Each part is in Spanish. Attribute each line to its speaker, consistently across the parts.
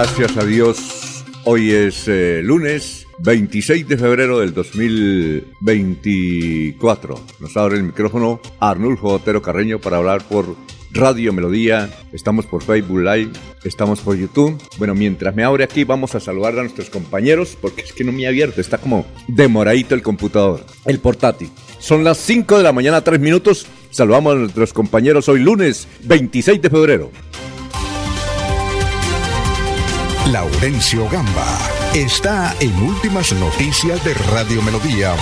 Speaker 1: Gracias a Dios. Hoy es eh, lunes 26 de febrero del 2024. Nos abre el micrófono Arnulfo Otero Carreño para hablar por Radio Melodía. Estamos por Facebook Live, estamos por YouTube. Bueno, mientras me abre aquí, vamos a saludar a nuestros compañeros porque es que no me ha abierto, está como demoradito el computador, el portátil. Son las 5 de la mañana, 3 minutos. Saludamos a nuestros compañeros hoy lunes 26 de febrero.
Speaker 2: Laurencio Gamba está en Últimas Noticias de Radio Melodía.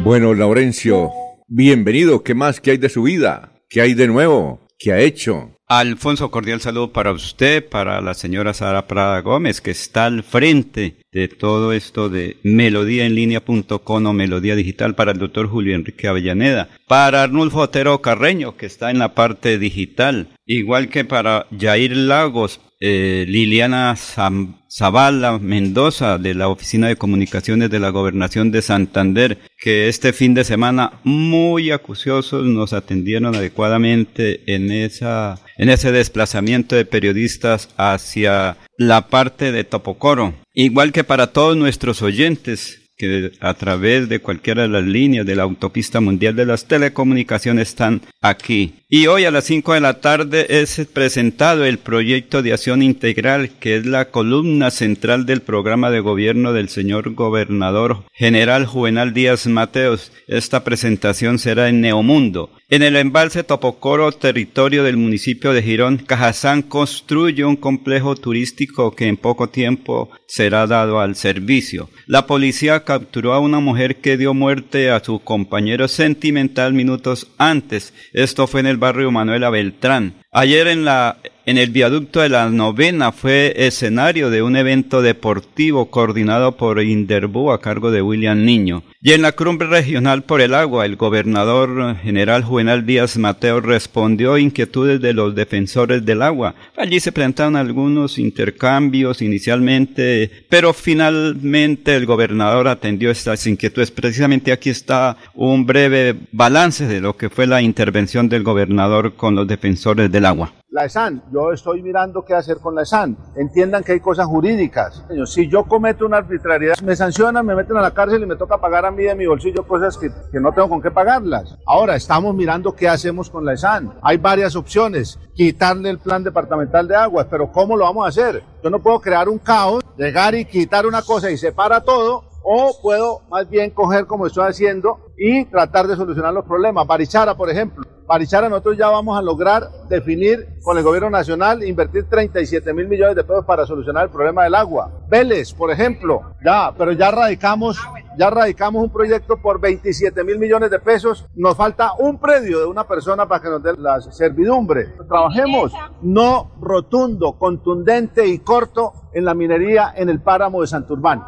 Speaker 1: Bueno, Laurencio, bienvenido. ¿Qué más? ¿Qué hay de su vida? ¿Qué hay de nuevo? ¿Qué ha hecho?
Speaker 3: Alfonso, cordial saludo para usted, para la señora Sara Prada Gómez, que está al frente de todo esto de melodíaenlínea.com o melodía digital, para el doctor Julio Enrique Avellaneda, para Arnulfo Otero Carreño, que está en la parte digital, igual que para Jair Lagos, eh, Liliana Zavala Mendoza de la Oficina de Comunicaciones de la Gobernación de Santander, que este fin de semana muy acuciosos nos atendieron adecuadamente en esa en ese desplazamiento de periodistas hacia la parte de Topocoro. Igual que para todos nuestros oyentes que a través de cualquiera de las líneas de la autopista mundial de las telecomunicaciones están aquí. Y hoy a las 5 de la tarde es presentado el proyecto de acción integral que es la columna central del programa de gobierno del señor gobernador general Juvenal Díaz Mateos. Esta presentación será en Neomundo. En el embalse Topocoro, territorio del municipio de Girón, Cajazán construye un complejo turístico que en poco tiempo será dado al servicio. La policía capturó a una mujer que dio muerte a su compañero sentimental minutos antes. Esto fue en el barrio Manuela Beltrán. Ayer en la en el viaducto de la novena fue escenario de un evento deportivo coordinado por Inderbu a cargo de William Niño. Y en la cumbre regional por el agua, el gobernador general Juvenal Díaz Mateo respondió inquietudes de los defensores del agua. Allí se presentaron algunos intercambios inicialmente, pero finalmente el gobernador atendió estas inquietudes. Precisamente aquí está un breve balance de lo que fue la intervención del gobernador con los defensores del agua
Speaker 4: la ESAN. Yo estoy mirando qué hacer con la ESAN. Entiendan que hay cosas jurídicas. Si yo cometo una arbitrariedad, me sancionan, me meten a la cárcel y me toca pagar a mí de mi bolsillo cosas que, que no tengo con qué pagarlas. Ahora estamos mirando qué hacemos con la ESAN. Hay varias opciones. Quitarle el plan departamental de aguas, pero ¿cómo lo vamos a hacer? Yo no puedo crear un caos, llegar y quitar una cosa y separa todo o puedo más bien coger como estoy haciendo y tratar de solucionar los problemas. Barichara, por ejemplo. Barichara, nosotros ya vamos a lograr definir con el gobierno nacional, invertir 37 mil millones de pesos para solucionar el problema del agua. Vélez, por ejemplo, ya, pero ya radicamos, ya radicamos un proyecto por 27 mil millones de pesos. Nos falta un predio de una persona para que nos dé la servidumbre. Trabajemos no rotundo, contundente y corto en la minería en el páramo de Santurbán.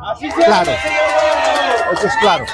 Speaker 4: Claro.
Speaker 5: Eso es claro.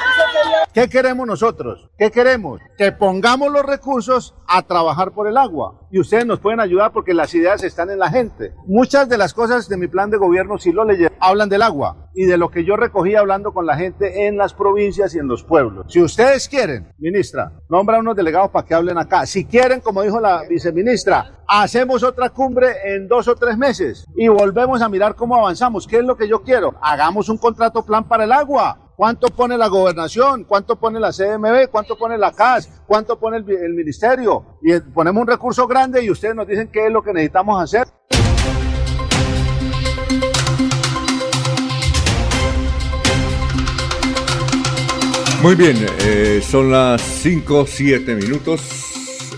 Speaker 5: ¿Qué queremos nosotros? ¿Qué queremos? Que pongamos los recursos a trabajar por el agua. Y ustedes nos pueden ayudar porque las ideas están en la gente. Muchas de las cosas de mi plan de gobierno, si lo leyeron, hablan del agua y de lo que yo recogí hablando con la gente en las provincias y en los pueblos. Si ustedes quieren, ministra, nombra unos delegados para que hablen acá. Si quieren, como dijo la viceministra, hacemos otra cumbre en dos o tres meses y volvemos a mirar cómo avanzamos. ¿Qué es lo que yo quiero? Hagamos un contrato plan para el agua. ¿Cuánto pone la gobernación? ¿Cuánto pone la CMB? ¿Cuánto pone la CAS? ¿Cuánto pone el, el ministerio? Y ponemos un recurso grande y ustedes nos dicen qué es lo que necesitamos hacer.
Speaker 1: Muy bien, eh, son las 5, 7 minutos.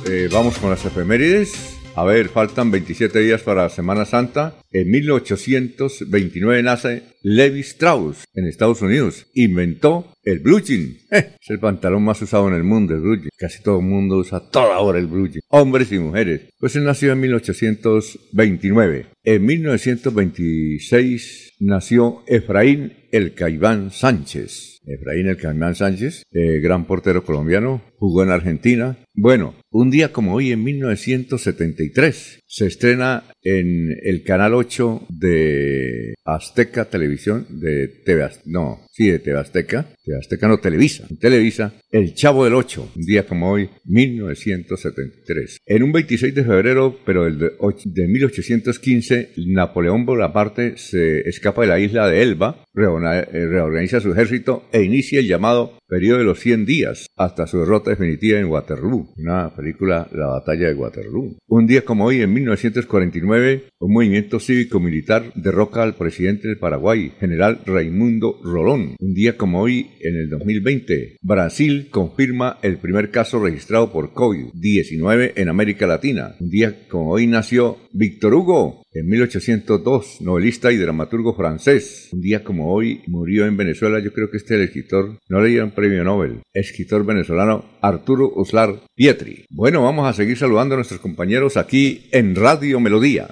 Speaker 1: Eh, vamos con las efemérides. A ver, faltan 27 días para Semana Santa. En 1829 nace Levi Strauss en Estados Unidos. Inventó el blue jean. Eh, es el pantalón más usado en el mundo, el blue jean. Casi todo el mundo usa toda hora el blue. Hombres y mujeres. Pues él nació en 1829. En 1926 nació Efraín el Caiván Sánchez. Efraín El Caimán Sánchez, eh, gran portero colombiano, jugó en Argentina. Bueno, un día como hoy, en 1973, se estrena en el canal 8 de Azteca Televisión, de TV, no, sí, de TV Azteca, TV Azteca no, Televisa, Televisa, El Chavo del 8, un día como hoy, 1973. En un 26 de febrero, pero el de, de 1815, Napoleón Bonaparte se escapa de la isla de Elba, eh, reorganiza su ejército e inicia el llamado periodo de los 100 días hasta su derrota definitiva en Waterloo, una película La batalla de Waterloo. Un día como hoy, en 1949, un movimiento cívico-militar derroca al presidente del Paraguay, general Raimundo Rolón. Un día como hoy, en el 2020, Brasil confirma el primer caso registrado por COVID-19 en América Latina. Un día como hoy nació Víctor Hugo, en 1802, novelista y dramaturgo francés. Un día como hoy murió en Venezuela, yo creo que este es el escritor, no le dieron premio Nobel, escritor venezolano Arturo Uslar Pietri. Bueno, vamos a seguir saludando a nuestros compañeros aquí en Radio Melodía.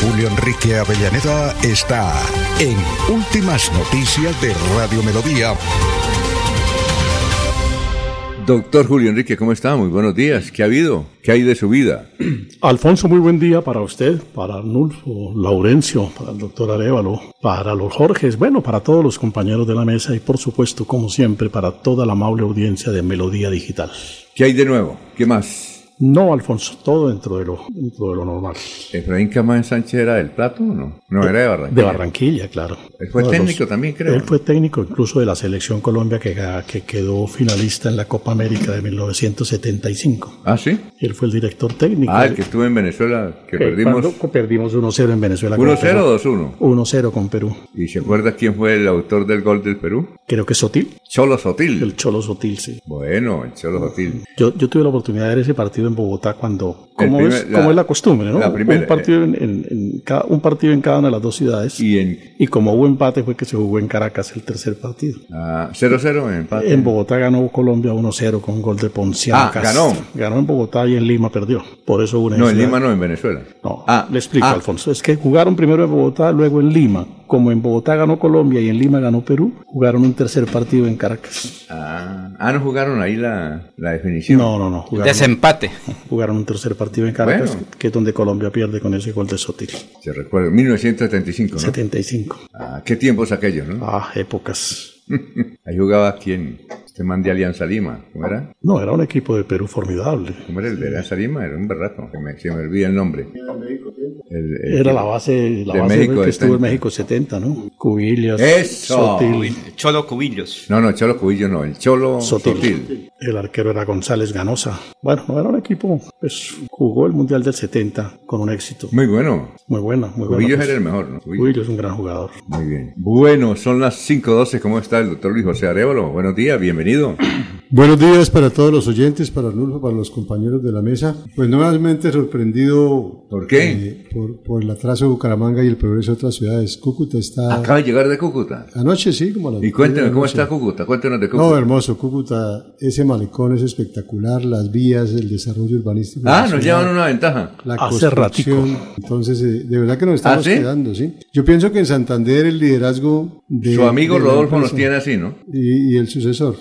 Speaker 2: Julio Enrique Avellaneda está en Últimas Noticias de Radio Melodía
Speaker 1: Doctor Julio Enrique, ¿cómo está? Muy buenos días. ¿Qué ha habido? ¿Qué hay de su vida?
Speaker 6: Alfonso, muy buen día para usted, para Arnulfo, Laurencio, para el doctor Arevalo, para los Jorges, bueno, para todos los compañeros de la mesa y por supuesto, como siempre, para toda la amable audiencia de Melodía Digital.
Speaker 1: ¿Qué hay de nuevo? ¿Qué más?
Speaker 6: No, Alfonso, todo dentro de lo, dentro de lo normal.
Speaker 1: ¿Efraín Camán Sánchez era del Plato o no? No, era de Barranquilla.
Speaker 6: De Barranquilla, claro.
Speaker 1: Él fue técnico también, creo.
Speaker 6: Él fue técnico incluso de la Selección Colombia que, que quedó finalista en la Copa América de 1975.
Speaker 1: ¿Ah, sí?
Speaker 6: Él fue el director técnico.
Speaker 1: Ah, el que estuvo en Venezuela, que perdimos...
Speaker 6: perdimos 1-0 en Venezuela.
Speaker 1: 1-0 o 2-1?
Speaker 6: 1-0 con Perú.
Speaker 1: ¿Y se acuerda quién fue el autor del gol del Perú?
Speaker 6: Creo que Sotil.
Speaker 1: Cholo Sotil.
Speaker 6: El Cholo Sotil, sí.
Speaker 1: Bueno, el Cholo Sotil.
Speaker 6: Yo, yo tuve la oportunidad de ver ese partido en Bogotá cuando como, es, como es la costumbre, ¿no? un, partido en, en, cada, un partido en cada una de las dos ciudades.
Speaker 1: Y, en,
Speaker 6: y como hubo empate fue que se jugó en Caracas el tercer partido.
Speaker 1: Ah, 0-0 en empate.
Speaker 6: En Bogotá ganó Colombia 1-0 con un gol de Ponciano.
Speaker 1: Ah, ganó.
Speaker 6: Ganó en Bogotá y en Lima perdió. Por eso una
Speaker 1: No, en Lima no, en Venezuela.
Speaker 6: No, ah, le explico, ah. Alfonso. Es que jugaron primero en Bogotá, luego en Lima. Como en Bogotá ganó Colombia y en Lima ganó Perú, jugaron un tercer partido en Caracas.
Speaker 1: Ah, ah no jugaron ahí la, la definición.
Speaker 6: No, no, no.
Speaker 3: Jugaron, Desempate.
Speaker 6: Jugaron un tercer partido en Caracas, que es donde Colombia pierde con ese gol de Sotil.
Speaker 1: Se recuerda, 1975, ¿no?
Speaker 6: 75.
Speaker 1: Ah, qué tiempos aquellos, ¿no?
Speaker 6: Ah, épocas.
Speaker 1: Ahí jugaba quién? Este man de Alianza Lima, ¿cómo era?
Speaker 6: No, era un equipo de Perú formidable.
Speaker 1: ¿Cómo era el de Alianza Lima? Era un berraco, que me, se me olvida el nombre.
Speaker 6: era la base, la
Speaker 1: de
Speaker 6: base
Speaker 1: México
Speaker 6: que estuvo en México 70, ¿no? Cubillos.
Speaker 1: ¡Eso!
Speaker 3: Sotil. Cholo Cubillos.
Speaker 1: No, no, Cholo Cubillos no, el Cholo Sotil. Sotil.
Speaker 6: El arquero era González Ganosa. Bueno, no era un equipo, pues jugó el Mundial del 70 con un éxito.
Speaker 1: Muy bueno.
Speaker 6: Muy bueno, muy bueno.
Speaker 1: Cubillos
Speaker 6: pues.
Speaker 1: era el mejor, ¿no?
Speaker 6: Cubillos es un gran jugador.
Speaker 1: Muy bien. Bueno, son las 5.12. ¿Cómo está el doctor Luis José Arevalo? Buenos días, bienvenido.
Speaker 7: Buenos días para todos los oyentes, para Arnulfo, para los compañeros de la mesa. Pues nuevamente sorprendido.
Speaker 1: ¿Por qué?
Speaker 7: eh, por, por el atraso de Bucaramanga y el progreso de otras ciudades. Cúcuta está.
Speaker 1: Acaba de llegar de Cúcuta.
Speaker 7: Anoche sí, como a las
Speaker 1: Y
Speaker 7: la
Speaker 1: ¿cómo está Cúcuta? Cuéntenos de Cúcuta.
Speaker 7: No, hermoso. Cúcuta, ese malecón es espectacular. Las vías, el desarrollo urbanístico.
Speaker 1: ah, nos llevan una ventaja.
Speaker 7: La
Speaker 6: Hace
Speaker 7: construcción. Entonces, eh, de verdad que nos estamos
Speaker 1: ¿Ah, sí?
Speaker 7: quedando, ¿sí? Yo pienso que en Santander el liderazgo de.
Speaker 1: Su amigo
Speaker 7: de
Speaker 1: Rodolfo nos tiene así, ¿no?
Speaker 7: y, y el sucesor,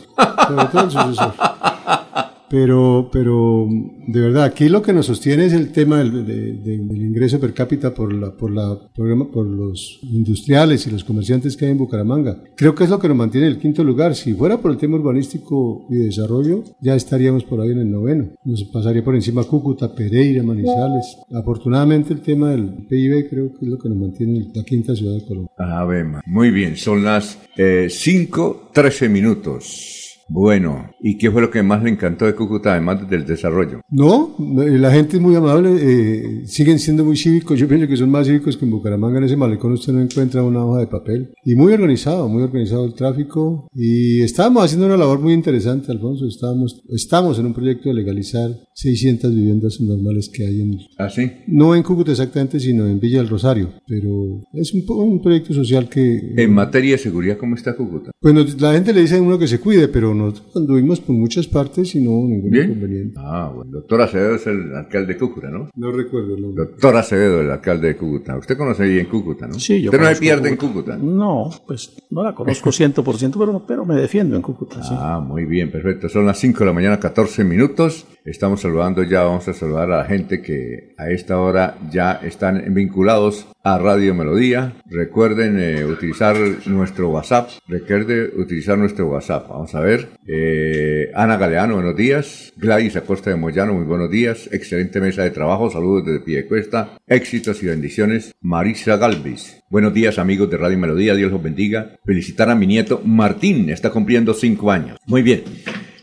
Speaker 7: sobre todo el sucesor. Pero, pero de verdad, aquí lo que nos sostiene es el tema del, de- de- del ingreso per cápita por, la, por, la, programa- por los industriales y los comerciantes que hay en Bucaramanga. Creo que es lo que nos mantiene en el quinto lugar. Si fuera por el tema urbanístico y de desarrollo, ya estaríamos por ahí en el noveno. Nos pasaría por encima Cúcuta, Pereira, Manizales. Afortunadamente el tema del PIB creo que es lo que nos mantiene en la quinta ciudad de Colombia.
Speaker 1: Ave Ma- Muy bien, son las eh, 5.13 minutos. Bueno, ¿y qué fue lo que más le encantó de Cúcuta, además del desarrollo?
Speaker 7: No, eh, la gente es muy amable, eh, siguen siendo muy cívicos, yo pienso que son más cívicos que en Bucaramanga, en ese malecón usted no encuentra una hoja de papel. Y muy organizado, muy organizado el tráfico. Y estábamos haciendo una labor muy interesante, Alfonso, estábamos, estamos en un proyecto de legalizar 600 viviendas normales que hay en,
Speaker 1: ¿Ah, sí?
Speaker 7: no en Cúcuta exactamente, sino en Villa del Rosario. Pero es un, un proyecto social que...
Speaker 1: En materia de seguridad, ¿cómo está Cúcuta?
Speaker 7: Nos- la gente le dice a uno que se cuide, pero nosotros anduvimos por muchas partes y no hubo ningún
Speaker 1: ¿Bien?
Speaker 7: inconveniente.
Speaker 1: Ah, bueno. Doctor Acevedo es el alcalde de Cúcuta, ¿no?
Speaker 7: No recuerdo el nombre.
Speaker 1: Doctor Acevedo, el alcalde de Cúcuta. Usted conoce ahí en Cúcuta, ¿no?
Speaker 6: Sí, yo
Speaker 1: Usted no se pierde en
Speaker 6: Cúcuta.
Speaker 1: Cúcuta.
Speaker 6: No, pues no la conozco 100%, pero, pero me defiendo en Cúcuta. sí.
Speaker 1: Ah, muy bien, perfecto. Son las 5 de la mañana, 14 minutos. Estamos saludando ya, vamos a saludar a la gente que a esta hora ya están vinculados a Radio Melodía. Recuerden eh, utilizar nuestro WhatsApp. Recuerden utilizar nuestro WhatsApp. Vamos a ver. Eh, Ana Galeano, buenos días. Gladys Acosta de Moyano, muy buenos días. Excelente mesa de trabajo. Saludos desde Piedecuesta. Éxitos y bendiciones. Marisa Galvis. Buenos días, amigos de Radio Melodía. Dios los bendiga. Felicitar a mi nieto Martín. Está cumpliendo cinco años. Muy bien.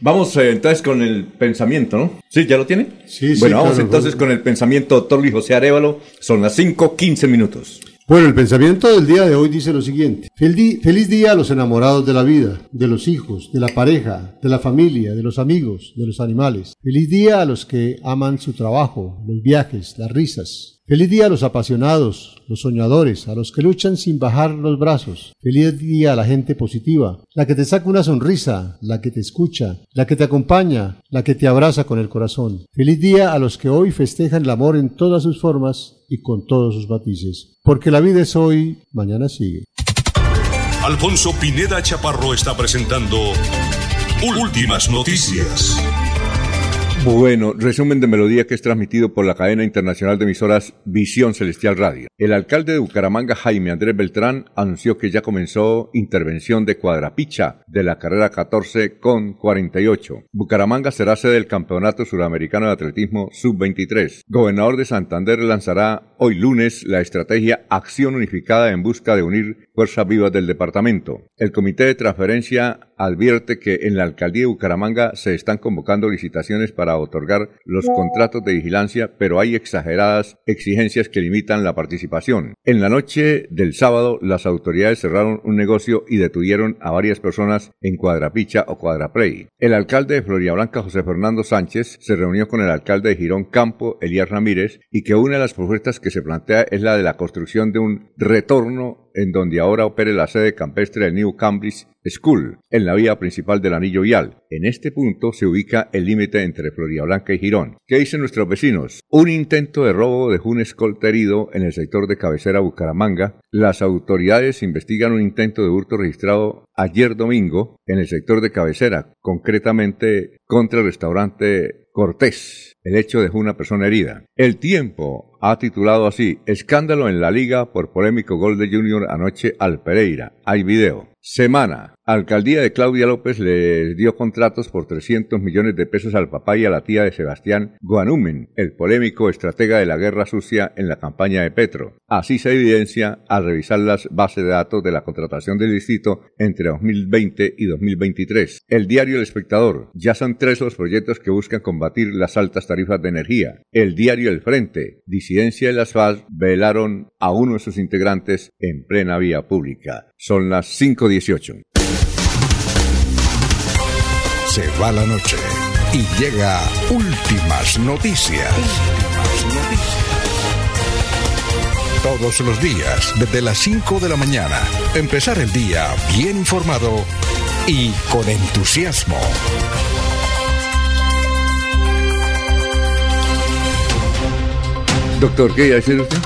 Speaker 1: Vamos eh, entonces con el pensamiento, ¿no? ¿Sí? ¿Ya lo tiene?
Speaker 7: Sí, sí,
Speaker 1: Bueno, vamos
Speaker 7: claro,
Speaker 1: entonces
Speaker 7: claro.
Speaker 1: con el pensamiento, doctor Luis José Arevalo. Son las 5, 15 minutos.
Speaker 7: Bueno, el pensamiento del día de hoy dice lo siguiente. Feliz día a los enamorados de la vida, de los hijos, de la pareja, de la familia, de los amigos, de los animales. Feliz día a los que aman su trabajo, los viajes, las risas. Feliz día a los apasionados, los soñadores, a los que luchan sin bajar los brazos. Feliz día a la gente positiva, la que te saca una sonrisa, la que te escucha, la que te acompaña, la que te abraza con el corazón. Feliz día a los que hoy festejan el amor en todas sus formas y con todos sus matices. Porque la vida es hoy, mañana sigue.
Speaker 8: Alfonso Pineda Chaparro está presentando Últimas Noticias.
Speaker 1: Bueno, resumen de melodía que es transmitido por la cadena internacional de emisoras Visión Celestial Radio. El alcalde de Bucaramanga, Jaime Andrés Beltrán, anunció que ya comenzó intervención de cuadrapicha de la carrera 14 con 48. Bucaramanga será sede del Campeonato Suramericano de Atletismo Sub-23. Gobernador de Santander lanzará hoy lunes la estrategia Acción Unificada en busca de unir fuerzas vivas del departamento. El Comité de Transferencia advierte que en la alcaldía de Bucaramanga se están convocando licitaciones para otorgar los contratos de vigilancia, pero hay exageradas exigencias que limitan la participación. En la noche del sábado, las autoridades cerraron un negocio y detuvieron a varias personas en Cuadrapicha o Cuadraprey. El alcalde de Floridablanca, José Fernando Sánchez, se reunió con el alcalde de Girón Campo, Elías Ramírez, y que una de las propuestas que se plantea es la de la construcción de un retorno en donde ahora opere la sede campestre del New Cambridge School, en la vía principal del anillo vial. En este punto se ubica el límite entre Floridablanca y Girón. ¿Qué dicen nuestros vecinos? Un intento de robo dejó un escolta herido en el sector de cabecera Bucaramanga. Las autoridades investigan un intento de hurto registrado ayer domingo en el sector de cabecera, concretamente contra el restaurante Cortés. El hecho dejó una persona herida. El tiempo ha titulado así, Escándalo en la liga por polémico gol de Junior anoche al Pereira. Hay video. Semana. Alcaldía de Claudia López le dio contratos por 300 millones de pesos al papá y a la tía de Sebastián Guanumen, el polémico estratega de la guerra sucia en la campaña de Petro. Así se evidencia al revisar las bases de datos de la contratación del distrito entre 2020 y 2023. El diario El Espectador. Ya son tres los proyectos que buscan combatir las altas tarifas de energía. El diario El Frente. Disidencia de las FAS velaron a uno de sus integrantes en plena vía pública. Son las 5.18.
Speaker 2: se va la noche y llega últimas noticias. Todos los días, desde las 5 de la mañana, empezar el día bien informado y con entusiasmo.
Speaker 1: Doctor, ¿qué iba a decir usted?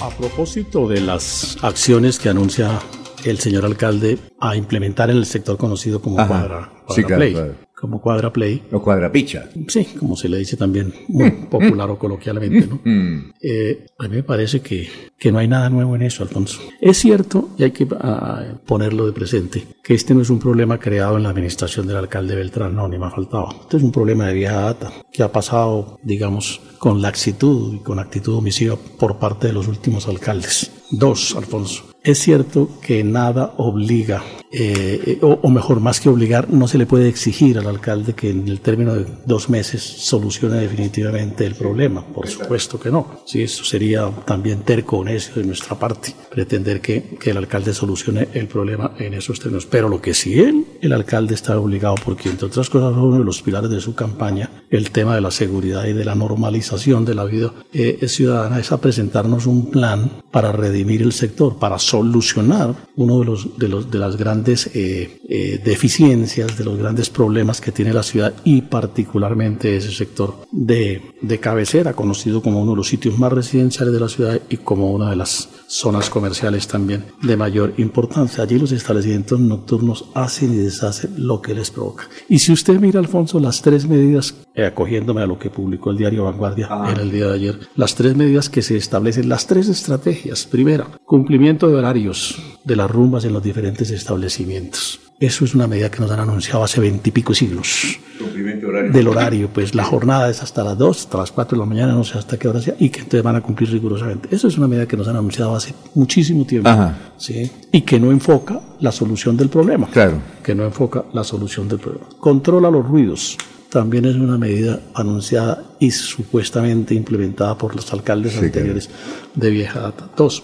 Speaker 6: A propósito de las acciones que anuncia el señor alcalde a implementar en el sector conocido como
Speaker 1: Ajá.
Speaker 6: Cuadra, Play.
Speaker 1: claro.
Speaker 6: Como Cuadra Play.
Speaker 1: O cuadrapicha.
Speaker 6: Sí, como se le dice también muy popular o coloquialmente, ¿no?
Speaker 1: Mm.
Speaker 6: Eh, a mí me parece que, que no hay nada nuevo en eso, Alfonso. Es cierto, y hay que ah, ponerlo de presente, que este no es un problema creado en la administración del alcalde Beltrán, no, ni me ha faltado. Este es un problema de vieja data, que ha pasado, digamos, con laxitud y con actitud omisiva por parte de los últimos alcaldes. Dos, Alfonso. Es cierto que nada obliga, eh, o, o mejor, más que obligar, no se le puede exigir al alcalde que en el término de dos meses solucione definitivamente el problema. Por supuesto que no. Sí, eso sería también terco o necio de nuestra parte, pretender que, que el alcalde solucione el problema en esos términos. Pero lo que sí él, el alcalde está obligado, porque entre otras cosas fue uno de los pilares de su campaña, el tema de la seguridad y de la normalización de la vida eh, ciudadana, es a presentarnos un plan para el sector, para solucionar uno de los de los de las grandes eh, eh, deficiencias, de los grandes problemas que tiene la ciudad y particularmente ese sector de, de cabecera, conocido como uno de los sitios más residenciales de la ciudad y como una de las zonas comerciales también de mayor importancia. Allí los establecimientos nocturnos hacen y deshacen lo que les provoca. Y si usted mira, Alfonso, las tres medidas, eh, acogiéndome a lo que publicó el diario Vanguardia en el día de ayer, las tres medidas que se establecen, las tres estrategias. Primera, cumplimiento de horarios de las rumbas en los diferentes establecimientos. Eso es una medida que nos han anunciado hace veintipico siglos
Speaker 1: Cumplimiento horario.
Speaker 6: del horario, pues la jornada es hasta las 2, hasta las 4 de la mañana, no sé hasta qué hora sea, y que entonces van a cumplir rigurosamente. Eso es una medida que nos han anunciado hace muchísimo tiempo,
Speaker 1: Ajá.
Speaker 6: ¿sí? y que no enfoca la solución del problema.
Speaker 1: Claro.
Speaker 6: Que no enfoca la solución del problema. Controla los ruidos. También es una medida anunciada y supuestamente implementada por los alcaldes
Speaker 1: Sí,
Speaker 6: anteriores de vieja data. Dos,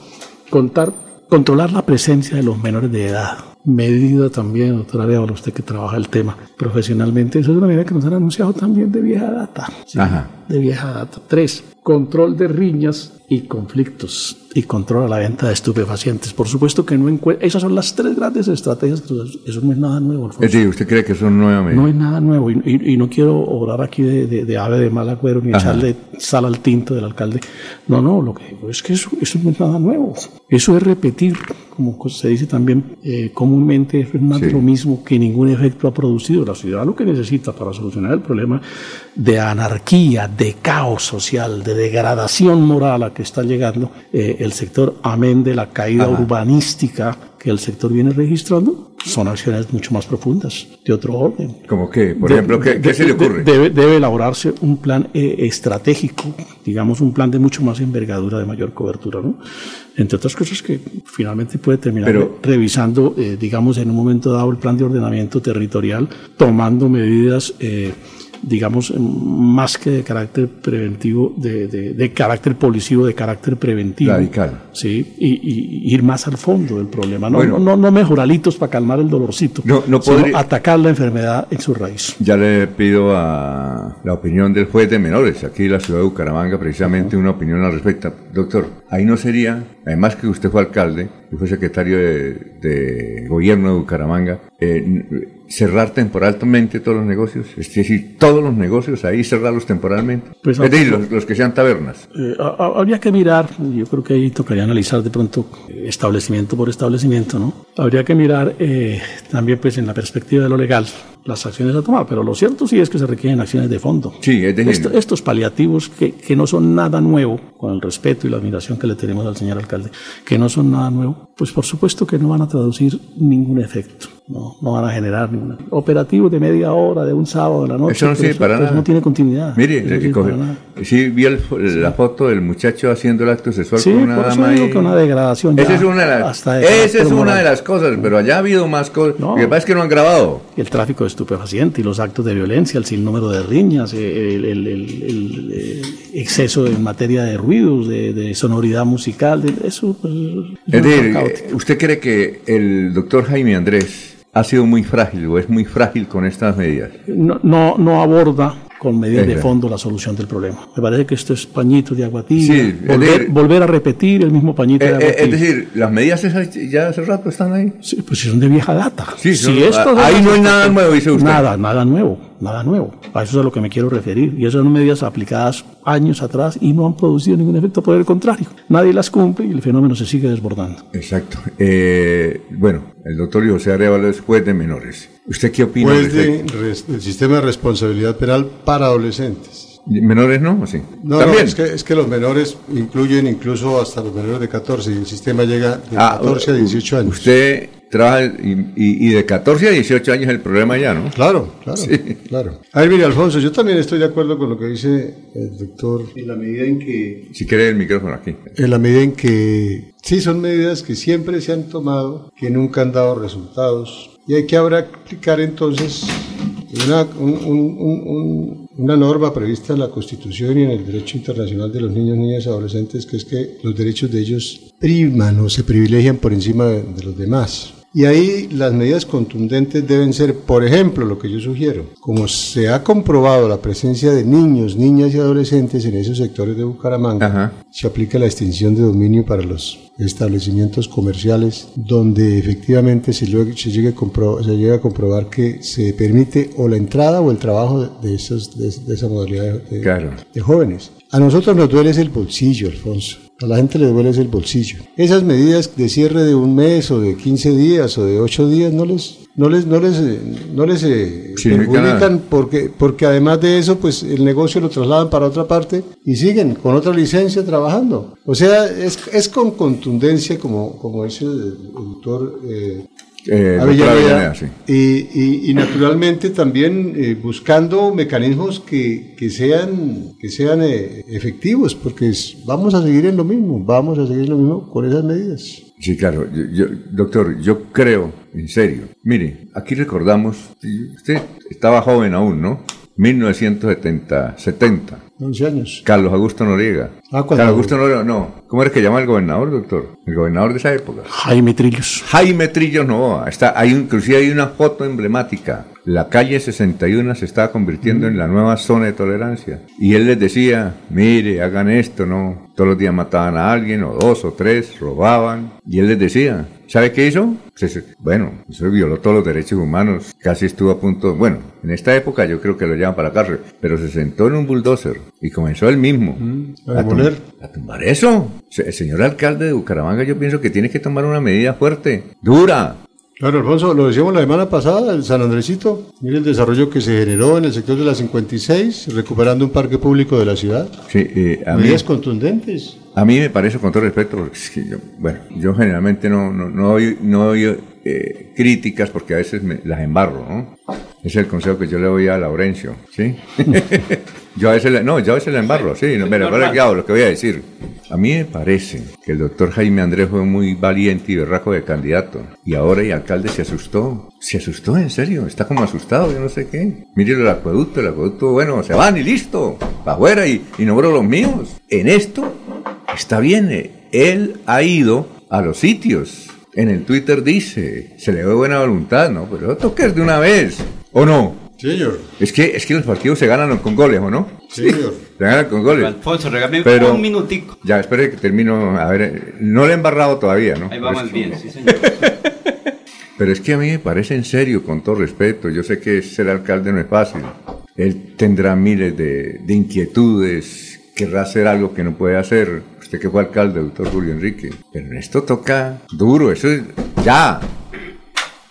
Speaker 6: contar, controlar la presencia de los menores de edad. Medida también, doctora Arevalo, usted que trabaja el tema profesionalmente, eso es una medida que nos han anunciado también de vieja data. ¿sí?
Speaker 1: Ajá.
Speaker 6: De vieja data. Tres, control de riñas y conflictos y control a la venta de estupefacientes. Por supuesto que no encuentra, esas son las tres grandes estrategias, que eso no es nada nuevo. Alfonso.
Speaker 1: Es decir, ¿usted cree que eso no es nueva
Speaker 6: No es nada nuevo y, y- y no quiero obrar aquí de, de- de ave de mal agüero ni
Speaker 1: Ajá.
Speaker 6: echarle sal al tinto del alcalde. No, no, lo que digo es que eso, eso no es nada nuevo. Eso es repetir, como se dice también eh, comúnmente, es más de
Speaker 1: Sí.
Speaker 6: lo mismo que ningún efecto ha producido. La ciudad lo que necesita para solucionar el problema de anarquía, de caos social, de degradación moral a que está llegando eh, el sector, amén de la caída
Speaker 1: Ajá.
Speaker 6: urbanística que el sector viene registrando, son acciones mucho más profundas, de otro orden.
Speaker 1: Como que, por
Speaker 6: De-
Speaker 1: ejemplo, ¿qué,
Speaker 6: de-
Speaker 1: qué se le
Speaker 6: de-
Speaker 1: ocurre?
Speaker 6: Debe, debe elaborarse un plan eh, estratégico, digamos un plan de mucho más envergadura, de mayor cobertura, ¿no? Entre otras cosas que finalmente puede terminar
Speaker 1: Pero-
Speaker 6: revisando, eh, digamos, en un momento dado el plan de ordenamiento territorial, tomando medidas, eh, digamos, más que de carácter preventivo, de, de- de carácter policivo, de carácter preventivo.
Speaker 1: Radical.
Speaker 6: Sí, y, ir más al fondo del problema. No,
Speaker 1: Bueno.
Speaker 6: no, no, mejoralitos para calmar el dolorcito,
Speaker 1: No- no
Speaker 6: sino
Speaker 1: podría-
Speaker 6: atacar la enfermedad en su raíz.
Speaker 1: Ya le pido a la opinión del juez de menores, aquí en la ciudad de Bucaramanga, precisamente una opinión al respecto. Doctor, ahí no sería, además que usted fue alcalde y fue secretario de, de gobierno de Bucaramanga, eh, cerrar temporalmente todos los negocios, es decir, todos los negocios ahí cerrarlos temporalmente.
Speaker 6: Pues,
Speaker 1: es decir, los, los que sean tabernas.
Speaker 6: Eh, ha- ha- habría que mirar, yo creo que ahí tocaría analizar de pronto eh, establecimiento por establecimiento, ¿no? Habría que mirar eh, también pues en la perspectiva de lo legal las acciones a tomar, pero lo cierto sí es que se requieren acciones de fondo.
Speaker 1: Sí, es decir,
Speaker 6: Esto- estos paliativos que, que no son nada nuevo, con el respeto y la admiración que le tenemos al señor alcalde, que no son nada nuevo, pues por supuesto que no van a traducir ningún efecto, no, no van a generar ningún operativo de media hora, de un sábado, de la noche,
Speaker 1: Eso no sirve para
Speaker 6: pues
Speaker 1: nada.
Speaker 6: no tiene continuidad.
Speaker 1: Mire,
Speaker 6: no sirve
Speaker 1: coge- sí, vi el- la foto del muchacho haciendo el acto sexual
Speaker 6: Sí,
Speaker 1: con una
Speaker 6: por eso
Speaker 1: dama
Speaker 6: digo
Speaker 1: ahí.
Speaker 6: que una degradación
Speaker 1: Esa es una de las,
Speaker 6: de
Speaker 1: esa es una de las cosas, pero allá ha habido más cosas. Lo que pasa es que no han grabado.
Speaker 6: el tráfico de estupefacientes y los actos de violencia, el sinnúmero de riñas, eh, el, el- el- el, eh, exceso en materia de ruidos, de, de sonoridad musical, de- eso pues, es
Speaker 1: decir, eh, ¿usted cree que el doctor Jaime Andrés ha sido muy frágil o es muy frágil con estas medidas.
Speaker 6: No, no, no aborda con medidas de fondo la solución del problema. Me parece que esto es pañito de agua tibia. volver, volver, a repetir el mismo pañito de
Speaker 1: eh,
Speaker 6: agua
Speaker 1: eh, Es decir, las medidas esas ya hace rato están ahí.
Speaker 6: Sí, pues son de vieja data.
Speaker 1: Sí, si esto ahí no hay nada nuevo, dice usted.
Speaker 6: Nada, nada nuevo, nada nuevo. A eso es a lo que me quiero referir. Y esas son medidas aplicadas años atrás y no han producido ningún efecto, por el contrario. Nadie las cumple y el fenómeno se sigue desbordando.
Speaker 1: Exacto. Eh, bueno, el doctor José Arevalo es juez de menores. ¿Usted qué opina?
Speaker 7: Pues del sistema de responsabilidad penal para adolescentes.
Speaker 1: ¿Menores no? ¿O sí?
Speaker 7: No, ¿También? es, que, es que los menores incluyen incluso hasta los menores de 14 y el sistema llega de 14 ah, a 18 años.
Speaker 1: Usted trabaja y, de 14 a 18 años el problema ya, ¿no?
Speaker 7: Claro, claro, claro. A ver, mire, Alfonso, yo también estoy de acuerdo con lo que dice el doctor en la medida en que...
Speaker 1: Si quiere el micrófono aquí.
Speaker 7: En la medida en que sí son medidas que siempre se han tomado, que nunca han dado resultados, y hay que ahora aplicar entonces una, una norma prevista en la Constitución y en el derecho internacional de los niños, niñas y adolescentes, que es que los derechos de ellos priman o se privilegian por encima de los demás. Y ahí las medidas contundentes deben ser, por ejemplo, lo que yo sugiero, como se ha comprobado la presencia de niños, niñas y adolescentes en esos sectores de Bucaramanga, se aplica la extinción de dominio para los establecimientos comerciales donde efectivamente se, se, llegue a se llega a comprobar que se permite o la entrada o el trabajo de, esos, de, esa modalidad de, de jóvenes. A nosotros nos duele el bolsillo, Alfonso. A la gente le duele el bolsillo. Esas medidas de cierre de un mes o de 15 días o de 8 días no les no les no les no les eh, perjudican porque porque además de eso pues el negocio lo trasladan para otra parte y siguen con otra licencia trabajando. O sea, es, es con contundencia como como dice el, doctor eh, eh, y, y, naturalmente también eh, buscando mecanismos que, que, sean, que sean eh, efectivos, porque vamos a seguir en lo mismo, vamos a seguir en lo mismo con esas medidas.
Speaker 1: Sí, claro. Yo, doctor, yo creo, en serio. Mire, aquí recordamos, usted estaba joven aún, ¿no? 1970, 70.
Speaker 7: 11 años.
Speaker 1: Carlos Augusto Noriega. Ah, Carlos Augusto Noriega, no. ¿Cómo era que llama el gobernador, doctor? El gobernador de esa época.
Speaker 6: Jaime Trillos.
Speaker 1: Jaime Trillos no. Está, hay inclusive hay una foto emblemática. La calle 61 se estaba convirtiendo en la nueva zona de tolerancia. Y él les decía, mire, hagan esto, no. Todos los días mataban a alguien, o dos, o tres, robaban. Y él les decía, ¿Sabe qué hizo? Bueno, eso violó todos los derechos humanos. Casi estuvo a punto. Bueno, en esta época yo creo que lo llevan para cárcel. Pero se sentó en un bulldozer y comenzó él mismo
Speaker 7: mm, a, tumbar,
Speaker 1: a, tumbar eso. El señor alcalde de Bucaramanga, yo pienso que tiene que tomar una medida fuerte, dura,
Speaker 7: Claro, Alfonso, lo decíamos la semana pasada, el San Andresito, mire el desarrollo que se generó en el sector de la 56, recuperando un parque público de la ciudad.
Speaker 1: Sí, eh,
Speaker 7: a Medidas contundentes.
Speaker 1: A mí me parece, con todo respeto, porque yo, bueno, yo generalmente no, no, no oigo, no eh, críticas porque a veces me las embarro, ¿no? Es el consejo que yo le doy a Laurencio, ¿sí? yo a veces, le, no, yo a veces le embarro, sí, no, pero, pero lo que voy a decir. A mí me parece que el doctor Jaime Andrés fue muy valiente y berraco de candidato. Y ahora el alcalde se asustó. Se asustó, en serio. Está como asustado, yo no sé qué. Mire el acueducto, el acueducto, bueno, se van y listo. Para afuera y, y no los míos. En esto está bien. Eh, él ha ido a los sitios. En el Twitter dice, se le ve buena voluntad, ¿no? Pero toques de una vez. ¿O no?
Speaker 7: Señor.
Speaker 1: Es que, es que los partidos se ganan con goles, ¿o no?
Speaker 7: Sí, señor.
Speaker 1: Se ganan con goles.
Speaker 3: Alfonso, regálame un minutico.
Speaker 1: Ya, espere que termino. A ver, no le he embarrado todavía, ¿no?
Speaker 3: Ahí va más bien, sí, señor.
Speaker 1: Pero es que a mí me parece en serio, con todo respeto. Yo sé que ser alcalde no es fácil. Él tendrá miles de, de inquietudes, querrá hacer algo que no puede hacer. Usted que fue alcalde, doctor Julio Enrique. Pero en esto toca duro, eso es ya.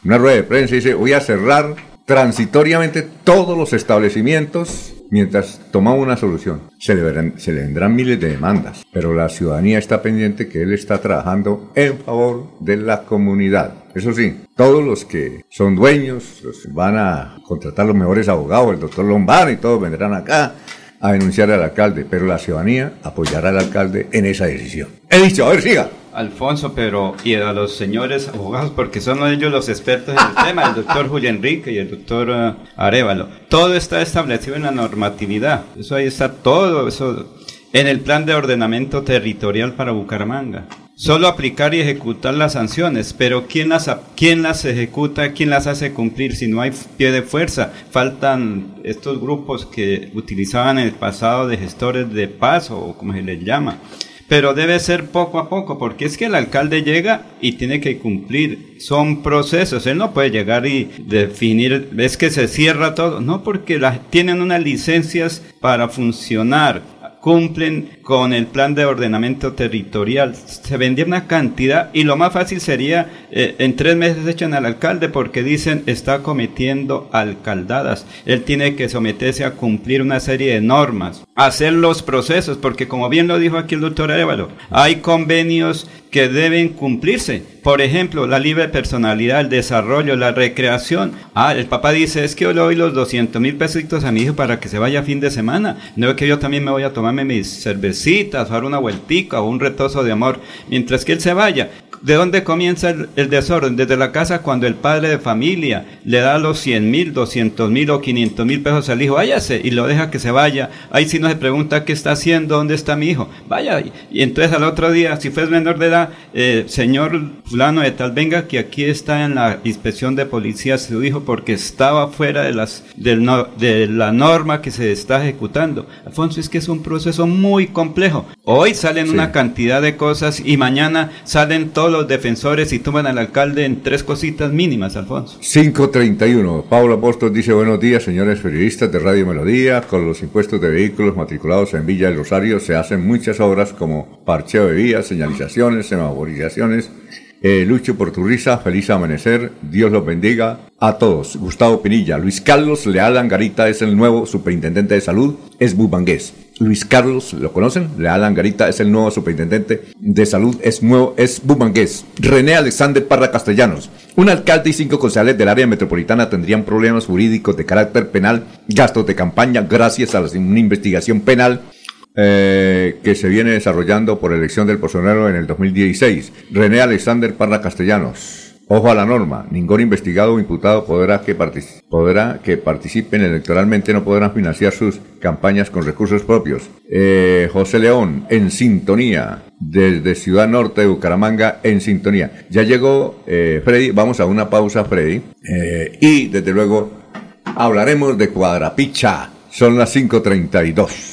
Speaker 1: Una rueda de prensa dice, voy a cerrar transitoriamente todos los establecimientos mientras tomamos una solución. Se le, vendrán miles de demandas, pero la ciudadanía está pendiente que él está trabajando en favor de la comunidad. Eso sí, todos los que son dueños van a contratar los mejores abogados, el doctor Lombard y todos vendrán acá a denunciar al alcalde, pero la ciudadanía apoyará al alcalde en esa decisión. He dicho, a ver, siga.
Speaker 3: Alfonso, pero y a los señores abogados, porque son ellos los expertos en el tema, el doctor Julio Enrique y el doctor uh, Arevalo. Todo está establecido en la normatividad. Eso ahí está todo, eso en el plan de ordenamiento territorial para Bucaramanga. solo aplicar y ejecutar las sanciones, pero ¿quién las, quién las ejecuta, quién las hace cumplir si no hay pie de fuerza? Faltan estos grupos que utilizaban en el pasado de gestores de paz o como se les llama pero debe ser poco a poco, porque es que el alcalde llega y tiene que cumplir. Son procesos, él no puede llegar y definir, es que se cierra todo, no, porque tienen unas licencias para funcionar. Cumplen con el plan de ordenamiento territorial. Se vendía una cantidad y lo más fácil sería eh, en tres meses echan al alcalde porque dicen está cometiendo alcaldadas. Él tiene que someterse a cumplir una serie de normas, hacer los procesos, porque como bien lo dijo aquí el doctor Arevalo, hay convenios que deben cumplirse. Por ejemplo, la libre personalidad, el desarrollo, la recreación. Ah, el papá dice, es que yo le doy los 200 mil pesitos a mi hijo para que se vaya fin de semana. No es que yo también me voy a tomarme mis cervecitas, dar una vueltica o un retozo de amor, mientras que él se vaya. ¿De dónde comienza el, desorden? Desde la casa cuando el padre de familia le da los 100 mil, 200 mil o 500 mil pesos al hijo, váyase y lo deja que se vaya. Ahí sí no se pregunta qué está haciendo, dónde está mi hijo. Vaya. Y entonces al otro día, si fue menor de edad, eh, señor fulano de tal, venga que aquí está en la inspección de policía su hijo porque estaba fuera de, las, de la norma que se está ejecutando. Alfonso, es que es un proceso muy complejo. Hoy salen una cantidad de cosas y mañana salen todos los defensores y toman al alcalde en tres cositas mínimas, Alfonso.
Speaker 1: 531. Pablo Apóstol dice buenos días, señores periodistas de Radio Melodía. Con los impuestos de vehículos matriculados en Villa del Rosario se hacen muchas obras como parcheo de vías, señalizaciones, semaforizaciones. Eh, Lucho por tu risa, feliz amanecer, Dios los bendiga a todos. Gustavo Pinilla, Luis Carlos Leal Angarita es el nuevo superintendente de salud, es bubangués. Luis Carlos, ¿lo conocen? Leal Angarita es el nuevo superintendente de salud, es nuevo, es bumangués. René Alexander Parra Castellanos. Un alcalde y cinco concejales del área metropolitana tendrían problemas jurídicos de carácter penal, gastos de campaña, gracias a una investigación penal eh, que se viene desarrollando por elección del Bolsonaro en el 2016. René Alexander Parra Castellanos. Ojo a la norma, ningún investigado o imputado podrá que, participen electoralmente, no podrán financiar sus campañas con recursos propios. Eh, José León, en sintonía, desde Ciudad Norte de Bucaramanga, en sintonía. Ya llegó eh, Freddy, vamos a una pausa Freddy, eh, y desde luego hablaremos de Cuadrapicha, son las 5.32.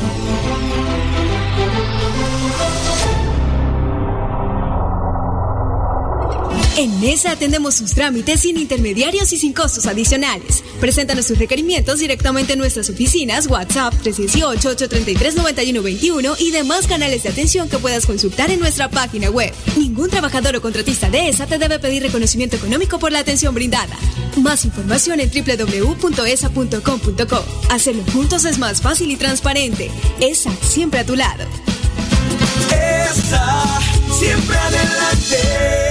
Speaker 9: En Mesa atendemos sus trámites sin intermediarios y sin costos adicionales. Preséntanos sus requerimientos directamente en nuestras oficinas, WhatsApp 318-833-9121 y demás canales de atención que puedas consultar en nuestra página web. Ningún trabajador o contratista de ESA te debe pedir reconocimiento económico por la atención brindada. Más información en www.esa.com.co. Hacerlo juntos es más fácil y transparente. ESA, siempre a tu lado.
Speaker 10: ESA, siempre adelante.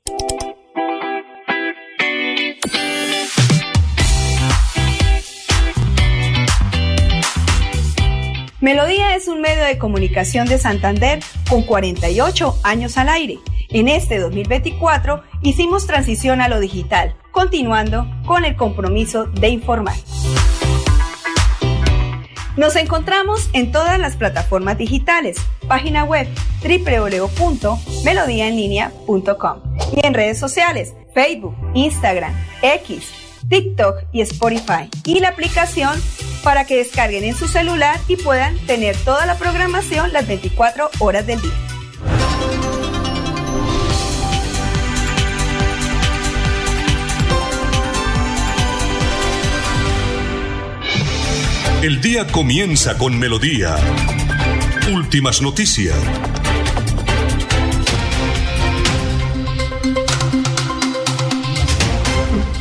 Speaker 11: Melodía es un medio de comunicación de Santander con 48 años al aire. En este 2024 hicimos transición a lo digital, continuando con el compromiso de informar. Nos encontramos en todas las plataformas digitales, página web www.melodiaenlinea.com y en redes sociales, Facebook, Instagram, X, TikTok y Spotify y la aplicación para que descarguen en su celular y puedan tener toda la programación las 24 horas del día.
Speaker 8: El día comienza con melodía. Últimas noticias.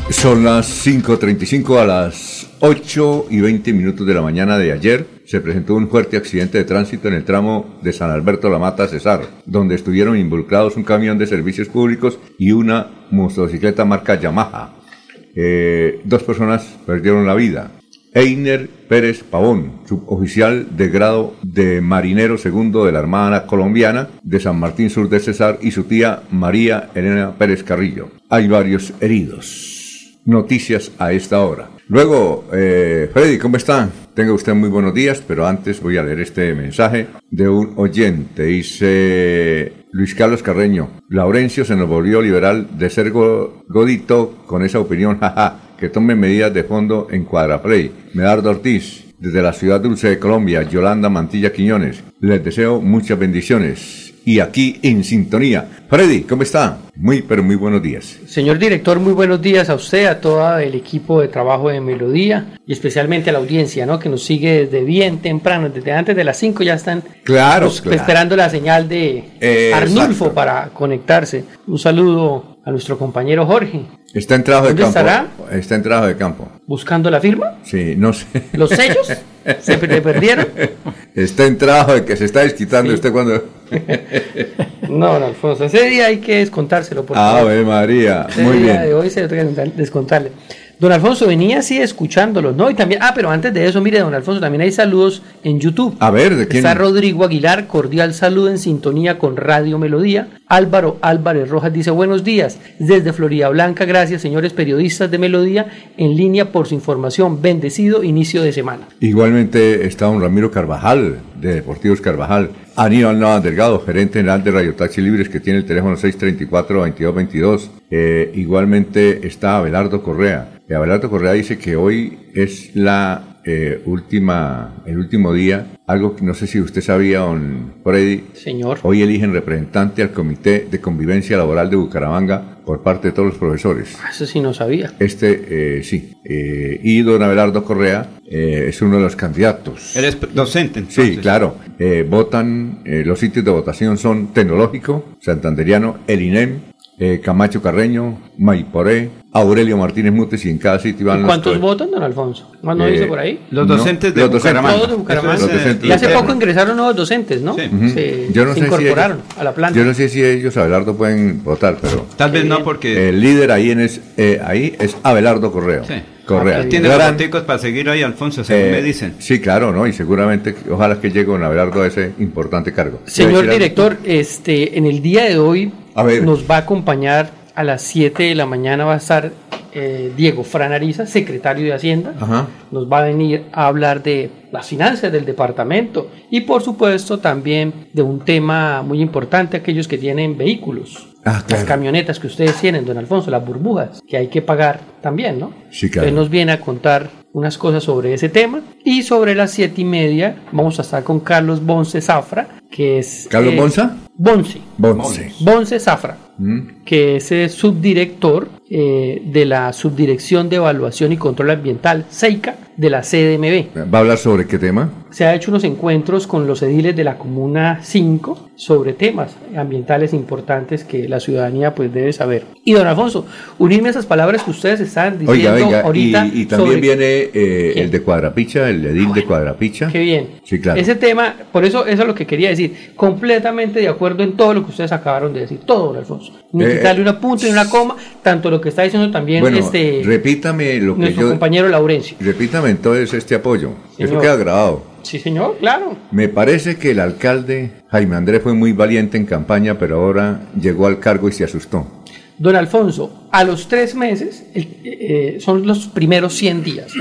Speaker 1: Son las 5.35 a las 8 y 20 minutos de la mañana de ayer. Se presentó un fuerte accidente de tránsito en el tramo de San Alberto La Mata Cesar, donde estuvieron involucrados un camión de servicios públicos y una motocicleta marca Yamaha. Eh, dos personas perdieron la vida. Einer Pérez Pavón, suboficial de grado de marinero segundo de la Armada Colombiana de San Martín Sur de Cesar y su tía María Elena Pérez Carrillo. Hay varios heridos. Noticias a esta hora. Luego, eh, Freddy, ¿cómo está? Tenga usted muy buenos días, pero antes voy a leer este mensaje de un oyente. Dice Luis Carlos Carreño, Laurencio se nos volvió liberal de ser godito con esa opinión, jaja que tomen medidas de fondo en Cuadraplay. Medardo Ortiz, desde la ciudad dulce de Colombia, Yolanda Mantilla Quiñones. Les deseo muchas bendiciones. Y aquí en sintonía. Freddy, ¿cómo está? Muy, pero muy buenos días.
Speaker 12: Señor director, muy buenos días a usted, a todo el equipo de trabajo de Melodía y especialmente a la audiencia, ¿no? Que nos sigue desde bien temprano, desde antes de las 5 ya están
Speaker 1: claro,
Speaker 12: pues, esperando la señal de Arnulfo para conectarse. Un saludo a nuestro compañero Jorge.
Speaker 1: Está en trabajo de
Speaker 12: ¿Dónde
Speaker 1: campo.
Speaker 12: estará?
Speaker 1: Está en trabajo de campo.
Speaker 12: ¿Buscando la firma?
Speaker 1: Sí, no sé.
Speaker 12: ¿Los sellos? ¿Se le perdieron?
Speaker 1: Está en trabajo de que se está desquitando usted cuando...
Speaker 12: No, no, Alfonso, ese día hay que descontárselo. Por
Speaker 1: Ah,
Speaker 12: favor.
Speaker 1: Ave María.
Speaker 12: Ese
Speaker 1: Muy
Speaker 12: día
Speaker 1: bien.
Speaker 12: de hoy se debe descontarle. Don Alfonso venía así escuchándolos, ¿no? Y también, ah, pero antes de eso, mire, don Alfonso, también hay saludos en YouTube.
Speaker 1: A ver, ¿de quién?
Speaker 12: Está Rodrigo Aguilar, cordial saludo en sintonía con Radio Melodía. Álvaro Álvarez Rojas dice buenos días desde Florida Blanca. Gracias, señores periodistas de Melodía, en línea por su información. Bendecido inicio de semana.
Speaker 1: Igualmente está don Ramiro Carvajal, de Deportivos Carvajal. Aníbal Navas Delgado, gerente general de Radio Taxi Libres, que tiene el teléfono 634-2222. Eh, igualmente está Abelardo Correa. Eh, Abelardo Correa dice que hoy es la eh, última, el último día. Algo que no sé si usted sabía, don Freddy.
Speaker 12: Señor.
Speaker 1: Hoy eligen representante al Comité de Convivencia Laboral de Bucaramanga por parte de todos los profesores.
Speaker 12: Eso sí no sabía.
Speaker 1: Este, eh, sí. Eh, y don Abelardo Correa eh, es uno de los candidatos.
Speaker 3: Eres docente,
Speaker 1: Sí, claro. Eh, votan, eh, los sitios de votación son Tecnológico, Santanderiano, El INEM, eh, Camacho Carreño, Maiporé, Aurelio Martínez Mutes y en cada sitio van
Speaker 12: ¿Y
Speaker 1: los
Speaker 12: cuántos
Speaker 1: co-
Speaker 12: votan, don Alfonso? ¿Más no
Speaker 1: Eh,
Speaker 12: dice por ahí?
Speaker 3: Los
Speaker 1: No,
Speaker 3: docentes de
Speaker 1: los docentes.
Speaker 3: Bucaramanga.
Speaker 12: Todos de Bucaramanga.
Speaker 3: Eso es,
Speaker 1: Los docentes.
Speaker 12: Y hace
Speaker 1: Los
Speaker 12: poco ingresaron nuevos docentes, ¿no?
Speaker 3: Sí.
Speaker 12: Se,
Speaker 1: Yo no
Speaker 12: se
Speaker 1: sé si
Speaker 12: incorporaron
Speaker 1: ellos-
Speaker 12: a la planta.
Speaker 1: Yo no sé si ellos, Abelardo, pueden votar, pero
Speaker 3: Tal vez no
Speaker 12: bien.
Speaker 3: porque
Speaker 1: el líder ahí, en es, eh, ahí es Abelardo Correa.
Speaker 3: Sí.
Speaker 1: Correa.
Speaker 12: Ah,
Speaker 3: tiene
Speaker 1: Gran-
Speaker 3: los para seguir ahí, Alfonso, según
Speaker 1: eh,
Speaker 3: me dicen.
Speaker 1: Sí, claro, ¿no? Y seguramente, ojalá que llegue don Abelardo a ese importante cargo.
Speaker 12: Señor
Speaker 1: ¿Quiere decir
Speaker 12: director, este, en el día de hoy
Speaker 1: A ver.
Speaker 12: nos va a acompañar a las 7 de la mañana va a estar eh, Diego Franariza, secretario de Hacienda.
Speaker 1: Ajá.
Speaker 12: Nos va a venir a hablar de las finanzas del departamento y por supuesto también de un tema muy importante, aquellos que tienen vehículos.
Speaker 1: Ah,
Speaker 12: Las camionetas que ustedes tienen, don Alfonso, las burbujas, que hay que pagar también, ¿no?
Speaker 1: Sí, claro.
Speaker 12: Entonces nos viene a contar unas cosas sobre ese tema. Y sobre las siete y media vamos a estar con Carlos Bonce Zafra, que es...
Speaker 1: ¿Carlos
Speaker 12: eh,
Speaker 1: Bonza?
Speaker 12: Bonce.
Speaker 1: Bonce.
Speaker 12: Bonce Zafra,
Speaker 1: Mm.
Speaker 12: que es el subdirector eh, de la Subdirección de Evaluación y Control Ambiental, SEICA, de la CDMB.
Speaker 1: ¿Va a hablar sobre qué tema?
Speaker 12: Se ha hecho unos encuentros con los ediles de la Comuna 5 sobre temas ambientales importantes que la ciudadanía pues debe saber. Y don Alfonso, unirme a esas palabras que ustedes están diciendo
Speaker 1: Oiga,
Speaker 12: ahorita.
Speaker 1: y, y también
Speaker 12: sobre-
Speaker 1: viene eh, el de Cuadrapicha, el edil de Cuadrapicha.
Speaker 12: Qué bien.
Speaker 1: Sí, claro.
Speaker 12: Ese tema, por eso eso es lo que quería decir. Completamente de acuerdo en todo lo que ustedes acabaron de decir. Todo, don Alfonso. Ni
Speaker 1: Eh,
Speaker 12: quitarle una punta ni una coma, tanto lo que está diciendo también
Speaker 1: bueno,
Speaker 12: este
Speaker 1: repítame lo que
Speaker 12: nuestro
Speaker 1: yo...
Speaker 12: compañero Laurencio.
Speaker 1: Repítame entonces este apoyo. Eso
Speaker 12: Señor.
Speaker 1: queda grabado.
Speaker 12: Sí, señor, claro.
Speaker 1: Me parece que el alcalde Jaime Andrés fue muy valiente en campaña, pero ahora llegó al cargo y se asustó.
Speaker 12: Don Alfonso, a los tres meses, eh, son los primeros 100 días.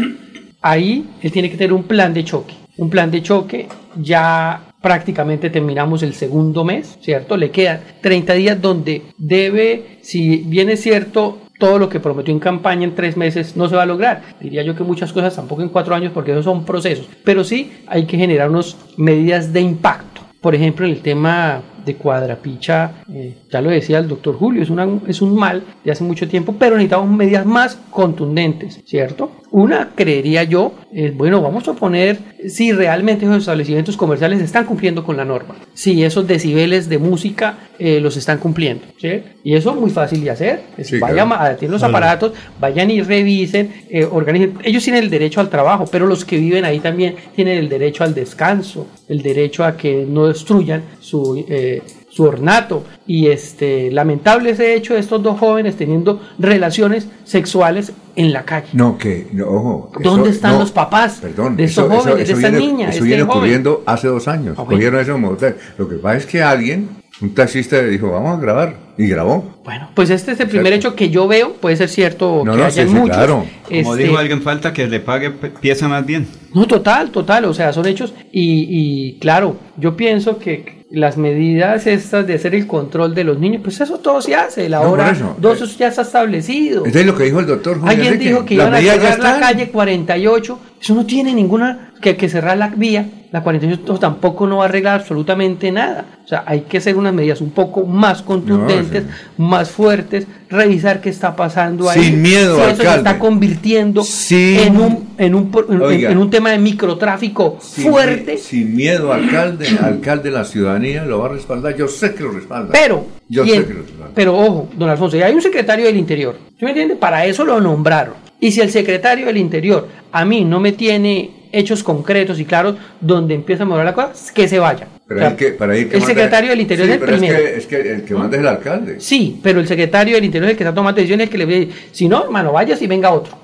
Speaker 12: Ahí él tiene que tener un plan de choque. un plan de choque, ya prácticamente terminamos el segundo mes, ¿cierto? Le quedan 30 días donde debe, si bien es cierto, todo lo que prometió en campaña en tres meses no se va a lograr. Diría yo que muchas cosas tampoco en cuatro años porque esos son procesos. Pero sí hay que generar unas medidas de impacto. Por ejemplo, en el tema de cuadrapicha, eh, ya lo decía el doctor Julio, es, una, es un mal de hace mucho tiempo, pero necesitamos medidas más contundentes, ¿cierto? Una, creería yo, es, bueno, vamos a poner si realmente esos establecimientos comerciales están cumpliendo con la norma, si esos decibeles de música eh, los están cumpliendo, ¿sí? Y eso es muy fácil de hacer, es, vayan a tienen los aparatos, vayan y revisen, eh, organicen, ellos tienen el derecho al trabajo, pero los que viven ahí también tienen el derecho al descanso, el derecho a que no destruyan su... Eh, su ornato y este lamentable ese hecho de estos dos jóvenes teniendo relaciones sexuales en la calle.
Speaker 1: No, que, no, ojo.
Speaker 12: ¿Dónde están los papás
Speaker 1: perdón,
Speaker 12: de estos jóvenes, de esta niña?
Speaker 1: Eso
Speaker 12: este
Speaker 1: viene
Speaker 12: joven?
Speaker 1: ocurriendo hace dos años. Cogieron esos moteles. Lo que pasa es que alguien, un taxista, le dijo, vamos a grabar. Y grabó.
Speaker 12: Bueno, pues este es el primer hecho que yo veo, puede ser cierto
Speaker 1: No,
Speaker 12: que
Speaker 1: no,
Speaker 12: haya
Speaker 1: sí, sí,
Speaker 12: muchos.
Speaker 1: claro.
Speaker 3: Como
Speaker 12: Este,
Speaker 3: dijo alguien, falta que le pague pieza más bien.
Speaker 12: No, total, total, o sea, son hechos y, y claro, yo pienso que las medidas estas de hacer el control de los niños, pues eso todo se hace, la
Speaker 1: No,
Speaker 12: hora
Speaker 1: eso,
Speaker 12: dos eso ya está establecido.
Speaker 1: Entonces lo que dijo el doctor Julio
Speaker 12: Alguien
Speaker 1: Enrique,
Speaker 12: dijo que iban a cerrar la calle 48, eso no tiene ninguna, que, que cerrar la vía, la 48 tampoco no va a arreglar absolutamente nada. O sea, hay que hacer unas medidas un poco más contundentes, más fuertes, revisar qué está pasando ahí.
Speaker 1: Sin miedo,
Speaker 12: si eso se
Speaker 1: alcalde.
Speaker 12: está convirtiendo
Speaker 1: Sin-
Speaker 12: en, un, en, un, en-
Speaker 1: Oiga.
Speaker 12: en un tema de microtráfico
Speaker 1: Sin-
Speaker 12: fuerte.
Speaker 1: Sin miedo, alcalde, alcalde, la ciudadanía lo va a respaldar. Yo sé que lo respalda.
Speaker 12: Pero,
Speaker 1: yo sé que lo respalda.
Speaker 12: pero ojo, don Alfonso, ya hay un secretario del Interior. ¿Sí me entiende? Para eso lo nombraron. Y si el secretario del Interior a mí no me tiene hechos concretos y claros donde empieza a mejorar la cosa, que se vaya.
Speaker 1: Pero
Speaker 12: O sea,
Speaker 1: hay que, para ir que
Speaker 12: el
Speaker 1: manda-
Speaker 12: secretario del Interior
Speaker 1: Sí,
Speaker 12: es el primero.
Speaker 1: Es que, es que el que manda es el alcalde.
Speaker 12: Sí, pero el secretario del Interior es el que está tomando decisiones, el que le ve, si no, hermano, vayas y venga otro.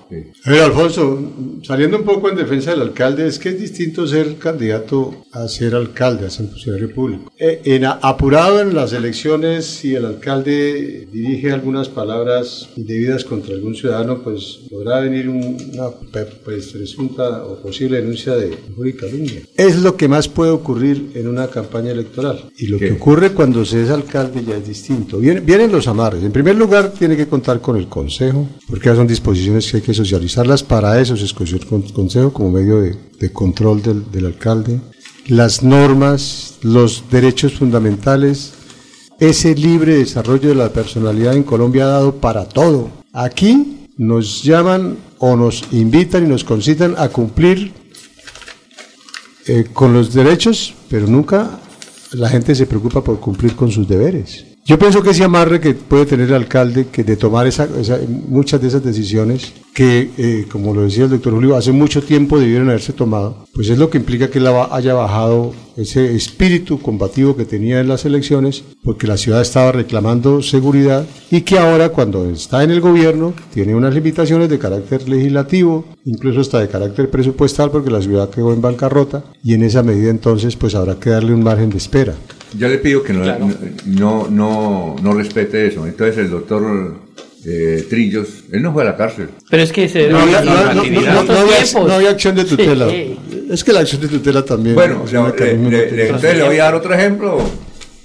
Speaker 7: A ver, Alfonso, saliendo un poco en defensa del alcalde, es que es distinto ser candidato a ser alcalde, a ser funcionario público. Eh, en, a- apurado en las elecciones, si el alcalde dirige algunas palabras indebidas contra algún ciudadano, pues podrá venir un- una pues, presunta o posible denuncia de injuria y calumnia. Es lo que más puede ocurrir en una campaña electoral. Y lo que ocurre cuando se es alcalde ya es distinto. Vienen, vienen los amarres. En primer lugar, tiene que contar con el consejo, porque son disposiciones que hay que socializarlas. Para eso se escogió el con- consejo como medio de, control del, del alcalde. Las normas, los derechos fundamentales, ese libre desarrollo de la personalidad en Colombia ha dado para todo. Aquí nos llaman o nos invitan y nos concitan a cumplir eh, con los derechos, pero nunca la gente se preocupa por cumplir con sus deberes. Yo pienso que ese amarre que puede tener el alcalde, que de tomar esa, esa- muchas de esas decisiones, que eh, como lo decía el doctor Julio, hace mucho tiempo debieron haberse tomado, pues es lo que implica que él ha- haya bajado ese espíritu combativo que tenía en las elecciones, porque la ciudad estaba reclamando seguridad y que ahora cuando está en el gobierno tiene unas limitaciones de carácter legislativo, incluso hasta de carácter presupuestal, porque la ciudad quedó en bancarrota y en esa medida entonces pues habrá que darle un margen de espera.
Speaker 1: Yo le pido que no, no, no, no respete eso. Entonces el doctor eh, Trillos, él no fue a la cárcel.
Speaker 12: Pero es que se
Speaker 7: No había, no- no-
Speaker 12: otros
Speaker 7: no- no había-
Speaker 12: tiempos.
Speaker 7: no había acción de tutela.
Speaker 12: Sí.
Speaker 7: Es que la acción de tutela también.
Speaker 1: Bueno, le-
Speaker 7: un
Speaker 1: le- le- le- entonces le voy a dar otro ejemplo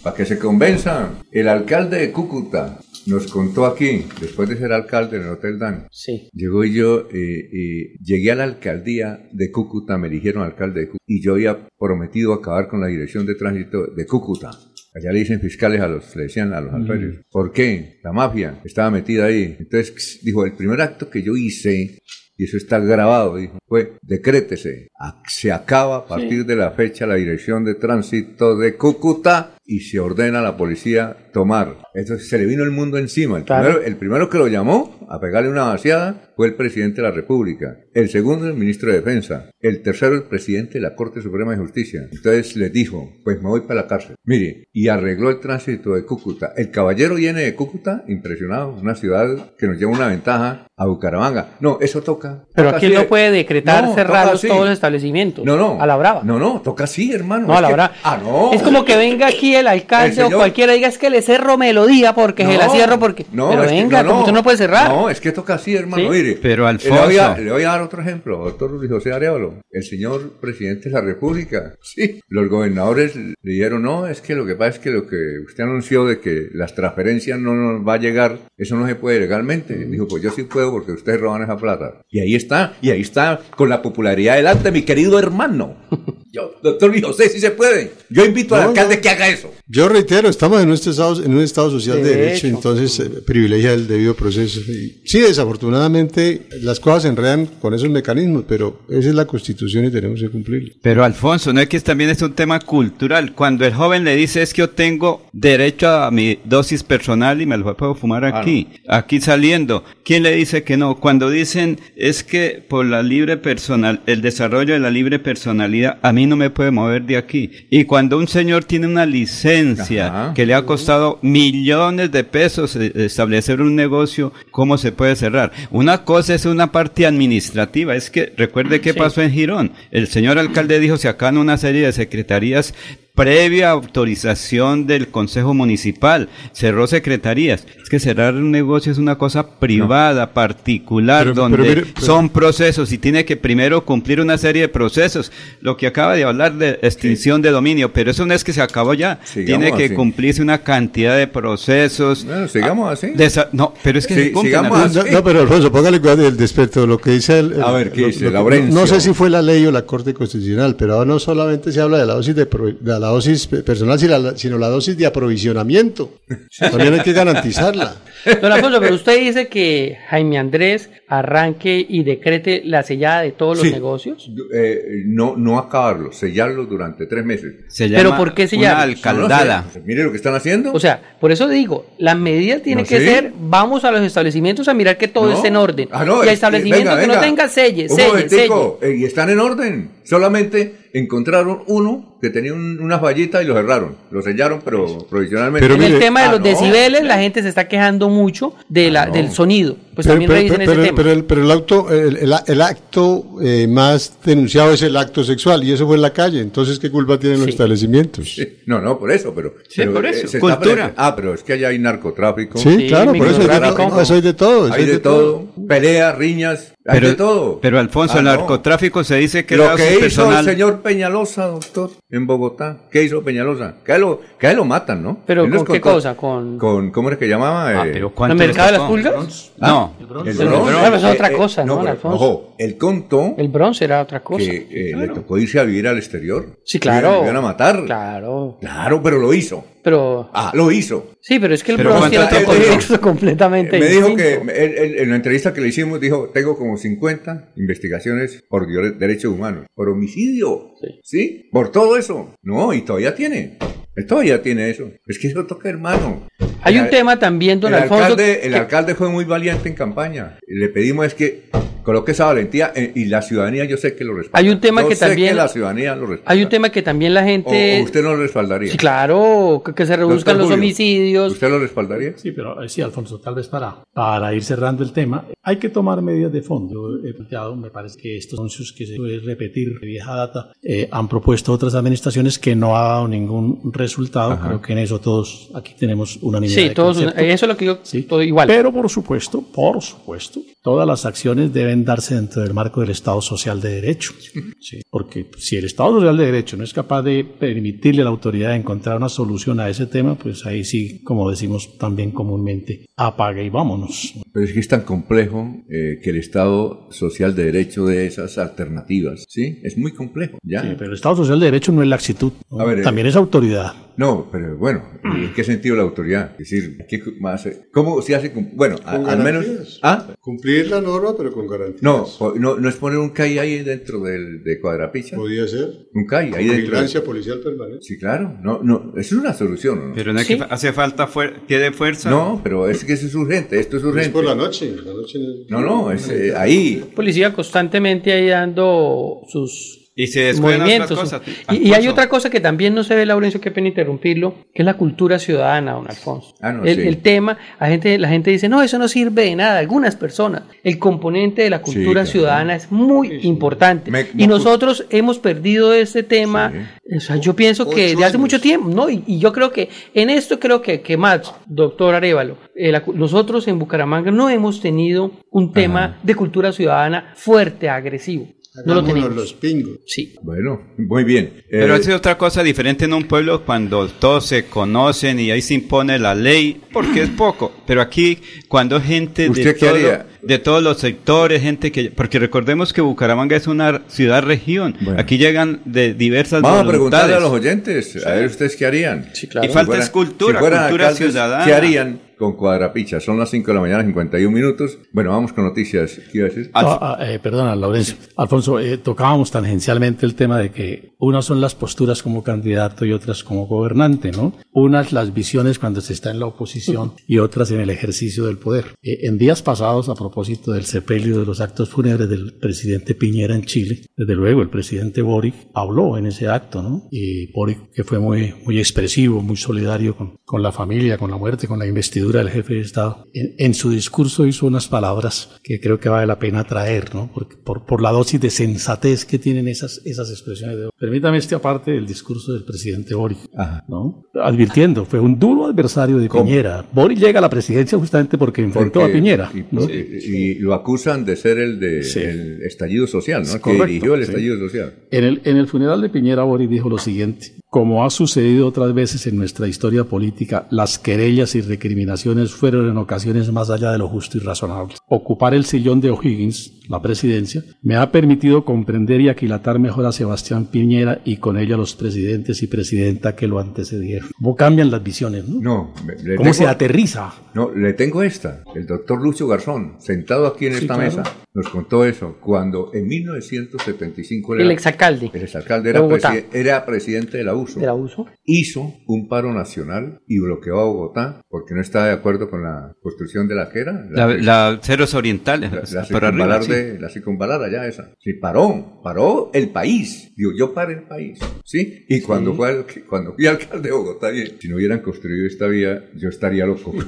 Speaker 1: para que se convenza. El alcalde de Cúcuta nos contó aquí, después de ser alcalde en el Hotel Dan,
Speaker 12: Sí.
Speaker 1: llegó y yo eh, eh, llegué a la alcaldía de Cúcuta, me eligieron alcalde de Cúcuta y yo había prometido acabar con la dirección de tránsito de Cúcuta. Allá le dicen fiscales a los, le decían a los alférezos. ¿Por qué? La mafia estaba metida ahí. Entonces dijo, el primer acto que yo hice y eso está grabado, dijo, fue decrétese, se acaba a partir de la fecha la dirección de tránsito de Cúcuta y se ordena a la policía tomar. Entonces se le vino el mundo encima. El,
Speaker 12: Claro.
Speaker 1: primero, el primero que lo llamó a pegarle una vaciada fue el presidente de la República. El segundo el ministro de Defensa. El tercero el presidente de la Corte Suprema de Justicia. Entonces les dijo, pues me voy para la cárcel. Mire, y arregló el tránsito de Cúcuta. El caballero viene de Cúcuta, impresionado, una ciudad que nos lleva una ventaja a Bucaramanga. No, eso toca.
Speaker 12: Pero
Speaker 1: toca
Speaker 12: aquí
Speaker 1: así.
Speaker 12: no puede decretar
Speaker 1: No, así.
Speaker 12: todos los establecimientos.
Speaker 1: No, no.
Speaker 12: A la brava.
Speaker 1: No, no, toca así, hermano.
Speaker 12: No, a la
Speaker 1: que-
Speaker 12: brava.
Speaker 1: Ah, no.
Speaker 12: Es como que venga aquí el alcalde
Speaker 1: El
Speaker 12: o cualquiera diga es que le cerro melodía porque se la
Speaker 1: No,
Speaker 12: cierro porque.
Speaker 1: No,
Speaker 12: pero venga,
Speaker 1: no,
Speaker 12: como
Speaker 1: no.
Speaker 12: usted no puede cerrar.
Speaker 1: No, es que toca así, hermano.
Speaker 12: ¿Sí?
Speaker 1: Mire,
Speaker 3: Pero,
Speaker 1: eh, Le voy, a,
Speaker 3: Alfonso.
Speaker 1: le voy a dar otro ejemplo, doctor Luis José Arevalo, el señor presidente de la República. Sí, los gobernadores le dijeron, no, es que lo que pasa es que lo que usted anunció de que las transferencias no nos va a llegar, eso no se puede legalmente. Dijo, pues yo sí puedo porque ustedes roban esa plata. Y ahí está, y ahí está, con la popularidad delante, mi querido hermano. Yo, doctor Luis José, sí se puede. Yo invito al alcalde
Speaker 7: no.
Speaker 1: que haga eso.
Speaker 7: Yo reitero, estamos en un estado, en un estado social de,
Speaker 12: De
Speaker 7: derecho,
Speaker 12: hecho.
Speaker 7: entonces eh, privilegia el debido proceso. Y, sí, desafortunadamente las cosas se enredan con esos mecanismos, pero esa es la constitución y tenemos que cumplirla.
Speaker 3: Pero Alfonso, no es que también es un tema cultural. Cuando el joven le dice es que yo tengo derecho a mi dosis personal y me lo puedo fumar aquí, aquí saliendo, ¿quién le dice que no? Cuando dicen es que por la libre personal, el desarrollo de la libre personalidad, a mí no me puede mover de aquí. Y cuando un señor tiene una licencia
Speaker 1: Ajá.
Speaker 3: que le ha costado millones de pesos eh, establecer un negocio, ¿cómo se puede cerrar? Una cosa es una parte administrativa, es que recuerde qué
Speaker 12: Sí.
Speaker 3: pasó en Girón. El señor alcalde dijo se acaban una serie de secretarías previa autorización del Consejo Municipal, cerró secretarías. Es que cerrar un negocio es una cosa privada, particular,
Speaker 7: Pero-
Speaker 3: donde
Speaker 7: pero mire, pero-
Speaker 3: son procesos y tiene que primero cumplir una serie de procesos. Lo que acaba de hablar de extinción de dominio, pero eso no es que se acabó ya.
Speaker 1: Sigamos
Speaker 3: tiene que
Speaker 1: así.
Speaker 3: cumplirse una cantidad de procesos.
Speaker 1: Bueno, sigamos así.
Speaker 3: Desa- no, pero es que
Speaker 1: Sí,
Speaker 3: se cumplen
Speaker 7: No, no, pero Alfonso, póngale cuidado del desperto, lo que dice el... el-
Speaker 1: A ver, ¿qué
Speaker 7: lo-
Speaker 1: dice?
Speaker 7: lo que-
Speaker 1: Laurencio.
Speaker 7: No sé si fue la ley o la Corte Constitucional, pero ahora no solamente se habla de la dosis de, de la dosis pe- personal, sino la, dosis de aprovisionamiento. También hay que garantizarla.
Speaker 12: Don Alfonso, pero usted dice que Jaime Andrés arranque y decrete la sellada de todos los
Speaker 1: Sí.
Speaker 12: negocios.
Speaker 1: Eh, no, no acabarlo, sellarlo durante tres meses.
Speaker 3: Se
Speaker 12: Pero ¿por qué
Speaker 3: una
Speaker 12: sellarlo?
Speaker 3: alcaldada.
Speaker 1: No sé, mire lo que están haciendo.
Speaker 12: O sea, por eso digo, la medida tiene
Speaker 1: No
Speaker 12: que
Speaker 1: sé.
Speaker 12: ser, vamos a los establecimientos a mirar que todo
Speaker 1: No.
Speaker 12: esté en orden.
Speaker 1: Ah, no,
Speaker 12: y a
Speaker 1: es-
Speaker 12: establecimientos
Speaker 1: venga,
Speaker 12: que no tenga selle, selle, selle.
Speaker 1: eh, y están en orden. Solamente encontraron uno que tenía un- una fallita y lo cerraron. Lo sellaron, pero provisionalmente.
Speaker 7: Pero
Speaker 12: En
Speaker 7: mire-
Speaker 12: el tema de
Speaker 1: Ah,
Speaker 12: los
Speaker 1: no.
Speaker 12: decibeles, la gente se está quejando mucho de la,
Speaker 1: no.
Speaker 12: del sonido. Pues
Speaker 7: pero,
Speaker 12: también
Speaker 7: pero-
Speaker 12: revisen
Speaker 7: pero-
Speaker 12: ese tema.
Speaker 7: pero el, pero el auto, el, el- el acto eh, más denunciado es el acto sexual y eso fue en la calle. Entonces, ¿qué culpa tienen los establecimientos?
Speaker 1: Sí, No, no, por eso, pero.
Speaker 3: Sí,
Speaker 1: pero,
Speaker 3: por
Speaker 1: eh,
Speaker 3: eso,
Speaker 1: se está
Speaker 3: cultura.
Speaker 1: Ah, pero es que allá hay narcotráfico.
Speaker 7: Sí,
Speaker 12: Sí,
Speaker 7: claro, por eso todo, eso hay de todo.
Speaker 1: Hay de todo. Peleas, riñas, hay
Speaker 3: Pero,
Speaker 1: de todo.
Speaker 3: pero Alfonso,
Speaker 1: Ah,
Speaker 3: el
Speaker 1: no.
Speaker 3: narcotráfico se dice que
Speaker 1: Lo que hizo
Speaker 3: personal.
Speaker 1: el señor Peñalosa, doctor, en Bogotá. ¿Qué hizo Peñalosa? Que a él lo, que a él lo matan, ¿no?
Speaker 12: Pero ¿con qué cosa? Con...
Speaker 1: Con, ¿Cómo era que llamaba?
Speaker 3: Ah,
Speaker 1: Eh,
Speaker 3: pero ¿cuánto
Speaker 12: ¿El mercado de las pulgas?
Speaker 3: No,
Speaker 1: el Bronx.
Speaker 12: pero es otra
Speaker 1: Eh, eh,
Speaker 12: cosa, ¿no,
Speaker 1: pero,
Speaker 12: Alfonso?
Speaker 1: ojo, él contó
Speaker 12: El bronce era otra cosa.
Speaker 1: que eh, le tocó irse a vivir al exterior.
Speaker 12: Sí, claro.
Speaker 1: iban a matar.
Speaker 12: Claro.
Speaker 1: Claro, pero lo hizo.
Speaker 12: Pero...
Speaker 1: Ah, lo hizo.
Speaker 12: Sí, pero es que el
Speaker 3: Pero
Speaker 12: bronce
Speaker 3: ¿cuánto
Speaker 12: otro contexto completamente
Speaker 1: me dijo que
Speaker 12: distinto.
Speaker 1: él- él- en la entrevista que le hicimos dijo, tengo como 50 investigaciones por derechos humanos, por homicidio,
Speaker 12: Sí.
Speaker 1: sí. Por todo eso. No, y todavía tiene. Todavía tiene eso. Es que eso toca, hermano.
Speaker 12: Hay un tema también, don
Speaker 1: el
Speaker 12: Alfonso.
Speaker 1: Alcalde, el
Speaker 12: que-
Speaker 1: alcalde fue muy valiente en campaña. Le pedimos es que coloque esa valentía eh, y la ciudadanía yo sé que lo respalda.
Speaker 12: Hay un tema
Speaker 1: Yo
Speaker 12: que
Speaker 1: sé
Speaker 12: también-
Speaker 1: que la ciudadanía lo respalda.
Speaker 12: Hay un tema que también la
Speaker 1: O-
Speaker 12: gente...
Speaker 1: o usted no lo respaldaría.
Speaker 12: Sí, claro, que, que se reduzcan los homicidios.
Speaker 1: ¿Usted lo respaldaría?
Speaker 6: Sí, pero eh, sí, Alfonso, tal vez para, para ir cerrando el tema, hay que tomar medidas de fondo. Yo he planteado, me parece que estos anuncios que se puede repetir de vieja data eh, han propuesto otras administraciones que no ha dado ningún resultado.
Speaker 1: Ajá.
Speaker 6: Creo que en eso todos aquí tenemos unanimidad.
Speaker 12: Sí,
Speaker 6: de
Speaker 12: todos,
Speaker 6: concepto.
Speaker 12: eso es lo que yo...
Speaker 6: Sí.
Speaker 12: Todo igual.
Speaker 6: Pero por supuesto, por supuesto, todas las acciones deben darse dentro del marco del Estado Social de Derecho. Sí, porque si el Estado Social de Derecho no es capaz de permitirle a la autoridad encontrar una solución a ese tema, pues ahí sí, como decimos también comúnmente, apague y vámonos.
Speaker 1: Pero es que es tan complejo eh, que el Estado social de derecho de esas alternativas, ¿sí? Es muy complejo, ¿ya?
Speaker 6: Sí, pero el Estado Social de Derecho no es laxitud, ¿no?
Speaker 1: Ver, eh,
Speaker 6: también es autoridad.
Speaker 1: No, pero bueno, ¿en qué sentido la autoridad? Es decir, ¿qué más, ¿cómo se hace? Bueno, a- al menos...
Speaker 7: garantías.
Speaker 1: ¿Ah?
Speaker 7: Cumplir la norma, pero con garantías.
Speaker 1: No, no, no es poner un CAI ahí dentro del, de Cuadrapicha.
Speaker 7: Podía ser.
Speaker 1: Un CAI ahí dentro.
Speaker 7: Vigilancia policial permanente.
Speaker 1: Sí, claro. No, no, eso es una solución, ¿no?
Speaker 3: Pero no es
Speaker 12: Sí.
Speaker 3: que hace falta fuer que dé fuerza.
Speaker 1: No, pero es que eso es urgente, esto es urgente.
Speaker 7: Es por la noche. La noche
Speaker 1: No, no, es eh, ahí.
Speaker 12: Policía constantemente ahí dando sus
Speaker 3: Y se
Speaker 12: movimientos.
Speaker 3: otras cosas.
Speaker 12: Y, y hay otra cosa que también no se ve, Laurencio, qué pena interrumpirlo, que es la cultura ciudadana, don Alfonso.
Speaker 1: Ah, no,
Speaker 12: el,
Speaker 1: sí.
Speaker 12: el tema, la gente, la gente dice, no, eso no sirve de nada. Algunas personas, el componente de la cultura
Speaker 1: claro.
Speaker 12: ciudadana es muy importante.
Speaker 1: Me-
Speaker 12: y nosotros hemos perdido este tema, o sea, yo pienso que
Speaker 7: Ocho
Speaker 12: de hace
Speaker 7: años.
Speaker 12: mucho tiempo, ¿no? Y, y yo creo que en esto creo que, que más, doctor Arevalo, eh, la nosotros en Bucaramanga no hemos tenido un tema de cultura ciudadana fuerte, agresivo. No lo tenemos.
Speaker 7: los pingos.
Speaker 12: Sí.
Speaker 1: Bueno, muy bien.
Speaker 3: Pero
Speaker 1: Eh,
Speaker 3: es otra cosa diferente en un pueblo cuando todos se conocen y ahí se impone la ley, porque es poco. Pero aquí, cuando gente de, todos los sectores, gente que... Porque recordemos que Bucaramanga es una ciudad-región.
Speaker 1: Bueno.
Speaker 3: Aquí llegan de diversas
Speaker 1: Vamos a preguntarle a los oyentes, a ver ustedes qué harían.
Speaker 12: Sí, claro.
Speaker 3: Y falta es cultura,
Speaker 1: si
Speaker 3: cultura
Speaker 1: alcaldes,
Speaker 3: ciudadana.
Speaker 1: ¿Qué harían con Cuadrapicha? Son las 5 de la mañana, 51 minutos. Bueno, vamos con noticias. ¿Qué iba a decir?
Speaker 6: Ah, ah, eh, perdona, Laurencio. Alfonso, eh, tocábamos tangencialmente el tema de que unas son las posturas como candidato y otras como gobernante, ¿no? Unas las visiones cuando se está en la oposición y otras en el ejercicio del poder. Eh, en días pasados, a propósito del sepelio de los actos fúnebres del presidente Piñera en Chile, desde luego el presidente Boric habló en ese acto, ¿no? Y Boric, que fue muy, muy expresivo, muy solidario con, con la familia, con la muerte, con la investidura del jefe de Estado, en, en su discurso hizo unas palabras que creo que vale la pena traer, ¿no? Porque, por, por la dosis de sensatez que tienen esas, esas expresiones. De... Permítame este aparte del discurso del presidente Boric,
Speaker 1: Ajá.
Speaker 6: ¿no? Advirtiendo, fue un duro adversario de
Speaker 1: ¿Cómo?
Speaker 6: Piñera. Boric llega a la presidencia justamente porque enfrentó
Speaker 1: Porque-
Speaker 6: a Piñera,
Speaker 1: Y,
Speaker 6: ¿no?
Speaker 1: y- lo acusan de ser el de
Speaker 6: Sí.
Speaker 1: el estallido social, ¿no?
Speaker 6: Es
Speaker 1: que
Speaker 6: correcto,
Speaker 1: dirigió el
Speaker 6: sí.
Speaker 1: estallido social.
Speaker 6: En el, en el funeral de Piñera, Boris dijo lo siguiente. Como ha sucedido otras veces en nuestra historia política, las querellas y recriminaciones fueron en ocasiones más allá de lo justo y razonable. Ocupar el sillón de O'Higgins, la presidencia, me ha permitido comprender y aquilatar mejor a Sebastián Piñera y con ella a los presidentes y presidenta que lo antecedieron. ¿Cómo cambian las visiones? ¿no?
Speaker 1: No, le
Speaker 6: ¿Cómo
Speaker 1: tengo-
Speaker 6: se aterriza?
Speaker 1: No, le tengo esta. El doctor Lucio Garzón, sentado aquí en
Speaker 6: Sí,
Speaker 1: esta
Speaker 6: claro.
Speaker 1: mesa, nos contó eso. Cuando en 1975 era-
Speaker 12: El exalcalde
Speaker 1: el exalcalde
Speaker 12: de
Speaker 1: era, presidente de la
Speaker 12: Abuso.
Speaker 1: hizo un paro nacional y bloqueó a Bogotá porque no estaba de acuerdo con la construcción de la que era.
Speaker 3: La, la ceros orientales,
Speaker 1: la, la
Speaker 3: arriba,
Speaker 1: circunvalar
Speaker 3: sí.
Speaker 1: de- la circunvalar allá esa. Sí, paró, paró el país. Digo, yo paré el país. ¿Sí? Y cuando, fue al- cuando fui alcalde de Bogotá, y si no hubieran construido esta vía, yo estaría loco.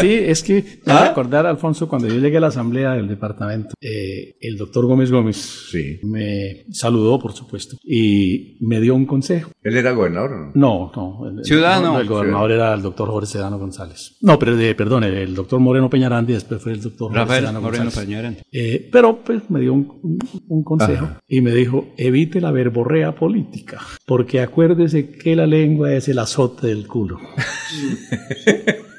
Speaker 6: Sí, es que
Speaker 1: ¿Ah?
Speaker 6: a recordar, Alfonso, cuando yo llegué a la asamblea del departamento, eh, el doctor Gómez Gómez
Speaker 1: Sí.
Speaker 6: me saludó, por supuesto, y me dio un consejo.
Speaker 1: ¿Él era gobernador o no?
Speaker 6: No, no. el-
Speaker 3: Ciudadano.
Speaker 6: no, el gobernador era el doctor Jorge Sedano González. No, pero de- perdón, el, el doctor Moreno Peñarandi, después fue el doctor Jorge
Speaker 3: Rafael
Speaker 6: Sedano
Speaker 3: Moreno.
Speaker 6: Eh, pero pues me dio un, un- un consejo
Speaker 1: Ajá.
Speaker 6: y me dijo, evite la verborrea política, porque acuérdese que la lengua es el azote del culo.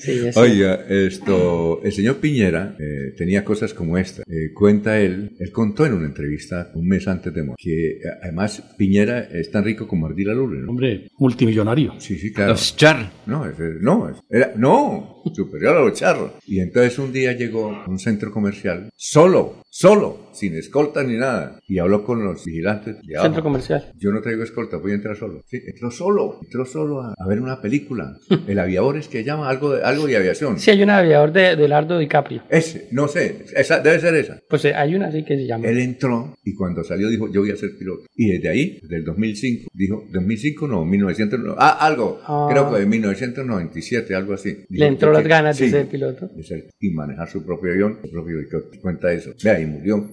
Speaker 12: Sí,
Speaker 1: Oiga, esto, el señor Piñera eh, tenía cosas como esta. Eh, cuenta él, él contó en una entrevista un mes antes de morir que eh, además Piñera es tan rico como Ardila Lule, ¿no?
Speaker 6: Hombre, multimillonario.
Speaker 1: Sí, sí, claro.
Speaker 3: Los char.
Speaker 1: No, ese- no, era, no, superior a los charros. Y entonces un día llegó a un centro comercial, solo, solo, sin escolta ni nada, y habló con los vigilantes. de abajo.
Speaker 12: Centro comercial.
Speaker 1: Yo no traigo escolta, voy a entrar solo. Sí, entró solo, entró solo a, a ver una película. El aviador es que llama algo de, algo de aviación.
Speaker 12: Sí, hay un aviador de, de Lardo DiCaprio.
Speaker 1: Ese, no sé, esa, debe ser esa.
Speaker 12: Pues eh, hay una así que se llama.
Speaker 1: Él entró y cuando salió dijo, yo voy a ser piloto. Y desde ahí, desde el 2005, dijo, 2005 no, 1900, no, ah, algo,
Speaker 12: Ah.
Speaker 1: creo que de 1997, algo así. Dijo,
Speaker 12: Le entró las ganas de ser piloto.
Speaker 1: de ser- y manejar su propio avión, su propio helicóptero. Cuenta eso. Vea, y murió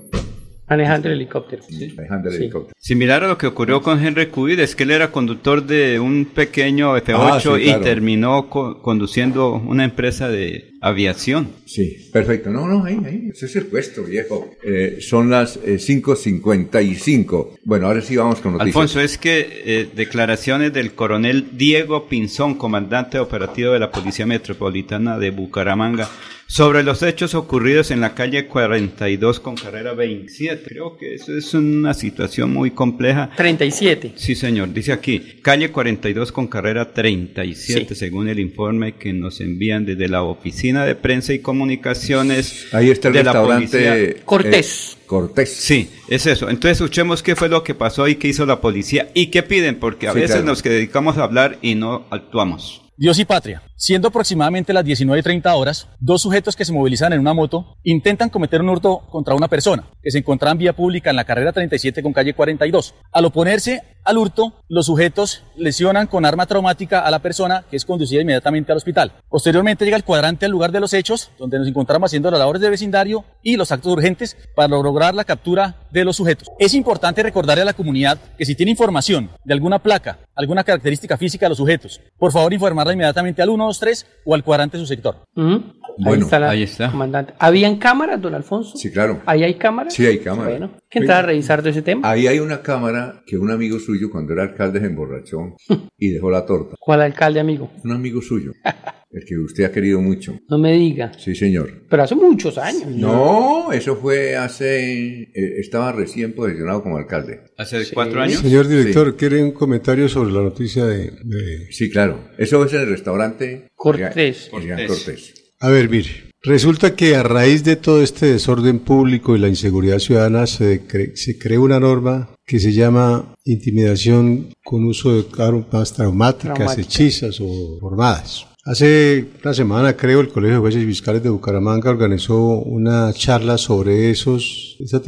Speaker 12: Manejando el helicóptero. Sí.
Speaker 1: helicóptero.
Speaker 3: Similar a lo que ocurrió con Henry Cubid, es que él era conductor de un pequeño F8
Speaker 1: Ah, sí,
Speaker 3: y terminó co- conduciendo una empresa de aviación.
Speaker 1: Sí, perfecto. No, no, ahí, ahí. Ese es el puesto, viejo. Eh, son las eh, 5.55. Bueno, ahora sí vamos con noticias.
Speaker 3: Alfonso, es que eh, declaraciones del coronel Diego Pinzón, comandante operativo de la Policía Metropolitana de Bucaramanga, sobre los hechos ocurridos en la calle 42 con carrera 27. Creo que eso es una situación muy compleja.
Speaker 12: 37.
Speaker 3: Sí, señor, dice aquí, calle 42 con carrera 37, según el informe que nos envían desde la Oficina de Prensa y Comunicaciones
Speaker 1: Ahí está el
Speaker 3: de la
Speaker 1: restaurante
Speaker 3: policía.
Speaker 12: Cortés.
Speaker 1: eh, Cortés.
Speaker 3: Sí, es eso. Entonces escuchemos qué fue lo que pasó y qué hizo la policía y qué piden, porque a
Speaker 1: Sí,
Speaker 3: veces
Speaker 1: claro.
Speaker 3: nos dedicamos a hablar y no actuamos.
Speaker 13: Dios y patria. Siendo aproximadamente las 19.30 horas, dos sujetos que se movilizan en una moto intentan cometer un hurto contra una persona que se encontraba en vía pública en la carrera 37 con calle 42. Al oponerse al hurto, los sujetos lesionan con arma traumática a la persona que es conducida inmediatamente al hospital. Posteriormente llega el cuadrante al lugar de los hechos, donde nos encontramos haciendo las labores de vecindario y los actos urgentes para lograr la captura de los sujetos. Es importante recordarle a la comunidad que si tiene información de alguna placa, alguna característica física de los sujetos, por favor informarla inmediatamente al 123 o al cuadrante de su sector.
Speaker 12: ahí está la comandante. ¿Habían cámaras, don Alfonso?
Speaker 1: Sí, claro.
Speaker 12: ¿Ahí hay cámaras?
Speaker 1: Sí, hay cámaras.
Speaker 12: Bueno, que entrar a revisar todo ese tema.
Speaker 1: Ahí hay una cámara que un amigo suyo cuando era alcalde se emborrachó y dejó la torta.
Speaker 12: ¿Cuál alcalde, amigo?
Speaker 1: Un amigo suyo. El que usted ha querido mucho.
Speaker 12: No me diga.
Speaker 1: Sí, señor.
Speaker 12: Pero hace muchos años.
Speaker 1: No, eso fue hace... eh, estaba recién posicionado como alcalde.
Speaker 3: ¿Hace cuatro años?
Speaker 7: Señor director, ¿quiere un comentario sobre la noticia de...? de-
Speaker 1: Sí, claro. Eso es en el restaurante...
Speaker 12: Cortés.
Speaker 1: Adrián Cortés.
Speaker 7: A ver, mire. Resulta que a raíz de todo este desorden público y la inseguridad ciudadana se, cre- se creó una norma que se llama intimidación con uso de armas traumáticas,
Speaker 12: Traumáticas.
Speaker 7: hechizas o formadas. Hace una semana, creo, el Colegio de Jueces y Fiscales de Bucaramanga organizó una charla sobre esos, esa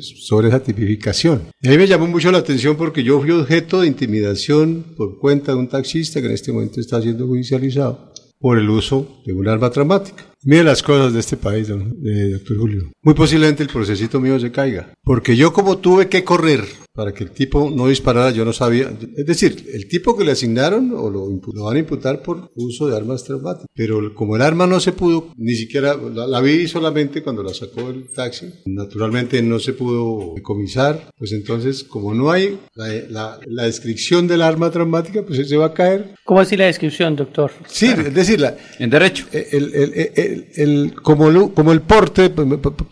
Speaker 7: sobre esa tipificación. Y a mí me llamó mucho la atención porque yo fui objeto de intimidación por cuenta de un taxista que en este momento está siendo judicializado por el uso de un arma traumática. Mire las cosas de este país, don, eh, doctor Julio. Muy posiblemente el procesito mío se caiga. Porque yo como tuve que correr para que el tipo no disparara, yo no sabía. Es decir, el tipo que le asignaron o lo, lo van a imputar por uso de armas traumáticas. Pero como el arma no se pudo, ni siquiera la, la vi solamente cuando la sacó el taxi. Naturalmente no se pudo decomisar. Pues entonces, como no hay la, la- la descripción del arma traumática, pues se va a caer.
Speaker 12: ¿Cómo así la descripción, doctor?
Speaker 7: Sí, es decir, la,
Speaker 3: En derecho.
Speaker 7: el, el, el, el- como, el, como el porte, por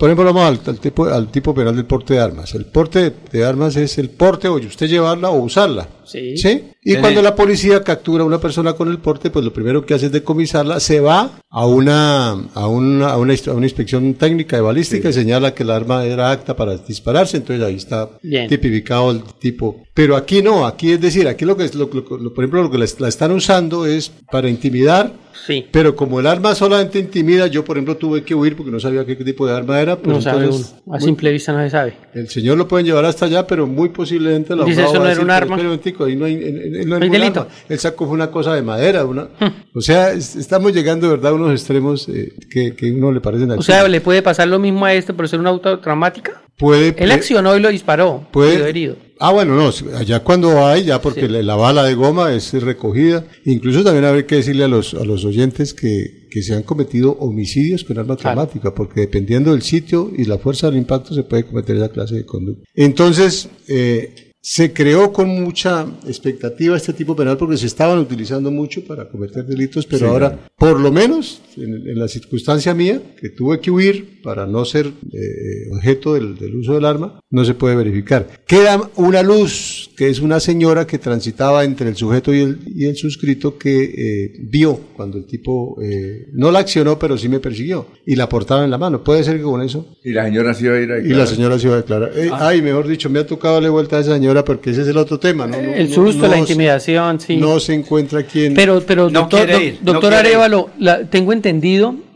Speaker 7: ejemplo, vamos al, al tipo, al tipo penal del porte de armas. El porte de armas es el porte o usted llevarla o usarla.
Speaker 12: Sí.
Speaker 7: Y
Speaker 3: Tiene-
Speaker 7: cuando la policía captura a una persona con el porte, pues lo primero que hace es decomisarla, se va a una, a una, a una, inst- a una inspección técnica de balística y señala que el arma era apta para dispararse, entonces ahí está
Speaker 12: Bien.
Speaker 7: tipificado el tipo. Pero aquí no, aquí es decir, aquí lo que es, lo, lo- lo- por ejemplo, lo que la, la están usando es para intimidar
Speaker 12: Sí.
Speaker 7: pero como el arma solamente intimida, yo por ejemplo tuve que huir porque no sabía qué tipo de arma era. Pues
Speaker 12: no sabe uno.
Speaker 7: entonces,
Speaker 12: A
Speaker 7: muy-
Speaker 12: simple vista no se sabe.
Speaker 7: el señor lo pueden llevar hasta allá, pero muy posiblemente la
Speaker 12: Dice, eso no era un arma.
Speaker 7: "Pero espere un momentico, ahí no hay, en- en- no hay
Speaker 12: delito.
Speaker 7: arma". El saco fue una cosa de madera. Una, o sea, es- estamos llegando, verdad, a unos extremos eh, que, que uno le parecen
Speaker 12: O sea, le puede pasar lo mismo a este por ser una auto traumática.
Speaker 7: puede,
Speaker 12: Él accionó y lo disparó.
Speaker 7: Puede-
Speaker 12: Quedó herido.
Speaker 7: Ah, bueno, no, allá cuando hay, ya porque la, la bala de goma es recogida. Incluso también habría que decirle a los, a los oyentes que, que se han cometido homicidios con arma traumática, porque dependiendo del sitio y la fuerza del impacto se puede cometer esa clase de conducta. Entonces, eh, se creó con mucha expectativa este tipo penal porque se estaban utilizando mucho para cometer delitos, pero
Speaker 1: Sí,
Speaker 7: ahora,
Speaker 1: claro.
Speaker 7: por lo menos, en, en la circunstancia mía, que tuve que huir para no ser eh, objeto del, del uso del arma, no se puede verificar. Queda una luz, que es una señora que transitaba entre el sujeto y el, y el suscrito que eh, vio cuando el tipo eh, no la accionó, pero sí me persiguió y la portaba en la mano. Puede ser que con eso.
Speaker 1: Y la señora se iba a ir a
Speaker 7: Y la
Speaker 1: declarar.
Speaker 7: señora se iba a declarar. Eh, Ay, mejor dicho, me ha tocado darle vuelta a esa señora porque ese es el otro tema, ¿no? No-
Speaker 12: El susto,
Speaker 7: no
Speaker 12: la intimidación, sí.
Speaker 7: No se encuentra quien.
Speaker 12: Pero, pero
Speaker 3: No
Speaker 12: doctor, doctor. Arevalo, la- tengo entendido,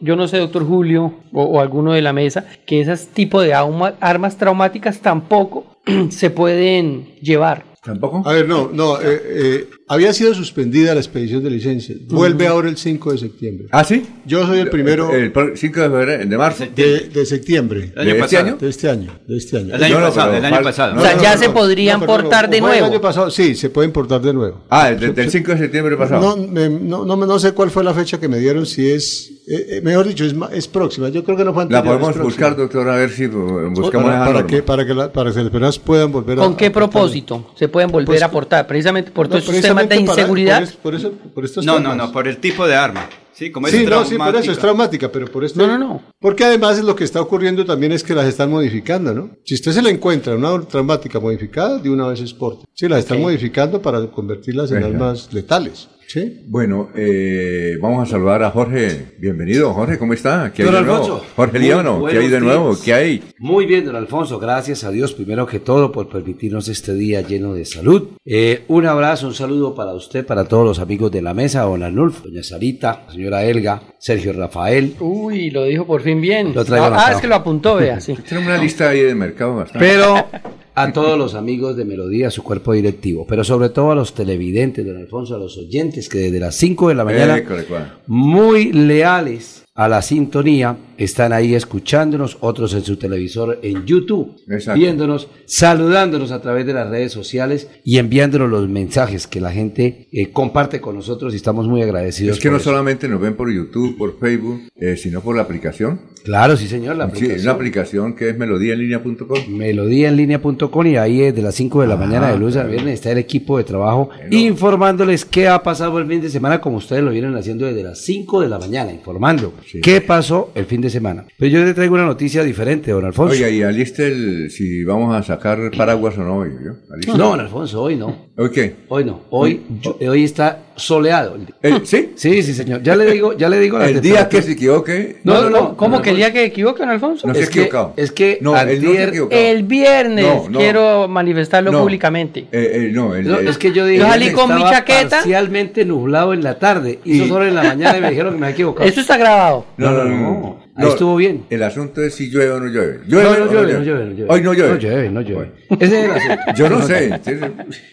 Speaker 12: yo no sé, doctor Julio o, o alguno de la mesa, que esas tipo de armas traumáticas tampoco se pueden llevar.
Speaker 1: ¿Tampoco?
Speaker 7: A ver, no, no, eh, eh, había sido suspendida la expedición de licencia. Vuelve ahora el 5 de septiembre.
Speaker 1: ¿Ah, sí?
Speaker 7: Yo soy el primero
Speaker 1: El, pro- 5 de febrero, de marzo.
Speaker 7: de, de septiembre.
Speaker 3: El año
Speaker 1: ¿De este
Speaker 3: pasado.
Speaker 1: año?
Speaker 7: De este año, de este año.
Speaker 3: El año
Speaker 1: No,
Speaker 3: pasado, el año pasado.
Speaker 12: O sea, ya se podrían portar de nuevo.
Speaker 7: El año pasado, sí, se pueden portar de nuevo.
Speaker 1: Ah, el de- del 5 de septiembre pasado.
Speaker 7: No, me- no, no, me- no sé cuál fue la fecha que me dieron, si es, eh, eh, mejor dicho, es, es próxima. Yo creo que no fue
Speaker 1: la
Speaker 7: anterior,
Speaker 1: podemos buscar, doctor, a ver si eh, buscamos
Speaker 7: para,
Speaker 1: esa
Speaker 7: para que, para, que la- para que las personas puedan volver a...
Speaker 12: ¿Con qué
Speaker 7: a
Speaker 12: propósito se pueden volver
Speaker 7: Pues,
Speaker 12: a portar? Precisamente por estos temas de
Speaker 7: para-
Speaker 12: inseguridad.
Speaker 7: por, es- por eso, por estos
Speaker 3: No, no, no, por el tipo de arma. Sí, como es
Speaker 7: Sí, no, sí, por eso
Speaker 3: traumática.
Speaker 7: es traumática, pero por esto.
Speaker 12: No, no, no.
Speaker 7: Porque además lo que está ocurriendo también es que las están modificando, ¿no? Si usted se la encuentra una traumática modificada, de una vez es porte. Sí, las están modificando para convertirlas en
Speaker 1: Ajá.
Speaker 7: armas letales.
Speaker 1: Sí. Bueno, eh, vamos a saludar a Jorge. Bienvenido, Jorge, ¿cómo está? ¿Qué hay de nuevo? Jorge
Speaker 14: muy
Speaker 1: Líbano, ¿qué hay de nuevo?
Speaker 14: días.
Speaker 1: ¿Qué hay?
Speaker 14: Muy bien, don Alfonso, gracias a Dios primero que todo por permitirnos este día lleno de salud. Eh, un abrazo, un saludo para usted, para todos los amigos de la mesa, don Arnulfo, doña Sarita, la señora Elga, Sergio Rafael.
Speaker 12: Uy, lo dijo por fin bien.
Speaker 14: Lo
Speaker 12: ah,
Speaker 14: anotado.
Speaker 12: es que lo apuntó, vea, sí.
Speaker 1: Tenemos una lista ahí de mercado bastante.
Speaker 14: Pero a todos los amigos de Melodía, su cuerpo directivo, pero sobre todo a los televidentes, don Alfonso, a los oyentes que desde las 5 de la mañana, muy leales a la sintonía, están ahí escuchándonos, otros en su televisor en YouTube,
Speaker 1: Exacto.
Speaker 14: viéndonos, saludándonos a través de las redes sociales y enviándonos los mensajes que la gente eh, comparte con nosotros y estamos muy agradecidos.
Speaker 1: Es que no
Speaker 14: eso.
Speaker 1: solamente nos ven por YouTube, por Facebook, eh, sino por la aplicación.
Speaker 14: Claro, sí señor, la
Speaker 1: Sí,
Speaker 14: aplicación.
Speaker 1: es una aplicación que es melodíaenlínea.com.
Speaker 14: melodíaenlínea.com y ahí desde las 5 de la mañana de lunes a viernes está el equipo de trabajo informándoles qué ha pasado el fin de semana como ustedes lo vienen haciendo desde las 5 de la mañana, informando qué pasó el fin de semana. Pero yo le traigo una noticia diferente, don Alfonso.
Speaker 1: Oye, y aliste el, si vamos a sacar paraguas o no hoy, ¿yo?
Speaker 14: No, don Alfonso, hoy no.
Speaker 1: ¿Hoy qué?
Speaker 14: Hoy no. Hoy, yo- hoy está soleado.
Speaker 1: Eh, ¿Sí?
Speaker 14: Sí, sí, señor. Ya le digo, ya le digo la
Speaker 1: El día que se equivoque.
Speaker 14: No, no, no.
Speaker 12: ¿Cómo
Speaker 14: no,
Speaker 12: que el día que equivoque, don Alfonso?
Speaker 1: No se ha
Speaker 14: es que-
Speaker 1: equivocado.
Speaker 14: es que
Speaker 1: no, él no se
Speaker 14: antier-.
Speaker 12: El viernes quiero manifestarlo públicamente.
Speaker 1: Eh, eh, no, el-
Speaker 14: es que yo dije
Speaker 12: Yo salí con mi chaqueta.
Speaker 14: parcialmente nublado en la tarde, hizo
Speaker 1: Y-
Speaker 14: sol en la mañana y me dijeron que me había equivocado.
Speaker 12: Esto está grabado.
Speaker 1: No, no, no.
Speaker 14: No. Ahí estuvo bien.
Speaker 1: El asunto es si llueve o no llueve.
Speaker 14: No,
Speaker 1: ¿Llueve
Speaker 14: no
Speaker 1: o
Speaker 14: llueve, no llueve, no llueve.
Speaker 1: Hoy no llueve.
Speaker 14: No llueve, no llueve. Ese es el asunto.
Speaker 1: Yo no sé.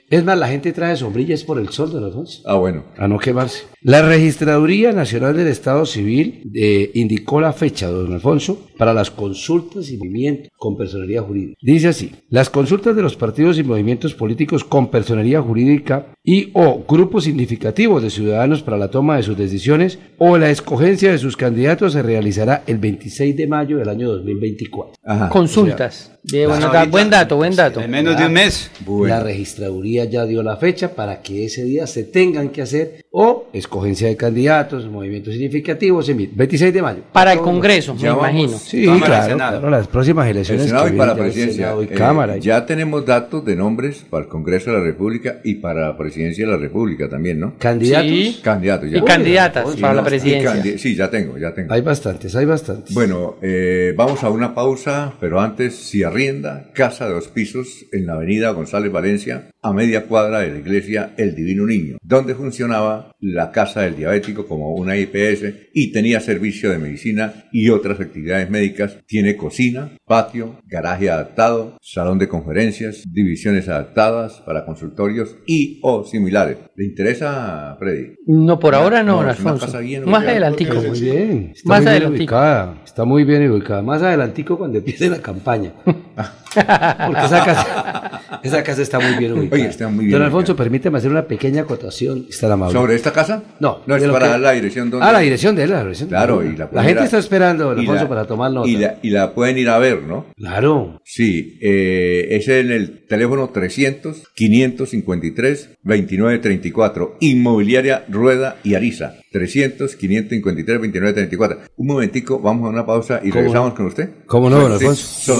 Speaker 14: Es más, la gente trae sombrillas por el sol de los dos.
Speaker 1: Ah, bueno.
Speaker 14: A no quemarse. La Registraduría Nacional del Estado Civil eh, indicó la fecha, don Alfonso, para las consultas y movimientos con personería jurídica. Dice así, las consultas de los partidos y movimientos políticos con personería jurídica y o grupos significativos de ciudadanos para la toma de sus decisiones o la escogencia de sus candidatos se realizará el 26 de mayo del año 2024.
Speaker 1: Ajá.
Speaker 12: Consultas.
Speaker 14: Ahorita-
Speaker 12: buen dato, buen dato.
Speaker 3: En menos de un mes.
Speaker 14: La registraduría ya dio la fecha para que ese día se tengan que hacer o escogencia de candidatos, movimientos significativos, en fin, 26 de mayo.
Speaker 12: Para el Congreso, me
Speaker 1: vamos.
Speaker 12: imagino.
Speaker 14: Sí, claro, las próximas
Speaker 1: El
Speaker 14: elecciones.
Speaker 1: Senado
Speaker 14: que
Speaker 1: y para la presidencia.
Speaker 14: Senado y
Speaker 1: Eh,
Speaker 14: Cámara.
Speaker 1: ya tenemos datos de nombres para el Congreso de la República y para la presidencia de la República también, ¿no?
Speaker 14: ¿Candidatos?
Speaker 12: Sí.
Speaker 1: Candidatos ya.
Speaker 12: Y candidatas
Speaker 1: Sí,
Speaker 12: para la presidencia.
Speaker 1: Sí, ya tengo, ya tengo.
Speaker 14: Hay bastantes, hay bastantes.
Speaker 1: Bueno, eh, vamos a una pausa, pero antes, si arrienda, casa de dos pisos en la avenida González Valencia, a media cuadra de la iglesia El Divino Niño, donde funcionaba la casa del diabético como una IPS y tenía servicio de medicina y otras actividades médicas. Tiene cocina, patio, garaje adaptado, salón de conferencias, divisiones adaptadas para consultorios y o similares. ¿Le interesa, Freddy?
Speaker 12: No, por ahora no,
Speaker 1: No,
Speaker 12: Alfonso.
Speaker 1: bien
Speaker 12: Más
Speaker 1: ubicada.
Speaker 12: adelantico.
Speaker 14: Muy bien, está
Speaker 12: Más
Speaker 14: muy bien
Speaker 12: adelantico.
Speaker 14: ubicada, está muy bien ubicada. Más adelantico cuando empiece la campaña. Porque esa casa, esa casa está muy bien ubicada.
Speaker 1: Oye, está muy bien
Speaker 14: Don Alfonso, permíteme hacer una pequeña acotación. Está amable.
Speaker 1: ¿Sobre esta casa?
Speaker 14: No.
Speaker 1: No, es para
Speaker 14: que-
Speaker 1: dar la dirección donde...
Speaker 14: Ah, la dirección de él, la dirección de
Speaker 1: Claro,
Speaker 14: él.
Speaker 1: y la,
Speaker 14: La gente
Speaker 1: a-
Speaker 14: está esperando, don Alfonso,
Speaker 1: la-
Speaker 14: para tomar nota.
Speaker 1: Y la, y la pueden ir a ver, ¿no?
Speaker 14: Claro.
Speaker 1: Sí, eh, es en el teléfono 300-553-2934, Inmobiliaria Rueda y Ariza. 300-553-2934. Un momentico, vamos a una pausa y
Speaker 14: ¿Cómo
Speaker 1: regresamos
Speaker 14: no?
Speaker 1: con usted.
Speaker 14: ¿Cómo no, don
Speaker 1: Sí,
Speaker 14: Alfonso?
Speaker 1: son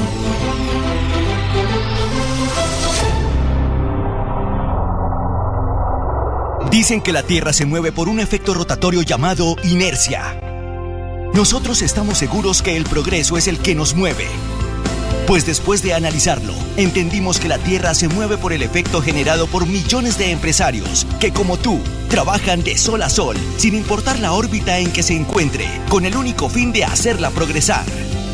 Speaker 15: Dicen que la Tierra se mueve por un efecto rotatorio llamado inercia. Nosotros estamos seguros que el progreso es el que nos mueve. Pues después de analizarlo, entendimos que la Tierra se mueve por el efecto generado por millones de empresarios que, como tú, trabajan de sol a sol, sin importar la órbita en que se encuentre, con el único fin de hacerla progresar.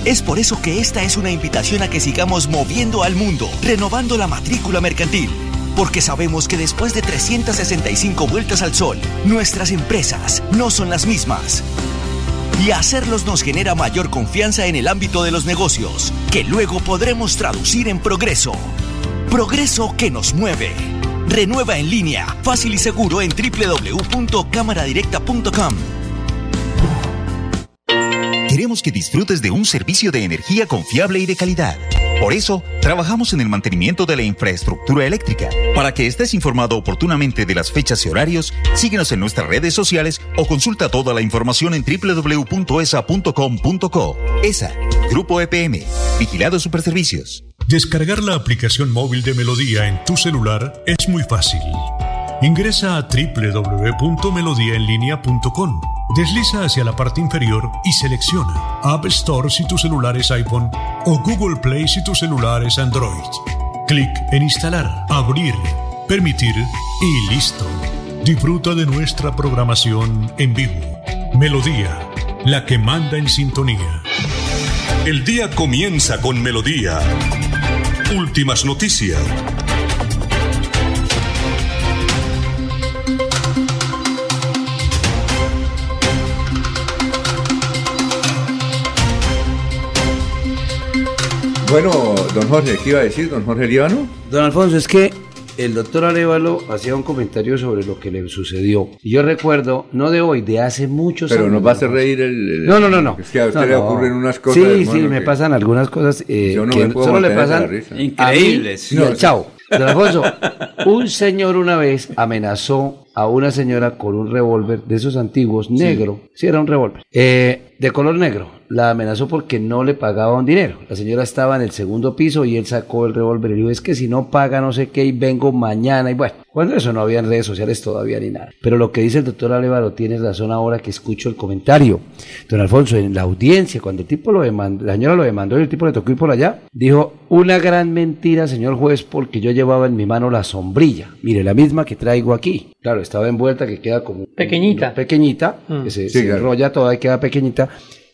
Speaker 15: Es por eso que esta es una invitación a que sigamos moviendo al mundo, renovando la matrícula mercantil. Porque sabemos que después de 365 vueltas al sol, nuestras empresas no son las mismas. Y hacerlos nos genera mayor confianza en el ámbito de los negocios, que luego podremos traducir en progreso. Progreso que nos mueve. Renueva en línea, fácil y seguro en www.cámaradirecta.com.
Speaker 16: queremos que disfrutes de un servicio de energía confiable y de calidad. Por eso, trabajamos en el mantenimiento de la infraestructura eléctrica. Para que estés informado oportunamente de las fechas y horarios, síguenos en nuestras redes sociales o consulta toda la información en www.esa.com.co. ESA, Grupo EPM, Vigilado Superservicios.
Speaker 17: Descargar la aplicación móvil de Melodía en tu celular es muy fácil. Ingresa a www.melodiaenlinea.com. Desliza hacia la parte inferior y selecciona App Store si tu celular es iPhone o Google Play si tu celular es Android. Clic en Instalar, Abrir, Permitir y listo. Disfruta de nuestra programación en vivo. Melodía, la que manda en sintonía. El día comienza con Melodía. Últimas noticias.
Speaker 1: Bueno, don Jorge, ¿qué iba a decir, don Jorge Líbano?
Speaker 14: Don Alfonso, es que el doctor Arevalo hacía un comentario sobre lo que le sucedió. Y yo recuerdo, no de hoy, de hace muchos
Speaker 1: Pero
Speaker 14: años.
Speaker 1: nos va a hacer reír el, el-
Speaker 14: No, no, no, no.
Speaker 1: Es que a usted
Speaker 14: No,
Speaker 1: le
Speaker 14: no.
Speaker 1: ocurren unas cosas.
Speaker 14: Sí,
Speaker 1: hermano,
Speaker 14: sí, me pasan algunas cosas eh,
Speaker 1: Yo no
Speaker 14: que
Speaker 1: me puedo
Speaker 14: solo le pasan mí
Speaker 3: Increíbles.
Speaker 14: y
Speaker 1: No,
Speaker 14: al
Speaker 1: sí.
Speaker 14: chavo. Don Alfonso, un señor una vez amenazó a una señora con un revólver de esos antiguos, negro, sí, era un revólver, eh, de color negro. La amenazó porque no le pagaba un dinero. La señora estaba en el segundo piso y él sacó el revólver y dijo, es que si no paga no sé qué y vengo mañana y bueno, cuando eso no había en redes sociales todavía ni nada. Pero lo que dice el doctor Alevaro tiene razón ahora que escucho el comentario. Don Alfonso, en la audiencia, cuando el tipo lo demandó, la señora lo demandó y el tipo le tocó ir por allá, dijo, una gran mentira, señor juez, porque yo llevaba en mi mano la sombrilla. Mire, la misma que traigo aquí. Claro, estaba envuelta que queda como...
Speaker 12: Pequeñita.
Speaker 14: Pequeñita,
Speaker 12: Mm.
Speaker 14: que se,
Speaker 1: Sí,
Speaker 14: se
Speaker 1: claro.
Speaker 14: enrolla toda y queda pequeñita.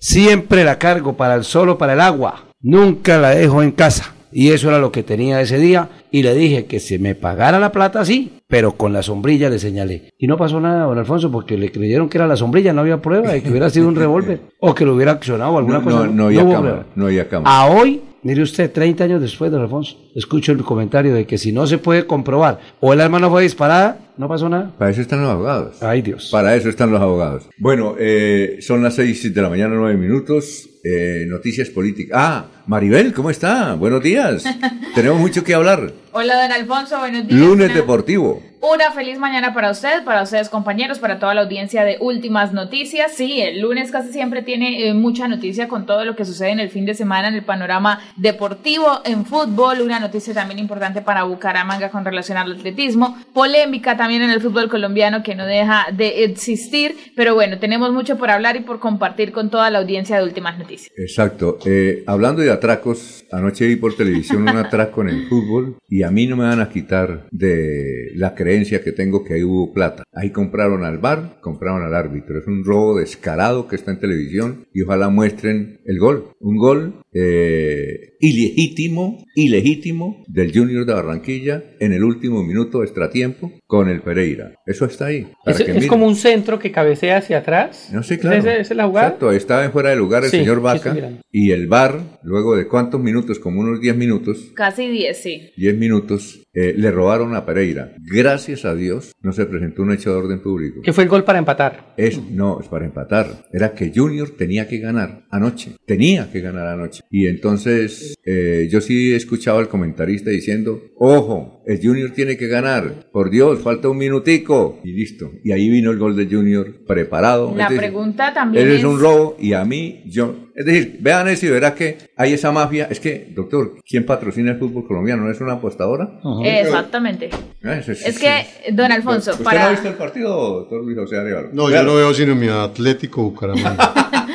Speaker 14: Siempre la cargo para el solo, para el agua. Nunca la dejo en casa. Y eso era lo que tenía ese día. Y le dije que se me pagara la plata, sí, pero con la sombrilla le señalé. Y no pasó nada, don Alfonso, porque le creyeron que era la sombrilla, no había prueba de que hubiera sido un revólver o que lo hubiera accionado o alguna
Speaker 1: No,
Speaker 14: cosa.
Speaker 1: no, no había cámara, no había cámara.
Speaker 14: A hoy, mire usted, 30 años después, don Alfonso, escucho el comentario de que si no se puede comprobar o el arma no fue disparada, no pasó nada.
Speaker 1: Para eso están los abogados.
Speaker 14: Ay, Dios.
Speaker 1: Para eso están los abogados. Bueno, eh, son las seis de la mañana, nueve minutos. Eh, noticias políticas. Ah, Maribel, ¿cómo está? Buenos días. Tenemos mucho que hablar.
Speaker 18: Hola, don Alfonso, buenos días.
Speaker 1: Lunes
Speaker 18: Una-
Speaker 1: deportivo.
Speaker 18: Una feliz mañana para usted, para ustedes compañeros, para toda la audiencia de Últimas Noticias. Sí, el lunes casi siempre tiene eh, mucha noticia con todo lo que sucede en el fin de semana en el panorama deportivo, en fútbol, una noticia también importante para Bucaramanga con relación al atletismo, polémica también en el fútbol colombiano que no deja de existir, pero bueno, tenemos mucho por hablar y por compartir con toda la audiencia de Últimas Noticias.
Speaker 1: Exacto. Eh, hablando de atracos, anoche vi por televisión un atraco en el fútbol y a mí no me van a quitar de la creencia que tengo que ahí hubo plata. Ahí compraron al bar, compraron al árbitro. Es un robo descarado que está en televisión y ojalá muestren el gol. Un gol eh, ilegítimo, ilegítimo del Junior de Barranquilla en el último minuto de extratiempo con el Pereira. Eso está ahí.
Speaker 12: Es,
Speaker 1: que
Speaker 12: es
Speaker 1: miren.
Speaker 12: como un centro que cabecea hacia atrás.
Speaker 1: No sé, claro.
Speaker 12: ¿Esa, esa es la jugada?
Speaker 1: Exacto, estaba en fuera de lugar el
Speaker 12: Sí,
Speaker 1: señor Vaca y el bar, luego de cuántos minutos, como unos 10 minutos,
Speaker 18: Casi 10, sí.
Speaker 1: 10 minutos, eh, le robaron a Pereira. Gracias a Dios no se presentó un hecho de orden público.
Speaker 12: Que fue el gol para empatar.
Speaker 1: Es, no, es para empatar. Era que Junior tenía que ganar anoche. Tenía que ganar anoche. Y entonces eh, yo sí escuchaba al comentarista diciendo, ojo, el Junior tiene que ganar. Por Dios, falta un minutico. Y listo. Y ahí vino el gol de Junior preparado.
Speaker 18: La pregunta también
Speaker 1: Él
Speaker 18: es...
Speaker 1: es un robo y a mí, yo. Es decir, vean eso y verá que hay esa mafia. Es que, doctor, ¿quién patrocina el fútbol colombiano? ¿No es una apostadora?
Speaker 18: Exactamente.
Speaker 1: Ah, ese-
Speaker 18: Es que, don Alfonso,
Speaker 1: ¿Usted
Speaker 18: para...
Speaker 1: no ha visto el partido, doctor Luis José Arevalo?
Speaker 7: No, yo no veo sino mi Atlético Bucaramanga.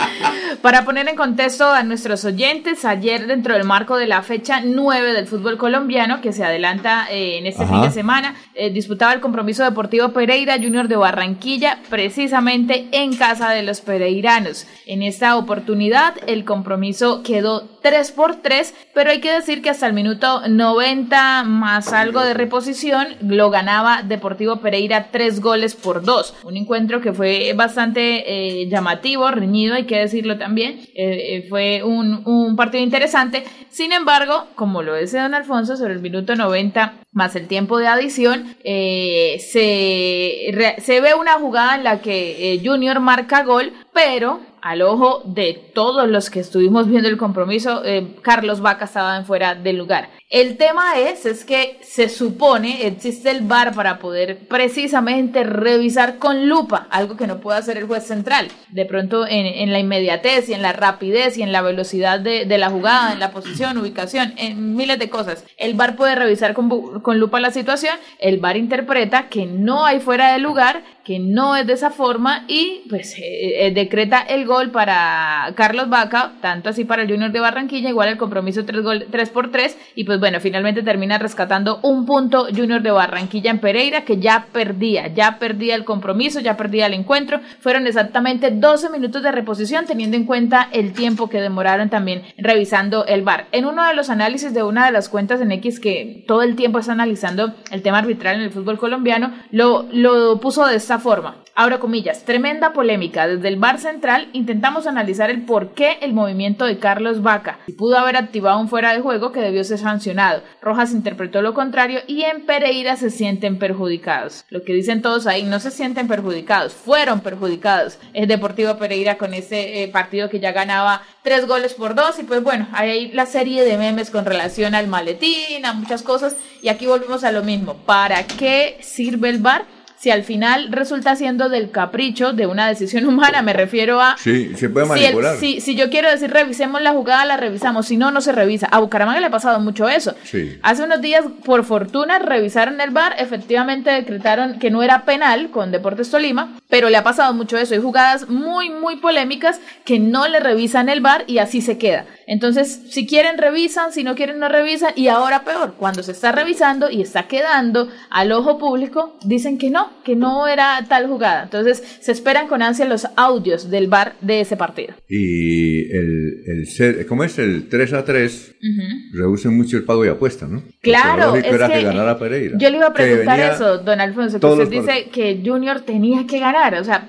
Speaker 18: Para poner en contexto a nuestros oyentes, ayer dentro del marco de la fecha 9 del fútbol colombiano, que se adelanta eh, en este
Speaker 19: Ajá.
Speaker 18: fin de semana, eh, disputaba el compromiso deportivo Pereira Junior de Barranquilla, precisamente en casa de los pereiranos. En esta oportunidad el compromiso quedó 3 por 3, pero hay que decir que hasta el minuto 90 más algo de reposición lo ganaba Deportivo Pereira 3 goles por 2. Un encuentro que fue bastante eh, llamativo, reñido, hay que decirlo también. Eh, eh, fue un, un partido interesante. Sin embargo, como lo dice don Alfonso, sobre el minuto 90 más el tiempo de adición, eh, se, se ve una jugada en la que Junior marca gol, pero al ojo de todos los que estuvimos viendo el compromiso, eh, Carlos Vaca estaba en fuera del lugar. El tema es, es que se supone existe el VAR para poder precisamente revisar con lupa, algo que no puede hacer el juez central. De pronto en, la inmediatez y en la rapidez y en la velocidad de, la jugada, en la posición, ubicación, en miles de cosas. El VAR puede revisar con, con lupa la situación, el VAR interpreta que no hay fuera de lugar, que no es de esa forma y pues eh, eh, decreta el gol para Carlos Vaca, tanto así para el Junior de Barranquilla, igual el compromiso 3, gol, 3 por 3 y pues bueno, finalmente termina rescatando un punto Junior de Barranquilla en Pereira que ya perdía, ya perdía el compromiso, ya perdía el encuentro. Fueron exactamente 12 minutos de reposición teniendo en cuenta el tiempo que demoraron también revisando el VAR. En uno de los análisis de una de las cuentas en X que todo el tiempo está analizando el tema arbitral en el fútbol colombiano, lo, lo puso de esta forma. Abro comillas, tremenda polémica. Desde el bar central intentamos analizar el por qué el movimiento de Carlos Vaca. Si pudo haber activado un fuera de juego que debió ser sancionado. Rojas interpretó lo contrario y en Pereira se sienten perjudicados. Lo que dicen todos ahí, no se sienten perjudicados, fueron perjudicados. Es Deportivo Pereira con ese eh, partido que ya ganaba tres goles por dos y pues bueno, hay la serie de memes con relación al maletín, a muchas cosas y aquí volvemos a lo mismo. ¿Para qué sirve el bar? Si al final resulta siendo del capricho de una decisión humana, me refiero a...
Speaker 1: Sí, se puede manipular.
Speaker 18: Si, el, si, si, yo quiero decir revisemos la jugada, la revisamos, si no, no se revisa. A Bucaramanga le ha pasado mucho eso.
Speaker 1: Sí.
Speaker 18: Hace unos días, por fortuna, revisaron el bar, efectivamente decretaron que no era penal con Deportes Tolima, pero le ha pasado mucho eso. Hay jugadas muy, muy polémicas que no le revisan el bar y así se queda. Entonces, si quieren, revisan, si no quieren, no revisan. Y ahora peor, cuando se está revisando y está quedando al ojo público, dicen que no, que no era tal jugada. Entonces, se esperan con ansia los audios del bar de ese partido.
Speaker 1: Y el, el ser, ¿cómo es? El 3 a 3 uh -huh. reduce mucho el pago de apuesta, ¿no?
Speaker 18: Claro, es
Speaker 1: era
Speaker 18: que,
Speaker 1: que ganara Pereira.
Speaker 18: Yo le iba a preguntar eso, don Alfonso, que usted dice que Junior tenía que ganar. O sea,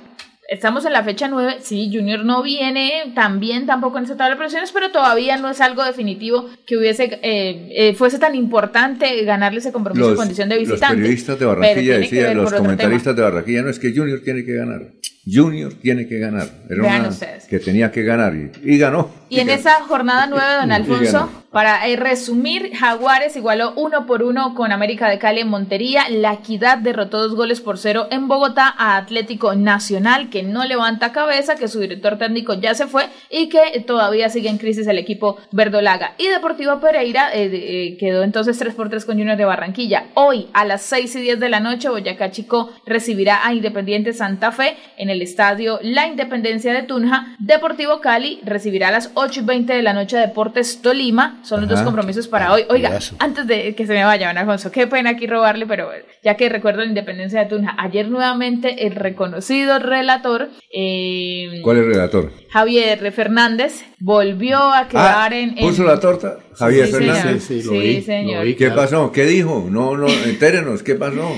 Speaker 18: Estamos en la fecha 9, sí, Junior no viene tan bien tampoco en esa tabla de posiciones, pero todavía no es algo definitivo que hubiese eh, eh, fuese tan importante ganarle ese compromiso
Speaker 1: los,
Speaker 18: en condición de visitante.
Speaker 1: Los periodistas de Barranquilla decían, los comentaristas de Barranquilla, no es que Junior tiene que ganar. Junior tiene que ganar. Era
Speaker 18: Vean
Speaker 1: una
Speaker 18: ustedes.
Speaker 1: que tenía que ganar y, y ganó.
Speaker 18: Y en esa jornada 9, don Alfonso, para eh, resumir, Jaguares igualó uno por uno con América de Cali en Montería. La Equidad derrotó dos goles por cero en Bogotá a Atlético Nacional, que no levanta cabeza, que su director técnico ya se fue y que todavía sigue en crisis el equipo verdolaga. Y Deportivo Pereira eh, eh, quedó entonces 3 por 3 con Junior de Barranquilla. Hoy a las 6 y 10 de la noche, Boyacá Chico recibirá a Independiente Santa Fe en el estadio La Independencia de Tunja. Deportivo Cali recibirá a las 8 y 20 de la noche a Deportes Tolima. Son los
Speaker 14: Ajá.
Speaker 18: dos compromisos para hoy. Oiga,
Speaker 14: Pedazo.
Speaker 18: antes de que se me vaya, don Alfonso, qué pena aquí robarle, pero ya que recuerdo la Independencia de Tunja, ayer nuevamente el reconocido relator eh,
Speaker 1: ¿Cuál es el relator?
Speaker 18: Javier Fernández volvió a quedar en, en-
Speaker 1: Ah, ¿Puso la torta? Javier
Speaker 18: Sí,
Speaker 1: Fernández.
Speaker 18: señor. Sí, sí, lo vi, señor. lo vi,
Speaker 1: ¿Qué
Speaker 18: claro.
Speaker 1: pasó? ¿Qué dijo? No, no, entérenos, ¿qué pasó?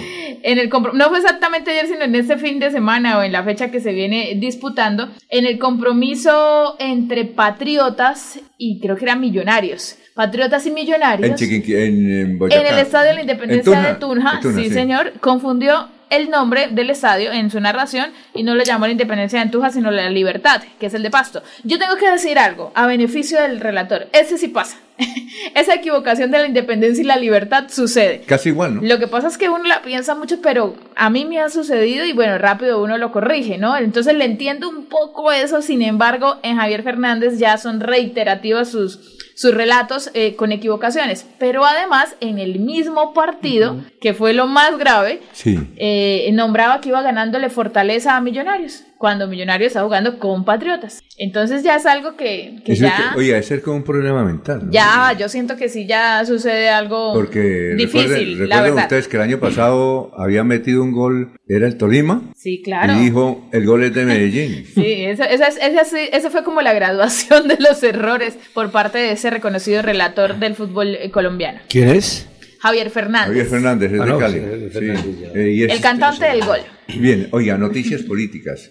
Speaker 18: en el no fue exactamente ayer, sino en este fin de semana o en la fecha que se viene disputando, en el compromiso entre Patriotas y creo que eran Millonarios. Patriotas y Millonarios.
Speaker 1: En Chiquinqui, en, en Boyacá.
Speaker 18: En el Estadio de la Independencia
Speaker 1: En
Speaker 18: de Tunja, sí, señor, confundió el nombre del estadio en su narración y no le llamó la Independencia de Tunja, sino la Libertad, que es el de Pasto. Yo tengo que decir algo a beneficio del relator. Ese sí pasa. Esa equivocación de la Independencia y la Libertad sucede.
Speaker 1: Casi igual, ¿no?
Speaker 18: Lo que pasa es que uno la piensa mucho, pero a mí me ha sucedido y bueno, rápido uno lo corrige, ¿no? Entonces le entiendo un poco eso, sin embargo, en Javier Fernández ya son reiterativas sus, sus relatos eh, con equivocaciones, pero además en el mismo partido, que fue lo más grave,
Speaker 1: Sí.
Speaker 18: eh, nombraba que iba ganándole fortaleza a Millonarios, cuando Millonarios está jugando con Patriotas. Entonces ya es algo que, que ya...
Speaker 1: que- oye, es ser como un problema mental. ¿no?
Speaker 18: Ya, yo siento que sí ya sucede algo
Speaker 1: Porque
Speaker 18: difícil,
Speaker 1: recuerden,
Speaker 18: la
Speaker 1: recuerden
Speaker 18: verdad.
Speaker 1: ustedes que el año pasado había metido un gol, era el Tolima,
Speaker 18: Sí, claro.
Speaker 1: y dijo, el gol es de Medellín.
Speaker 18: Sí, esa, esa, esa, esa fue como la graduación de los errores por parte de ese reconocido relator del fútbol eh, colombiano,
Speaker 14: ¿Quién es?
Speaker 18: Javier Fernández,
Speaker 1: Javier Fernández, es
Speaker 14: Ah,
Speaker 1: de
Speaker 14: no,
Speaker 1: Cali.
Speaker 14: sí,
Speaker 1: Sí. Eh, y es-
Speaker 18: el cantante del gol.
Speaker 1: Bien, oiga, noticias políticas.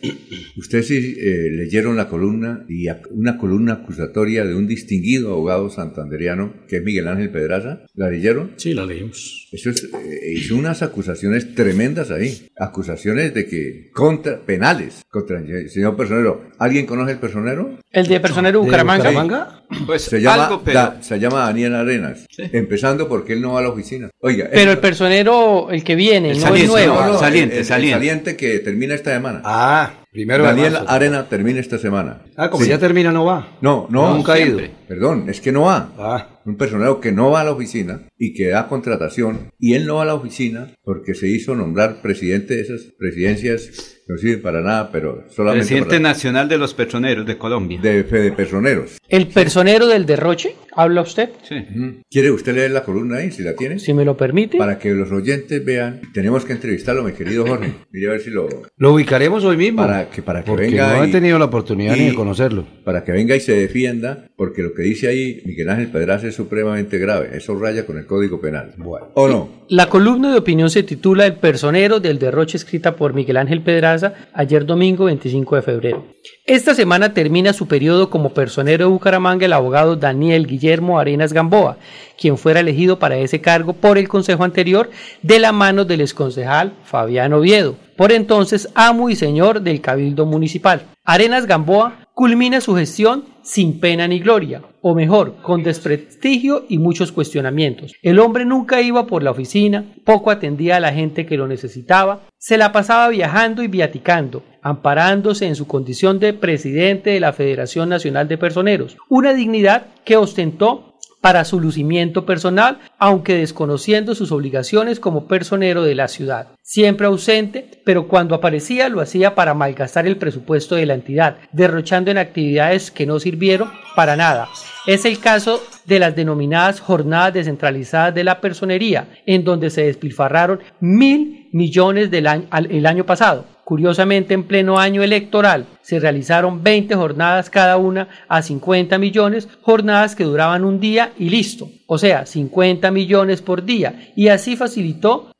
Speaker 1: Ustedes sí eh, leyeron la columna y una columna acusatoria de un distinguido abogado santanderiano que es Miguel Ángel Pedraza. ¿La leyeron?
Speaker 6: Sí, la leímos.
Speaker 1: Eso es, eh, hizo unas acusaciones tremendas ahí. Acusaciones de que contra penales contra el señor personero. ¿Alguien conoce el personero?
Speaker 12: ¿El de personero Bucaramanga?
Speaker 3: Pues
Speaker 1: se llama,
Speaker 3: algo, pero-
Speaker 1: Da- se llama Daniel Arenas. Empezando porque él no va a la oficina. Oiga,
Speaker 12: Pero
Speaker 1: él-
Speaker 12: el personero, el que viene, no el nuevo.
Speaker 1: no, no,
Speaker 3: saliente,
Speaker 1: el- el
Speaker 3: saliente.
Speaker 1: Que termina esta semana.
Speaker 14: Ah, primero de
Speaker 1: Daniel
Speaker 14: marzo.
Speaker 1: Arena termina esta semana.
Speaker 14: Ah, como
Speaker 1: Sí.
Speaker 14: ya termina, no va.
Speaker 1: No, no.
Speaker 14: Nunca ha ido.
Speaker 1: Perdón, es que no va.
Speaker 14: Ah.
Speaker 1: Un personero que no va a la oficina y que da contratación y él no va a la oficina porque se hizo nombrar presidente de esas presidencias, no sirve para nada, pero solamente
Speaker 3: Presidente
Speaker 1: para-
Speaker 3: nacional de los petroneros de Colombia.
Speaker 1: de Fede Personeros.
Speaker 12: ¿El personero del derroche? ¿Habla usted?
Speaker 1: Ujú. ¿Quiere usted leer la columna ahí, si la tiene?
Speaker 12: Si me lo permite.
Speaker 1: Para que los oyentes vean, tenemos que entrevistarlo, mi querido Jorge. Mire a ver si lo...
Speaker 14: Lo ubicaremos hoy mismo.
Speaker 1: Para que, para que
Speaker 14: Porque
Speaker 1: venga
Speaker 14: no he
Speaker 1: y-
Speaker 14: tenido la oportunidad ni de conocerlo.
Speaker 1: Para que venga y se defienda, porque lo que dice ahí Miguel Ángel Pedraza es supremamente grave. Eso raya con el Código Penal. ¿O no?
Speaker 12: La columna de opinión se titula El personero del derroche escrita por Miguel Ángel Pedraza ayer domingo 25 de febrero. Esta semana termina su periodo como personero de Bucaramanga el abogado Daniel Guillermo Arenas Gamboa, quien fuera elegido para ese cargo por el consejo anterior de la mano del exconcejal Fabián Oviedo, por entonces amo y señor del Cabildo Municipal. Arenas Gamboa culmina su gestión sin pena ni gloria, o mejor, con desprestigio y muchos cuestionamientos. El hombre nunca iba por la oficina, poco atendía a la gente que lo necesitaba, se la pasaba viajando y viaticando, amparándose en su condición de presidente de la Federación Nacional de Personeros, una dignidad que ostentó para su lucimiento personal, aunque desconociendo sus obligaciones como personero de la ciudad. Siempre ausente, pero cuando aparecía lo hacía para malgastar el presupuesto de la entidad, derrochando en actividades que no sirvieron para nada. Es el caso de las denominadas jornadas descentralizadas de la personería, en donde se despilfarraron mil millones del año, el año pasado. Curiosamente, en pleno año electoral, se realizaron 20 jornadas cada una a 50 millones, jornadas que duraban un día y listo. O sea, 50 millones por día. Y así facilitó,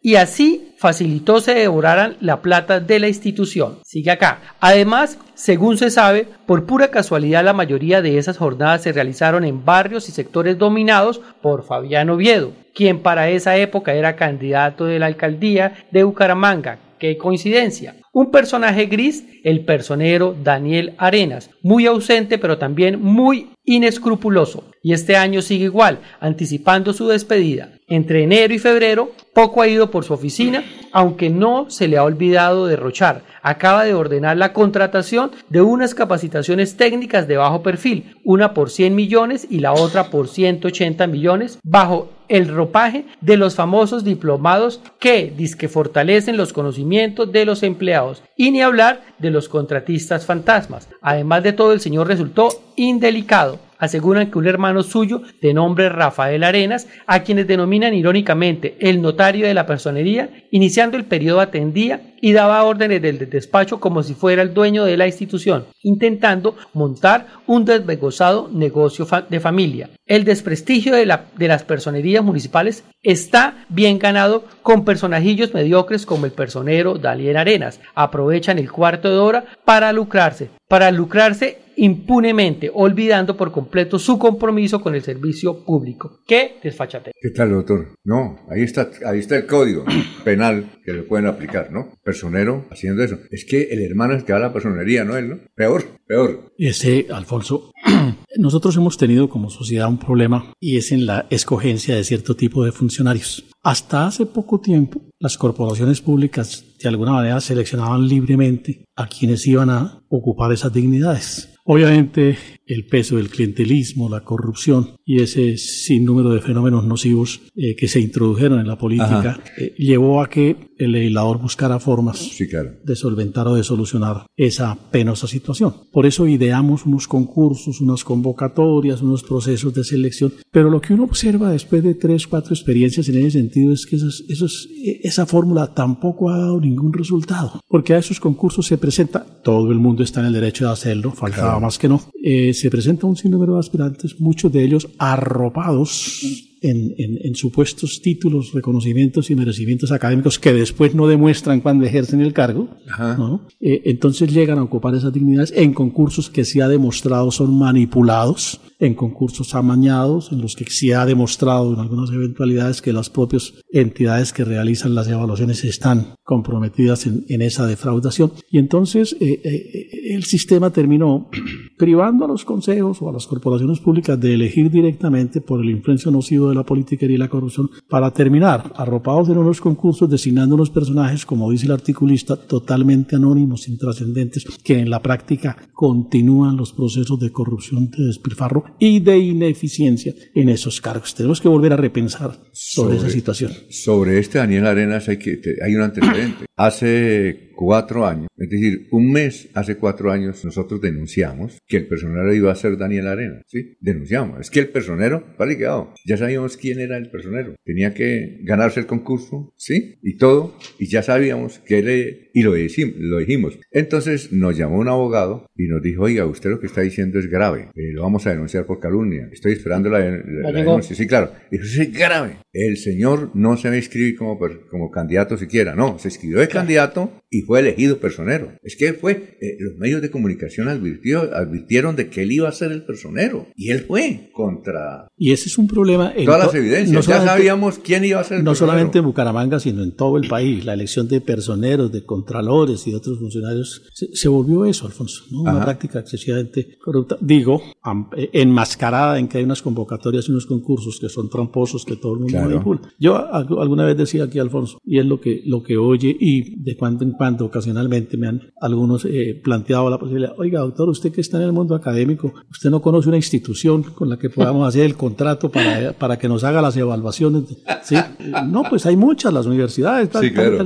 Speaker 12: y así facilitó se devoraran la plata de la institución. Sigue acá. Además, según se sabe, por pura casualidad la mayoría de esas jornadas se realizaron en barrios y sectores dominados por Fabián Oviedo, quien para esa época era candidato de la alcaldía de Bucaramanga. ¡Qué coincidencia! Un personaje gris, el personero Daniel Arenas, muy ausente pero también muy inescrupuloso. Y este año sigue igual, anticipando su despedida. Entre enero y febrero, poco ha ido por su oficina, aunque no se le ha olvidado derrochar. Acaba de ordenar la contratación de unas capacitaciones técnicas de bajo perfil, una por 100 millones y la otra por 180 millones, bajo el ropaje de los famosos diplomados que disque fortalecen los conocimientos de los empleados y ni hablar de los contratistas fantasmas. Además de todo, el señor resultó indelicado. Aseguran que un hermano suyo de nombre Rafael Arenas, a quienes denominan irónicamente el notario de la personería, iniciando el periodo atendía y daba órdenes del despacho como si fuera el dueño de la institución, intentando montar un desvergonzado negocio de familia. El desprestigio de, la- de las personerías municipales está bien ganado con personajillos mediocres como el personero Dalier Arenas. Aprovechan el cuarto de hora para lucrarse, para lucrarse impunemente, olvidando por completo su compromiso con el servicio público. ¡Qué desfachatez!
Speaker 1: ¿Qué tal, doctor? No, ahí está, ahí está el código penal que le pueden aplicar, ¿no? Personero haciendo eso. Es que el hermano es el que va a la personería, no él, ¿no? Peor, peor.
Speaker 6: Ese, Alfonso, nosotros hemos tenido como sociedad un problema y es en la escogencia de cierto tipo de funcionarios. Hasta hace poco tiempo, las corporaciones públicas de alguna manera seleccionaban libremente a quienes iban a ocupar esas dignidades. Obviamente, el peso del clientelismo, la corrupción y ese sinnúmero de fenómenos nocivos eh, que se introdujeron en la política eh, llevó a que el legislador buscara formas
Speaker 1: Sí, claro.
Speaker 6: de solventar o de solucionar esa penosa situación. Por eso ideamos unos concursos, unas convocatorias, unos procesos de selección, pero lo que uno observa después de tres, cuatro experiencias en ese sentido es que esos- esos- esa fórmula tampoco ha dado ningún resultado, porque a esos concursos se presenta, todo el mundo está en el derecho de hacerlo, faltaba
Speaker 1: Claro.
Speaker 6: más que no, eh, se presenta un sinnúmero de aspirantes, muchos de ellos arropados en, en, en, supuestos títulos, reconocimientos y merecimientos académicos que después no demuestran cuando ejercen el cargo, ¿no? Eh, entonces llegan a ocupar esas dignidades en concursos que se ha demostrado son manipulados, en concursos amañados, en los que se ha demostrado en algunas eventualidades que las propias entidades que realizan las evaluaciones están comprometidas en, en esa defraudación. Y entonces eh, eh, el sistema terminó privando a los consejos o a las corporaciones públicas de elegir directamente por el influencia nocivo de la política y la corrupción para terminar arropados en unos concursos designando unos personajes, como dice el articulista, totalmente anónimos, intrascendentes, que en la práctica continúan los procesos de corrupción, de despilfarro y de ineficiencia en esos cargos. Tenemos que volver a repensar sobre, esa situación.
Speaker 1: Sobre este Daniel Arenas hay, que, hay un antecedente. Hace cuatro años, es decir, un mes hace cuatro años nosotros denunciamos que el personero iba a ser Daniel Arena, ¿sí? Denunciamos. Es que el personero, vale, quedado. Ya sabíamos quién era el personero. Tenía que ganarse el concurso, ¿sí? Y todo, y ya sabíamos que él, y lo dijimos, lo dijimos. Entonces nos llamó un abogado y nos dijo, oiga, usted lo que está diciendo es grave, eh, lo vamos a denunciar por calumnia. Estoy esperando la, denuncia. Sí, claro. Dijo, es grave. El señor no se va a inscribir como, como candidato siquiera, no, se de candidato y fue elegido personero. Es que fue, eh, los medios de comunicación advirtió, advirtieron de que él iba a ser el personero y él fue contra...
Speaker 6: Y ese es un problema...
Speaker 1: En todas las evidencias, ya sabíamos quién iba a ser
Speaker 6: el No solamente en Bucaramanga, sino en todo el país. La elección de personeros, de contralores y de otros funcionarios, se, volvió eso, Alfonso, una práctica excesivamente corrupta. Digo, eh, enmascarada en que hay unas convocatorias y unos concursos que son tramposos, que todo el mundo manipula. Yo alguna vez decía aquí, Alfonso, y es lo que, lo que oye y de cuando en cuando ocasionalmente me han algunos eh, planteado la posibilidad, oiga doctor, usted que está en el mundo académico, usted no conoce una institución con la que podamos hacer el contrato para, para que nos haga las evaluaciones. ¿sí? No, pues hay muchas, las universidades.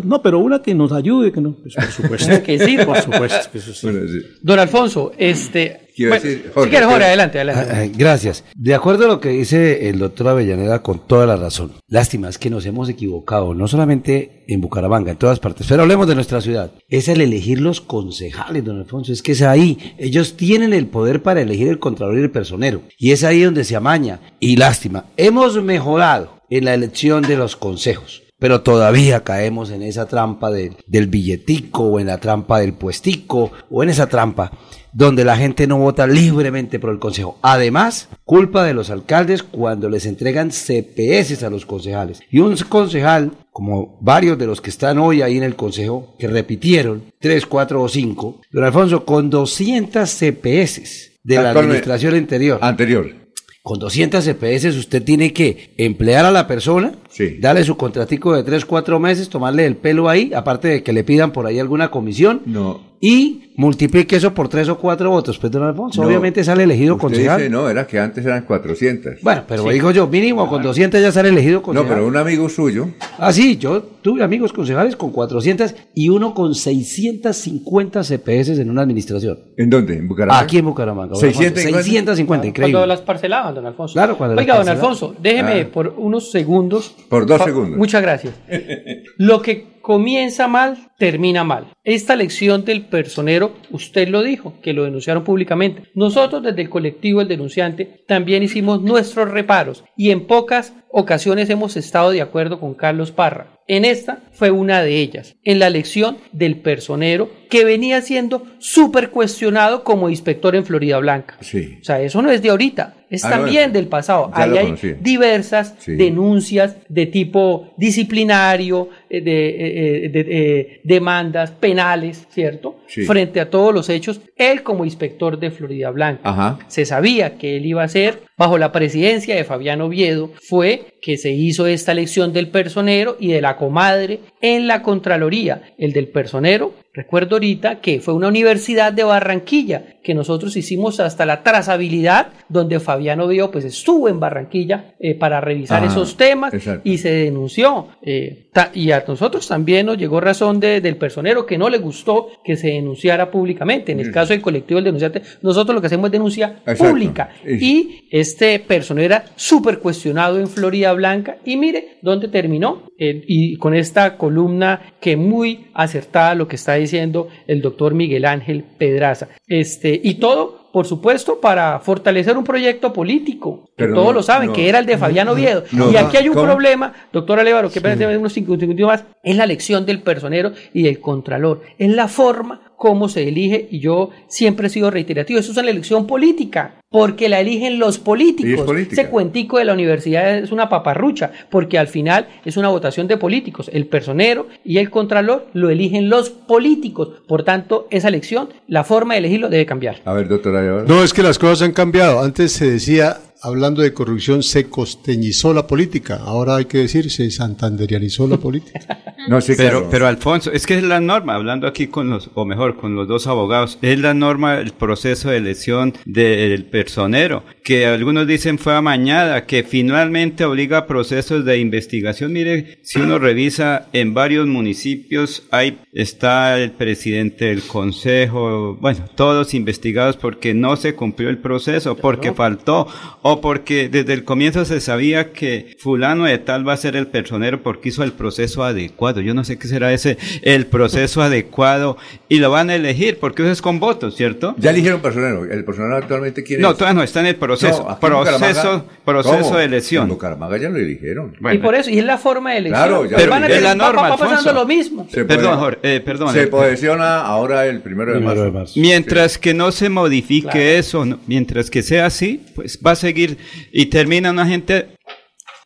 Speaker 6: no, pero una que nos ayude, que no. Pues, por supuesto.
Speaker 12: que sí, por supuesto. Que sí. Don Alfonso, este, adelante, adelante. Ah,
Speaker 14: gracias. De acuerdo a lo que dice el doctor Avellaneda, con toda la razón. Lástima, es que nos hemos equivocado, no solamente en Bucaramanga, en todas partes. Pero hablemos de nuestra ciudad. Es el elegir los concejales, don Alfonso. Es que es ahí. Ellos tienen el poder para elegir el contralor y el personero. Y es ahí donde se amaña. Y lástima, hemos mejorado en la elección de los consejos pero todavía caemos en esa trampa del billetico o en la trampa del puestico o en esa trampa donde la gente no vota libremente por el consejo. Además, culpa de los alcaldes cuando les entregan CPS a los concejales. Y un concejal, como varios de los que están hoy ahí en el consejo, que repitieron, 3, 4 o 5, don Alfonso, con 200 CPS de la administración anterior.
Speaker 1: Anterior.
Speaker 14: Con 200 CPS usted tiene que emplear a la persona, darle su contratico de 3, 4 meses, tomarle el pelo ahí, aparte de que le pidan por ahí alguna comisión.
Speaker 1: No
Speaker 14: y multiplique eso por tres o cuatro votos, pues don Alfonso, obviamente sale elegido concejal.
Speaker 1: Dice, no, era que antes eran 400.
Speaker 14: Bueno, pero digo yo, mínimo con 200 ya sale elegido concejal.
Speaker 1: No, pero un amigo suyo.
Speaker 14: Ah, sí, yo tuve amigos concejales con 400 y uno con 650 CPS en una administración.
Speaker 1: ¿En dónde? ¿En Bucaramanga?
Speaker 14: Aquí en Bucaramanga.
Speaker 12: 650, 650 increíble. Cuando las parcelaban, don Alfonso.
Speaker 14: Claro, cuando
Speaker 12: Oiga, don Alfonso, déjeme ah. por unos segundos.
Speaker 1: Por dos segundos.
Speaker 12: Muchas gracias. Lo que comienza mal, termina mal. Esta lección del personero, usted lo dijo, que lo denunciaron públicamente. Nosotros desde el colectivo El Denunciante también hicimos nuestros reparos y en pocas ocasiones hemos estado de acuerdo con Carlos Parra. En esta fue una de ellas, en la elección del personero que venía siendo súper cuestionado como inspector en Florida Blanca.
Speaker 1: Sí.
Speaker 12: O sea, eso no es de ahorita, es ah, también del pasado. Ahí hay diversas denuncias de tipo disciplinario, eh, de, eh, eh, demandas penales, ¿cierto? Frente a todos los hechos, él como inspector de Florida Blanca. Se sabía que él iba a ser, bajo la presidencia de Fabián Oviedo, fue que se hizo esta elección del personero y de la comadre en la Contraloría. El del personero Recuerdo ahorita que fue una universidad de Barranquilla que nosotros hicimos hasta la trazabilidad, donde Fabiano Vio pues estuvo en Barranquilla eh, para revisar esos temas y se denunció. Eh, y a nosotros también nos llegó razón del personero que no le gustó que se denunciara públicamente. En el caso del colectivo del denunciante, nosotros lo que hacemos es denuncia pública. Y este personero era súper cuestionado en Florida Blanca y mire dónde terminó. Eh, y con esta columna que muy acertada lo que está diciendo el doctor Miguel Ángel Pedraza. Este, y todo por supuesto, para fortalecer un proyecto político, que
Speaker 1: Pero
Speaker 12: todos
Speaker 1: no,
Speaker 12: lo saben,
Speaker 1: no.
Speaker 12: que era el de Fabián Oviedo.
Speaker 1: No,
Speaker 12: y aquí hay un
Speaker 1: ¿cómo?
Speaker 12: problema, doctora Lévaro, que sí. unos segundos más, es la elección del personero y del contralor. Es la forma cómo se elige, y yo siempre he sido reiterativo, eso es una elección política, porque la eligen los políticos. Ese cuentico de la universidad es una paparrucha, porque al final es una votación de políticos. El personero y el contralor lo eligen los políticos. Por tanto, esa elección, la forma de elegirlo debe cambiar.
Speaker 1: A ver, doctora.
Speaker 7: No, es que las cosas han cambiado. Antes se decía, hablando de corrupción, se costeñizó la política. Ahora hay que decir, se santanderianizó la política.
Speaker 1: No, sí,
Speaker 3: pero,
Speaker 1: claro.
Speaker 3: pero Alfonso, es que es la norma, hablando aquí con los, o mejor, con los dos abogados, es la norma el proceso de elección del personero, que algunos dicen fue amañada, que finalmente obliga a procesos de investigación. Mire, si uno revisa en varios municipios, hay, está el presidente del consejo, bueno, todos investigados porque no se cumplió el proceso, porque faltó, o porque desde el comienzo se sabía que fulano de tal va a ser el personero porque hizo el proceso adecuado. Yo no sé qué será ese, el proceso adecuado, y lo van a elegir, porque eso es con votos, ¿cierto?
Speaker 1: Ya eligieron personero. ¿El personero actualmente quién
Speaker 3: No,
Speaker 1: es?
Speaker 3: todavía no está en el proceso.
Speaker 1: No,
Speaker 3: proceso proceso
Speaker 1: ¿Cómo?
Speaker 3: de elección.
Speaker 1: En Bucaramanga ya lo eligieron.
Speaker 12: y por eso, y es la forma de elección.
Speaker 1: Claro, ya
Speaker 12: Pero van a tener-
Speaker 3: Es la norma,
Speaker 12: va pasando
Speaker 3: Alfonso.
Speaker 12: lo mismo.
Speaker 1: Se
Speaker 3: Perdón,
Speaker 1: puede-
Speaker 3: Jorge, eh, perdón.
Speaker 1: Se
Speaker 3: eh,
Speaker 1: posesiona ahora el primero de marzo.
Speaker 3: Mientras que no se modifique eso, no- mientras que sea así, pues va a seguir y termina una gente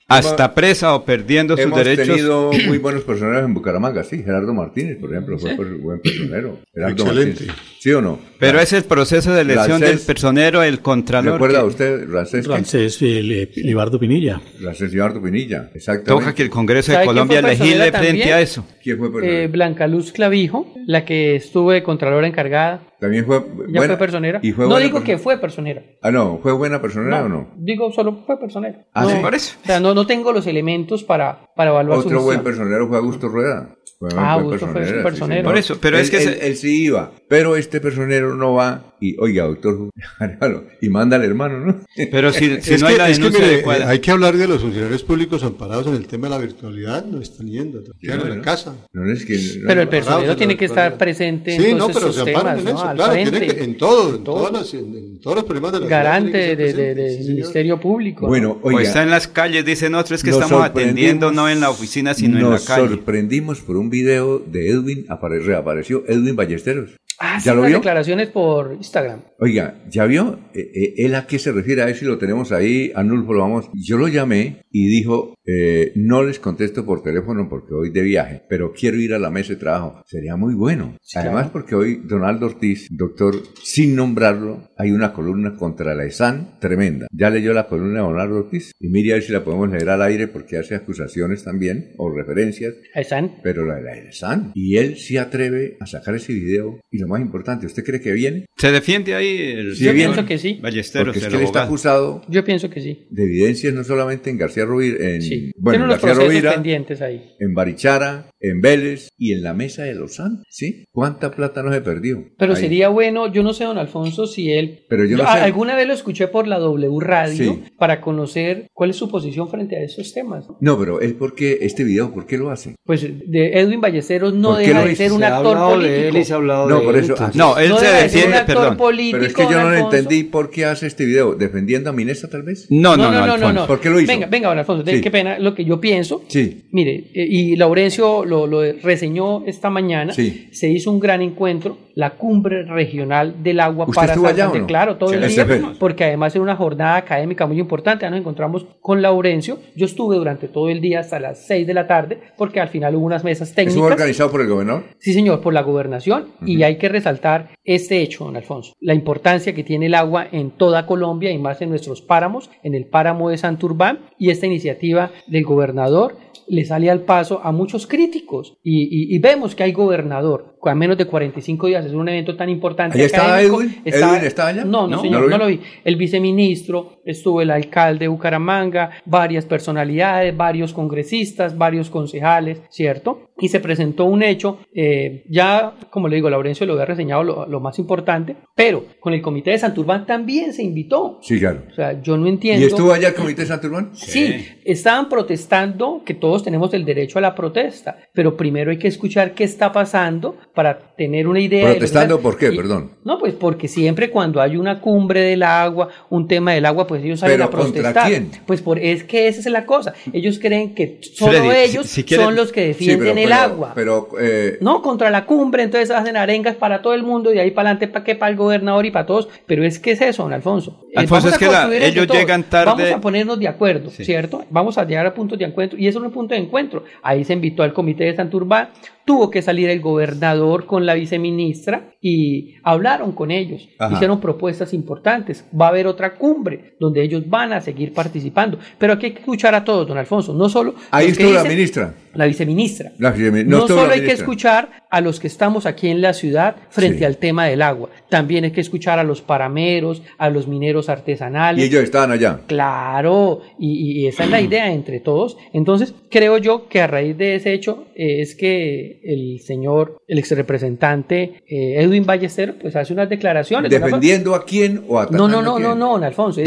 Speaker 3: hasta presa o perdiendo sus
Speaker 1: Hemos
Speaker 3: derechos.
Speaker 1: tenido muy buenos personeros en Bucaramanga, sí. Gerardo Martínez, por ejemplo, fue per- buen personero. Gerardo
Speaker 7: Excelente.
Speaker 1: Martínez. ¿Sí o no?
Speaker 3: Pero es el proceso de elección
Speaker 1: Rancés,
Speaker 3: del personero, el contralor.
Speaker 1: ¿Recuerda
Speaker 3: que
Speaker 1: usted, Rancés?
Speaker 6: Francés eh, Libardo Pinilla.
Speaker 1: Rancés Libardo Pinilla, exactamente.
Speaker 3: toca que el Congreso de
Speaker 12: ¿Sabe quién
Speaker 3: Colombia
Speaker 12: personera
Speaker 3: frente a eso.
Speaker 1: ¿Quién fue personero?
Speaker 12: Eh, Blanca Luz Clavijo, la que estuvo de Contralora encargada,
Speaker 1: También fue
Speaker 12: ya
Speaker 1: buena-
Speaker 12: fue personera.
Speaker 1: Y fue
Speaker 12: no digo
Speaker 1: persona-
Speaker 12: que fue personera.
Speaker 1: Ah, no, ¿fue buena personera o no?
Speaker 12: Digo solo fue personera.
Speaker 1: Ah,
Speaker 12: no,
Speaker 1: sí.
Speaker 3: Por eso.
Speaker 12: O sea, no, no tengo los elementos para, para evaluar su
Speaker 1: Otro buen personero fue Augusto Rueda. Fue
Speaker 12: Ah, Augusto fue
Speaker 1: personero, sí.
Speaker 3: Por eso, pero
Speaker 1: Él-
Speaker 3: es que
Speaker 1: él,
Speaker 3: se-
Speaker 1: él sí iba, pero este personero no va y, oiga, doctor, Arevalo, y manda al hermano, ¿no?
Speaker 3: Pero si, si
Speaker 7: es
Speaker 3: no
Speaker 7: que,
Speaker 3: hay la
Speaker 7: es que,
Speaker 3: denuncia
Speaker 7: mire,
Speaker 3: adecuada.
Speaker 7: hay que hablar de los funcionarios públicos amparados en el tema de la virtualidad, no están yendo, quedan en la
Speaker 1: no.
Speaker 7: casa.
Speaker 1: No es que, no,
Speaker 12: Pero el
Speaker 1: no,
Speaker 12: personero tiene que estar presente en
Speaker 7: Sí,
Speaker 12: todos
Speaker 7: no, pero se amparan
Speaker 12: temas,
Speaker 7: en claro,
Speaker 12: frente.
Speaker 7: tienen que, en todo, en,
Speaker 12: Todo.
Speaker 7: todas las- en, en todos los problemas de la ciudad
Speaker 12: Garante de, de- de-
Speaker 7: sí,
Speaker 12: del
Speaker 7: señor.
Speaker 12: Ministerio Público.
Speaker 1: Bueno,
Speaker 3: o
Speaker 1: oiga,
Speaker 3: está en las calles, dicen otros, es que
Speaker 1: nos
Speaker 3: estamos atendiendo no en la oficina, sino en la
Speaker 1: nos
Speaker 3: calle.
Speaker 1: sorprendimos por un video de Edwin, apare- reapareció Edwin Ballesteros.
Speaker 12: Ah, sí,
Speaker 1: ¿Ya lo
Speaker 12: las
Speaker 1: vio?
Speaker 12: declaraciones por Instagram.
Speaker 1: Oiga, ¿ya vio? Eh, eh, ¿Él a qué se refiere? A ver si lo tenemos ahí. Anulfo, lo vamos. Yo lo llamé y dijo, eh, no les contesto por teléfono porque hoy de viaje, pero quiero ir a la mesa de trabajo. Sería muy bueno. Además,
Speaker 12: claro.
Speaker 1: porque hoy Donaldo Ortiz, doctor, sin nombrarlo, hay una columna contra la ESAN tremenda. Ya leyó la columna de Donaldo Ortiz y mire a ver si la podemos leer al aire porque hace acusaciones también o referencias
Speaker 12: Ahí están.
Speaker 1: pero la de la ESAN. Y él se atreve a sacar ese video. Y lo más importante, ¿usted cree que viene?
Speaker 3: Se defiende ahí el
Speaker 1: Sí,
Speaker 12: Yo
Speaker 1: bien.
Speaker 12: pienso que sí.
Speaker 3: Ballesteros,
Speaker 1: Porque es que él está acusado
Speaker 12: Yo pienso que sí.
Speaker 1: de evidencias no solamente en García Rovira, en,
Speaker 12: Sí.
Speaker 1: bueno, en García
Speaker 12: procesos
Speaker 1: Rovira,
Speaker 12: pendientes ahí.
Speaker 1: en Barichara, en Vélez y en la mesa de los Santos, ¿sí? ¿Cuánta plata no se perdió?
Speaker 12: Pero
Speaker 1: Ahí.
Speaker 12: sería bueno, yo no sé, don Alfonso, si él...
Speaker 1: Pero yo no sé.
Speaker 12: Alguna vez lo escuché por la W Radio
Speaker 1: Sí.
Speaker 12: para conocer cuál es su posición frente a esos temas.
Speaker 1: No, pero es porque este video, ¿por qué lo hace?
Speaker 12: Pues de Edwin Ballesteros no
Speaker 1: ¿Por qué
Speaker 12: deja de ser un actor político.
Speaker 1: No, por
Speaker 14: él,
Speaker 1: eso-
Speaker 3: No, él se defiende, perdón.
Speaker 12: político,
Speaker 1: Pero es que yo no lo entendí por qué hace este video. ¿Defendiendo a Minesa, tal vez?
Speaker 3: No, no,
Speaker 12: No,
Speaker 3: no,
Speaker 12: no, no,
Speaker 3: Alfonso.
Speaker 12: no.
Speaker 1: ¿Por qué lo hizo?
Speaker 12: Venga, venga, don Alfonso, qué pena, lo que yo pienso.
Speaker 1: Sí.
Speaker 12: Mire, eh, y Laurencio lo, lo reseñó esta mañana.
Speaker 1: Sí.
Speaker 12: Se hizo un gran encuentro, la cumbre regional del agua
Speaker 1: ¿Usted
Speaker 12: para Santander.
Speaker 1: no?
Speaker 12: Claro, todo
Speaker 1: Sí,
Speaker 12: el día, porque además era una jornada académica muy importante. Ya nos encontramos con Laurencio. Yo estuve durante todo el día hasta las 6 de la tarde, porque al final hubo unas mesas técnicas.
Speaker 1: ¿Estuvo organizado por el gobernador?
Speaker 12: Sí, señor, por la gobernación. Y hay que resaltar este hecho, don Alfonso. La importancia que tiene el agua en toda Colombia y más en nuestros páramos, en el páramo de Santurbán. Y esta iniciativa del gobernador le sale al paso a muchos críticos. Y, y- y vemos que hay gobernador. A menos de 45 días es un evento tan importante.
Speaker 1: ¿Allá estaba. Edwin? ¿Edwin estaba allá?
Speaker 12: No, no,
Speaker 1: ¿No?
Speaker 12: señor,
Speaker 1: ¿No lo
Speaker 12: no
Speaker 1: vio?
Speaker 12: lo vi. El viceministro, estuvo el alcalde de Bucaramanga, varias personalidades, varios congresistas, varios concejales, ¿cierto? Y se presentó un hecho, eh, ya, como le digo, Laurencio lo había reseñado lo, lo más importante, pero con el comité de Santurbán también se invitó.
Speaker 1: Sí, claro.
Speaker 12: O sea, yo no entiendo.
Speaker 1: ¿Y estuvo allá el comité de Santurbán?
Speaker 12: Sí, estaban protestando, que todos tenemos el derecho a la protesta, pero primero hay que escuchar qué está pasando para tener una idea.
Speaker 1: ¿Protestando por qué? Perdón.
Speaker 12: No, pues porque siempre cuando hay una cumbre del agua, un tema del agua, pues ellos salen a protestar. ¿Contra quién? Pues por, es que esa es la cosa. Ellos creen que solo ellos son los que defienden el agua.
Speaker 1: Pero, eh,
Speaker 12: no, contra la cumbre, entonces hacen arengas para todo el mundo y ahí para adelante para que para el gobernador y para todos. Pero es que es eso, don Alfonso.
Speaker 3: Eh, Alfonso, es que ellos llegan tarde.
Speaker 12: Vamos a ponernos de acuerdo, ¿cierto? Vamos a llegar a puntos de encuentro y eso es un punto de encuentro. Ahí se invitó al comité de Santurbán, tuvo que salir el gobernador con la viceministra y hablaron con ellos, hicieron propuestas importantes. Va a haber otra cumbre donde ellos van a seguir participando, pero aquí hay que escuchar a todos, don Alfonso, no solo...
Speaker 1: Ahí estuvo la ministra.
Speaker 12: La viceministra. no, solo hay que escuchar a los que estamos aquí en la ciudad frente al tema del agua, también hay que escuchar a los parameros, a los mineros artesanales.
Speaker 1: Y ellos estaban allá.
Speaker 12: Claro, y, esa es la idea entre todos. Entonces, creo yo que a raíz de ese hecho eh, es que el señor, el ex representante eh, Edwin Ballester, pues hace unas declaraciones.
Speaker 1: ¿Defendiendo a quién o atacando?
Speaker 12: No, no, no, no, don Alfonso.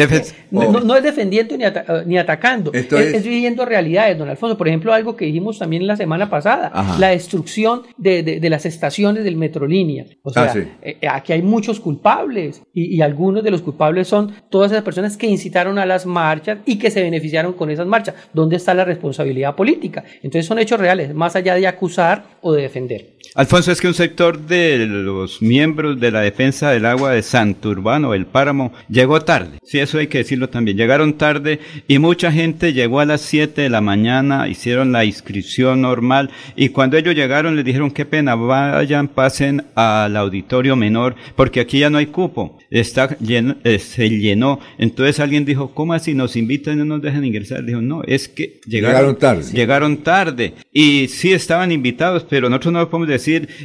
Speaker 12: no, es defendiendo ni, ni atacando, es, es, viviendo realidades, don Alfonso. Por ejemplo, algo que dijimos también la semana pasada, la destrucción de, de, las estaciones del Metrolínea. O sea, ah, eh, aquí hay muchos culpables y, y algunos de los culpables son todas esas personas que incitaron a las marchas y que se beneficiaron con esas marchas. ¿Dónde está la responsabilidad política? Entonces son hechos reales, más allá de acusar o de defender.
Speaker 3: Alfonso, es que un sector de los miembros de la defensa del agua de Santurbano, el páramo, llegó tarde. Sí, eso hay que decirlo también. Llegaron tarde y mucha gente llegó a las 7 de la mañana, hicieron la inscripción normal y cuando ellos llegaron les dijeron qué pena, vayan, pasen al auditorio menor porque aquí ya no hay cupo. Está lleno, eh, se llenó. Entonces alguien dijo, ¿cómo así nos invitan y no nos dejan ingresar? Dijo, no, es que llegaron, tarde. Llegaron tarde. Y sí estaban invitados, pero nosotros no podemos decir,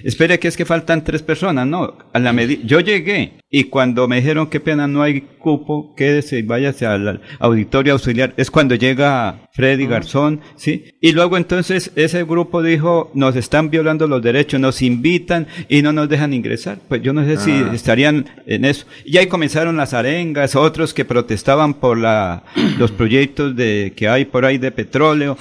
Speaker 3: espere que es que faltan tres personas. No, a la yo llegué y cuando me dijeron qué pena no hay cupo, quédese y váyase al auditorio auxiliar. Es cuando llega Freddy Garzón, ¿sí? Y luego entonces ese grupo dijo, nos están violando los derechos, nos invitan y no nos dejan ingresar. Pues yo no sé si ah. estarían en eso. Y ahí comenzaron las arengas, otros que protestaban por la, los proyectos de, que hay por ahí de petróleo.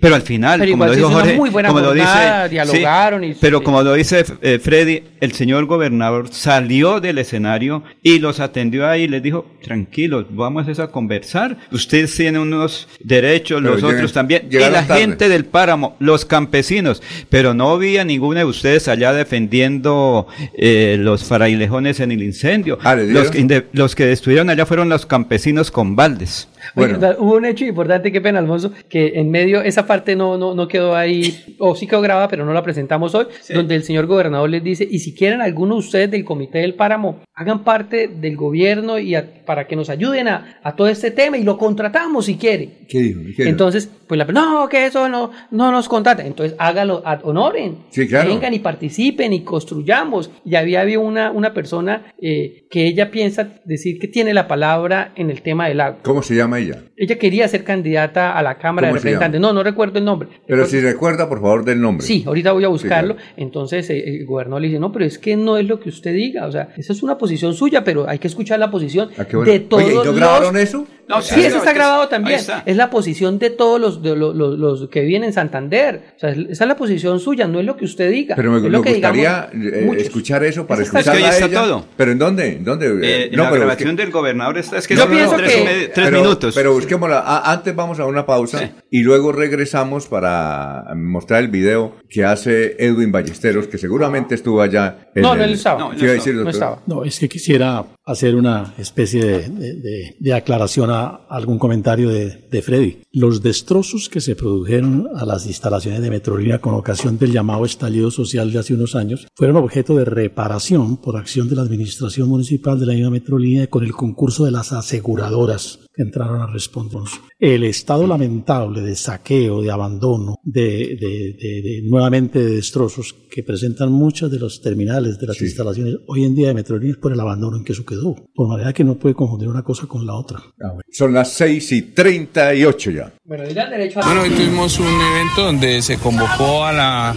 Speaker 3: pero al final, como lo dijo Jorge, como lo dice,
Speaker 12: dialogaron
Speaker 3: pero como lo dice eh, Freddy, el señor gobernador salió del escenario y los atendió ahí y les dijo, tranquilos, vamos a conversar. Ustedes tienen unos derechos, los otros también. Y la gente del páramo, los campesinos. Pero no había ninguno de ustedes allá defendiendo eh, los farailejones en el incendio. Ah, los, que, los que destruyeron allá fueron los campesinos con baldes.
Speaker 12: Bueno. hubo un hecho importante, qué pena, Alfonso, que en medio, esa parte no, no, no quedó ahí, o sí quedó grabada, pero no la presentamos hoy, donde el señor gobernador les dice, y si quieren alguno de ustedes del Comité del Páramo, hagan parte del gobierno y para que nos ayuden a, a, todo este tema y lo contratamos si quiere.
Speaker 1: ¿Qué dijo?
Speaker 12: Entonces, pues la no, que eso no, no nos contrata. Entonces, hágalo, honoren. Vengan y participen y construyamos. Y había, había una, una persona eh, que ella piensa decir que tiene la palabra en el tema del agua.
Speaker 1: ¿Cómo se llama ella?
Speaker 12: Ella quería ser candidata a la Cámara de Representantes. No, no recuerdo el nombre.
Speaker 1: Pero si recuerda, por favor, del nombre.
Speaker 12: Sí, ahorita voy a buscarlo. Entonces eh, el gobernador le dice, no, pero es que no es lo que usted diga. O sea, esa es una posición suya, pero hay que escuchar la posición ah, de todos Oye, ¿y
Speaker 1: grabaron eso?
Speaker 12: No, sí, eso está grabado también. Es la posición de todos los, de los, los, que viven en Santander. O sea, esa es la posición suya, no es lo que usted diga.
Speaker 1: Pero me,
Speaker 12: lo
Speaker 1: gustaría eh, escuchar eso para escuchar es que todo. ¿Pero en dónde? ¿Dónde?
Speaker 3: Eh, la grabación del gobernador está, es que
Speaker 12: yo pienso que
Speaker 3: tres minutos.
Speaker 1: Pero busquémosla. antes vamos a una pausa y luego regresamos para mostrar el video que hace Edwin Ballesteros, que seguramente estuvo allá.
Speaker 12: no, no, él estaba. No,
Speaker 6: no, estaba. no, es que quisiera hacer una especie de, de, aclaración a algún comentario de, Freddy. Los destrozos que se produjeron a las instalaciones de Metrolínea con ocasión del llamado estallido social de hace unos años fueron objeto de reparación por acción de la Administración Municipal de la misma Metrolínea con el concurso de las aseguradoras que entraron a responder. El estado lamentable de saqueo, de abandono, de, de, de, nuevamente de destrozos que presentan muchas de los terminales de las instalaciones hoy en día de Metrolínea por el abandono en que eso quedó. Por manera que no puede confundir una cosa con la otra.
Speaker 1: Ah, Son las 6 y 38 ya.
Speaker 19: Bueno, bueno, hoy tuvimos un evento donde se convocó a la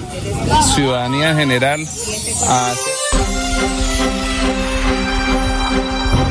Speaker 19: ciudadanía general a...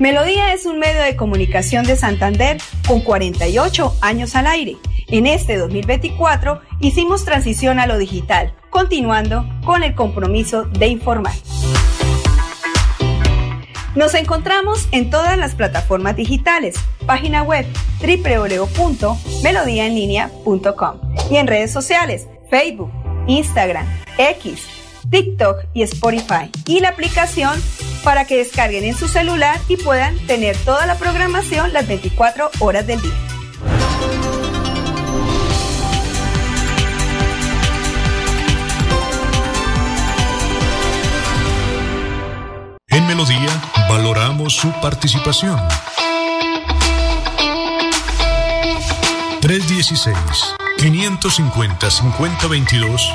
Speaker 11: Melodía es un medio de comunicación de Santander con 48 años al aire. En este 2024 hicimos transición a lo digital, continuando con el compromiso de informar. Nos encontramos en todas las plataformas digitales, página web www.melodiaenlinea.com y en redes sociales, Facebook, Instagram, X, TikTok y Spotify y la aplicación para que descarguen en su celular y puedan tener toda la programación las 24 horas del día.
Speaker 17: En Melodía valoramos su participación. 316 550 5022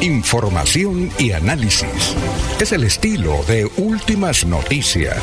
Speaker 2: Información y análisis. Es el estilo de Últimas Noticias.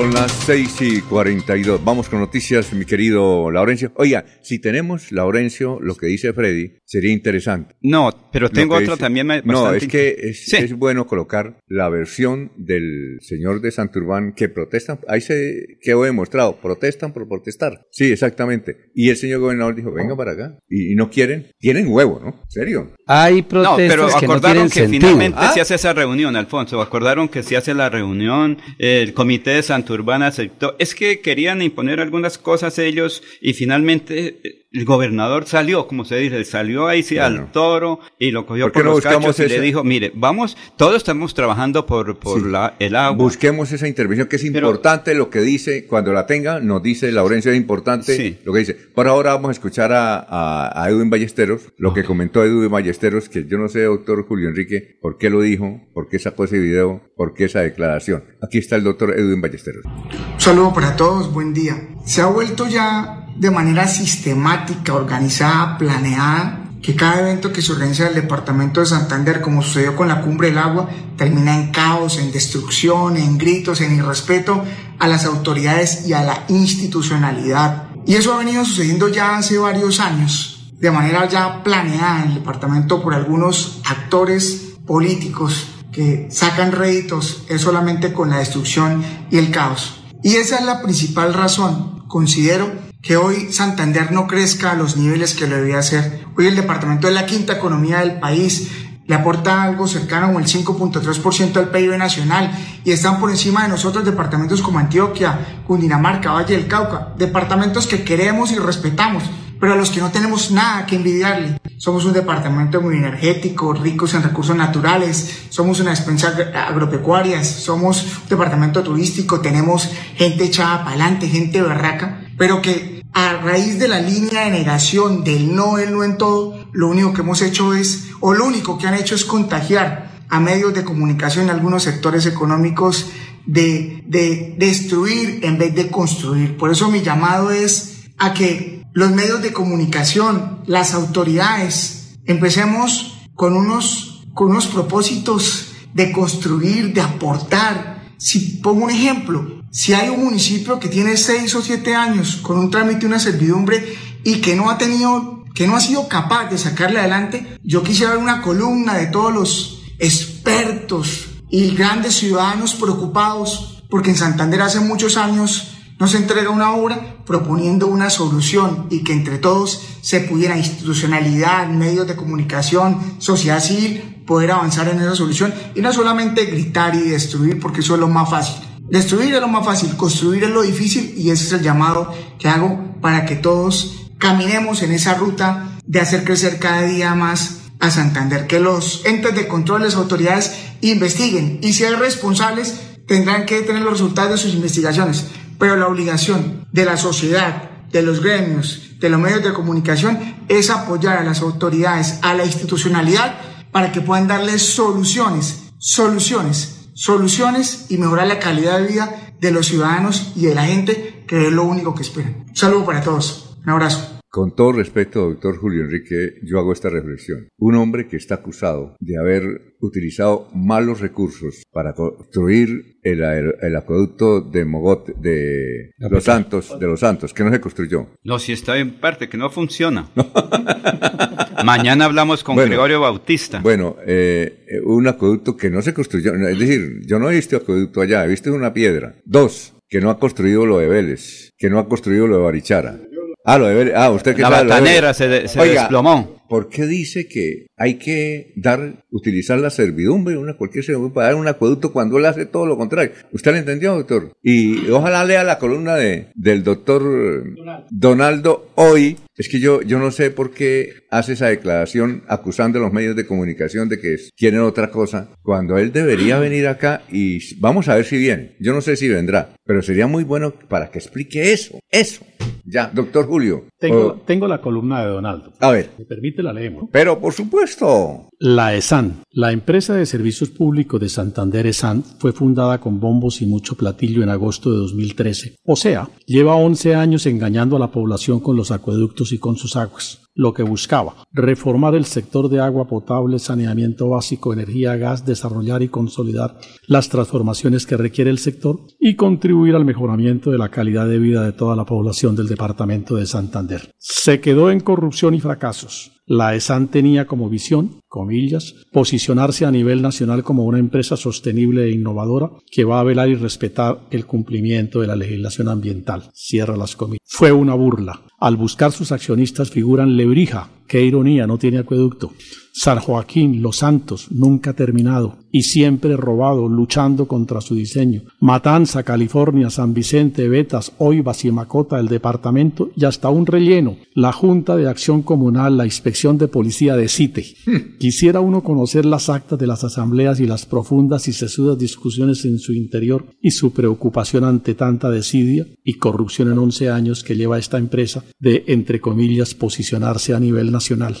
Speaker 1: Son las 6 y 42. Vamos con noticias, mi querido Laurencio. Oiga, si tenemos, Laurencio, lo que dice Freddy, sería interesante.
Speaker 3: No, pero tengo
Speaker 1: dice-
Speaker 3: también. ma-
Speaker 1: No,
Speaker 3: bastante
Speaker 1: es que es,
Speaker 3: Sí.
Speaker 1: es bueno colocar la versión del señor de Santurbán que protestan. Ahí se quedó demostrado, protestan por protestar. Sí, exactamente. Y el señor gobernador dijo, venga para acá. Y, y no quieren, tienen huevo, ¿no? ¿Serio?
Speaker 14: Hay
Speaker 3: No,
Speaker 14: protestas
Speaker 3: pero
Speaker 14: que no
Speaker 3: acordaron
Speaker 14: tienen
Speaker 3: que
Speaker 14: sentido.
Speaker 3: finalmente
Speaker 1: Ah.
Speaker 3: se hace esa reunión, Alfonso. Acordaron que se hace la reunión, el comité de Santurbán aceptó. Es que querían imponer algunas cosas ellos y finalmente eh, el gobernador salió, como se dice, salió ahí sí,
Speaker 1: Bueno.
Speaker 3: al toro y lo cogió
Speaker 1: ¿Por qué
Speaker 3: por
Speaker 1: no
Speaker 3: los cachos y le dijo, mire, vamos, todos estamos trabajando por, por
Speaker 1: Sí.
Speaker 3: la, el agua.
Speaker 1: Busquemos esa intervención que es importante lo que dice, cuando la tenga, nos dice Laurencio, es importante
Speaker 3: Sí.
Speaker 1: lo que dice. Por ahora vamos a escuchar a, a, a Edwin Ballesteros, lo que comentó Edwin Ballesteros, que yo no sé, doctor Julio Enrique, por qué lo dijo, por qué sacó ese video, por qué esa declaración. Aquí está el doctor Edwin Ballesteros.
Speaker 20: Un saludo para todos, buen día. Se ha vuelto ya de manera sistemática, organizada, planeada, que cada evento que se organiza en el departamento de Santander, como sucedió con la cumbre del agua, termina en caos, en destrucción, en gritos, en irrespeto a las autoridades y a la institucionalidad. Y eso ha venido sucediendo ya hace varios años, de manera ya planeada en el departamento por algunos actores políticos que sacan réditos es solamente con la destrucción y el caos. Y esa es la principal razón, considero, que hoy Santander no crezca a los niveles que lo debía hacer. Hoy el departamento es la quinta economía del país, le aporta algo cercano como el 5.3% al PIB nacional y están por encima de nosotros departamentos como Antioquia, Cundinamarca, Valle del Cauca, departamentos que queremos y respetamos, pero a los que no tenemos nada que envidiarle. Somos un departamento muy energético, ricos en recursos naturales, somos una despensa agropecuarias, somos un departamento turístico, tenemos gente echada para adelante, gente berraca, pero que a raíz de la línea de negación del no, el no en todo, lo único que hemos hecho es, o lo único que han hecho es contagiar a medios de comunicación en algunos sectores económicos de, de destruir en vez de construir. Por eso mi llamado es a que los medios de comunicación, las autoridades, empecemos con unos, con unos propósitos de construir, de aportar. Si pongo un ejemplo, si hay un municipio que tiene seis o siete años con un trámite, una servidumbre y que no ha tenido, que no ha sido capaz de sacarle adelante, yo quisiera ver una columna de todos los expertos y grandes ciudadanos preocupados porque en Santander hace muchos años nos entrega una obra proponiendo una solución y que entre todos se pudiera institucionalidad, medios de comunicación, sociedad civil, poder avanzar en esa solución y no solamente gritar y destruir porque eso es lo más fácil. Destruir es lo más fácil, construir es lo difícil y ese es el llamado que hago para que todos caminemos en esa ruta de hacer crecer cada día más a Santander, que los entes de control, las autoridades investiguen y si hay responsables tendrán que tener los resultados de sus investigaciones, pero la obligación de la sociedad, de los gremios, de los medios de comunicación es apoyar a las autoridades, a la institucionalidad para que puedan darles soluciones, soluciones, soluciones y mejorar la calidad de vida de los ciudadanos y de la gente, que es lo único que esperan. Un saludo para todos. Un abrazo.
Speaker 1: Con todo respeto, doctor Julio Enrique, yo hago esta reflexión. Un hombre que está acusado de haber utilizado malos recursos para construir el, el acueducto de Mogote, de Los Santos, de Los Santos, que no se construyó.
Speaker 3: No, si está en parte, que no funciona. Mañana hablamos con Gregorio Bautista.
Speaker 1: Bueno, eh, un acueducto que no se construyó, es decir, yo no he visto acueducto allá, he visto una piedra. Dos, que no ha construido lo de Vélez, que no ha construido lo de Barichara Ah, lo de Ah, usted que
Speaker 3: La batanera se, se desplomó.
Speaker 1: ¿Por qué dice que hay que dar, utilizar la servidumbre, una cualquier servidumbre para dar un acueducto cuando él hace todo lo contrario? ¿Usted lo entendió, doctor? Y ojalá lea la columna de, del doctor Donaldo hoy. Es que yo, yo no sé por qué hace esa declaración acusando a los medios de comunicación de que quieren otra cosa, cuando él debería venir acá y vamos a ver si viene. Yo no sé si vendrá, pero sería muy bueno para que explique eso, eso. Ya, doctor Julio.
Speaker 6: Tengo, tengo la columna de Donaldo.
Speaker 1: A ver.
Speaker 6: Me permite la leemos.
Speaker 1: Pero por supuesto.
Speaker 6: La ESAN, la empresa de servicios públicos de Santander ESAN, fue fundada con bombos y mucho platillo en agosto de 2013. O sea, lleva 11 años engañando a la población con los acueductos y con sus aguas lo que buscaba, reformar el sector de agua potable, saneamiento básico, energía, gas, desarrollar y consolidar las transformaciones que requiere el sector y contribuir al mejoramiento de la calidad de vida de toda la población del departamento de Santander. Se quedó en corrupción y fracasos. La ESAN tenía como visión, comillas, posicionarse a nivel nacional como una empresa sostenible e innovadora que va a velar y respetar el cumplimiento de la legislación ambiental. Cierra las comillas. Fue una burla. Al buscar sus accionistas figuran Lebrija, qué ironía, no tiene acueducto. San Joaquín, Los Santos, nunca terminado y siempre robado, luchando contra su diseño. Matanza, California, San Vicente, Betas, Oivas y Macota, el departamento y hasta un relleno. La Junta de Acción Comunal, la Inspección de Policía de CITE. Quisiera uno conocer las actas de las asambleas y las profundas y sesudas discusiones en su interior y su preocupación ante tanta desidia y corrupción en 11 años que lleva esta empresa de, entre comillas, posicionarse a nivel nacional.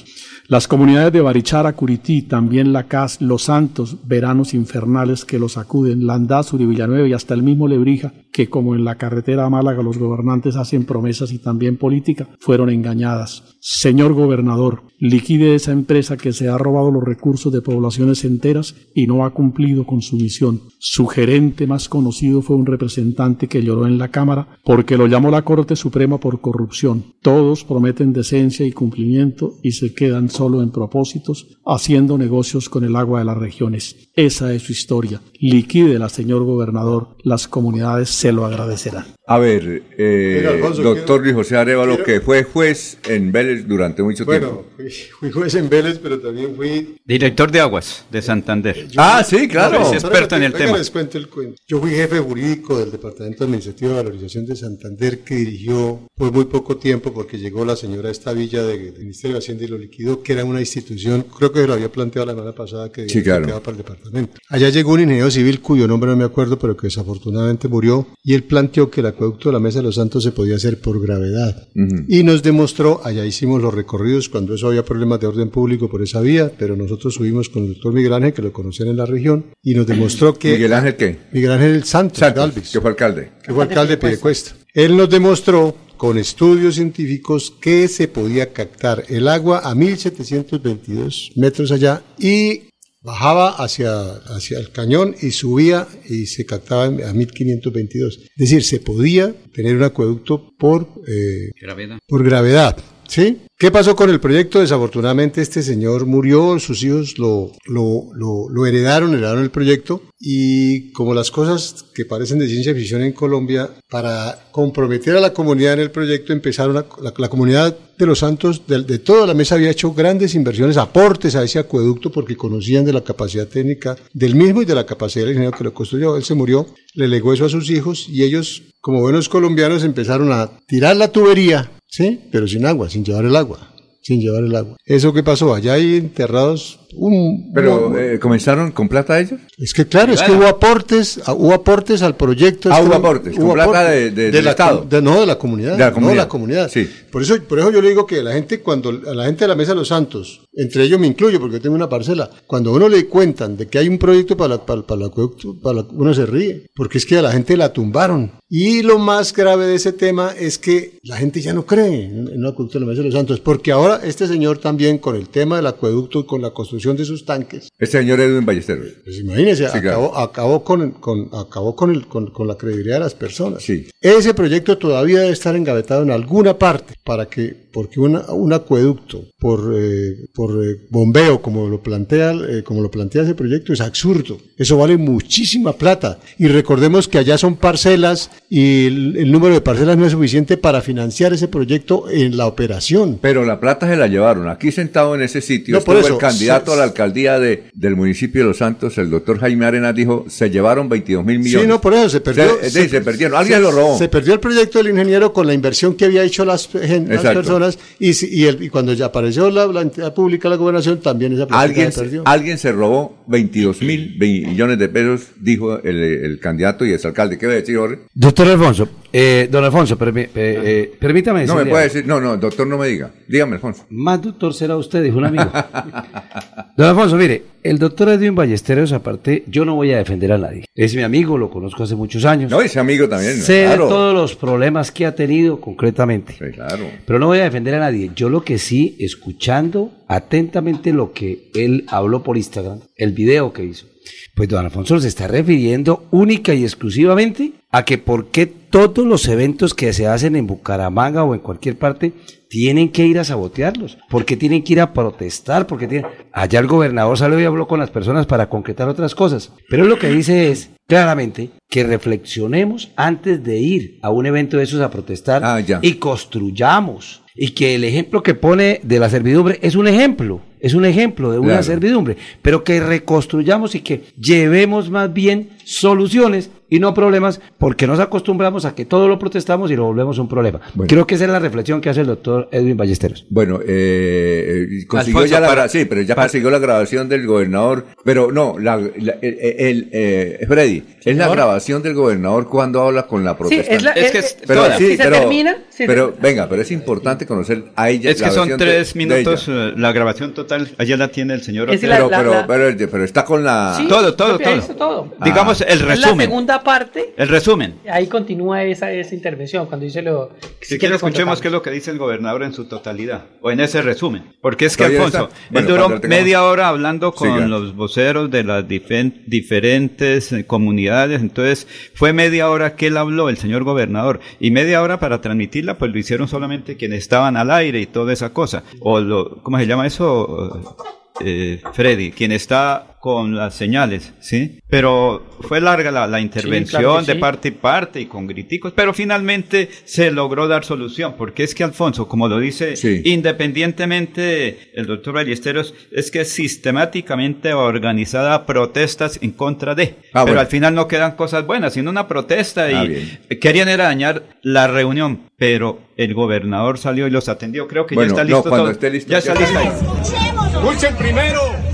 Speaker 6: Las comunidades de Barichara, Curití, también La Cas, Los Santos, veranos infernales que los acuden, Landazuri, Villanueva y hasta el mismo Lebrija, que como en la carretera a Málaga los gobernantes hacen promesas y también política, fueron engañadas. Señor gobernador, liquide esa empresa que se ha robado los recursos de poblaciones enteras y no ha cumplido con su misión. Su gerente más conocido fue un representante que lloró en la Cámara porque lo llamó la Corte Suprema por corrupción. Todos prometen decencia y cumplimiento y se quedan solo en propósitos, haciendo negocios con el agua de las regiones. Esa es su historia. Liquídela, señor gobernador. Las comunidades se lo agradecerán.
Speaker 1: A ver, eh,
Speaker 7: Mira, Alfonso,
Speaker 1: doctor Luis José Arevalo,
Speaker 7: quiero-
Speaker 1: que fue juez en Vélez durante mucho
Speaker 7: Bueno,
Speaker 1: tiempo.
Speaker 7: fui, fui juez en Vélez, pero también fui
Speaker 3: Director de aguas de Santander.
Speaker 1: Ah, sí, claro.
Speaker 3: Es experto en el tema.
Speaker 7: les cuento el cuento. Yo fui jefe jurídico del Departamento Administrativo de Valorización de Santander que dirigió por muy poco tiempo porque llegó la señora esta villa de- del Ministerio de Hacienda y lo liquidó, que era una institución, creo que lo había planteado la semana pasada que,
Speaker 1: Sí, claro.
Speaker 7: quedaba para el departamento. Allá llegó un ingeniero civil cuyo nombre no me acuerdo, pero que desafortunadamente murió y él planteó que el acueducto de la Mesa de los Santos se podía hacer por gravedad. Y nos demostró, allá hicimos los recorridos cuando eso había problemas de orden público por esa vía, pero nosotros subimos con el doctor Miguel Ángel, que lo conocían en la región, y nos demostró que...
Speaker 1: ¿Miguel Ángel qué?
Speaker 7: Miguel Ángel Santos,
Speaker 1: Santos,
Speaker 7: Galvis,
Speaker 1: que fue alcalde.
Speaker 7: que fue alcalde de Piedecuesta. Él nos demostró con estudios científicos que se podía captar el agua a 1722 metros allá y bajaba hacia, hacia el cañón y subía y se captaba a 1522. Es decir, se podía tener un acueducto por, eh,
Speaker 3: Gravedad.
Speaker 7: por gravedad. ¿Sí? ¿Qué pasó con el proyecto? Desafortunadamente este señor murió, sus hijos lo, lo, lo, lo heredaron, heredaron el proyecto y como las cosas que parecen de ciencia ficción en Colombia, para comprometer a la comunidad en el proyecto empezaron a, la, la comunidad de los santos de, toda la mesa había hecho grandes inversiones, aportes a ese acueducto porque conocían de la capacidad técnica del mismo y de la capacidad del ingeniero que lo construyó. Él se murió, le legó eso a sus hijos y ellos, como buenos colombianos, empezaron a tirar la tubería Sí, pero sin agua, sin llevar el agua, sin llevar el agua. ¿Eso qué pasó? Allá hay enterrados un...
Speaker 1: Pero
Speaker 7: un-
Speaker 1: eh, comenzaron con plata ellos.
Speaker 7: es que claro, es que hubo aportes, hubo aportes al proyecto.
Speaker 1: Ah, hubo aportes, con plata de- de- del
Speaker 7: la,
Speaker 1: Estado.
Speaker 7: de- no, de la comunidad.
Speaker 1: De la
Speaker 7: No,
Speaker 1: comunidad.
Speaker 7: de la comunidad.
Speaker 1: Sí.
Speaker 7: Por eso, por eso yo le digo que la gente, cuando a la gente de la Mesa de los Santos, entre ellos me incluyo porque yo tengo una parcela, cuando a uno le cuentan de que hay un proyecto para, la- para, para el acueducto, para la- uno se ríe, porque es que a la gente la tumbaron. Y lo más grave de ese tema es que la gente ya no cree en, en un acueducto de la Mesa de los Santos, porque ahora este señor también con el tema del acueducto, con la construcción de sus tanques,
Speaker 1: Este señor Edwin Ballesteros.
Speaker 7: pues imagínese,
Speaker 1: Sí, claro.
Speaker 7: acabó, acabó, con, con- acabó con, el- con- con la credibilidad de las personas.
Speaker 1: Sí.
Speaker 7: Ese proyecto todavía debe estar engavetado en alguna parte para que, porque una- un acueducto por, eh, por eh, bombeo, como lo, plantea, eh, como lo plantea ese proyecto, es absurdo. Eso vale muchísima plata. Y recordemos que allá son parcelas y el, el número de parcelas no es suficiente para financiar ese proyecto en la operación.
Speaker 1: Pero la plata se la llevaron. Aquí sentado en ese sitio
Speaker 7: No, por eso,
Speaker 1: el candidato a la alcaldía de, del municipio de Los Santos, el doctor Jaime Arenas, dijo, se llevaron 22 mil millones.
Speaker 7: Sí, no, por eso se perdió.
Speaker 1: Se, sí, se perdieron. Alguien
Speaker 7: se-
Speaker 1: lo robó.
Speaker 7: Se perdió el proyecto del ingeniero con la inversión que había hecho las, personas y, si- y, el- y cuando ya apareció la, la entidad pública, la gobernación, también esa
Speaker 1: Alguien,
Speaker 7: se perdió.
Speaker 1: alguien se robó 22 mil millones de pesos, dijo el, el candidato y exalcalde. ¿Qué va a decir, Jorge?
Speaker 14: Doctor Alfonso, eh, don Alfonso, permi- eh, eh, permítame
Speaker 1: No me
Speaker 14: decirle
Speaker 1: puede decir, no, no, doctor, no me diga. Dígame, Alfonso.
Speaker 14: Más doctor será usted, dijo un amigo. Don Alfonso, mire, el doctor Edwin Ballesteros, aparte, yo no voy a defender a nadie. Es mi amigo, lo conozco hace muchos años.
Speaker 1: No, ese amigo también.
Speaker 14: sé
Speaker 1: claro.
Speaker 14: de todos los problemas que ha tenido concretamente.
Speaker 1: Sí, claro.
Speaker 14: Pero no voy a defender a nadie. Yo lo que sí, escuchando atentamente lo que él habló por Instagram, el video que hizo, pues don Alfonso se está refiriendo única y exclusivamente a que por qué todos los eventos que se hacen en Bucaramanga o en cualquier parte tienen que ir a sabotearlos, porque tienen que ir a protestar, porque tienen... Allá el gobernador salió y habló con las personas para concretar otras cosas. Pero lo que dice es claramente que reflexionemos antes de ir a un evento de esos a protestar
Speaker 1: Ah,
Speaker 14: y construyamos. Y que el ejemplo que pone de la servidumbre es un ejemplo, es un ejemplo de una
Speaker 1: Claro.
Speaker 14: servidumbre, pero que reconstruyamos y que llevemos más bien soluciones y no problemas, porque nos acostumbramos a que todo lo protestamos y lo volvemos un problema.
Speaker 1: Bueno.
Speaker 14: Creo que esa es la reflexión que hace el doctor Edwin Ballesteros.
Speaker 1: Bueno, eh, consiguió
Speaker 3: Alfonso,
Speaker 1: ya la
Speaker 3: para-
Speaker 1: sí, pero ya
Speaker 3: para-
Speaker 1: consiguió la grabación del gobernador, pero no, la, la- el, el- eh, Freddy, es la grabación del gobernador cuando habla con la
Speaker 12: Sí,
Speaker 1: protesta.
Speaker 12: es la,
Speaker 3: Es que
Speaker 12: es-
Speaker 1: pero
Speaker 3: toda.
Speaker 1: sí,
Speaker 12: si se
Speaker 1: pero,
Speaker 12: termina, si
Speaker 1: pero
Speaker 12: se-
Speaker 1: venga, pero es importante conocer a ella.
Speaker 3: Es
Speaker 1: la
Speaker 3: que son tres
Speaker 1: de
Speaker 3: minutos, eh, la grabación total, allá la tiene el señor.
Speaker 12: Es
Speaker 3: Otero.
Speaker 12: la-
Speaker 1: pero,
Speaker 12: la-
Speaker 1: pero,
Speaker 12: la-
Speaker 1: pero, pero está con la.
Speaker 12: Sí,
Speaker 3: todo, todo, todo.
Speaker 12: todo.
Speaker 3: Digamos el
Speaker 12: Es la
Speaker 3: resumen.
Speaker 12: Parte.
Speaker 3: El resumen.
Speaker 12: Ahí continúa esa, esa intervención cuando dice lo.
Speaker 3: Si quiere escuchemos qué es lo que dice el gobernador en su totalidad, o en ese resumen. Porque es que Alfonso.
Speaker 1: Bueno,
Speaker 3: él duró media hora hablando con los voceros de las diferentes eh, comunidades, entonces fue media hora que él habló, el señor gobernador, y media hora para transmitirla, pues lo hicieron solamente quienes estaban al aire y toda esa cosa. O lo, ¿cómo se llama eso? Eh, Freddy, quien está con las señales, ¿sí? Pero fue larga la, la intervención
Speaker 12: claro que
Speaker 3: de
Speaker 12: sí.
Speaker 3: parte y parte y con griticos, pero finalmente se logró dar solución, porque es que Alfonso, como lo dice, independientemente el doctor Ballesteros, es que sistemáticamente organizada protestas en contra de,
Speaker 1: Ah,
Speaker 3: pero
Speaker 1: bueno.
Speaker 3: al final no quedan cosas buenas, sino una protesta
Speaker 1: Ah,
Speaker 3: y
Speaker 1: bien.
Speaker 3: querían era dañar la reunión, pero el gobernador salió y los atendió, creo que
Speaker 1: Bueno,
Speaker 3: ya está
Speaker 1: no,
Speaker 3: listo
Speaker 1: cuando
Speaker 3: todo.
Speaker 1: esté listo,
Speaker 3: ya
Speaker 1: ya
Speaker 3: está
Speaker 1: está
Speaker 3: listo.
Speaker 4: Escuchen primero.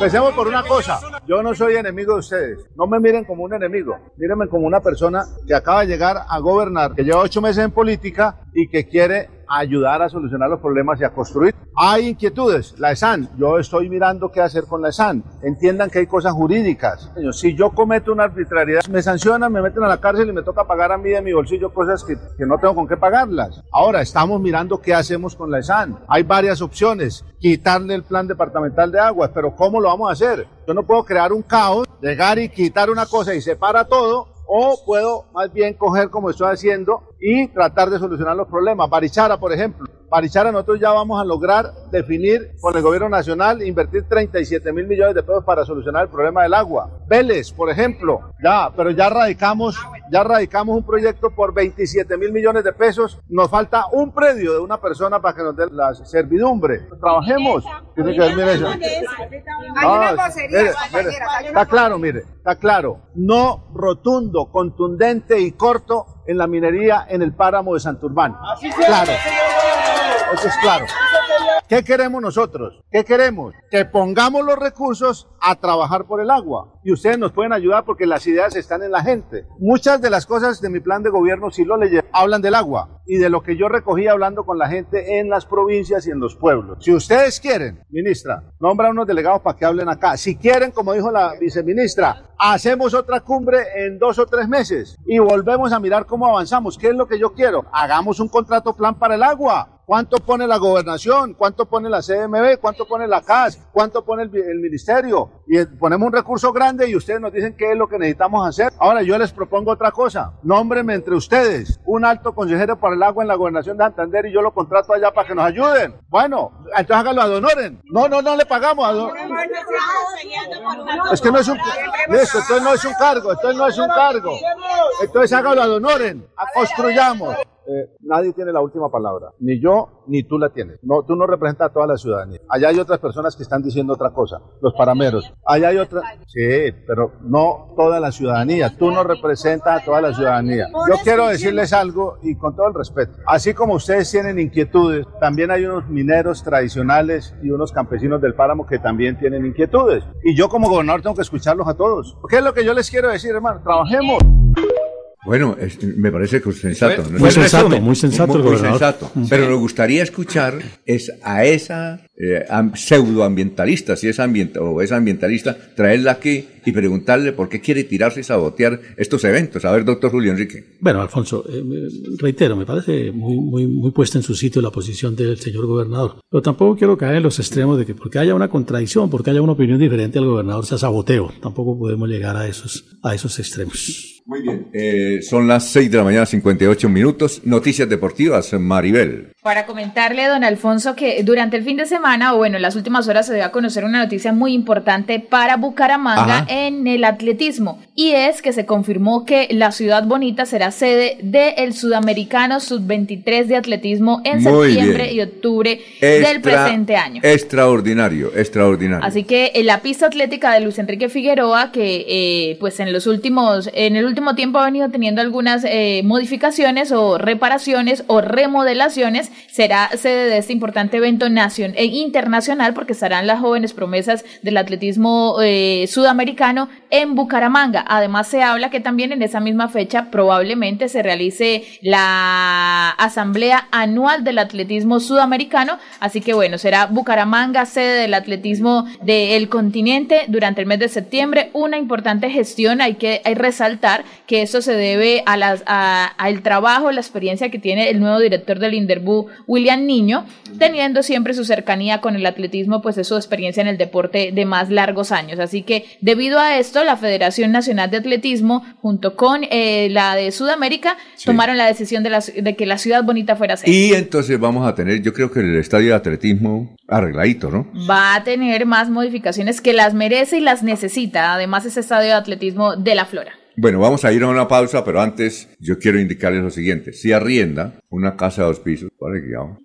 Speaker 4: Empecemos por una cosa. Yo no soy enemigo de ustedes. No me miren como un enemigo. Mírenme como una persona que acaba de llegar a gobernar, que lleva ocho meses en política y que quiere ayudar a solucionar los problemas y a construir. Hay inquietudes. La ESAN, yo estoy mirando qué hacer con la ESAN. Entiendan que hay cosas jurídicas. Si yo cometo una arbitrariedad, me sancionan, me meten a la cárcel y me toca pagar a mí de mi bolsillo cosas que, que no tengo con qué pagarlas. Ahora estamos mirando qué hacemos con la ESAN. Hay varias opciones. Quitarle el plan departamental de aguas, pero ¿cómo lo vamos a hacer? Yo no puedo crear un caos, llegar y quitar una cosa y separa todo o puedo más bien coger como estoy haciendo y tratar de solucionar los problemas. Barichara, por ejemplo. Barichara, nosotros ya vamos a lograr definir con el gobierno nacional, invertir 37 mil millones de pesos para solucionar el problema del agua. Vélez, por ejemplo, ya, pero ya radicamos, ya radicamos un proyecto por 27 mil millones de pesos. Nos falta un predio de una persona para que nos dé la servidumbre. Trabajemos. Tiene que ver, mire eso.
Speaker 21: Hay
Speaker 4: No,
Speaker 21: una vocería,
Speaker 4: mire,
Speaker 21: una
Speaker 4: Está claro, mire, está claro. No rotundo, contundente y corto en la minería en el páramo de Santurbán. Claro. Eso es claro. ¿Qué queremos nosotros? ¿Qué queremos? Que pongamos los recursos a trabajar por el agua. Y ustedes nos pueden ayudar porque las ideas están en la gente. Muchas de las cosas de mi plan de gobierno, si lo leyeron, hablan del agua y de lo que yo recogí hablando con la gente en las provincias y en los pueblos. Si ustedes quieren, ministra, nombra unos delegados para que hablen acá. Si quieren, como dijo la viceministra, hacemos otra cumbre en dos o tres meses y volvemos a mirar cómo avanzamos. ¿Qué es lo que yo quiero? Hagamos un contrato plan para el agua. ¿Cuánto pone la gobernación? ¿Cuánto pone la CMB? ¿Cuánto pone la CAS? ¿Cuánto pone el, el ministerio? Y eh, ponemos un recurso grande y ustedes nos dicen qué es lo que necesitamos hacer. Ahora yo les propongo otra cosa. Nómbrenme entre ustedes un alto consejero para el agua en la gobernación de Santander y yo lo contrato allá para que nos ayuden. Bueno, entonces háganlo a Donoren. No, no, no le pagamos a Don- Es que no es un... Listo, entonces no es un cargo, entonces no es un cargo. Entonces hágalo a Donoren, construyamos. Eh, nadie tiene la última palabra, ni yo ni tú la tienes. No, tú no representas a toda la ciudadanía. Allá hay otras personas que están diciendo otra cosa, los parameros. Allá hay otras, sí, pero no toda la ciudadanía. Tú no representas a toda la ciudadanía. Yo quiero decirles algo y con todo el respeto. Así como ustedes tienen inquietudes, también hay unos mineros tradicionales y unos campesinos del páramo que también tienen inquietudes. Y yo como gobernador tengo que escucharlos a todos. ¿Qué es lo que yo les quiero decir, hermano? Trabajemos.
Speaker 1: Bueno, es- me parece que es sensato. ¿no?
Speaker 6: muy sensato, muy sensato
Speaker 1: Muy sensato. Pero nos gustaría escuchar es a esa eh, am- pseudoambientalista, si es ambienta, o es ambientalista, traerla aquí y preguntarle por qué quiere tirarse y sabotear estos eventos. A ver, doctor Julio Enrique.
Speaker 6: Bueno, Alfonso, eh, reitero, me parece muy, muy, muy puesta en su sitio la posición del señor gobernador. Pero tampoco quiero caer en los extremos de que porque haya una contradicción, porque haya una opinión diferente al gobernador sea saboteo. Tampoco podemos llegar a esos, a esos extremos.
Speaker 1: Muy bien. Eh, son las 6 de la mañana, 58 minutos. Noticias deportivas, Maribel.
Speaker 18: Para comentarle, don Alfonso, que durante el fin de semana, o bueno, en las últimas horas se dio a conocer una noticia muy importante para Bucaramanga
Speaker 22: Ajá.
Speaker 18: En el atletismo. Y es que se confirmó que la ciudad bonita será sede del Sudamericano Sub-23 de atletismo en
Speaker 1: Muy
Speaker 18: septiembre
Speaker 1: bien.
Speaker 18: y octubre del presente año.
Speaker 1: Extraordinario, extraordinario.
Speaker 18: Así que en la pista atlética de Luis Enrique Figueroa, que eh, pues en los últimos, en el último tiempo ha venido teniendo algunas eh, modificaciones o reparaciones o remodelaciones, será sede de este importante evento nacion e internacional porque estarán las jóvenes promesas del atletismo eh, sudamericano en Bucaramanga. Además se habla que también en esa misma fecha probablemente se realice la asamblea anual del atletismo sudamericano, así que bueno, será Bucaramanga sede del atletismo del continente durante el mes de septiembre, una importante gestión, hay que hay resaltar que esto se debe a las a- al trabajo, la experiencia que tiene el nuevo director del Inderbu William Niño, teniendo siempre su cercanía con el atletismo, pues es su experiencia en el deporte de más largos años. Así que debido a esto, la Federación Nacional de Atletismo, junto con eh, la de Sudamérica, tomaron la decisión de, la, de, que la ciudad bonita fuera sede.
Speaker 1: Y entonces vamos a tener, yo creo que el estadio de atletismo arregladito, ¿no?
Speaker 18: Va a tener más modificaciones que las merece y las necesita. Además, es estadio de atletismo de la Flora.
Speaker 1: Bueno, vamos a ir a una pausa, pero antes yo quiero indicarles lo siguiente. Si arrienda una casa de dos pisos,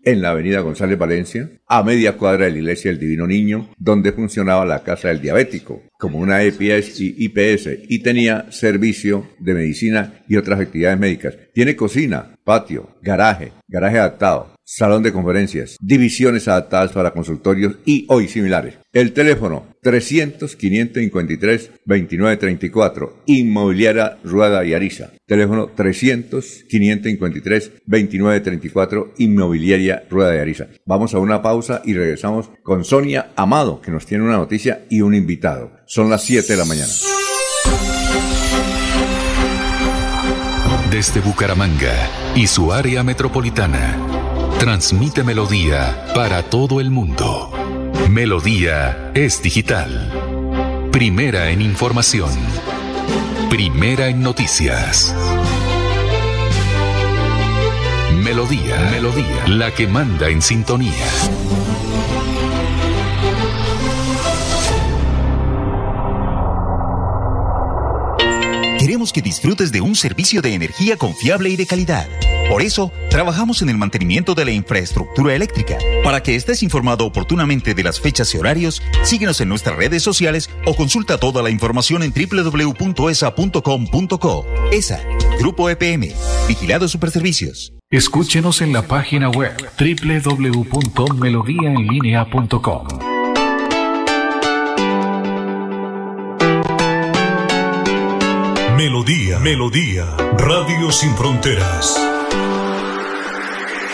Speaker 1: en la avenida González Valencia, a media cuadra de la iglesia del Divino Niño, donde funcionaba la casa del diabético, como una EPS y IPS, y tenía servicio de medicina y otras actividades médicas. Tiene cocina, patio, garaje, garaje adaptado, salón de conferencias, divisiones adaptadas para consultorios y hoy similares. El teléfono 300-553-2934, Inmobiliaria Rueda y Ariza. Teléfono 300-553-2934, Inmobiliaria Rueda y Ariza. Vamos a una pausa y regresamos con Sonia Amado, que nos tiene una noticia y un invitado. Son las 7 de la mañana.
Speaker 8: Desde Bucaramanga y su área metropolitana, transmite Melodía para todo el mundo. Melodía es digital. Primera en información. Primera en noticias. Melodía, Melodía, la que manda en sintonía.
Speaker 16: Queremos que disfrutes de un servicio de energía confiable y de calidad. Por eso, trabajamos en el mantenimiento de la infraestructura eléctrica. Para que estés informado oportunamente de las fechas y horarios, síguenos en nuestras redes sociales o consulta toda la información en www.esa.com.co. ESA, Grupo EPM, Vigilado Superservicios.
Speaker 17: Escúchenos en la página web www.melodiaenlinea.com. Melodía, Melodía, Radio Sin Fronteras.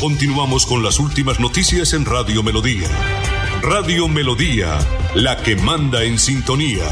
Speaker 17: Continuamos con las últimas noticias en Radio Melodía. Radio Melodía, la que manda en sintonía.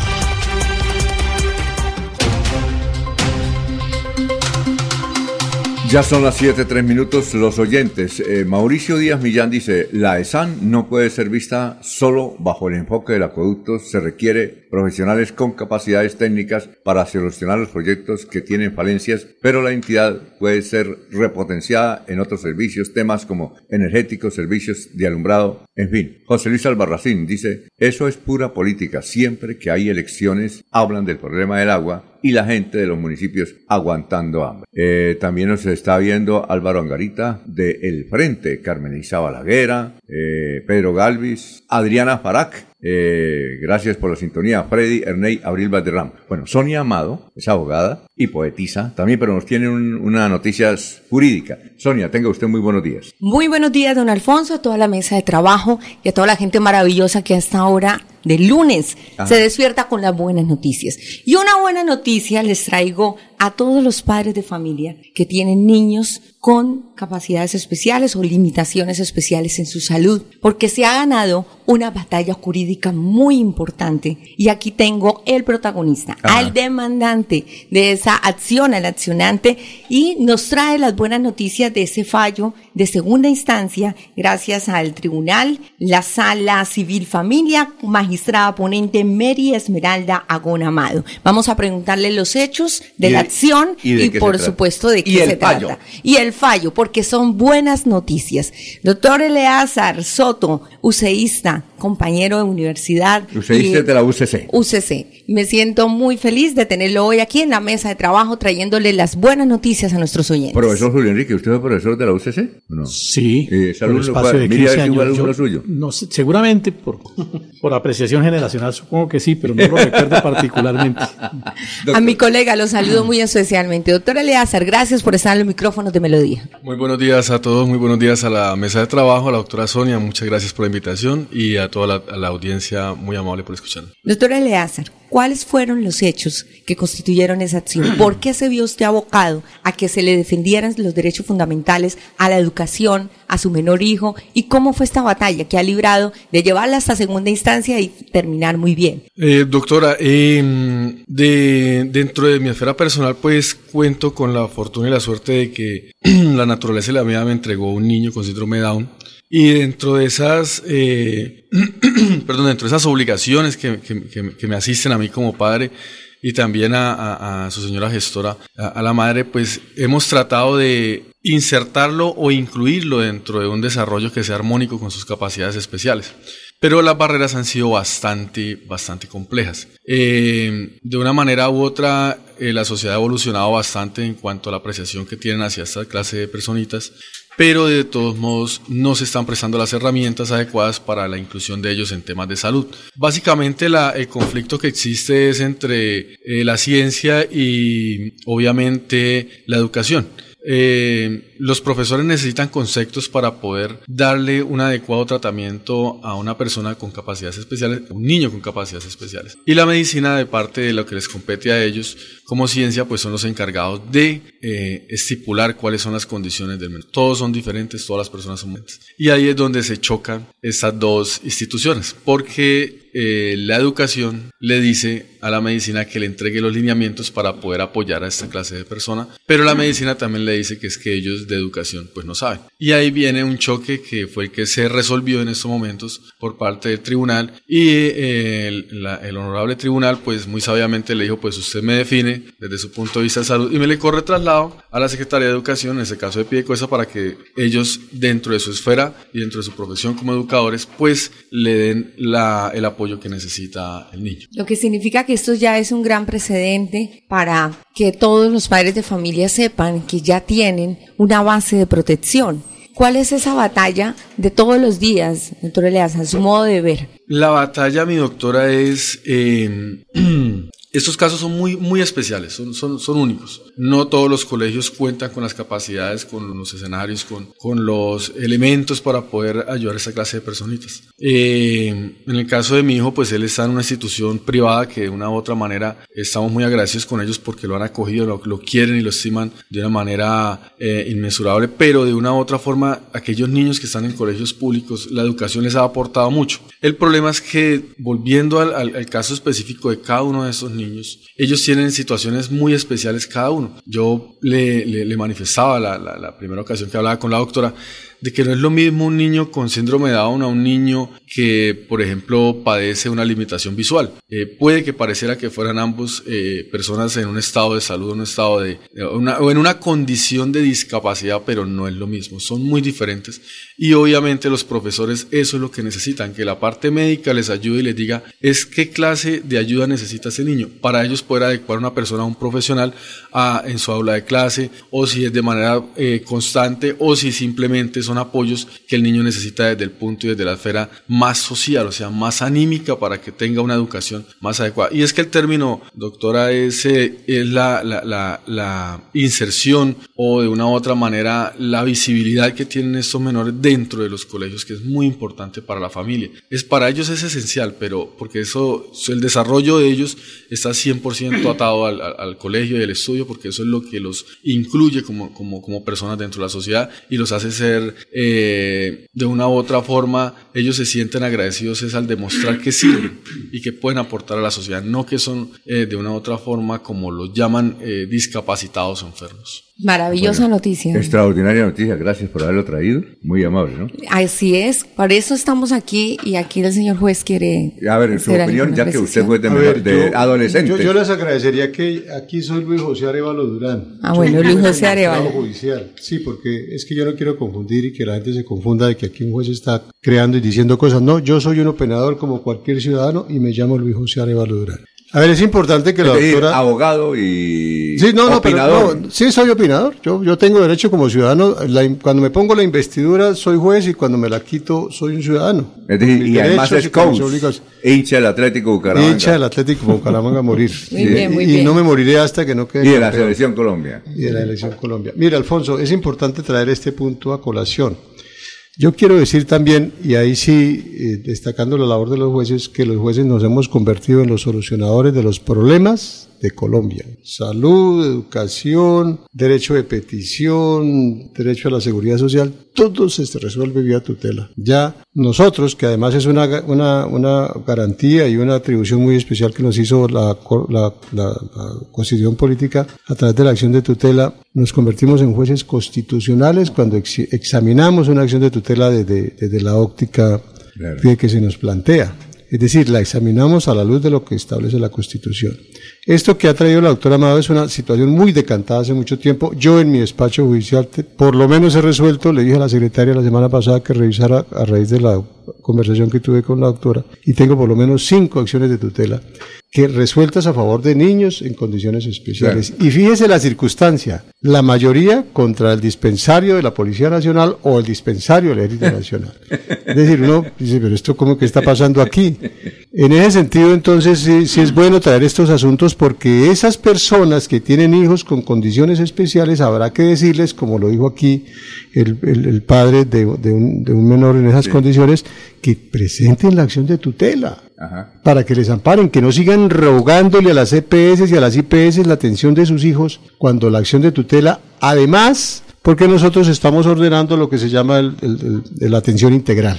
Speaker 1: Ya son las 7, 3 minutos. Los oyentes, eh, Mauricio Díaz Millán dice, la ESAN no puede ser vista solo bajo el enfoque del acueducto, se requiere profesionales con capacidades técnicas para solucionar los proyectos que tienen falencias, pero la entidad puede ser repotenciada en otros servicios, temas como energéticos, servicios de alumbrado, en fin. José Luis Albarracín dice, eso es pura política, siempre que hay elecciones hablan del problema del agua y la gente de los municipios aguantando hambre. Eh, también nos está viendo Álvaro Angarita de El Frente, Carmen Isa Balaguera, eh, Pedro Galvis, Adriana Farac, eh, gracias por la sintonía, Freddy Erney Abril Valderram. Bueno, Sonia Amado es abogada y poetisa también, pero nos tiene una noticia jurídica. Sonia, tenga usted muy buenos días.
Speaker 23: Muy buenos días, don Alfonso, a toda la mesa de trabajo y a toda la gente maravillosa que hasta ahora de lunes
Speaker 1: Ajá.
Speaker 23: se despierta con las buenas noticias. Y una buena noticia les traigo a todos los padres de familia que tienen niños con capacidades especiales o limitaciones especiales en su salud, porque se ha ganado una batalla jurídica muy importante. Y aquí tengo el protagonista,
Speaker 21: Ajá.
Speaker 23: al demandante de esa acción, al accionante, y nos trae las buenas noticias de ese fallo de segunda instancia, gracias al tribunal, la sala civil familia, magistrada ponente Mary Esmeralda Agón Amado. Vamos a preguntarle los hechos de la acción
Speaker 21: y
Speaker 23: por supuesto de qué se
Speaker 21: fallo.
Speaker 23: trata. Y el fallo, porque son buenas noticias. Doctor Eleazar Soto, useísta, compañero de universidad.
Speaker 1: Useísta de la UCC.
Speaker 23: UCC. Me siento muy feliz de tenerlo hoy aquí en la mesa de trabajo trayéndole las buenas noticias a nuestros oyentes.
Speaker 1: Profesor Julio Enrique, ¿usted es profesor de la UCC?
Speaker 6: No. Sí.
Speaker 1: Eh,
Speaker 6: por
Speaker 1: saludos,
Speaker 6: espacio de
Speaker 1: mire,
Speaker 6: 15
Speaker 1: es igual
Speaker 6: años. Yo-
Speaker 1: suyo.
Speaker 6: no seguramente por, por apreciación generacional supongo que sí, pero no lo recuerdo particularmente.
Speaker 23: A mi colega lo saludo muy especialmente. Doctor Eleazar, gracias por estar en los micrófonos de Melodía.
Speaker 24: Muy buenos días a todos, muy buenos días a la mesa de trabajo, a la doctora Sonia, muchas gracias por la invitación y a toda la, a la audiencia muy amable por escucharnos.
Speaker 23: Doctor Eleazar, ¿cuáles fueron los hechos que constituyeron esa acción? ¿Por qué se vio usted abocado a que se le defendieran los derechos fundamentales a la educación, a su menor hijo? ¿Y cómo fue esta batalla que ha librado de llevarla hasta segunda instancia y terminar muy bien?
Speaker 24: Eh, doctora, eh, de, dentro de mi esfera personal pues cuento con la fortuna y la suerte de que la naturaleza y la vida me entregó un niño con síndrome de Down y dentro de esas, eh, perdón, dentro de esas obligaciones que, que- que- me asisten a mí como padre y también a, su señora gestora, a, a la madre, pues hemos tratado de insertarlo o incluirlo dentro de un desarrollo que sea armónico con sus capacidades especiales. Pero las barreras han sido bastante, bastante complejas. Eh, de una manera u otra, eh, la sociedad ha evolucionado bastante en cuanto a la apreciación que tienen hacia esta clase de personitas, pero de todos modos no se están prestando las herramientas adecuadas para la inclusión de ellos en temas de salud. Básicamente la- el conflicto que existe es entre eh, la ciencia y obviamente la educación. Eh, los profesores necesitan conceptos para poder darle un adecuado tratamiento a una persona con capacidades especiales, un niño con capacidades especiales. Y la medicina, de parte de lo que les compete a ellos como ciencia, pues son los encargados de eh, estipular cuáles son las condiciones del menor. Todos son diferentes, todas las personas son diferentes. Y ahí es donde se chocan estas dos instituciones, porque eh, la educación le dice a la medicina que le entregue los lineamientos para poder apoyar a esta clase de persona, pero la medicina también le dice que es que ellos de educación pues no saben. Y ahí viene un choque que fue el que se resolvió en estos momentos por parte del tribunal y eh, el, honorable tribunal pues muy sabiamente le dijo pues usted me define desde su punto de vista de salud y me le corre traslado a la Secretaría de Educación, en ese caso de Piedecuesta, para que ellos dentro de su esfera y dentro de su profesión como educadores pues le den el apoyo que necesita el niño.
Speaker 23: Lo que significa que esto ya es un gran precedente para que todos los padres de familia sepan que ya tienen una base de protección. ¿Cuál es esa batalla de todos los días, doctor Eleazar, su modo de ver?
Speaker 24: La batalla, mi doctora, es... eh, estos casos son muy, muy especiales, son, son, son únicos. No todos los colegios cuentan con las capacidades, con los escenarios, con, con los elementos para poder ayudar a esta clase de personitas. Eh, en el caso de mi hijo, pues él está en una institución privada que de una u otra manera estamos muy agradecidos con ellos porque lo han acogido, lo, lo quieren y lo estiman de una manera eh, inmesurable, pero de una u otra forma, aquellos niños que están en colegios públicos, la educación les ha aportado mucho. El problema es que, volviendo al, al- al caso específico de cada uno de esos niños, ellos tienen situaciones muy especiales cada uno. Yo le, manifestaba la primera ocasión que hablaba con la doctora de que no es lo mismo un niño con síndrome de Down a un niño que, por ejemplo, padece una limitación visual. Eh, puede que pareciera que fueran ambos eh, personas en un estado de salud, en un estado de, o en una condición de discapacidad, pero no es lo mismo. Son muy diferentes y obviamente los profesores eso es lo que necesitan, que la parte médica les ayude y les diga es qué clase de ayuda necesita ese niño para ellos poder adecuar a una persona, a un profesional a- en su aula de clase o si es de manera eh, constante o si simplemente son apoyos que el niño necesita desde el punto y desde la esfera más social, o sea, más anímica para que tenga una educación más adecuada. Y es que el término, doctora, es, eh, es la, la, la, inserción o de una u otra manera la visibilidad que tienen estos menores dentro de los colegios, que es muy importante para la familia. Es para ellos es esencial, pero porque eso, el desarrollo de ellos está 100% atado al colegio y al estudio, porque eso es lo que los incluye como, como, como personas dentro de la sociedad y los hace ser eh, de una u otra forma, ellos se sienten agradecidos es al demostrar que sirven y que pueden aportar a la sociedad, no que son eh, de una u otra forma como los llaman eh, discapacitados o enfermos.
Speaker 23: Maravillosa noticia.
Speaker 1: Extraordinaria noticia, gracias por haberlo traído. Muy amable, ¿no?
Speaker 23: Así es, por eso estamos aquí y aquí el señor juez quiere.
Speaker 1: A ver, en su opinión, ya que usted fue de,
Speaker 7: ver,
Speaker 1: de
Speaker 7: yo-
Speaker 1: adolescente.
Speaker 7: Yo, yo les agradecería que aquí soy Luis José Arevalo Durán.
Speaker 23: Ah,
Speaker 7: Yo
Speaker 23: bueno, Luis José.
Speaker 7: Estado Judicial. Sí, porque es que yo no quiero confundir y que la gente se confunda de que aquí un juez está creando y diciendo cosas. No, yo soy un operador como cualquier ciudadano y me llamo Luis José Arevalo Durán. A ver, es importante que la
Speaker 1: Es decir,
Speaker 7: doctora...
Speaker 1: abogado y
Speaker 7: Sí, no, no, pero
Speaker 1: opinador.
Speaker 7: no, sí soy opinador. Yo, yo tengo derecho como ciudadano. la cuando me pongo la investidura soy juez y cuando me la quito soy un ciudadano.
Speaker 1: Es decir,
Speaker 7: Mis
Speaker 1: y además es
Speaker 7: y
Speaker 1: coach, hincha del Atlético Bucaramanga.
Speaker 7: Hincha del Atlético Bucaramanga a morir.
Speaker 23: Muy
Speaker 7: Y-
Speaker 23: bien, muy
Speaker 7: y,
Speaker 23: bien.
Speaker 7: no me moriré hasta que no quede
Speaker 1: Y de la
Speaker 7: campeón.
Speaker 1: selección Colombia.
Speaker 7: Y de la elección Colombia. Mira, Alfonso, es importante traer este punto a colación. Yo quiero decir también, y ahí sí, eh, destacando la labor de los jueces, que los jueces nos hemos convertido en los solucionadores de los problemas de Colombia. Salud, educación, derecho de petición, derecho a la seguridad social, todo se resuelve vía tutela. Ya nosotros, que además es una, una, una garantía y una atribución muy especial que nos hizo la, la, la- la Constitución Política a través de la acción de tutela, nos convertimos en jueces constitucionales cuando ex- examinamos una acción de tutela desde, desde la óptica
Speaker 1: Claro.
Speaker 7: que se nos plantea. Es decir, la examinamos a la luz de lo que establece la Constitución. Esto que ha traído la doctora Amado es una situación muy decantada hace mucho tiempo. Yo en mi despacho judicial, por lo menos he resuelto, le dije a la secretaria la semana pasada que revisara a raíz de la conversación que tuve con la doctora, y tengo por lo menos cinco acciones de tutela que resueltas a favor de niños en condiciones especiales. Y fíjese la circunstancia, la mayoría contra el dispensario de la Policía Nacional o el dispensario del Ejército Nacional. Es decir, uno dice, pero esto cómo que está pasando aquí. En ese sentido, entonces, sí, sí es bueno traer estos asuntos porque esas personas que tienen hijos con condiciones especiales habrá que decirles, como lo dijo aquí el, el- el padre de, de un, de un menor en esas condiciones, que presenten la acción de tutela
Speaker 1: Ajá.
Speaker 7: para que les amparen, que no sigan rogándole a las EPS y a las IPS la atención de sus hijos cuando la acción de tutela, además, porque nosotros estamos ordenando lo que se llama la atención integral.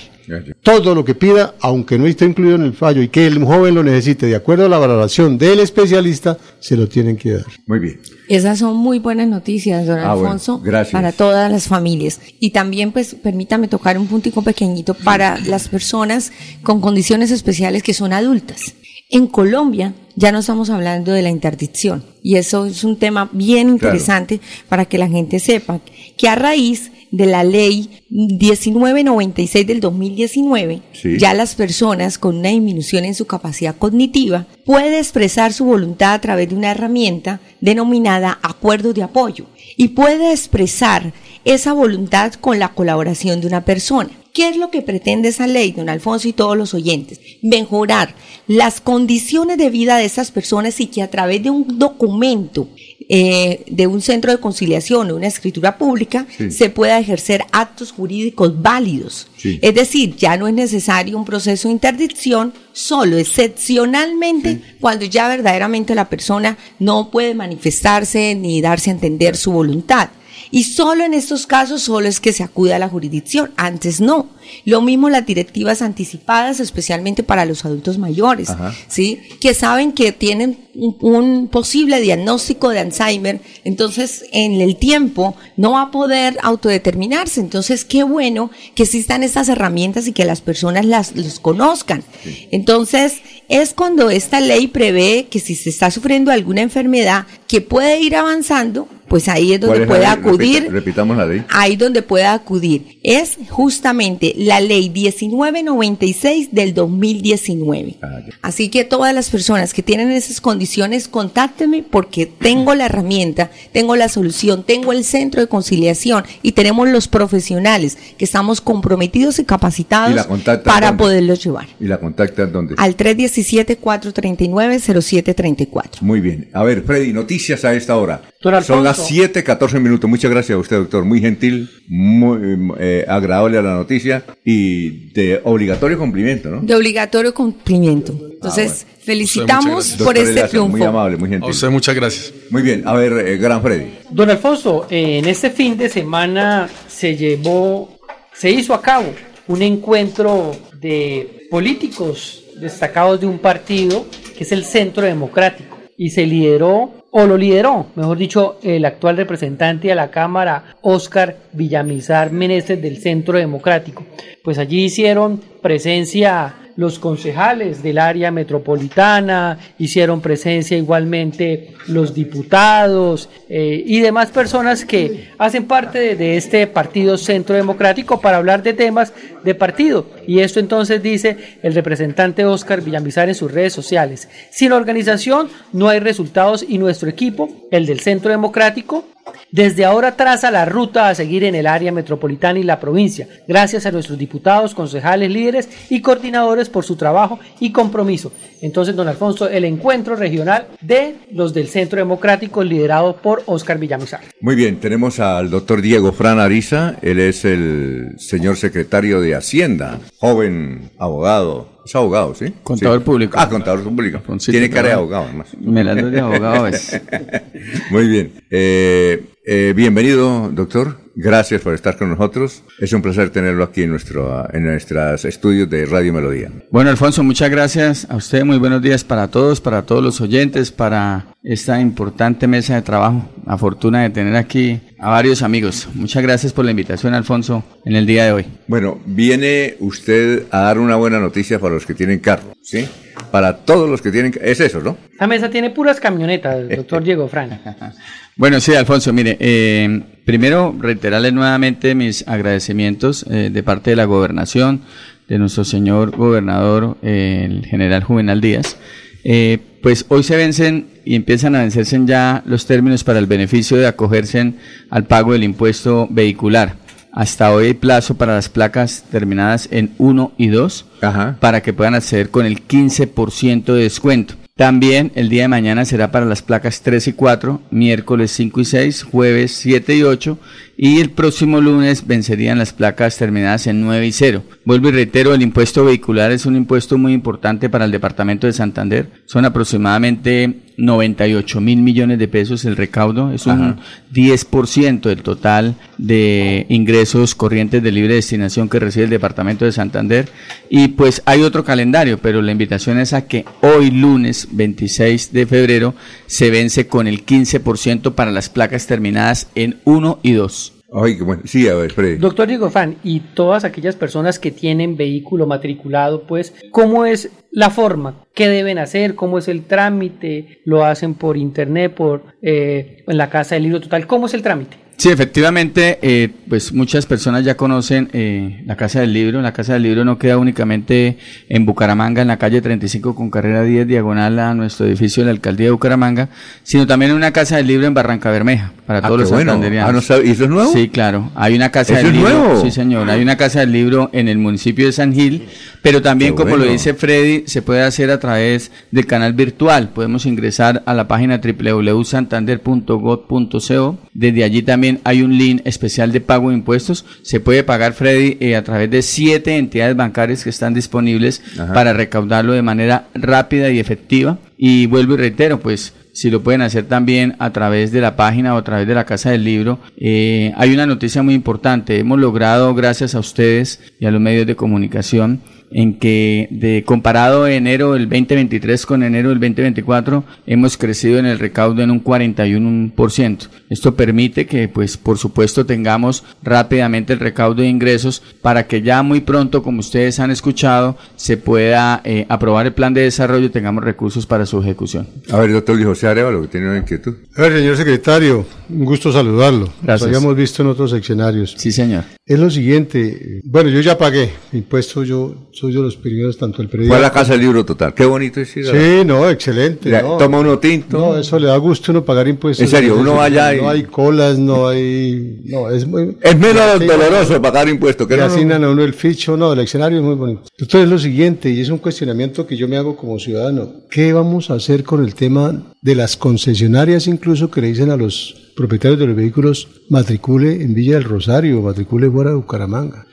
Speaker 7: Todo lo que pida, aunque no esté incluido en el fallo y que el joven lo necesite de acuerdo a la valoración del especialista, se lo tienen que dar.
Speaker 1: Muy bien.
Speaker 23: Esas son muy buenas noticias, don
Speaker 1: Ah, bueno,
Speaker 23: Alfonso,
Speaker 1: gracias.
Speaker 23: para todas las familias. Y también, pues, permítame tocar un puntico pequeñito para las personas con condiciones especiales que son adultas. En Colombia ya no estamos hablando de la interdicción. Y eso es un tema bien interesante para que la gente sepa que a raíz de la ley 1996 del 2019,
Speaker 1: Sí.
Speaker 23: ya las personas con una disminución en su capacidad cognitiva puede expresar su voluntad a través de una herramienta denominada acuerdo de apoyo y puede expresar esa voluntad con la colaboración de una persona. ¿Qué es lo que pretende esa ley, don Alfonso y todos los oyentes? Mejorar las condiciones de vida de esas personas y que a través de un documento eh, de un centro de conciliación o una escritura pública
Speaker 1: Sí.
Speaker 23: se pueda ejercer actos jurídicos válidos.
Speaker 1: Sí.
Speaker 23: Es decir, ya no es necesario un proceso de interdicción, solo excepcionalmente cuando ya verdaderamente la persona no puede manifestarse ni darse a entender su voluntad. Y solo en estos casos solo es que se acude a la jurisdicción, antes no. Lo mismo las directivas anticipadas, especialmente para los adultos mayores,
Speaker 1: Ajá.
Speaker 23: ¿sí? Que saben que tienen un, un posible diagnóstico de Alzheimer, entonces en el tiempo no va a poder autodeterminarse. Entonces, qué bueno que existan estas herramientas y que las personas las los conozcan. Entonces, es cuando esta ley prevé que si se está sufriendo alguna enfermedad que puede ir avanzando, pues ahí es donde
Speaker 1: ¿Cuál es
Speaker 23: puede acudir
Speaker 1: Repita- repitamos la ley.
Speaker 23: ahí donde pueda acudir. Es justamente la ley 1996 del 2019.
Speaker 1: Ah,
Speaker 23: Así que todas las personas que tienen esas condiciones, contáctenme porque tengo la herramienta, tengo la solución, tengo el centro de conciliación y tenemos los profesionales que estamos comprometidos y
Speaker 1: ¿Y
Speaker 23: capacitados para
Speaker 1: dónde?
Speaker 23: poderlos llevar.
Speaker 1: ¿Y la contactan dónde?
Speaker 23: Al 317-439-0734.
Speaker 1: Muy bien. A ver, Freddy, noticias a esta hora. Son las 7, 14 minutos. Muchas gracias a usted, doctor. Muy gentil, muy eh, agradable a la noticia y de obligatorio cumplimiento, ¿no?
Speaker 23: De obligatorio cumplimiento. Entonces, felicitamos por este
Speaker 1: Eleazar,
Speaker 23: triunfo.
Speaker 1: Muy amable, muy gentil.
Speaker 24: A usted muchas gracias.
Speaker 1: Muy bien. A ver, eh, gran Freddy.
Speaker 12: Don Alfonso, eh, en este fin de semana se llevó, se hizo a cabo un encuentro de políticos destacados de un partido que es el Centro Democrático y se lideró o lo lideró, mejor dicho, el actual representante a la Cámara, Óscar Villamizar Meneses del Centro Democrático. Pues allí hicieron presencia los concejales del área metropolitana, hicieron presencia igualmente los diputados eh, y demás personas que hacen parte de, de, este partido centro democrático para hablar de temas de partido. Y esto entonces dice el representante Oscar Villamizar en sus redes sociales. Sin organización no hay resultados y nuestro equipo, el del centro democrático, desde ahora traza la ruta a seguir en el área metropolitana y la provincia, gracias a nuestros diputados, concejales, líderes y coordinadores por su trabajo y compromiso. Entonces, don Alfonso, el encuentro regional de los del Centro Democrático liderado por Oscar Villamizar.
Speaker 1: Muy bien, tenemos al doctor Diego Fran Ariza, él es el señor secretario de Hacienda, joven abogado, es abogado, ¿sí?
Speaker 25: Contador
Speaker 1: Sí.
Speaker 25: público.
Speaker 1: Ah, contador público. Tiene cara de abogado, además.
Speaker 25: Me la doy de abogado es.
Speaker 1: Muy bien. Eh, eh, bienvenido, doctor. Gracias por estar con nosotros. Es un placer tenerlo aquí en nuestro en nuestros estudios de Radio Melodía.
Speaker 25: Bueno, Alfonso, muchas gracias a usted. Muy buenos días para todos, para todos los oyentes, para esta importante mesa de trabajo. La fortuna de tener aquí a varios amigos. Muchas gracias por la invitación, Alfonso, en el día de hoy.
Speaker 1: Bueno, viene usted a dar una buena noticia para los que tienen carro, ¿sí? Para todos los que tienen... Es eso, ¿no?
Speaker 12: La mesa tiene puras camionetas, doctor Diego Fran.
Speaker 25: Bueno, sí, Alfonso, mire, eh, primero reiterarle nuevamente mis agradecimientos eh, de parte de la gobernación, de nuestro señor gobernador, eh, el general Juvenal Díaz. Eh, pues hoy se vencen y empiezan a vencerse ya los términos para el beneficio de acogerse al pago del impuesto vehicular. Hasta hoy hay plazo para las placas terminadas en 1 y 2 para que puedan acceder con el 15% de descuento. También el día de mañana será para las placas 3 y 4, miércoles 5 y 6, jueves 7 y 8 y el próximo lunes vencerían las placas terminadas en 9 y 0. Vuelvo y reitero, el impuesto vehicular es un impuesto muy importante para el departamento de Santander. Son aproximadamente 98 mil millones de pesos el recaudo, es un
Speaker 1: Ajá.
Speaker 25: 10% del total de ingresos corrientes de libre destinación que recibe el departamento de Santander. Y pues hay otro calendario, pero la invitación es a que hoy lunes 26 de febrero se vence con el 15% para las placas terminadas en 1 y 2.
Speaker 1: Ay, qué bueno. Sí, a ver, Freddy.
Speaker 12: Doctor Diego Fan, y todas aquellas personas que tienen vehículo matriculado, pues, ¿cómo es la forma? ¿Qué deben hacer? ¿Cómo es el trámite? ¿Lo hacen por internet, por eh, en la casa del libro total? ¿Cómo es el trámite?
Speaker 25: Sí, efectivamente, eh, pues muchas personas ya conocen eh, la Casa del Libro. La Casa del Libro no queda únicamente en Bucaramanga, en la calle 35 con carrera 10, diagonal a nuestro edificio de la Alcaldía de Bucaramanga, sino también en una Casa del Libro en Barranca Bermeja, para
Speaker 1: Ah,
Speaker 25: todos los
Speaker 1: bueno.
Speaker 25: santanderianos.
Speaker 1: Ah, ¿no sabe- ¿y eso es nuevo?
Speaker 25: Sí, claro. Hay una Casa
Speaker 1: ¿Eso
Speaker 25: del
Speaker 1: es
Speaker 25: Libro.
Speaker 1: nuevo?
Speaker 25: Sí, señor. Hay una Casa del Libro en el municipio de San Gil, pero también, como lo dice Freddy, se puede hacer a través del canal virtual. Podemos ingresar a la página www.santander.gov.co. Desde allí también hay un link especial de pago de impuestos. Se puede pagar, Freddy, eh, a través de siete entidades bancarias que están disponibles
Speaker 1: Ajá.
Speaker 25: para recaudarlo de manera rápida y efectiva. Y vuelvo y reitero, pues si lo pueden hacer también a través de la página o a través de la Casa del Libro. Eh, hay una noticia muy importante. Hemos logrado, gracias a ustedes y a los medios de comunicación, en que de comparado enero del 2023 con enero del 2024 hemos crecido en el recaudo en un 41%. Esto permite que pues por supuesto tengamos rápidamente el recaudo de ingresos para que ya muy pronto como ustedes han escuchado se pueda eh, aprobar el plan de desarrollo y tengamos recursos para su ejecución.
Speaker 1: A ver, doctor Luis José Arevalo, que tiene una inquietud.
Speaker 7: A ver, señor secretario, un gusto saludarlo.
Speaker 25: Gracias.
Speaker 7: Lo habíamos visto en otros seccionarios.
Speaker 25: Sí, señor.
Speaker 7: Es lo siguiente, bueno, yo ya pagué impuestos, yo de los primeros, tanto el predial.
Speaker 1: Fue a la casa del libro total. Qué bonito es ir a la-
Speaker 7: Sí, no, excelente. No.
Speaker 1: Toma uno tinto.
Speaker 7: No, eso le da gusto uno pagar impuestos.
Speaker 1: En serio, uno
Speaker 7: No
Speaker 1: vaya y-
Speaker 7: hay colas, no hay... No, es muy...
Speaker 1: Es menos doloroso pagar impuestos. Que
Speaker 7: le
Speaker 1: no, no-
Speaker 7: asignan a uno el ficho, no, el escenario es muy bonito. Entonces es lo siguiente, y es un cuestionamiento que yo me hago como ciudadano. ¿Qué vamos a hacer con el tema de las concesionarias incluso que le dicen a los propietarios de los vehículos matricule en Villa del Rosario, matricule fuera de Bucaramanga?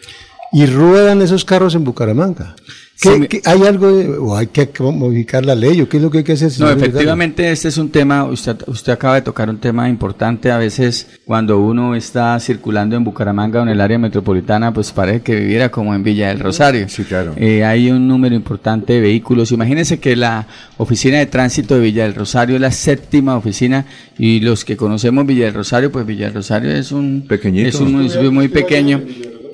Speaker 7: Y ruedan esos carros en Bucaramanga. ¿Qué, qué- ¿Hay algo de- o hay que modificar la ley o qué es lo que hay que hacer?
Speaker 25: No, efectivamente este es un tema, usted, usted acaba de tocar un tema importante, a veces cuando uno está circulando en Bucaramanga o en el área metropolitana, pues parece que viviera como en Villa del Rosario.
Speaker 1: Sí, claro.
Speaker 25: Eh, hay un número importante de vehículos. Imagínense que la oficina de tránsito de Villa del Rosario es la séptima oficina y los que conocemos Villa del Rosario, pues Villa del Rosario es un,
Speaker 1: Pequeñito.
Speaker 25: es un municipio muy pequeño.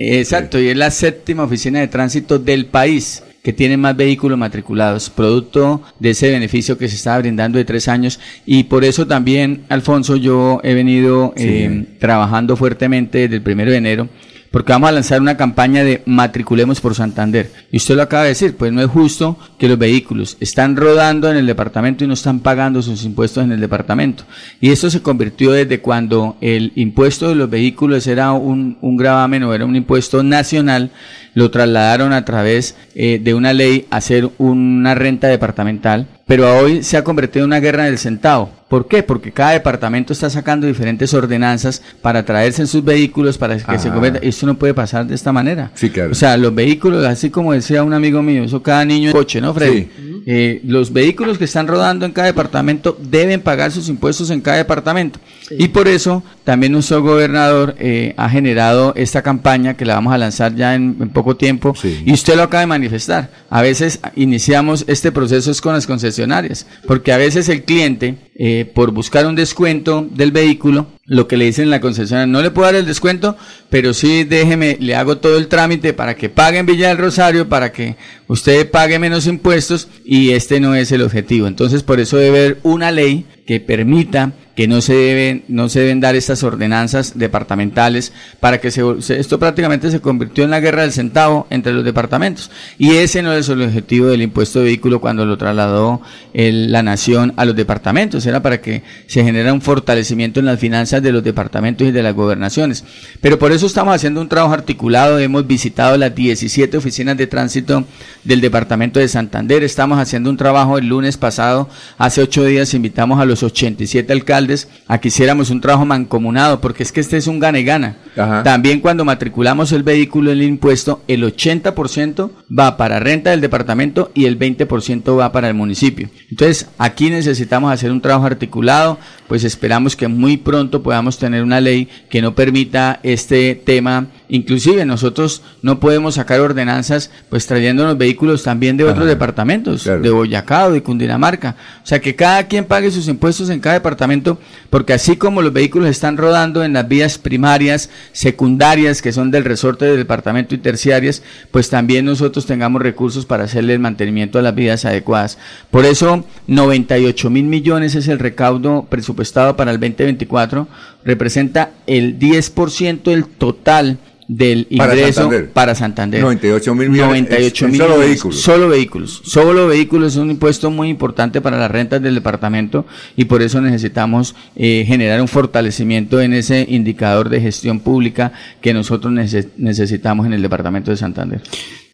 Speaker 25: Exacto, y es la séptima oficina de tránsito del país que tiene más vehículos matriculados, producto de ese beneficio que se estaba brindando de tres años. Y por eso también, Alfonso, yo he venido eh, trabajando fuertemente desde el primero de enero porque vamos a lanzar una campaña de matriculemos por Santander. Y usted lo acaba de decir, pues no es justo que los vehículos están rodando en el departamento y no están pagando sus impuestos en el departamento. Y esto se convirtió desde cuando el impuesto de los vehículos era un, gravamen o era un impuesto nacional, lo trasladaron a través eh, de una ley a hacer una renta departamental, pero hoy se ha convertido en una guerra del centavo. ¿Por qué? Porque cada departamento está sacando diferentes ordenanzas para traerse en sus vehículos para que se
Speaker 1: Ah.
Speaker 25: convierta. Esto no puede pasar de esta manera.
Speaker 1: Sí, claro.
Speaker 25: O sea, los vehículos, así como decía un amigo mío, eso cada niño es coche, ¿no, Freddy? Eh, los vehículos que están rodando en cada departamento deben pagar sus impuestos en cada departamento. Y por eso también nuestro gobernador eh, ha generado esta campaña que la vamos a lanzar ya en, en poco tiempo. Y usted lo acaba de manifestar. A veces iniciamos este proceso es con las concesionarias, porque a veces el cliente, eh, por buscar un descuento del vehículo, lo que le dicen en la concesionaria, no le puedo dar el descuento, pero sí déjeme, le hago todo el trámite para que pague en Villa del Rosario, para que usted pague menos impuestos y este no es el objetivo. Entonces, por eso debe haber una ley que permita que no se deben no se deben dar estas ordenanzas departamentales para que se, esto prácticamente se convirtió en la guerra del centavo entre los departamentos. Y ese no es el objetivo del impuesto de vehículo cuando lo trasladó el- la nación a los departamentos. Era para que se genera un fortalecimiento en las finanzas de los departamentos y de las gobernaciones. Pero por eso estamos haciendo un trabajo articulado. Hemos visitado las 17 oficinas de tránsito del departamento de Santander. Estamos haciendo un trabajo el lunes pasado. Hace ocho días invitamos a los 87 alcaldes a que hiciéramos un trabajo mancomunado, porque es que este es un gane-gana. También cuando matriculamos el vehículo, el impuesto, el 80% va para renta del departamento y el 20% va para el municipio. Entonces, aquí necesitamos hacer un trabajo articulado, pues esperamos que muy pronto podamos tener una ley que no permita este tema. Inclusive nosotros no podemos sacar ordenanzas pues trayéndonos vehículos también de otros departamentos, de Boyacá o de Cundinamarca. O sea, que cada quien pague sus impuestos en cada departamento, porque así como los vehículos están rodando en las vías primarias, secundarias, que son del resorte del departamento y terciarias, pues también nosotros tengamos recursos para hacerle el mantenimiento a las vías adecuadas. Por eso, 98 mil millones es el recaudo presupuestado para el 2024, representa el 10% del total del
Speaker 1: Para
Speaker 25: ingreso
Speaker 1: Santander.
Speaker 25: para Santander.
Speaker 1: 98 mil millones
Speaker 25: 98
Speaker 1: en
Speaker 25: mil
Speaker 1: solo
Speaker 25: millones.
Speaker 1: vehículos.
Speaker 25: Solo vehículos. Solo vehículos es un impuesto muy importante para las rentas del departamento y por eso necesitamos eh, generar un fortalecimiento en ese indicador de gestión pública que nosotros nece- necesitamos en el departamento de Santander.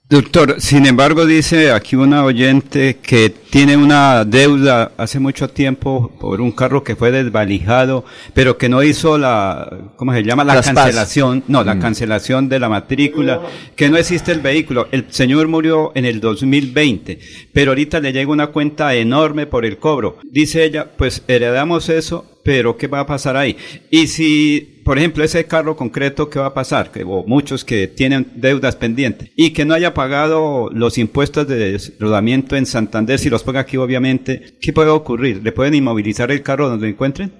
Speaker 3: Doctor, sin embargo, dice aquí una oyente que tiene una deuda hace mucho tiempo por un carro que fue desvalijado, pero que no hizo la, ¿cómo se llama? La cancelación, no, la
Speaker 25: Mm.
Speaker 3: cancelación de la matrícula, que no existe el vehículo. El señor murió en el 2020, pero ahorita le llega una cuenta enorme por el cobro. Dice ella, pues heredamos eso, pero ¿qué va a pasar ahí? Y si, por ejemplo, ese carro concreto, ¿qué va a pasar? Que, o muchos que tienen deudas pendientes y que no haya pagado los impuestos de rodamiento en Santander, si los paga aquí, obviamente, ¿qué puede ocurrir? ¿Le pueden inmovilizar el carro donde encuentren?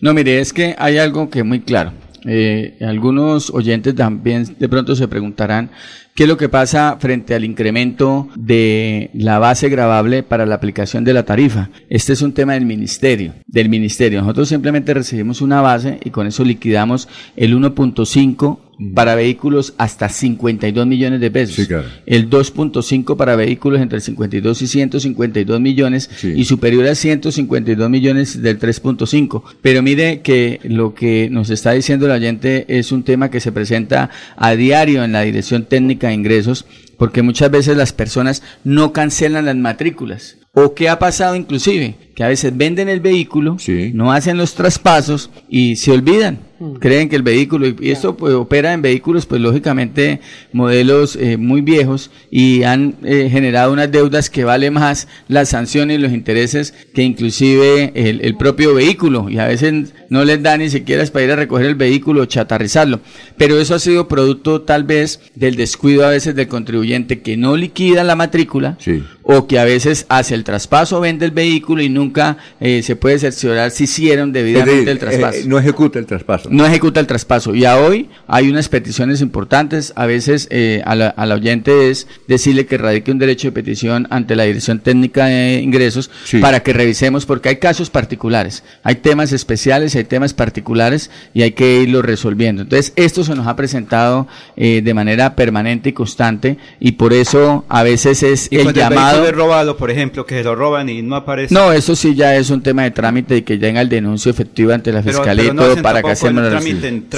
Speaker 25: No, mire, es que hay algo que es muy claro. Eh, algunos oyentes también de pronto se preguntarán qué es lo que pasa frente al incremento de la base gravable para la aplicación de la tarifa. Este es un tema del ministerio, del ministerio. Nosotros simplemente recibimos una base y con eso liquidamos el 1.5 para vehículos hasta 52 millones de pesos. El 2.5 para vehículos entre 52 y 152 millones y superior a 152 millones del 3.5. Pero mire que lo que nos está diciendo el oyente es un tema que se presenta a diario en la Dirección Técnica de Ingresos porque muchas veces las personas no cancelan las matrículas O qué ha pasado inclusive, que a veces venden el vehículo, no hacen los traspasos y se olvidan. Mm. Creen que el vehículo, y esto pues, opera en vehículos, pues lógicamente modelos eh, muy viejos y han eh, generado unas deudas que vale más las sanciones y los intereses que inclusive el, el, propio vehículo y a veces no les da ni siquiera para ir a recoger el vehículo o chatarrizarlo. Pero eso ha sido producto tal vez del descuido a veces del contribuyente que no liquida la matrícula o que a veces hace el traspaso, vende el vehículo y nunca eh, se puede cerciorar si hicieron debidamente el traspaso.
Speaker 1: no ejecuta el traspaso.
Speaker 25: No ejecuta el traspaso. Y a hoy hay unas peticiones importantes. A veces eh, a, la, oyente es decirle que radique un derecho de petición ante la Dirección Técnica de Ingresos para que revisemos, porque hay casos particulares, hay temas especiales, hay temas particulares y hay que irlo resolviendo. Entonces, esto se nos ha presentado eh, de manera permanente y constante y por eso a veces es el llamado.
Speaker 3: El robado, por ejemplo, que se lo roban y no aparece.
Speaker 25: No, eso sí ya es un tema de trámite y que tenga el denuncio efectivo ante la fiscalía y todo para que hacemos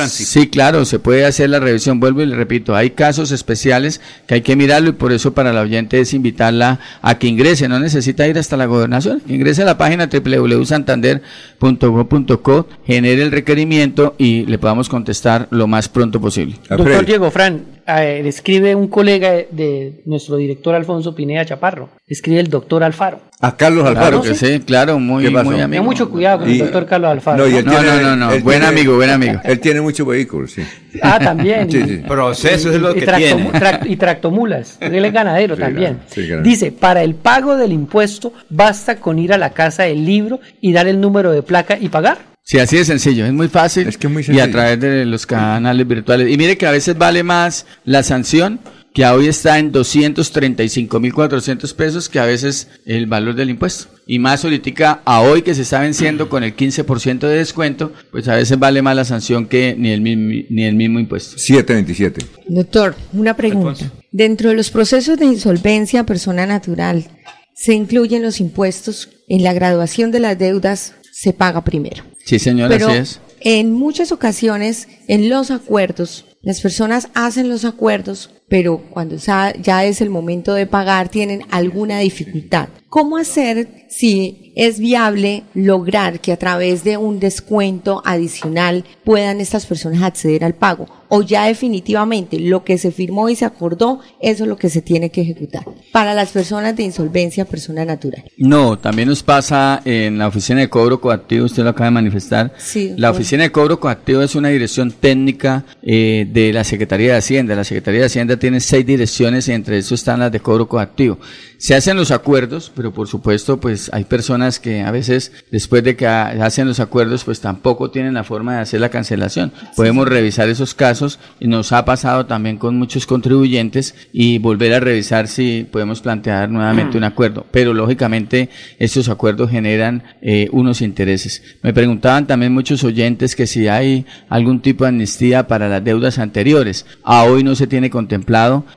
Speaker 25: Sí, claro, se puede hacer la revisión. Vuelvo y le repito, hay casos especiales que hay que mirarlo y por eso para la oyente es invitarla a que ingrese. No necesita ir hasta la gobernación, ingrese a la página www.santander.go.co, genere el requerimiento y le podamos contestar lo más pronto posible.
Speaker 12: Doctor Diego, Fran, le escribe un colega de nuestro director Alfonso Pineda Chaparro, escribe el doctor Alfaro.
Speaker 1: A Carlos Alfaro.
Speaker 25: que sí, claro, muy, muy amigo.
Speaker 12: mucho cuidado con el doctor Carlos Alfaro.
Speaker 25: No, no, no, buen amigo, buen amigo.
Speaker 1: Él tiene muchos vehículos, sí.
Speaker 12: Ah, también. sí,
Speaker 3: Proceso es lo que tiene.
Speaker 12: y tractomulas. Él es ganadero también. Dice, para el pago del impuesto basta con ir a la casa del libro y dar el número de placa y pagar.
Speaker 25: Sí, así de sencillo, es muy fácil. Es que muy sencillo. Y a través de los canales virtuales. Y mire que a veces vale más la sanción, que hoy está en 235.400 pesos, que a veces el valor del impuesto. Y más ahorita, a hoy que se está venciendo con el 15% de descuento, pues a veces vale más la sanción que ni el, ni el mismo impuesto.
Speaker 1: 727.
Speaker 23: Doctor, una pregunta. Dentro de los procesos de insolvencia persona natural, ¿se incluyen los impuestos? En la graduación de las deudas se paga primero.
Speaker 25: Sí, señora, así es.
Speaker 23: En muchas ocasiones, en los acuerdos, las personas hacen los acuerdos, pero cuando ya es el momento de pagar tienen alguna dificultad. ¿Cómo hacer si es viable lograr que a través de un descuento adicional puedan estas personas acceder al pago? ¿O ya definitivamente lo que se firmó y se acordó, eso es lo que se tiene que ejecutar? Para las personas de insolvencia, persona natural.
Speaker 25: No, también nos pasa en la oficina de cobro coactivo, usted lo acaba de manifestar. Sí, la oficina de cobro coactivo es una dirección técnica eh, de la Secretaría de Hacienda. La Secretaría de Hacienda tiene seis direcciones y entre eso están las de cobro coactivo. Se hacen los acuerdos, pero por supuesto, pues hay personas que a veces después de que hacen los acuerdos, pues tampoco tienen la forma de hacer la cancelación. Podemos revisar esos casos y nos ha pasado también con muchos contribuyentes y volver a revisar si podemos plantear nuevamente un acuerdo. Pero lógicamente estos acuerdos generan eh, unos intereses. Me preguntaban también muchos oyentes que si hay algún tipo de amnistía para las deudas anteriores. A hoy no se tiene contemplado.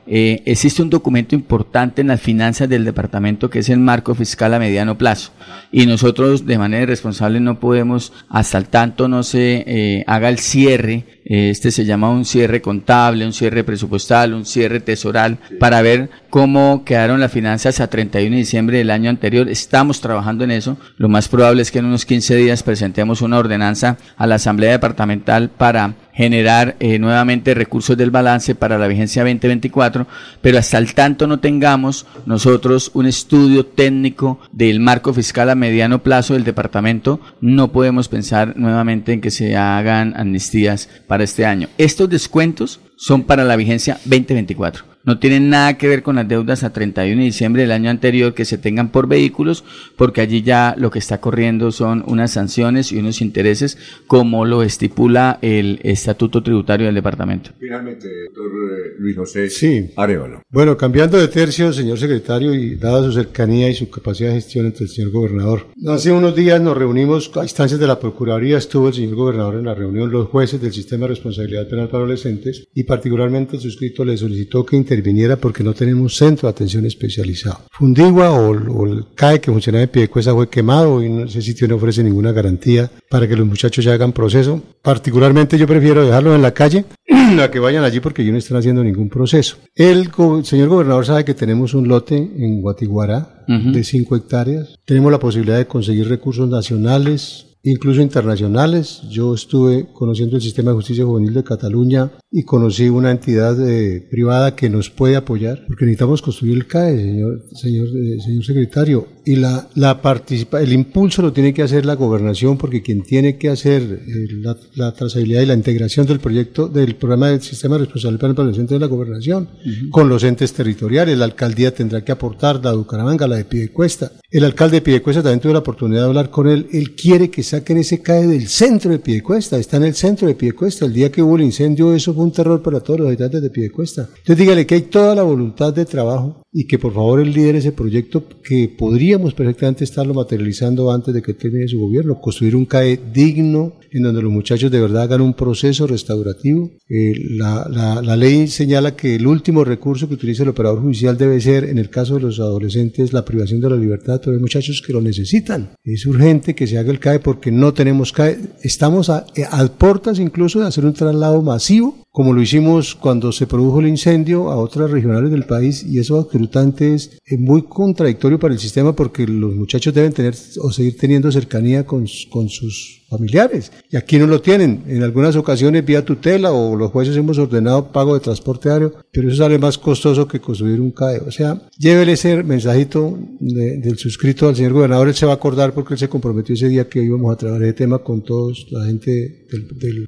Speaker 25: Eh, existe un documento importante en las finanzas del departamento que es el marco fiscal a mediano plazo. Y nosotros de manera irresponsable no podemos, hasta el tanto no se eh, haga el cierre, eh, este se llama un cierre contable, un cierre presupuestal, un cierre tesoral, para ver cómo quedaron las finanzas a 31 de diciembre del año anterior. Estamos trabajando en eso. Lo más probable es que en unos 15 días presentemos una ordenanza a la Asamblea Departamental para generar eh, nuevamente recursos del balance para la vigencia 2024, pero hasta el tanto no tengamos nosotros un estudio técnico del marco fiscal a mediano plazo del departamento, no podemos pensar nuevamente en que se hagan amnistías para este año. Estos descuentos son para la vigencia 2024 no tienen nada que ver con las deudas a 31 de diciembre del año anterior que se tengan por vehículos, porque allí ya lo que está corriendo son unas sanciones y unos intereses como lo estipula el Estatuto Tributario del Departamento.
Speaker 1: Finalmente, doctor eh, Luis José
Speaker 7: sí.
Speaker 1: Arevalo.
Speaker 7: Bueno, cambiando de tercio, señor secretario, y dada su cercanía y su capacidad de gestión entre el señor gobernador, hace unos días nos reunimos a instancias de la Procuraduría, estuvo el señor gobernador en la reunión, los jueces del Sistema de Responsabilidad Penal para Adolescentes, y particularmente el suscrito le solicitó que interviniera porque no tenemos centro de atención especializado. Fundigua o, o el CAE que funcionaba en Piedecuesta fue quemado y no- ese sitio no ofrece ninguna garantía para que los muchachos ya hagan proceso. Particularmente yo prefiero dejarlos en la calle a que vayan allí porque ellos no están haciendo ningún proceso. El go- señor gobernador sabe que tenemos un lote en Guatiguará de 5 hectáreas. Tenemos la posibilidad de conseguir recursos nacionales, incluso internacionales. Yo estuve conociendo el sistema de justicia juvenil de Cataluña y conocí una entidad eh, privada que nos puede apoyar, porque necesitamos construir el CAE, señor, señor, eh, señor secretario. Y la, la participa el impulso lo tiene que hacer la gobernación, porque quien tiene que hacer eh, la, la trazabilidad y la integración del proyecto del programa del sistema de responsabilidad para el adolescente de la gobernación con los entes territoriales. La alcaldía tendrá que aportar, la de Bucaramanga, la de Piedecuesta. El alcalde de Piedecuesta también tuve la oportunidad de hablar con él. Él quiere que saquen ese CAE del centro de Piedecuesta. Está en el centro de Piedecuesta. El día que hubo el incendio, eso fue un terror para todos los habitantes de Piedecuesta. Entonces dígale que hay toda la voluntad de trabajo y que por favor él lidere ese proyecto que podríamos perfectamente estarlo materializando antes de que termine su gobierno. Construir un CAE digno en donde los muchachos de verdad hagan un proceso restaurativo. Eh, la, la- la ley señala que el último recurso que utiliza el operador judicial debe ser, en el caso de los adolescentes, la privación de la libertad, pero hay muchachos que lo necesitan. Es urgente que se haga el CAE porque no tenemos CAE. Estamos a, eh, a puertas incluso de hacer un traslado masivo como lo hicimos cuando se produjo el incendio a otras regionales del país y eso absolutamente es eh, muy contradictorio para el sistema porque los muchachos deben tener o seguir teniendo cercanía con, con sus familiares. Y aquí no lo tienen. En algunas ocasiones vía tutela o los jueces hemos ordenado pago de transporte aéreo pero eso sale más costoso que construir un CAE. O sea llévele ese mensajito de- del suscrito al señor gobernador. Él se va a acordar porque él se comprometió ese día que íbamos a trabajar ese tema con todos la gente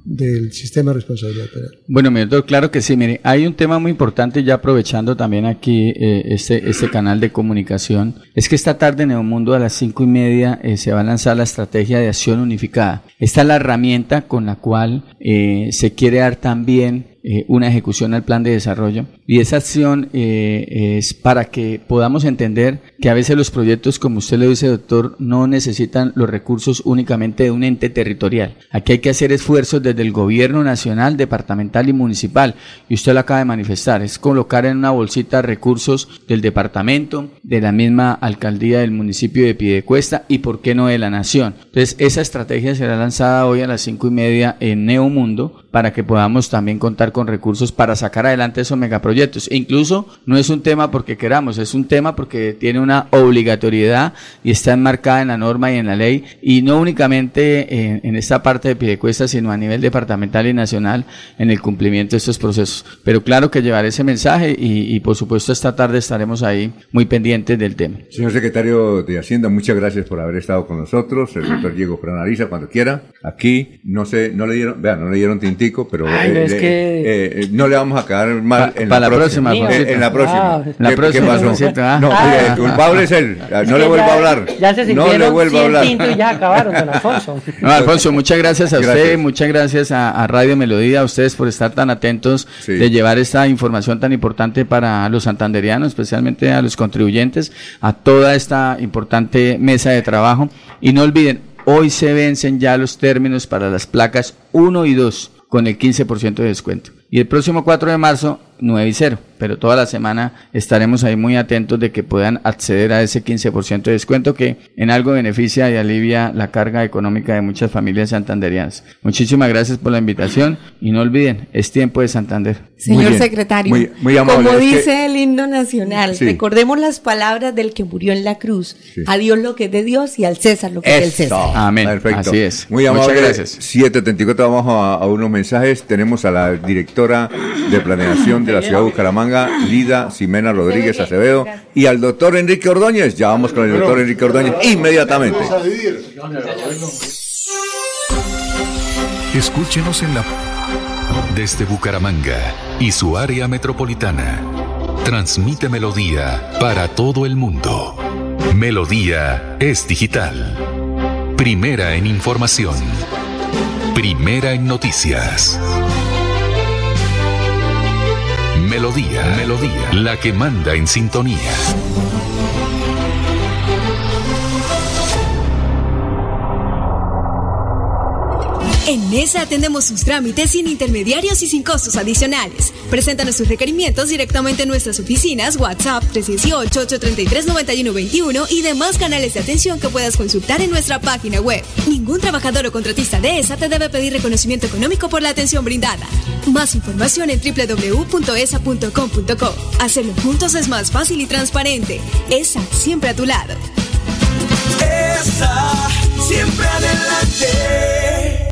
Speaker 7: del, sistema de responsabilidad penal
Speaker 25: Bueno, mi doctor, claro que sí. Mire, hay un tema muy importante ya aprovechando también aquí eh, este, este canal de comunicación. Es que esta tarde en Neomundo a las cinco y media eh, se va a lanzar la estrategia de acción unificada. Esta es la herramienta con la cual eh, se quiere dar también eh, una ejecución al plan de desarrollo y esa acción eh, es para que podamos entender que a veces los proyectos, como usted lo dice, doctor, no necesitan los recursos únicamente de un ente territorial. Aquí hay que hacer esfuerzos desde el gobierno nacional, departamental y municipal y usted lo acaba de manifestar, es colocar en una bolsita recursos del departamento, de la misma alcaldía del municipio de Piedecuesta y por qué no de la nación. Entonces esa estrategia será lanzada hoy a las cinco y media en Neomundo para que podamos también contar con recursos para sacar adelante esos megaproyectos. E incluso no es un tema porque queramos, es un tema porque tiene una obligatoriedad y está enmarcada en la norma y en la ley y no únicamente en, en esta parte de Piedecuesta, sino a nivel departamental y nacional en el cumplimiento de estos procesos. Pero claro que llevaré ese mensaje y, y por supuesto esta tarde estaremos ahí muy pendientes del tema.
Speaker 1: Señor secretario de Hacienda, muchas gracias por haber estado con nosotros. El doctor Diego Franariza, cuando quiera. Aquí, no sé, no le dieron, vean, no le dieron tintico, pero
Speaker 12: Ay, no, es
Speaker 1: le-
Speaker 12: que-
Speaker 1: eh, no le vamos a quedar mal
Speaker 25: Pa-
Speaker 1: en la,
Speaker 25: la próxima,
Speaker 1: Eh, en la próxima.
Speaker 12: Ah,
Speaker 25: la
Speaker 1: ¿Qué-
Speaker 25: próxima,
Speaker 1: ¿Qué pasó?
Speaker 25: Alfonsito, ah.
Speaker 1: No,
Speaker 25: Ah.
Speaker 1: el culpable es él. No
Speaker 12: Es
Speaker 1: le
Speaker 12: ya-
Speaker 1: a hablar.
Speaker 12: Ya se
Speaker 1: no le
Speaker 12: sintieron
Speaker 1: vuelva a
Speaker 12: 100
Speaker 1: hablar.
Speaker 12: y ya acabaron, don Alfonso.
Speaker 25: No, Alfonso, muchas gracias a usted, muchas gracias a, a Radio Melodía, a ustedes por estar tan atentos
Speaker 1: Sí.
Speaker 25: de llevar esta información tan importante para los santanderianos, especialmente a los contribuyentes, a toda esta importante mesa de trabajo. Y no olviden, hoy se vencen ya los términos para las placas 1 y 2 con el 15% de descuento. Y el próximo 4 de marzo, 9 y 0. Pero toda la semana estaremos ahí muy atentos de que puedan acceder a ese 15% de descuento que en algo beneficia y alivia la carga económica de muchas familias santanderianas. Muchísimas gracias por la invitación y no olviden, es tiempo de Santander.
Speaker 23: Señor
Speaker 1: bien.
Speaker 23: secretario,
Speaker 1: Muy- muy amable,
Speaker 23: como
Speaker 1: es que-
Speaker 23: dice el himno nacional,
Speaker 1: Sí.
Speaker 23: recordemos las palabras del que murió en la cruz.
Speaker 1: Sí.
Speaker 23: A Dios lo que es de Dios y al César lo que es del César.
Speaker 25: Amén.
Speaker 1: Perfecto.
Speaker 25: Así es.
Speaker 1: Muy
Speaker 25: Muchas
Speaker 1: amable.
Speaker 25: gracias.
Speaker 1: 7.34, vamos a, a unos mensajes. Tenemos a la directora de planeación de la ciudad de Bucaramanga, Lida Ximena Rodríguez Acevedo, y al doctor Enrique Ordóñez. Ya vamos con el doctor Enrique Ordóñez inmediatamente.
Speaker 8: Escúchenos en la desde Bucaramanga y su área metropolitana. Transmite Melodía para todo el mundo. Melodía es digital. Primera en información. Primera en noticias. Melodía, Melodía, la que manda en sintonía.
Speaker 26: En Mesa atendemos sus trámites sin intermediarios y sin costos adicionales. Preséntanos sus requerimientos directamente en nuestras oficinas, WhatsApp 318-833-9121 y demás canales de atención que puedas consultar en nuestra página web. Ningún trabajador o contratista de ESA te debe pedir reconocimiento económico por la atención brindada. Más información en www.esa.com.co. Hacerlo juntos es más fácil y transparente. ESA, siempre a tu lado.
Speaker 21: ESA, siempre adelante.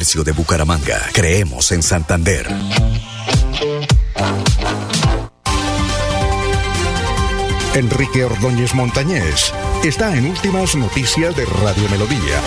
Speaker 27: de Bucaramanga. Creemos en Santander. Enrique Ordóñez Montañés está en Últimas Noticias de Radio Melodía.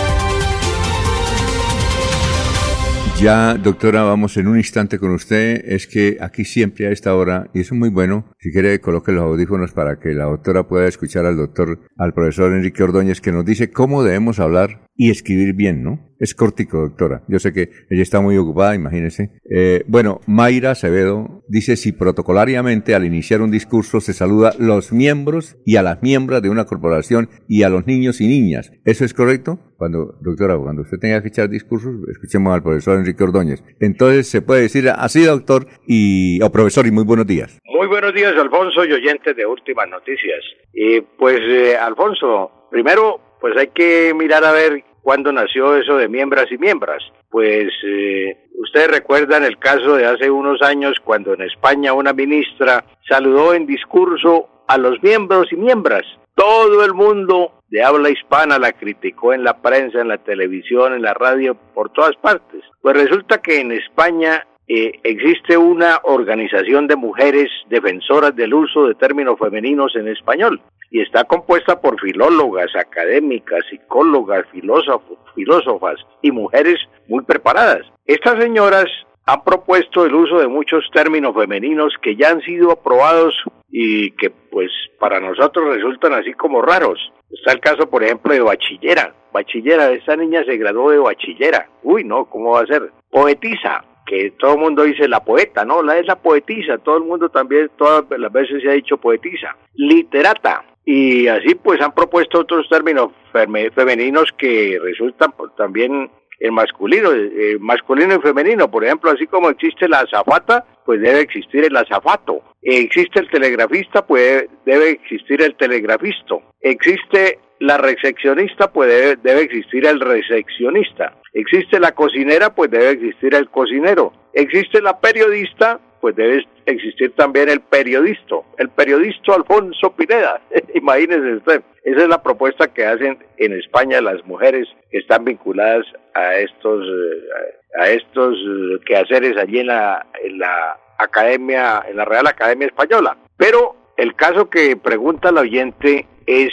Speaker 1: Ya, doctora, vamos en un instante con usted. Es que aquí siempre a esta hora, y eso es muy bueno, si quiere coloque los audífonos para que la doctora pueda escuchar al doctor, al profesor Enrique Ordóñez, que nos dice cómo debemos hablar y escribir bien, ¿no? Es cortico, doctora. Yo sé que ella está muy ocupada, imagínese. Eh, bueno, Mayra Acevedo dice si protocolariamente al iniciar un discurso se saluda los miembros y a las miembros de una corporación y a los niños y niñas. ¿Eso es correcto? Cuando, doctora, cuando usted tenga que echar discursos, escuchemos al profesor Enrique Ordóñez. Entonces se puede decir así, doctor y o profesor, y muy buenos días.
Speaker 22: Muy buenos días, Alfonso y oyentes de Últimas Noticias. Y pues, eh, Alfonso, primero, pues hay que mirar a ver cuándo nació eso de miembros y miembros. Pues eh, ustedes recuerdan el caso de hace unos años cuando en España una ministra saludó en discurso a los miembros y miembros. Todo el mundo de habla hispana la criticó en la prensa, en la televisión, en la radio, por todas partes. Pues resulta que en España eh, existe una organización de mujeres defensoras del uso de términos femeninos en español y está compuesta por filólogas, académicas, psicólogas, filósofos, filósofas y mujeres muy preparadas. Estas señoras han propuesto el uso de muchos términos femeninos que ya han sido aprobados y que pues para nosotros resultan así como raros. Está el caso, por ejemplo, de bachillera. Bachillera, esta niña se graduó de bachillera. Uy, no, ¿cómo va a ser? Poetisa, que todo el mundo dice la poeta, ¿no? La es la poetisa, todo el mundo también, todas las veces se ha dicho poetisa. Literata, y así pues han propuesto otros términos femeninos que resultan también en masculino, eh, masculino y femenino, por ejemplo, así como existe la azafata, pues debe existir el azafato. Existe el telegrafista, pues debe existir el telegrafisto. Existe la recepcionista, pues debe, debe existir el recepcionista. Existe la cocinera, pues debe existir el cocinero. Existe la periodista, pues debe existir también el periodista, el periodista Alfonso Pineda, imagínese usted. Esa es la propuesta que hacen en España las mujeres que están vinculadas a estos, eh, a estos eh, quehaceres allí en la, en la Academia, en la Real Academia Española. Pero el caso que pregunta el oyente es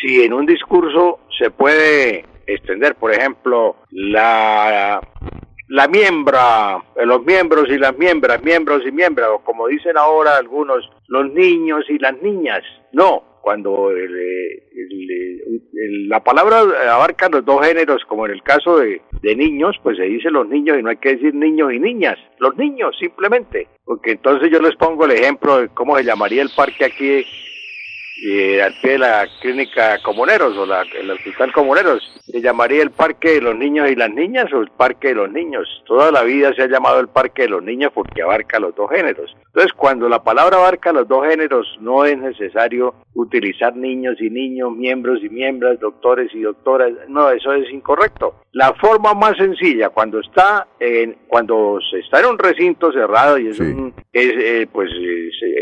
Speaker 22: si en un discurso se puede extender, por ejemplo, la la miembra, eh, los miembros y las miembras, miembros y miembros, o como dicen ahora algunos, los niños y las niñas. No, cuando la palabra abarca los dos géneros, como en el caso de, de niños, pues se dice los niños y no hay que decir niños y niñas, los niños simplemente, porque entonces yo les pongo el ejemplo de cómo se llamaría el parque aquí eh, al pie de la clínica Comuneros o la, el hospital Comuneros. ¿Se llamaría el Parque de los Niños y las Niñas o el Parque de los Niños? Toda la vida se ha llamado el Parque de los Niños porque abarca los dos géneros. Entonces, cuando la palabra abarca los dos géneros, no es necesario utilizar niños y niños, miembros y miembros, doctores y doctoras. No, eso es incorrecto. La forma más sencilla, cuando está en, cuando se está en un recinto cerrado y es un, es, eh, pues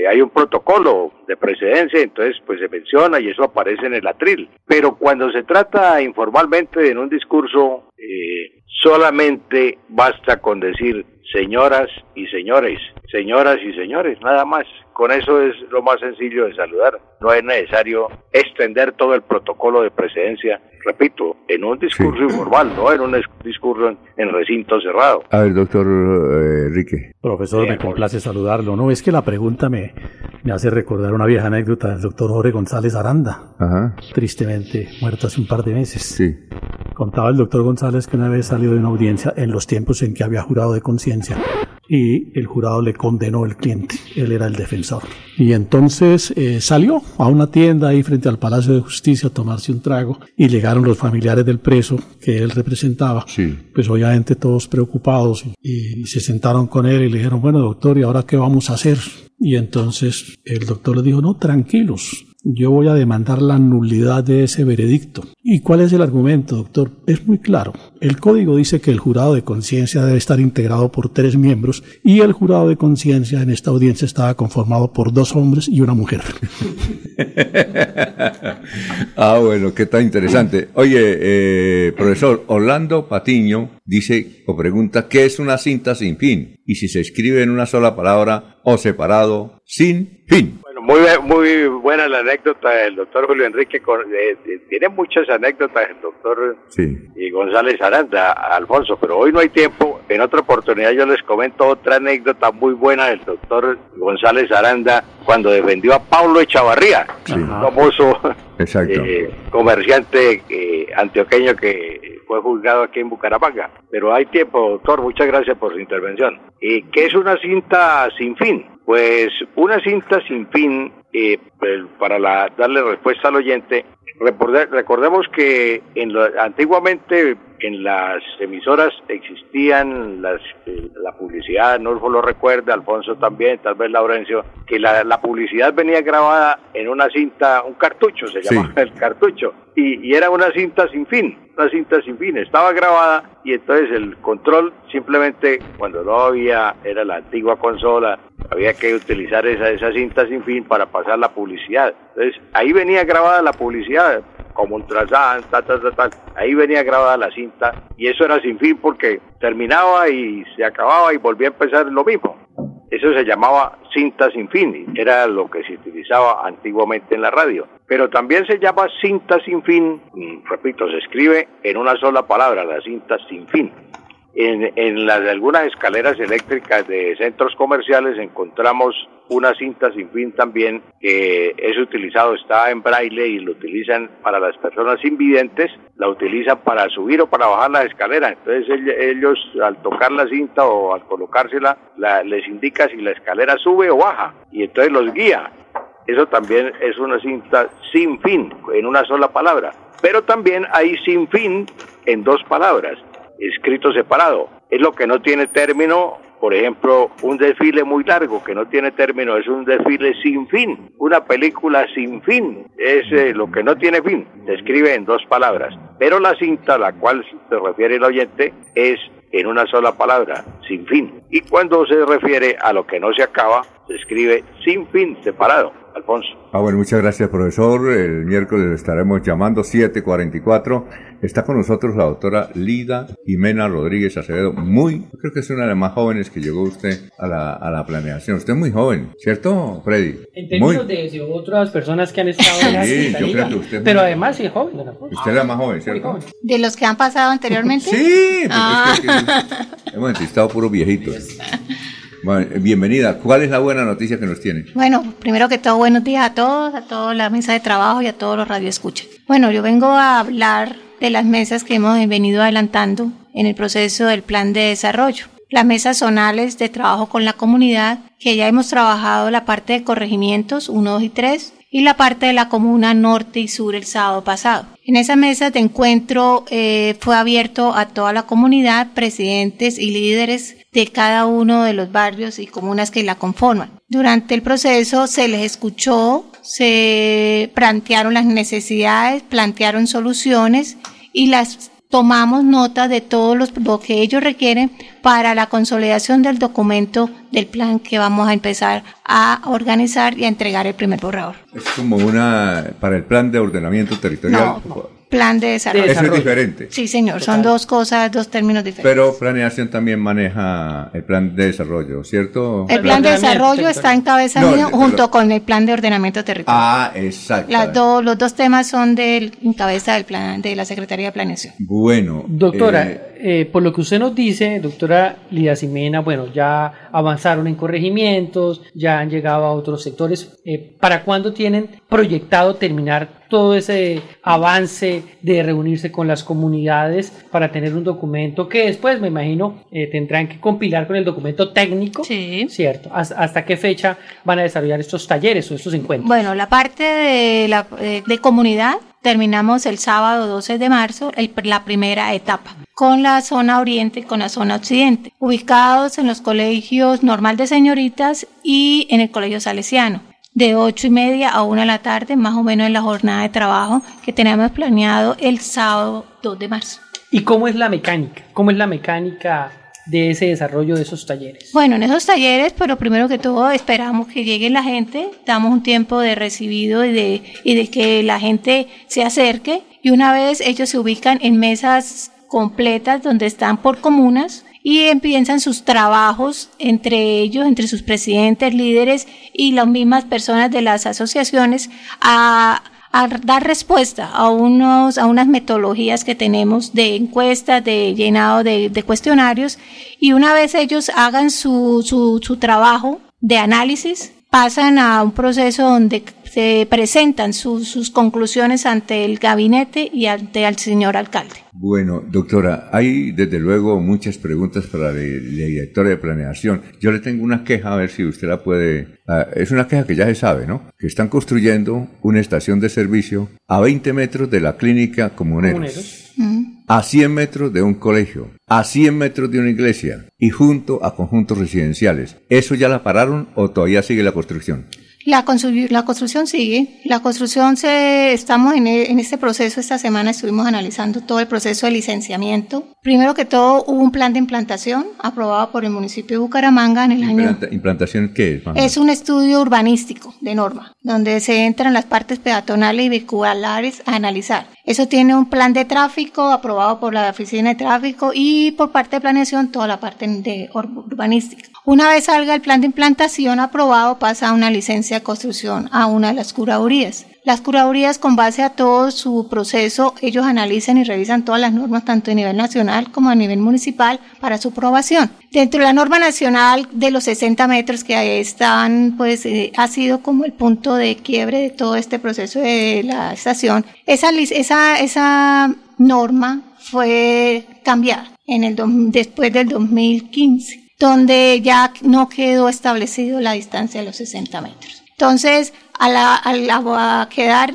Speaker 22: hay un protocolo de precedencia, entonces pues se menciona y eso aparece en el atril. Pero cuando se trata informalmente en un discurso, eh, solamente basta con decir señoras y señores, señoras y señores, nada más. Con eso es lo más sencillo de saludar. No es necesario extender todo el protocolo de precedencia, repito, en un discurso informal, no en un discurso en, en, recinto cerrado.
Speaker 1: A ver, doctor eh, Enrique.
Speaker 6: Profesor, me complace saludarlo. No, es que la pregunta me, me hace recordar una vieja anécdota del doctor Jorge González Aranda,
Speaker 1: Ajá.
Speaker 6: tristemente muerto hace un par de meses.
Speaker 1: Sí.
Speaker 6: Contaba el doctor González que una vez salió de una audiencia en los tiempos en que había jurado de conciencia y el jurado le condenó el cliente, él era el defensor. Y entonces eh, salió a una tienda ahí frente al Palacio de Justicia a tomarse un trago y llegaron los familiares del preso que él representaba,
Speaker 1: sí.
Speaker 6: pues obviamente todos preocupados y, y se sentaron con él y le dijeron, bueno doctor, ¿y ahora qué vamos a hacer? Y entonces el doctor le dijo, no, tranquilos, yo voy a demandar la nulidad de ese veredicto. ¿Y cuál es el argumento, doctor? Es muy claro. El código dice que el jurado de conciencia debe estar integrado por tres miembros y el jurado de conciencia en esta audiencia estaba conformado por dos hombres y una mujer.
Speaker 1: ah, bueno, qué tan interesante. Oye, eh, profesor, Orlando Patiño dice o pregunta, ¿qué es una cinta sin fin? Y si se escribe en una sola palabra o separado, sin fin.
Speaker 22: Muy, muy buena la anécdota del doctor Julio Enrique. Eh, tiene muchas anécdotas el doctor
Speaker 1: sí.
Speaker 22: y González Aranda, Alfonso, pero hoy no hay tiempo. En otra oportunidad yo les comento otra anécdota muy buena del doctor González Aranda cuando defendió a Pablo Echavarría,
Speaker 1: Sí.
Speaker 22: famoso eh, comerciante eh, antioqueño que fue juzgado aquí en Bucaramanga. Pero hay tiempo, doctor, muchas gracias por su intervención. Eh, ¿Qué es una cinta sin fin? Pues una cinta sin fin, eh, para la- darle respuesta al oyente, recorde- recordemos que en lo- antiguamente en las emisoras existían las, eh, la publicidad, Norfo lo recuerda, Alfonso también, tal vez Laurencio, que la, la publicidad venía grabada en una cinta, un cartucho, se
Speaker 1: Sí.
Speaker 22: llamaba el cartucho, y, y era una cinta sin fin, una cinta sin fin, estaba grabada y entonces el control simplemente cuando no había, era la antigua consola, había que utilizar esa, esa cinta sin fin para pasar la publicidad. Entonces ahí venía grabada la publicidad, como Ultrasan, ta, ta, ta, ta. ahí venía grabada la cinta y eso era sin fin porque terminaba y se acababa y volvía a empezar lo mismo. Eso se llamaba cinta sin fin, era lo que se utilizaba antiguamente en la radio. Pero también se llama cinta sin fin, mm, repito, se escribe en una sola palabra, la cinta sin fin. En, en las algunas escaleras eléctricas de centros comerciales encontramos una cinta sin fin también que es utilizado, está en braille y lo utilizan para las personas invidentes, la utilizan para subir o para bajar la escalera. Entonces ell- ellos al tocar la cinta o al colocársela la- les indica si la escalera sube o baja y entonces los guía. Eso también es una cinta sin fin, en una sola palabra. Pero también hay sin fin en dos palabras, escrito separado. Es lo que no tiene término, por ejemplo, un desfile muy largo que no tiene término, es un desfile sin fin. Una película sin fin, es eh, lo que no tiene fin. Se escribe en dos palabras. Pero la cinta a la cual se refiere el oyente es en una sola palabra, sin fin. Y cuando se refiere a lo que no se acaba, se escribe sin fin, separado. Alfonso.
Speaker 1: Ah, bueno, muchas gracias, profesor. El miércoles le estaremos llamando 744. Está con nosotros la doctora Lida Jimena Rodríguez Acevedo. Muy, yo creo que es una de las más jóvenes que llegó usted a la, a la planeación. Usted es muy joven, ¿cierto, Freddy?
Speaker 12: En
Speaker 1: Muy.
Speaker 12: términos de, de otras personas que han estado en la
Speaker 1: Sí, yo creo que usted es
Speaker 12: Pero
Speaker 1: muy-
Speaker 12: además sí es joven.
Speaker 1: Usted es la más joven, ¿cierto?
Speaker 28: ¿De los que han pasado anteriormente?
Speaker 1: Sí, porque
Speaker 28: Ah.
Speaker 1: es que- hemos entrevistado puros viejitos. Bueno, bienvenida. ¿Cuál es la buena noticia que nos tiene?
Speaker 28: Bueno, primero que todo, buenos días a todos, a toda la mesa de trabajo y a todos los radioescuchas. Bueno, yo vengo a hablar de las mesas que hemos venido adelantando en el proceso del plan de desarrollo. Las mesas zonales de trabajo con la comunidad, que ya hemos trabajado la parte de corregimientos 1, 2 y 3, y la parte de la comuna norte y sur el sábado pasado. En esa mesa de encuentro eh, fue abierto a toda la comunidad, presidentes y líderes de cada uno de los barrios y comunas que la conforman. Durante el proceso se les escuchó, se plantearon las necesidades, plantearon soluciones y las tomamos nota de todo los, lo que ellos requieren para la consolidación del documento del plan que vamos a empezar a organizar y a entregar el primer borrador.
Speaker 1: Es como una, para el plan de ordenamiento territorial.
Speaker 28: No, plan de desarrollo.
Speaker 1: Eso es diferente.
Speaker 28: Sí, señor, son dos cosas, dos términos diferentes.
Speaker 1: Pero planeación también maneja el plan de desarrollo, ¿cierto?
Speaker 28: El plan de desarrollo está en cabeza
Speaker 1: No,
Speaker 28: junto con el plan de ordenamiento territorial.
Speaker 1: Ah, exacto.
Speaker 28: Las dos, los dos temas son del, en cabeza del plan de la Secretaría de Planeación.
Speaker 1: Bueno.
Speaker 12: Doctora,
Speaker 1: eh,
Speaker 12: eh, por lo que usted nos dice, doctora Lida Ximena, bueno, ya avanzaron en corregimientos, ya han llegado a otros sectores. Eh, ¿Para cuándo tienen proyectado terminar todo ese avance de reunirse con las comunidades para tener un documento que después, me imagino, eh, tendrán que compilar con el documento técnico? ¿Cierto? ¿Hasta, hasta qué fecha van a desarrollar estos talleres o estos encuentros?
Speaker 28: Bueno, la parte de, la, eh, de comunidad terminamos el sábado 12 de marzo la primera etapa con la zona oriente y con la zona occidente, ubicados en los colegios normal de señoritas y en el colegio salesiano de ocho y media a una de la tarde, más o menos en la jornada de trabajo que tenemos planeado el sábado 2 de marzo.
Speaker 12: ¿Y cómo es la mecánica? ¿Cómo es la mecánica de ese desarrollo de esos talleres?
Speaker 28: Bueno, en esos talleres, pero primero que todo esperamos que llegue la gente, damos un tiempo de recibido y de, y de que la gente se acerque y una vez ellos se ubican en mesas completas donde están por comunas y empiezan sus trabajos entre ellos, entre sus presidentes, líderes y las mismas personas de las asociaciones a a dar respuesta a unos a unas metodologías que tenemos de encuestas, de llenado de, cuestionarios y una vez ellos hagan su, su, su trabajo de análisis, pasan a un proceso donde se presentan sus- sus conclusiones ante el gabinete y ante el señor alcalde.
Speaker 1: Bueno, doctora, hay desde luego muchas preguntas para la, la directora de planeación. Yo le tengo una queja, a ver si usted la puede... ah, es una queja que ya se sabe, ¿no? Que están construyendo una estación de servicio a 20 metros de la clínica Comuneros, a 100 metros de un colegio, a 100 metros de una iglesia y junto a conjuntos residenciales. ¿Eso ya la pararon o todavía sigue la construcción?
Speaker 28: La, constru- la construcción sigue. La construcción se estamos en, e- en este proceso. Esta semana estuvimos analizando todo el proceso de licenciamiento. Primero que todo, hubo un plan de implantación aprobado por el municipio de Bucaramanga en el año.
Speaker 1: Implanta- ¿Implantación qué es?
Speaker 28: Es un estudio urbanístico de norma, donde se entran las partes peatonales y vehiculares a analizar. Eso tiene un plan de tráfico aprobado por la Oficina de Tráfico y por parte de planeación toda la parte de ur- urbanística. Una vez salga el plan de implantación aprobado, pasa a una licencia de construcción a una de las curadurías. Las curadurías, con base a todo su proceso, ellos analizan y revisan todas las normas, tanto a nivel nacional como a nivel municipal, para su aprobación. Dentro de la norma nacional de los 60 metros que están, pues eh, ha sido como el punto de quiebre de todo este proceso de la estación. Esa, esa, esa norma fue cambiada en el, después del 2015 donde ya no quedó establecido la distancia de los 60 metros. Entonces, a, la- a la- a quedar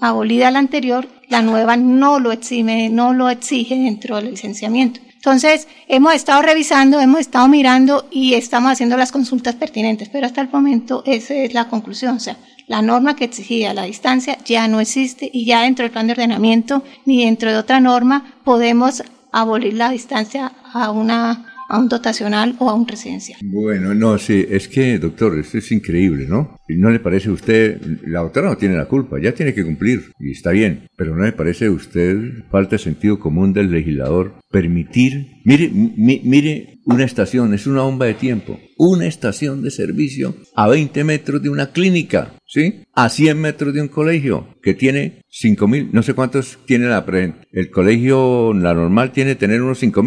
Speaker 28: abolida la anterior, la nueva no lo exime, no lo exige dentro del licenciamiento. Entonces, hemos estado revisando, hemos estado mirando y estamos haciendo las consultas pertinentes, pero hasta el momento esa es la conclusión. O sea, la norma que exigía la distancia ya no existe y ya dentro del plan de ordenamiento ni dentro de otra norma podemos abolir la distancia a una a un dotacional o a un residencial.
Speaker 1: Bueno, no, sí, es que, doctor, esto es increíble, ¿no? ¿No le parece a usted, la doctora no tiene la culpa, ya tiene que cumplir, y está bien, pero ¿no le parece a usted falta de sentido común del legislador permitir, mire, mi- mire, una estación, es una bomba de tiempo, una estación de servicio a 20 metros de una clínica, ¿sí? A 100 metros de un colegio que tiene 5 mil, no sé cuántos tiene la pre- el colegio, la normal tiene tener unos 5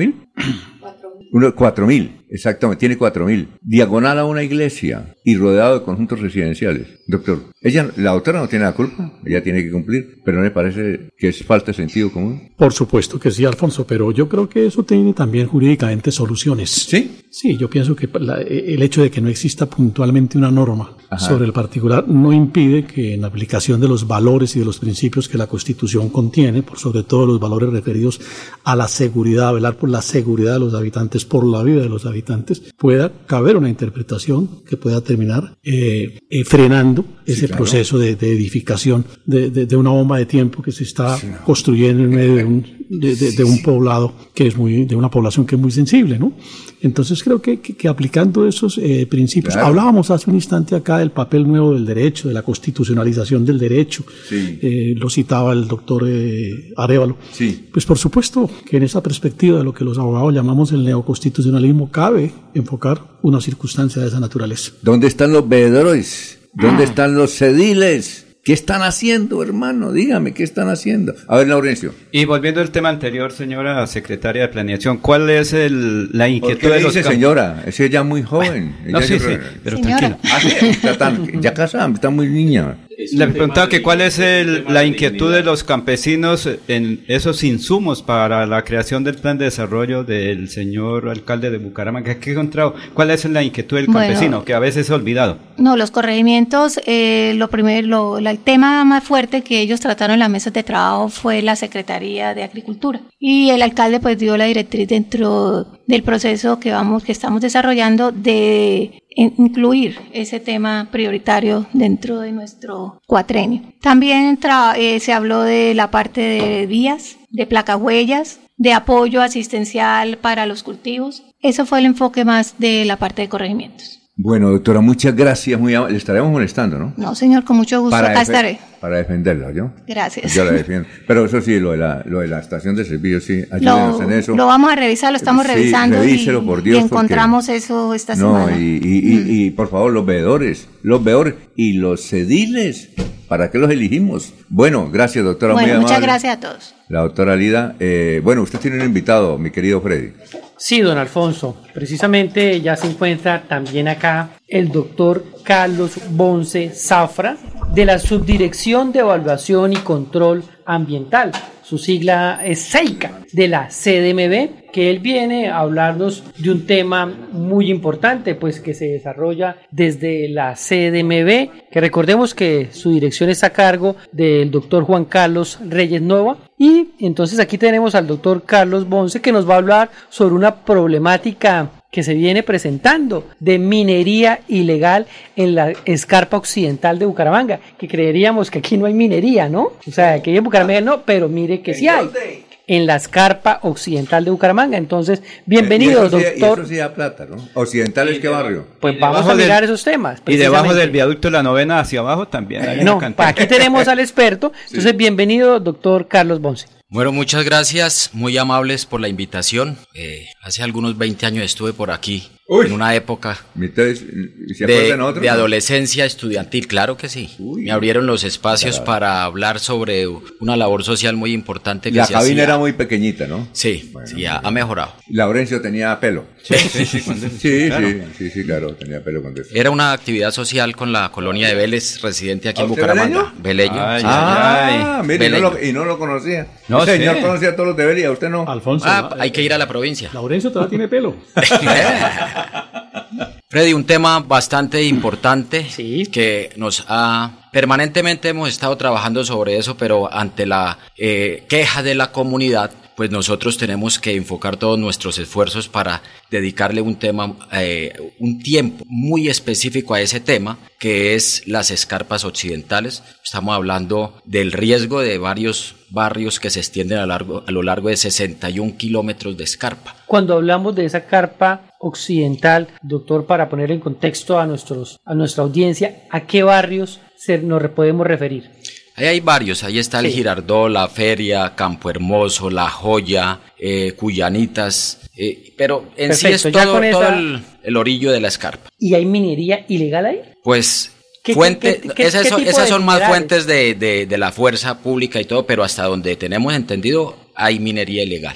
Speaker 1: mil. Uno, cuatro mil, exactamente, tiene cuatro mil. Diagonal a una iglesia y rodeado de conjuntos residenciales. Doctor, ella, la doctora no tiene la culpa, ella tiene que cumplir, pero ¿no le parece que es falta de sentido común?
Speaker 6: Por supuesto que sí, Alfonso, pero yo creo que eso tiene también jurídicamente soluciones.
Speaker 1: ¿Sí?
Speaker 6: Sí, yo pienso que la- el hecho de que no exista puntualmente una norma
Speaker 1: Ajá.
Speaker 6: sobre el particular no impide que en la aplicación de los valores y de los principios que la Constitución contiene, por sobre todo los valores referidos a la seguridad, a velar por la seguridad de los habitantes, por la vida de los habitantes, pueda caber una interpretación que pueda terminar eh, eh, frenando ese
Speaker 1: claro.
Speaker 6: proceso de, de edificación de, de- de una bomba de tiempo que se está construyendo en medio de un, de, un poblado que es muy, de una población que es muy sensible, ¿no? Entonces creo que, que- que aplicando esos eh, principios,
Speaker 1: Claro.
Speaker 6: hablábamos hace un instante acá del papel nuevo del derecho, de la constitucionalización del derecho,
Speaker 1: Sí.
Speaker 6: eh, lo citaba el doctor eh, Arevalo.
Speaker 1: Sí.
Speaker 6: Pues por supuesto que en esa perspectiva de lo que los abogados llamamos el neoconstitucionalismo cabe enfocar una circunstancia de esa naturaleza.
Speaker 1: ¿Dónde están los veedores? ¿Dónde están los cediles? ¿Qué están haciendo, hermano? Dígame, ¿qué están haciendo? A ver, Laurencio.
Speaker 3: Y volviendo al tema anterior, señora secretaria de Planeación, ¿cuál es el, la
Speaker 1: ¿Por
Speaker 3: inquietud
Speaker 1: qué
Speaker 3: de los
Speaker 1: dice señora? Es ya muy joven.
Speaker 3: no,
Speaker 1: Ella
Speaker 3: sí, sí, pero
Speaker 28: Señora.
Speaker 3: tranquilo.
Speaker 1: Ah, sí, está tan- ya casada, está muy niña.
Speaker 3: Le preguntaba que cuál es el- la inquietud de los campesinos en esos insumos para la creación del plan de desarrollo del señor alcalde de Bucaramanga. ¿Qué he encontrado? ¿Cuál es la inquietud del
Speaker 28: Bueno.
Speaker 3: campesino? Que a veces es olvidado.
Speaker 28: No, los corregimientos, eh, lo primero, lo- la- el tema más fuerte que ellos trataron en las mesas de trabajo fue la Secretaría de Agricultura. Y el alcalde pues dio la directriz dentro del proceso que vamos, que estamos desarrollando de incluir ese tema prioritario dentro de nuestro cuatrenio. También eh, se habló de la parte de vías, de placahuellas, de apoyo asistencial para los cultivos. Eso fue el enfoque más de la parte de corregimientos.
Speaker 1: Bueno, doctora, muchas gracias. Muy Le estaremos molestando, ¿no?
Speaker 28: No, señor, con mucho gusto. Acá
Speaker 1: defe-
Speaker 28: estaré.
Speaker 1: Para defenderla, ¿yo?
Speaker 28: Gracias.
Speaker 1: Yo la defiendo. Pero eso sí, lo de la, lo de la estación de servicio, sí, ayúdenos en eso.
Speaker 28: lo vamos a revisar, lo estamos
Speaker 1: Sí,
Speaker 28: revisando
Speaker 1: revíselo,
Speaker 28: y,
Speaker 1: por
Speaker 28: y
Speaker 1: Dios,
Speaker 28: encontramos eso esta
Speaker 1: No,
Speaker 28: semana.
Speaker 1: y, y, y- y, por favor, los veedores, los veedores y los cediles, ¿para qué los elegimos? Bueno, gracias, doctora.
Speaker 28: bueno,
Speaker 1: muy
Speaker 28: muchas
Speaker 1: amable.
Speaker 28: gracias a todos.
Speaker 1: La doctora Lida. eh, bueno, usted tiene un invitado, mi querido Freddy.
Speaker 12: Sí, don Alfonso. Precisamente ya se encuentra también acá el doctor Carlos Bonce Zafra de la Subdirección de Evaluación y Control Ambiental. Su sigla es SEICA de la CDMB, que él viene a hablarnos de un tema muy importante, pues que se desarrolla desde la CDMB, que recordemos que su dirección está a cargo del doctor Juan Carlos Reyes Nova. Y entonces aquí tenemos al doctor Carlos Bonce que nos va a hablar sobre una problemática que se viene presentando de minería ilegal en la escarpa occidental de Bucaramanga, que creeríamos que aquí no hay minería, ¿no? O sea, que en Bucaramanga no, pero mire que sí hay. En la escarpa occidental de Bucaramanga. Entonces, bienvenido,
Speaker 1: Y eso sí- y
Speaker 12: doctor.
Speaker 1: eso sí da plata, ¿no? ¿Occidental es qué barrio?
Speaker 12: Pues vamos a mirar esos temas.
Speaker 3: Y debajo del viaducto de la novena hacia abajo también. hay
Speaker 12: No, aquí tenemos al experto. Entonces, bienvenido, doctor Carlos Bonce.
Speaker 29: Bueno, muchas gracias, muy amables por la invitación. Eh, hace algunos 20 años estuve por aquí, en una época
Speaker 1: ¿Ustedes se
Speaker 29: de, adolescencia estudiantil, claro que sí. Me abrieron los espacios
Speaker 1: Claro.
Speaker 29: para hablar sobre una labor social muy importante que
Speaker 1: La
Speaker 29: se
Speaker 1: cabina
Speaker 29: hacía.
Speaker 1: era muy pequeñita, ¿no?
Speaker 29: Sí, sí, ha, ha mejorado.
Speaker 1: Laurencio tenía pelo.
Speaker 29: Sí, sí, sí, cuando-
Speaker 1: sí,
Speaker 29: claro.
Speaker 1: sí, sí, sí, claro, tenía pelo cuando eso.
Speaker 29: Era una actividad social con la colonia de Vélez, residente aquí
Speaker 1: ¿A
Speaker 29: en Bucaramanga.
Speaker 1: Ay,
Speaker 29: sí,
Speaker 1: ah, mire, y no, lo, y no lo conocía.
Speaker 29: No
Speaker 1: el señor conocía a todos los de Belia, usted no.
Speaker 6: Alfonso.
Speaker 29: Ah, hay que ir a la provincia.
Speaker 6: Laurencio todavía tiene pelo.
Speaker 29: Freddy, un tema bastante importante que nos ha permanentemente hemos estado trabajando sobre eso, pero ante la eh, queja de la comunidad, pues nosotros tenemos que enfocar todos nuestros esfuerzos para dedicarle un tema, eh, un tiempo muy específico a ese tema, que es las escarpas occidentales. Estamos hablando del riesgo de varios barrios que se extienden a, largo, a lo largo de 61 kilómetros de escarpa.
Speaker 12: Cuando hablamos de esa carpa occidental, doctor, para poner en contexto a, nuestros, a nuestra audiencia, ¿a qué barrios se, nos podemos referir?
Speaker 29: Ahí hay varios, ahí está el
Speaker 12: Sí.
Speaker 29: Girardot, la Feria, Campo Hermoso, La Joya, eh, Cuyanitas, eh, pero en sí es todo, todo
Speaker 12: esa-
Speaker 29: el, el orillo de la escarpa.
Speaker 12: ¿Y hay minería ilegal ahí?
Speaker 29: Pues
Speaker 12: ¿Qué-
Speaker 29: fuente,
Speaker 12: qué- qué-
Speaker 29: esas, son, esas más fuentes de, de- de la fuerza pública y todo, pero hasta donde tenemos entendido hay minería ilegal.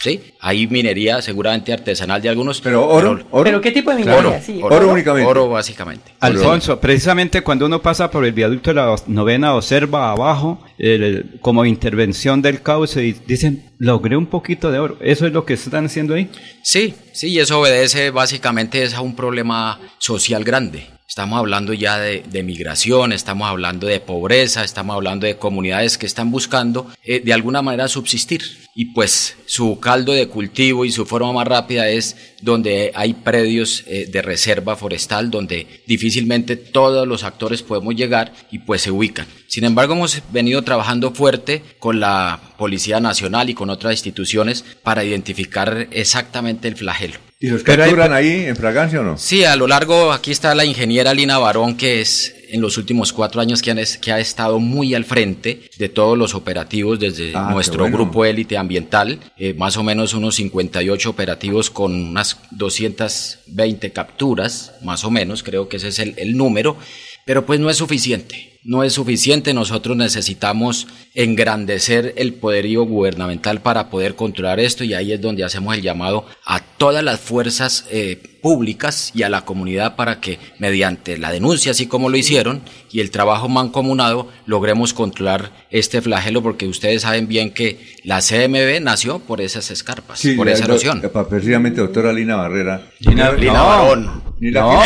Speaker 29: ¿Sí? Hay minería seguramente artesanal de algunos. Pero
Speaker 1: oro, oro.
Speaker 12: ¿Pero qué tipo de minería?
Speaker 29: Oro,
Speaker 12: Sí,
Speaker 29: oro,
Speaker 12: oro.
Speaker 1: únicamente.
Speaker 29: Oro básicamente.
Speaker 3: Alfonso, precisamente cuando uno pasa por el viaducto de la novena, observa abajo el- como intervención del cauce y dicen, logré un poquito de oro. ¿Eso es lo que están haciendo ahí?
Speaker 29: Sí, sí, y eso obedece básicamente es a un problema social grande. Estamos hablando ya de, migración, estamos hablando de pobreza, estamos hablando de comunidades que están buscando eh, de alguna manera subsistir. Y pues su caldo de cultivo y su forma más rápida es donde hay predios eh, de reserva forestal, donde difícilmente todos los actores podemos llegar y pues se ubican. Sin embargo, hemos venido trabajando fuerte con la Policía Nacional y con otras instituciones para identificar exactamente el flagelo.
Speaker 1: ¿Y los capturan ahí en fragancia o no?
Speaker 29: Sí, a lo largo, aquí está la ingeniera Lina Barón, que es en los últimos cuatro años que, han es- que ha estado muy al frente de todos los operativos desde
Speaker 1: Ah,
Speaker 29: nuestro
Speaker 1: bueno.
Speaker 29: grupo élite ambiental, eh, más o menos unos 58 operativos con unas 220 capturas, más o menos, creo que ese es el, el número, pero pues no es suficiente. No es suficiente, nosotros necesitamos engrandecer el poderío gubernamental para poder controlar esto y ahí es donde hacemos el llamado a todas las fuerzas eh, públicas y a la comunidad para que mediante la denuncia, así como lo hicieron, y el trabajo mancomunado, logremos controlar este flagelo porque ustedes saben bien que la CMB nació por esas escarpas, por esa erosión.
Speaker 1: eh, Precisamente, doctora Lina Barrera.
Speaker 29: Lina- Lina
Speaker 1: No,
Speaker 29: Barón.
Speaker 1: Lina-
Speaker 3: No.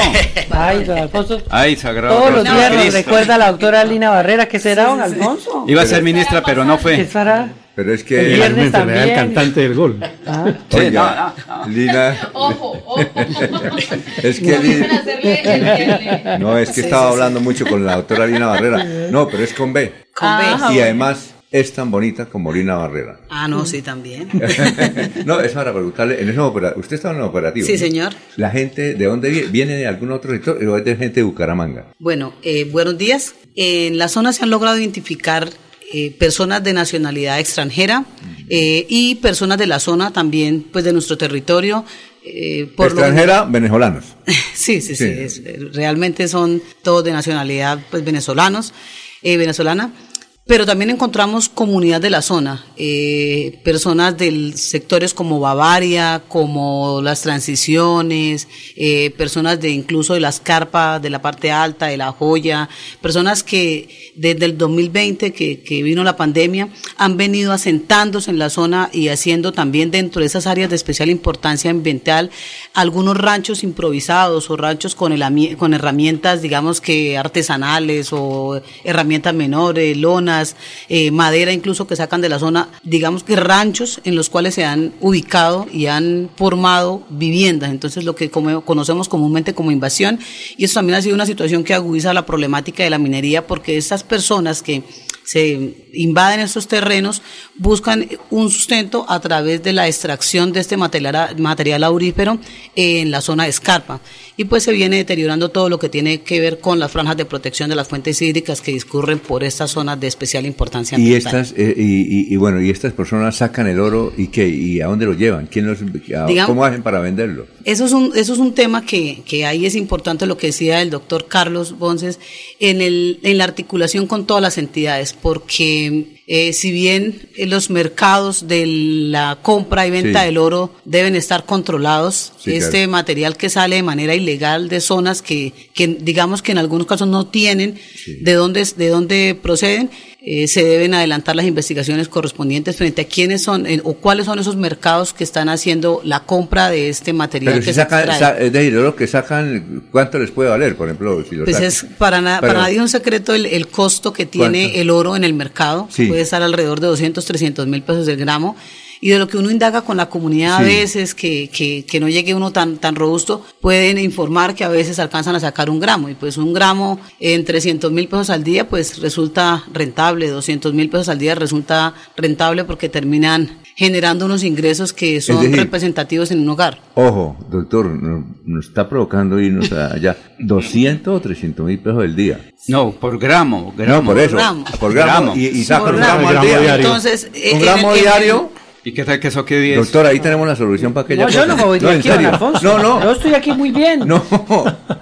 Speaker 12: Ay, don Alfonso.
Speaker 3: Ay, sagrado.
Speaker 12: Todos los días nos recuerda a la doctora Lina Barrera que será don Alfonso.
Speaker 3: Iba a ser ministra, pero no
Speaker 12: ¿Qué
Speaker 3: fue.
Speaker 1: Pero es
Speaker 12: El
Speaker 1: que...
Speaker 6: el
Speaker 12: también.
Speaker 6: cantante del gol.
Speaker 12: Ah.
Speaker 1: Oiga, Lina...
Speaker 18: Ojo, ojo.
Speaker 1: Es que Lina...
Speaker 18: El- el-
Speaker 1: No, es que
Speaker 18: Sí,
Speaker 1: estaba
Speaker 18: sí, sí.
Speaker 1: hablando mucho con la doctora Lina Barrera. No, pero es con B.
Speaker 30: Con B.
Speaker 1: Y además es tan bonita como Lina Barrera.
Speaker 30: Ah, no, sí, también.
Speaker 1: no, es para preguntarle, en usted está en un operativo.
Speaker 30: Sí,
Speaker 1: ¿no?
Speaker 30: señor.
Speaker 1: ¿La gente de dónde viene? ¿Viene de algún otro sector o es de gente de Bucaramanga?
Speaker 30: Bueno, eh, buenos días. En la zona se han logrado identificar eh, personas de nacionalidad extranjera eh, y personas de la zona también, pues de nuestro territorio. eh, por lo-
Speaker 1: Extranjera, venezolanos.
Speaker 30: Sí, sí, sí.
Speaker 1: Sí.
Speaker 30: es- eh, realmente son todos de nacionalidad pues, venezolanos, eh, venezolana. Pero también encontramos comunidad de la zona, eh, personas del sectores como Bavaria, como las transiciones, eh, personas de incluso de las carpas, de la parte alta, de la joya, personas que desde el 2020 que, que vino la pandemia han venido asentándose en la zona y haciendo también dentro de esas áreas de especial importancia ambiental algunos ranchos improvisados o ranchos con, el con herramientas, digamos que artesanales o herramientas menores, eh, madera incluso que sacan de la zona, digamos que ranchos en los cuales se han ubicado y han formado viviendas, entonces lo que conocemos comúnmente como invasión, y eso también ha sido una situación que agudiza la problemática de la minería porque estas personas que se invaden estos terrenos, buscan un sustento a través de la extracción de este material, material aurífero en la zona de escarpa. Y pues se viene deteriorando todo lo que tiene que ver con las franjas de protección de las fuentes hídricas que discurren por estas zonas de especial importancia
Speaker 1: Y estas, eh, y, y- y bueno, y estas personas sacan el oro y qué, y a dónde lo llevan, quién los, a-
Speaker 30: Digamos-
Speaker 1: cómo hacen para venderlo.
Speaker 30: Eso es un, eso es un tema que, que ahí es importante lo que decía el doctor Carlos Bonces en, el, en la articulación con todas las entidades, porque eh, si bien eh, los mercados de la compra y venta
Speaker 31: Sí.
Speaker 30: del oro deben estar controlados,
Speaker 31: Sí,
Speaker 30: este
Speaker 31: claro.
Speaker 30: material que sale de manera ilegal de zonas que, que digamos que en algunos casos no tienen de dónde, de dónde proceden, eh, se deben adelantar las investigaciones correspondientes frente a quiénes son eh, o cuáles son esos mercados que están haciendo la compra de este material
Speaker 1: Pero
Speaker 30: que
Speaker 1: si
Speaker 30: se
Speaker 1: sacan,
Speaker 30: extrae.
Speaker 1: sa- es decir, que sacan, ¿cuánto les puede valer, por ejemplo? Si lo
Speaker 30: Pues es para, na- para nadie es un secreto el, el costo que tiene
Speaker 1: ¿Cuánto?
Speaker 30: el oro en el mercado.
Speaker 1: Sí.
Speaker 30: Puede estar alrededor de 200, 300 mil pesos el gramo. Y de lo que uno indaga con la comunidad a veces, que, que, que no llegue uno tan, tan robusto, pueden informar que a veces alcanzan a sacar un gramo. Y pues un gramo en 300 mil pesos al día, pues resulta rentable. 200 mil pesos al día resulta rentable porque terminan generando unos ingresos que son
Speaker 1: decir-
Speaker 30: representativos en un hogar.
Speaker 1: Ojo, doctor, nos, nos está provocando irnos allá. 200 o 300 mil pesos al día.
Speaker 3: No, por gramo.
Speaker 1: No, por eso.
Speaker 30: gramo.
Speaker 1: Por gramo. Y, y sacan
Speaker 30: Por
Speaker 1: un
Speaker 30: gramo.
Speaker 1: gramo al día.
Speaker 30: Entonces,
Speaker 1: un
Speaker 30: en
Speaker 1: gramo
Speaker 30: el- en
Speaker 1: diario.
Speaker 3: ¿Y qué tal que eso qué día es?
Speaker 1: Doctor, ahí tenemos la solución para aquella
Speaker 12: No, yo no me voy de
Speaker 1: en
Speaker 12: aquí, don. Alfonso.
Speaker 1: No, no.
Speaker 12: Yo estoy aquí muy bien.
Speaker 1: No,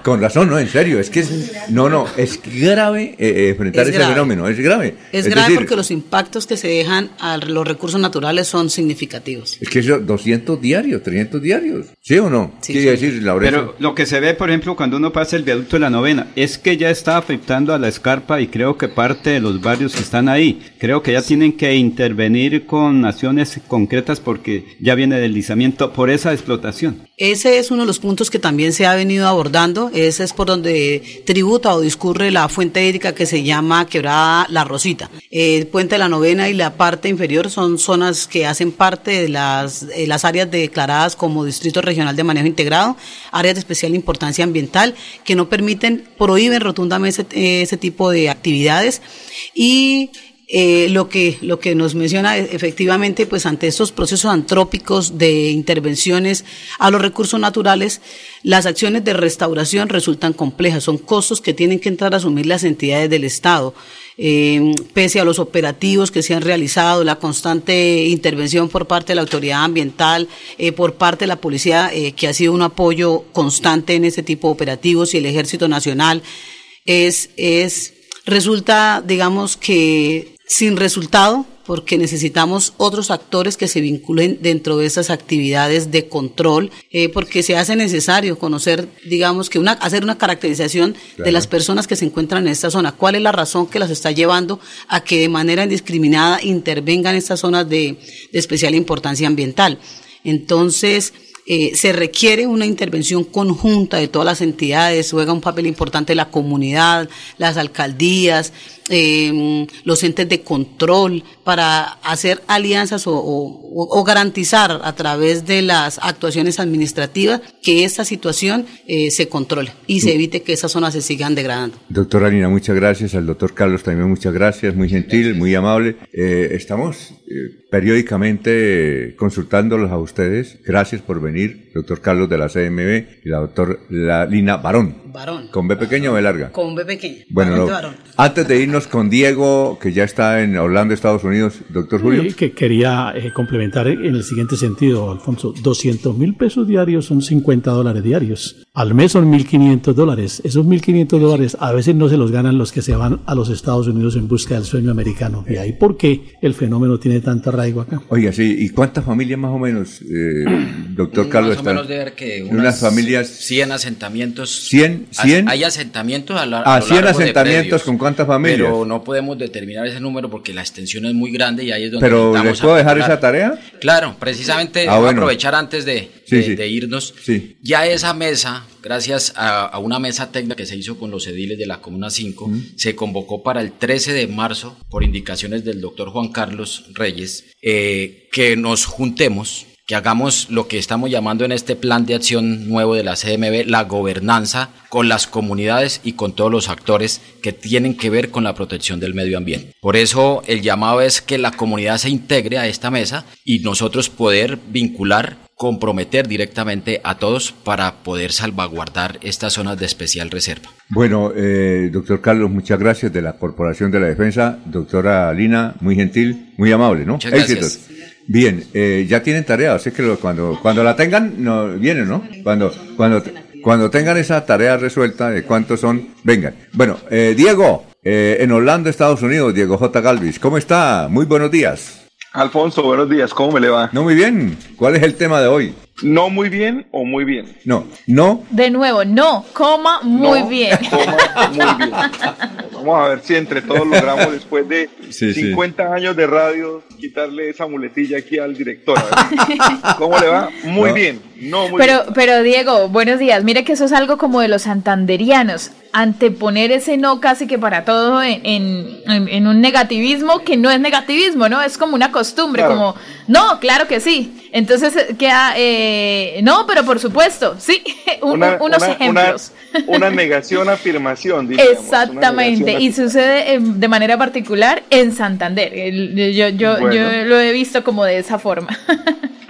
Speaker 1: con razón, no, en serio. Es que es, no, no, es grave eh, eh, enfrentar
Speaker 30: Es
Speaker 1: ese
Speaker 30: grave.
Speaker 1: fenómeno. Es grave.
Speaker 30: Es, grave
Speaker 1: decir,
Speaker 30: porque los impactos que se dejan a los recursos naturales son significativos.
Speaker 1: Es que eso, 200 diarios, 300 diarios. ¿Sí o no?
Speaker 30: Sí,
Speaker 1: decir, Laurencio.
Speaker 3: Pero lo que se ve, por ejemplo, cuando uno pasa el viaducto de la novena, es que ya está afectando a la escarpa y creo que parte de los barrios que están ahí, creo que ya tienen que intervenir con acciones concretas porque ya viene deslizamiento por esa explotación.
Speaker 30: Ese es uno de los puntos que también se ha venido abordando. Ese es por donde tributa o discurre la fuente hídrica que se llama Quebrada La Rosita. El puente de la novena y la parte inferior son zonas que hacen parte de las, de las áreas declaradas como Distrito Regional de Manejo Integrado, áreas de especial importancia ambiental que no permiten, prohíben rotundamente ese, ese tipo de actividades y eh, lo que lo que nos menciona e, efectivamente pues ante estos procesos antrópicos de intervenciones a los recursos naturales las acciones de restauración resultan complejas. Son costos que tienen que entrar a asumir las entidades del estado. Eh, pese a los operativos que se han realizado la constante intervención por parte de la autoridad ambiental eh, por parte de la policía eh, que ha sido un apoyo constante en este tipo de operativos y el ejército nacional es es resulta digamos que sin resultado porque necesitamos otros actores que se vinculen dentro de esas actividades de control, eh, porque se hace necesario conocer, digamos, que una, hacer una caracterización
Speaker 32: Claro.
Speaker 30: de las personas que se encuentran en esta zona. ¿Cuál es la razón que las está llevando a que de manera indiscriminada intervengan estas zonas de, de especial importancia ambiental? Entonces, eh, se requiere una intervención conjunta de todas las entidades, juega un papel importante la comunidad, las alcaldías, eh, los entes de control para hacer alianzas o, o- o garantizar a través de las actuaciones administrativas que esta situación eh, se controle y se evite que esas zonas se sigan degradando.
Speaker 1: Doctora Alina, muchas gracias. Al doctor Carlos también muchas gracias. Muy gentil, muy amable. Eh, estamos periódicamente consultándolos a ustedes. Gracias por venir, doctor Carlos de la CMB y la doctora Lina Barón.
Speaker 30: Varón.
Speaker 1: ¿Con B pequeña o B larga?
Speaker 30: Con B pequeña.
Speaker 1: Bueno, no, antes de irnos con Diego, que ya está en Orlando, Estados Unidos, doctor Julio.
Speaker 6: Sí, que quería eh, complementar en el siguiente sentido, Alfonso. 200 mil pesos diarios son 50 dólares diarios. Al mes son 1.500 dólares. Esos 1.500 dólares a veces no se los ganan los que se van a los Estados Unidos en busca del sueño americano. Y ahí por qué el fenómeno tiene tanto arraigo acá.
Speaker 1: Oiga, sí, ¿y cuántas familias más o menos, eh, doctor Carlos?
Speaker 29: Más o menos de ver que
Speaker 1: Unas
Speaker 29: unas
Speaker 1: familias
Speaker 29: 100 asentamientos.
Speaker 1: 100, 100.
Speaker 29: Hay asentamientos a, la, a lo
Speaker 1: 100
Speaker 29: largo de
Speaker 1: asentamientos,
Speaker 29: predios,
Speaker 1: ¿con cuántas familias?
Speaker 29: Pero no podemos determinar ese número porque la extensión es muy grande y ahí es donde
Speaker 1: Pero ¿les puedo dejar esa tarea?
Speaker 29: Claro, precisamente
Speaker 1: Ah,
Speaker 29: voy a
Speaker 1: bueno.
Speaker 29: aprovechar antes de,
Speaker 1: Sí,
Speaker 29: de-
Speaker 1: sí.
Speaker 29: de irnos.
Speaker 1: Sí.
Speaker 29: Ya esa mesa, gracias a, a una mesa técnica que se hizo con los ediles de la Comuna 5, se convocó para el 13 de marzo, por indicaciones del doctor Juan Carlos Reyes, eh, que nos juntemos, que hagamos lo que estamos llamando en este plan de acción nuevo de la CMB, la gobernanza con las comunidades y con todos los actores que tienen que ver con la protección del medio ambiente. Por eso el llamado es que la comunidad se integre a esta mesa y nosotros poder vincular comprometer directamente a todos para poder salvaguardar estas zonas de especial reserva.
Speaker 1: Bueno, eh, doctor Carlos, muchas gracias de la Corporación de la Defensa. Doctora Lina, muy gentil, muy amable, ¿no?
Speaker 29: Muchas gracias.
Speaker 1: Éxitos. Bien, eh, ya tienen tarea, así que lo- cuando, cuando la tengan, no, vienen, ¿no? Cuando, cuando, cuando tengan esa tarea resuelta de cuántos son, vengan. Bueno, eh, Diego, eh, en Orlando, Estados Unidos, Diego J. Galvis, ¿cómo está? Muy buenos días.
Speaker 32: Alfonso, buenos días, ¿cómo me le va?
Speaker 1: No, muy bien. ¿Cuál es el tema de hoy?
Speaker 32: ¿No muy bien o muy bien?
Speaker 1: No, no,
Speaker 18: De nuevo, no, coma muy
Speaker 32: No,
Speaker 18: bien.
Speaker 32: Muy bien. Vamos a ver si entre todos logramos después de
Speaker 1: Sí, sí.
Speaker 32: 50 años de radio quitarle esa muletilla aquí al director. ¿Cómo le va? Muy
Speaker 1: No.
Speaker 32: bien. No muy
Speaker 18: Pero,
Speaker 32: bien.
Speaker 18: pero Diego, buenos días. Mire que eso es algo como de los santanderianos. Anteponer ese no casi que para todo en, en- en- un negativismo que no es negativismo, ¿no? Es como una costumbre,
Speaker 32: Claro.
Speaker 18: como, no, claro que sí. Entonces eh, queda, eh, no, pero por supuesto, sí. Un-
Speaker 32: Una-
Speaker 18: unos
Speaker 32: una-
Speaker 18: ejemplos.
Speaker 32: Una, una negación, afirmación. diríamos, una
Speaker 18: Exactamente,
Speaker 32: negación,
Speaker 18: y sucede eh, de manera particular en Santander. Yo, yo,
Speaker 32: Bueno.
Speaker 18: yo lo he visto como de esa forma.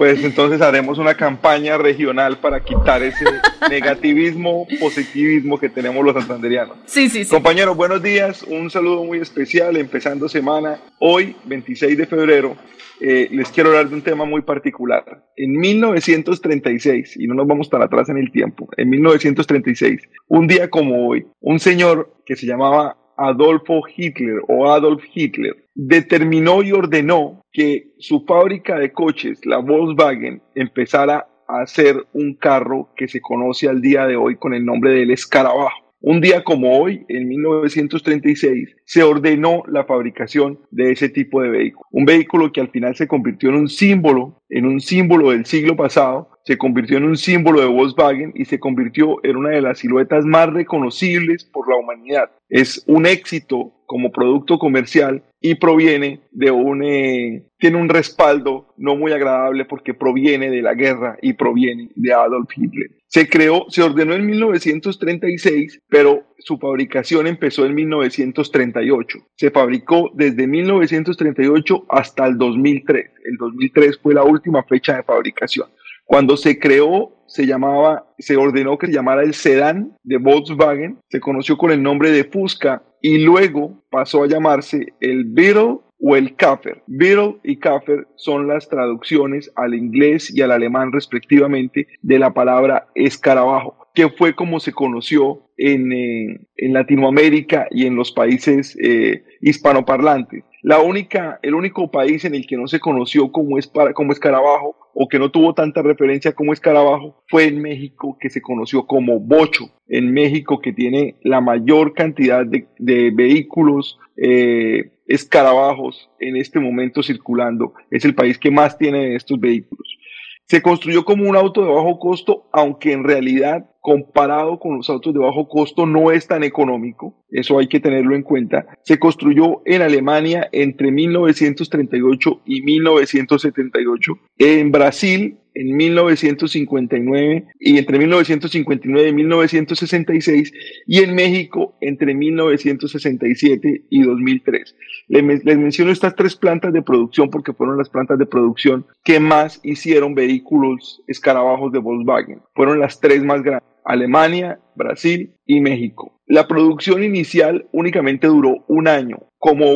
Speaker 32: Pues entonces haremos una campaña regional para quitar ese negativismo, positivismo que tenemos los santanderianos.
Speaker 18: Sí, sí, sí.
Speaker 32: Compañeros, buenos días. Un saludo muy especial empezando semana. Hoy, 26 de febrero, eh, les quiero hablar de un tema muy particular. En 1936, y no nos vamos tan atrás en el tiempo, en 1936, un día como hoy, un señor que se llamaba Adolfo Hitler o Adolf Hitler determinó y ordenó que su fábrica de coches, la Volkswagen, empezara a hacer un carro que se conoce al día de hoy con el nombre del escarabajo. Un día como hoy, en 1936, se ordenó la fabricación de ese tipo de vehículo. Un vehículo que al final se convirtió en un símbolo, en un símbolo del siglo pasado, se convirtió en un símbolo de Volkswagen y se convirtió en una de las siluetas más reconocibles por la humanidad. Es un éxito como producto comercial y proviene de un, eh, tiene un respaldo no muy agradable porque proviene de la guerra y proviene de Adolf Hitler. Se creó, se ordenó en 1936, pero su fabricación empezó en 1938. Se fabricó desde 1938 hasta el 2003. El 2003 fue la última fecha de fabricación. Cuando se creó, se llamaba, se ordenó que se llamara el sedán de Volkswagen, se conoció con el nombre de Fusca y luego pasó a llamarse el Beetle o el Kaffer. Beetle y Kaffer son las traducciones al inglés y al alemán respectivamente de la palabra escarabajo, fue como se conoció en, eh, Latinoamérica y en los países eh, hispanoparlantes. La única, el único país en el que no se conoció como, como escarabajo o que no tuvo tanta referencia como escarabajo fue en México, que se conoció como bocho. En México, que tiene la mayor cantidad de, vehículos eh, escarabajos en este momento circulando. Es el país que más tiene estos vehículos. Se construyó como un auto de bajo costo, aunque en realidad comparado con los autos de bajo costo no es tan económico, eso hay que tenerlo en cuenta. Se construyó en Alemania entre 1938 y 1978, en Brasil en 1959 y entre 1959 y 1966 y en México entre 1967 y 2003. Les, les, menciono estas tres plantas de producción porque fueron las plantas de producción que más hicieron vehículos escarabajos de Volkswagen. Fueron las tres más grandes. Alemania, Brasil y México. La producción inicial únicamente duró un año. Como,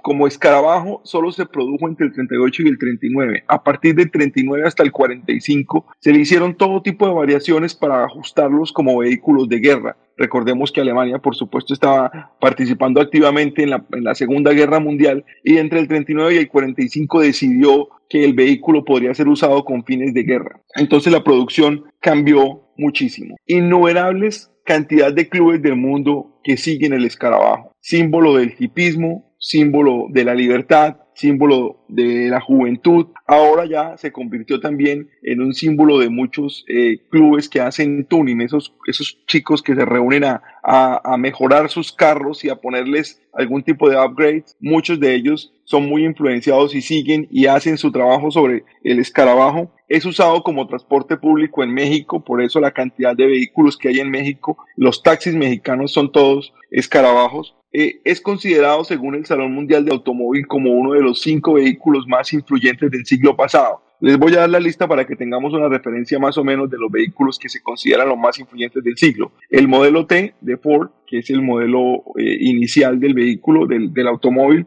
Speaker 32: como escarabajo solo se produjo entre el 38 y el 39. A partir del 39 hasta el 45 se le hicieron todo tipo de variaciones para ajustarlos como vehículos de guerra. Recordemos que Alemania, por supuesto, estaba participando activamente en la, en la Segunda Guerra Mundial y entre el 39 y el 45 decidió que el vehículo podría ser usado con fines de guerra. Entonces la producción cambió muchísimo. Innumerables cantidad de clubes del mundo que siguen el escarabajo, símbolo del hipismo, símbolo de la libertad, símbolo de la juventud, ahora ya se convirtió también en un símbolo de muchos eh, clubes que hacen tuning, esos, esos chicos que se reúnen a, a, mejorar sus carros y a ponerles algún tipo de upgrade. Muchos de ellos son muy influenciados y siguen y hacen su trabajo sobre el escarabajo. Es usado como transporte público en México, por eso la cantidad de vehículos que hay en México, los taxis mexicanos son todos escarabajos. Eh, es considerado, según el Salón Mundial de Automóvil, como uno de los cinco vehículos más influyentes del siglo pasado. Les voy a dar la lista para que tengamos una referencia más o menos de los vehículos que se consideran los más influyentes del siglo. El modelo T de Ford, que es el modelo eh, inicial del vehículo, del, del automóvil.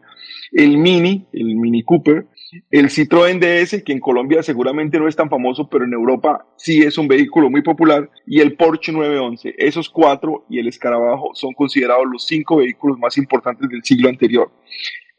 Speaker 32: El Mini, el Mini Cooper, el Citroën DS, que en Colombia seguramente no es tan famoso, pero en Europa sí es un vehículo muy popular, y el Porsche 911. Esos cuatro y el Escarabajo son considerados los cinco vehículos más importantes del siglo anterior.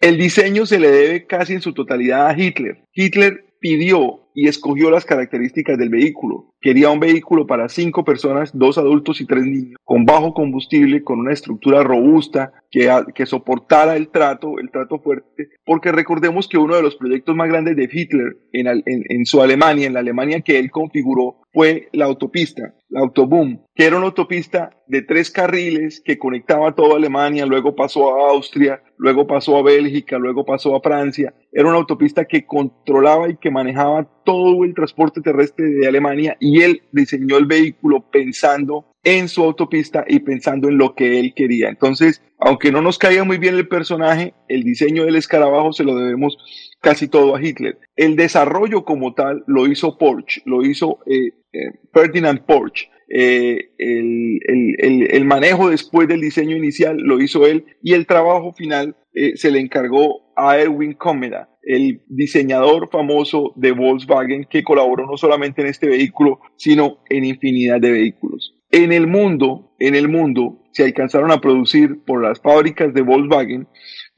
Speaker 32: El diseño se le debe casi en su totalidad a Hitler. Hitler pidió y escogió las características del vehículo. Quería un vehículo para cinco personas, dos adultos y tres niños, con bajo combustible, con una estructura robusta, que, que soportara el trato, el trato fuerte, porque recordemos que uno de los proyectos más grandes de Hitler en, en, en su Alemania, en la Alemania que él configuró, fue la autopista, la Autoboom, que era una autopista de tres carriles que conectaba toda Alemania, luego pasó a Austria, luego pasó a Bélgica, luego pasó a Francia. Era una autopista que controlaba y que manejaba todo el transporte terrestre de Alemania y él diseñó el vehículo pensando en su autopista y pensando en lo que él quería. Entonces, aunque no nos caiga muy bien el personaje, el diseño del escarabajo se lo debemos casi todo a Hitler. El desarrollo como tal lo hizo Porsche, lo hizo eh, eh, Ferdinand Porsche. Eh, el, el, manejo después del diseño inicial lo hizo él y el trabajo final se le encargó a Erwin Comeda el diseñador famoso de Volkswagen que colaboró no solamente en este vehículo, sino en infinidad de vehículos. En el mundo, en el mundo, se alcanzaron a producir por las fábricas de Volkswagen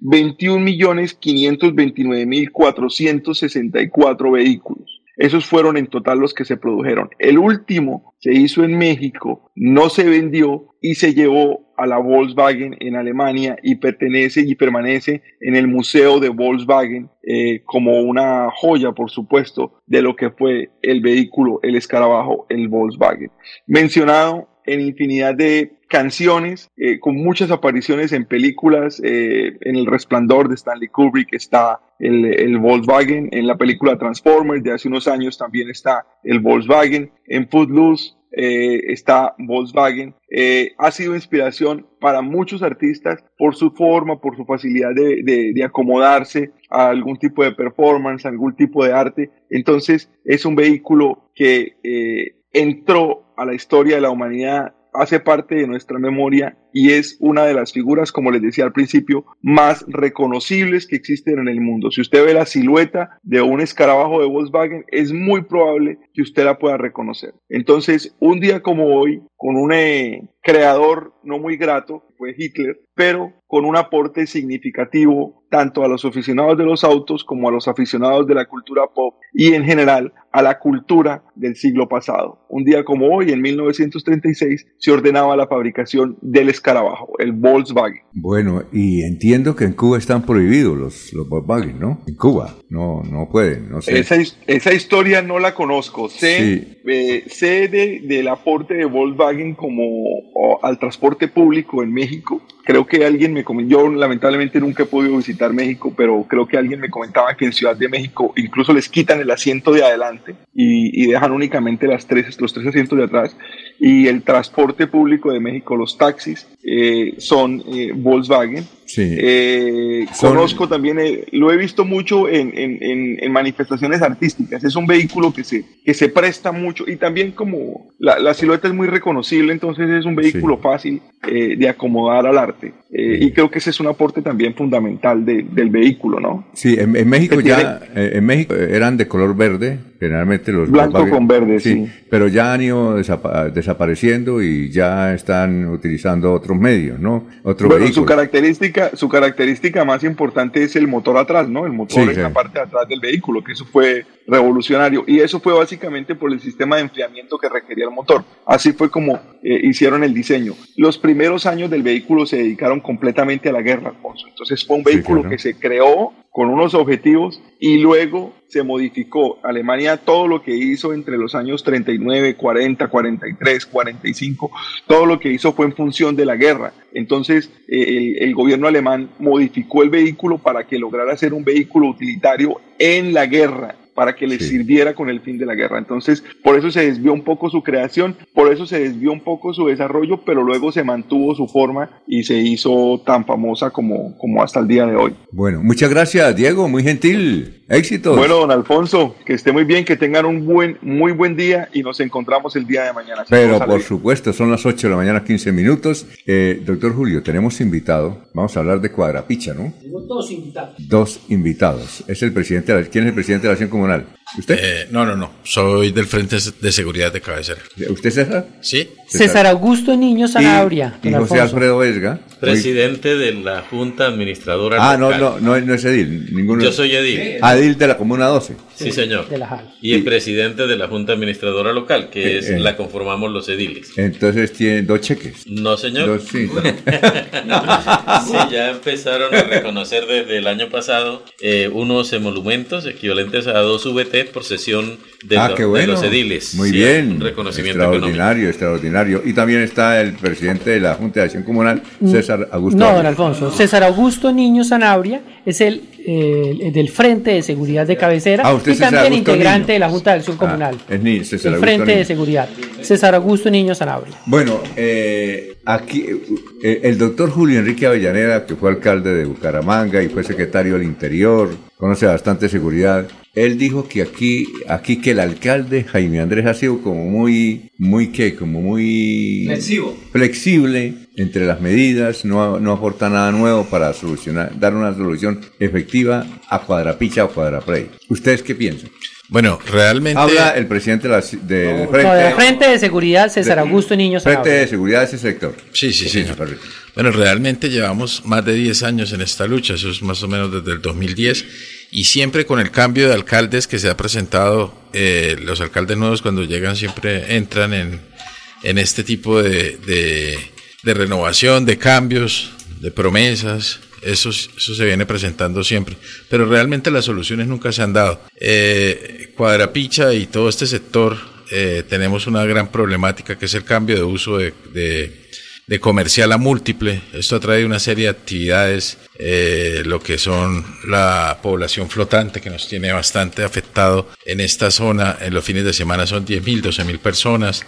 Speaker 32: 21.529.464 vehículos. Esos fueron en total los que se produjeron. El último se hizo en México, no se vendió y se llevó a la Volkswagen en Alemania y pertenece y permanece en el Museo de Volkswagen eh, como una joya, por supuesto, de lo que fue el vehículo, el escarabajo, el Volkswagen. Mencionado en infinidad de canciones, eh, con muchas apariciones en películas, eh, en El Resplandor de Stanley Kubrick está el, el, Volkswagen, en la película Transformers de hace unos años también está el Volkswagen, en Footloose eh, está Volkswagen. Eh, ha sido inspiración para muchos artistas por su forma, por su facilidad de, de, de, acomodarse a algún tipo de performance, a algún tipo de arte. Entonces es un vehículo que eh, entró a la historia de la humanidad hace parte de nuestra memoria y es una de las figuras, como les decía al principio, más reconocibles que existen en el mundo. Si usted ve la silueta de un escarabajo de Volkswagen, es muy probable que usted la pueda reconocer. Entonces, un día como hoy, con un eh, creador no muy grato, fue Hitler, pero con un aporte significativo tanto a los aficionados de los autos como a los aficionados de la cultura pop y en general a la cultura del siglo pasado. Un día como hoy, en 1936, se ordenaba la fabricación del escarabajo, el Volkswagen.
Speaker 1: Bueno, y entiendo que en Cuba están prohibidos los, los Volkswagen, ¿no? En Cuba, no, no pueden, no sé.
Speaker 32: Esa, esa historia no la conozco. Sé,
Speaker 1: Sí.
Speaker 32: eh, sé de, del aporte de Volkswagen como al transporte público en México. Creo que alguien me comentó, yo lamentablemente nunca he podido visitar México, pero creo que alguien me comentaba que en Ciudad de México incluso les quitan el asiento de adelante y, dejan únicamente las tres, los tres asientos de atrás. Y el transporte público de México, los taxis, eh, son eh, Volkswagen.
Speaker 1: Sí.
Speaker 32: Eh,
Speaker 1: Son-
Speaker 32: Conozco también, eh, lo he visto mucho en, en- en- en manifestaciones artísticas. Es un vehículo que se, que se presta mucho y también como la, la silueta es muy reconocible, entonces es un vehículo fácil eh, de acomodar al arte. Eh, y creo que ese es un aporte también fundamental de- del vehículo, ¿no?
Speaker 1: Sí, en, México ya, eh, en México eran de color verde, generalmente los
Speaker 32: Blanco
Speaker 1: Volkswagen.
Speaker 32: con verde, sí.
Speaker 1: Pero ya han ido desapa- desapareciendo y ya están utilizando otros medios, ¿no? Otro
Speaker 32: Bueno, su característica, su característica más importante es el motor atrás, ¿no? El motor
Speaker 1: Sí,
Speaker 32: en
Speaker 1: sí.
Speaker 32: la parte de atrás del vehículo, que eso fue revolucionario. Y eso fue básicamente por el sistema de enfriamiento que requería el motor. Así fue como eh, hicieron el diseño. Los primeros años del vehículo se dedicaron completamente a la guerra, Alfonso. Entonces fue un vehículo
Speaker 1: claro.
Speaker 32: que se creó con unos objetivos y luego se modificó. Alemania todo lo que hizo entre los años 39, 40, 43, 45, todo lo que hizo fue en función de la guerra. Entonces eh, el, el gobierno alemán modificó el vehículo para que lograra ser un vehículo utilitario en la guerra para que le sirviera con el fin de la guerra. Entonces, por eso se desvió un poco su creación, por eso se desvió un poco su desarrollo, pero luego se mantuvo su forma y se hizo tan famosa como, como hasta el día de hoy.
Speaker 1: Bueno, muchas gracias, Diego, muy gentil. Éxitos.
Speaker 32: Bueno, don Alfonso, que esté muy bien, que tengan un buen, muy buen día y nos encontramos el día de mañana.
Speaker 1: Pero por supuesto, son las 8 de la mañana, 15 minutos. Eh, doctor Julio, tenemos invitado, vamos a hablar de Cuadrapicha, ¿no?
Speaker 12: Tengo todos invitados.
Speaker 1: Dos invitados. Es el presidente ¿Quién es el presidente de la Acción Comunal? ¿Usted?
Speaker 31: Eh, no, no, no. Soy del Frente de Seguridad de Cabecera.
Speaker 1: ¿Usted, César?
Speaker 31: Sí.
Speaker 12: César Augusto Niño Sanabria.
Speaker 1: Y
Speaker 12: don
Speaker 1: José
Speaker 12: Alfonso.
Speaker 1: Alfredo Vesga.
Speaker 33: Presidente de la Junta Administradora
Speaker 1: Ah, no,
Speaker 33: Local.
Speaker 1: no, no, es- no es Edil. Ninguno.
Speaker 33: Yo soy Edil.
Speaker 1: Adil de la Comuna 12.
Speaker 33: Sí, señor.
Speaker 12: De la JAL.
Speaker 33: Y el presidente de la Junta Administradora Local, que
Speaker 1: Eh,
Speaker 33: es
Speaker 1: eh.
Speaker 33: la conformamos los ediles.
Speaker 1: Entonces tiene dos cheques.
Speaker 33: No, señor.
Speaker 1: Dos, sí.
Speaker 33: Sí, ya empezaron a reconocer desde el año pasado eh, unos emolumentos equivalentes a dos VT por sesión de,
Speaker 1: ah,
Speaker 33: lo-
Speaker 1: qué
Speaker 33: de los ediles.
Speaker 1: Muy
Speaker 33: Sí,
Speaker 1: bien.
Speaker 33: Un reconocimiento económico.
Speaker 1: extraordinario, extraordinario. Y también está el presidente de la Junta de Acción Comunal,
Speaker 12: Mm,
Speaker 1: César Augusto.
Speaker 12: No, don Alfonso. César Augusto Niño Sanabria es el, eh, el del Frente de Seguridad de Cabecera
Speaker 1: Ah, usted
Speaker 12: y
Speaker 1: César
Speaker 12: también
Speaker 1: Augusto
Speaker 12: integrante
Speaker 1: Niño.
Speaker 12: de la Junta de Acción
Speaker 1: Ah,
Speaker 12: Comunal.
Speaker 1: es ni César
Speaker 12: el
Speaker 1: Augusto
Speaker 12: Frente de
Speaker 1: Niño.
Speaker 12: Seguridad. César Augusto Niño Sanabria.
Speaker 1: Bueno, eh, aquí eh, el doctor Julio Enrique Avellaneda, que fue alcalde de Bucaramanga y fue secretario del Interior, conoce bastante seguridad. Él dijo que aquí, aquí que el alcalde Jaime Andrés ha sido como muy, muy qué, como muy
Speaker 34: Flexivo.
Speaker 1: flexible entre las medidas, no, no aporta nada nuevo para solucionar, dar una solución efectiva a Cuadrapicha o Cuadraprey. ¿Ustedes qué piensan?
Speaker 31: Bueno, realmente.
Speaker 1: Habla el presidente de la- del frente,
Speaker 12: No, del Frente de Seguridad, César
Speaker 1: de-
Speaker 12: Augusto Niño
Speaker 1: Frente de seguridad de ese sector.
Speaker 31: Sí, sí, sí. Bueno, realmente llevamos más de 10 años en esta lucha, eso es más o menos desde el 2010, y siempre con el cambio de alcaldes que se ha presentado, eh, los alcaldes nuevos cuando llegan siempre entran en, en este tipo de, de, de renovación, de cambios, de promesas, eso, eso se viene presentando siempre, pero realmente las soluciones nunca se han dado. Eh, Cuadrapicha y todo este sector eh, tenemos una gran problemática que es el cambio de uso de, de, de comercial a múltiple. Esto ha traído una serie de actividades, eh, lo que son la población flotante que nos tiene bastante afectado en esta zona. En los fines de semana son 10.000, 12.000 personas.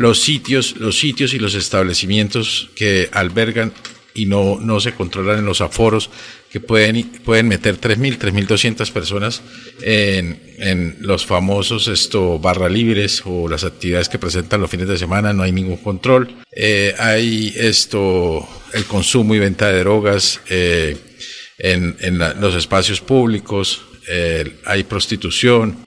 Speaker 31: Los sitios, los sitios y los establecimientos que albergan y no, no se controlan en los aforos que pueden, pueden meter 3.000, 3.200 personas en, en los famosos esto, barra libres o las actividades que presentan los fines de semana, no hay ningún control. Eh, hay esto, el consumo y venta de drogas eh, en, en los espacios públicos, eh, hay prostitución.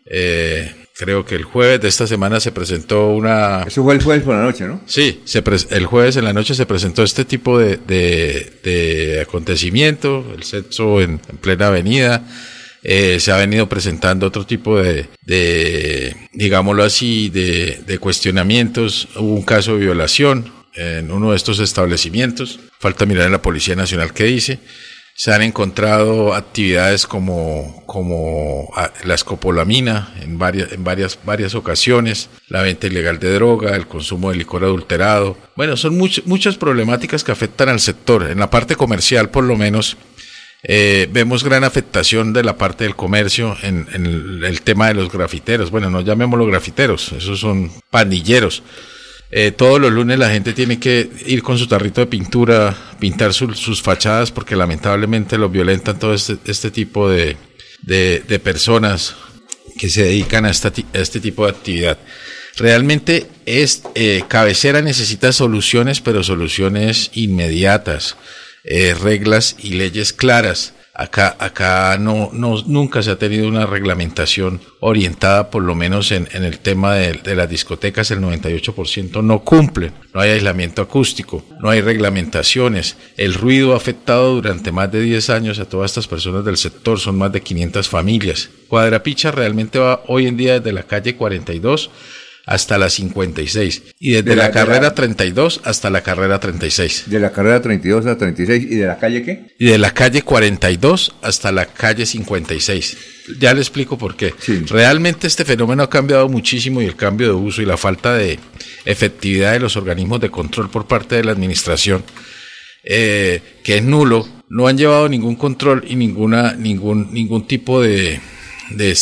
Speaker 31: Creo que el jueves de esta semana se presentó una...
Speaker 1: Eso fue el jueves por la noche, ¿no?
Speaker 31: Sí, se pres- el jueves en la noche se presentó este tipo de, de, de acontecimiento, el sexo en, en plena avenida. Eh, se ha venido presentando otro tipo de, de digámoslo así, de, de cuestionamientos. Hubo un caso de violación en uno de estos establecimientos. Falta mirar en la Policía Nacional qué dice. Se han encontrado actividades como, como ah, la escopolamina en varias, en varias, varias ocasiones, la venta ilegal de droga, el consumo de licor adulterado. Bueno, son much- muchas problemáticas que afectan al sector. En la parte comercial, por lo menos, eh, vemos gran afectación de la parte del comercio en, en el, tema de los grafiteros. Bueno, no llamémoslo grafiteros, esos son pandilleros. Eh, todos los lunes la gente tiene que ir con su tarrito de pintura, pintar su- sus fachadas porque lamentablemente los violentan todo este, este tipo de, de- personas que se dedican a, esta este tipo de actividad. Realmente es eh, cabecera necesita soluciones, pero soluciones inmediatas, eh, reglas y leyes claras. Acá, acá no, no, nunca se ha tenido una reglamentación orientada, por lo menos en, el tema de, las discotecas, el 98% no cumple. No hay aislamiento acústico, no hay reglamentaciones. El ruido ha afectado durante más de 10 años a todas estas personas del sector, son más de 500 familias. Cuadrapicha realmente va hoy en día desde la calle 42 hasta la 56 y desde
Speaker 1: De la-
Speaker 31: la,
Speaker 1: de
Speaker 31: carrera
Speaker 1: la-
Speaker 31: 32 hasta la carrera 36.
Speaker 1: De la carrera 32 a 36 y de la calle qué?
Speaker 31: Y de la calle 42 hasta la calle 56. Ya le explico por qué. Realmente este fenómeno ha cambiado muchísimo y el cambio de uso y la falta de efectividad de los organismos de control por parte de la administración, eh, que es nulo, no han llevado ningún control y ninguna, ningún, ningún tipo de, de,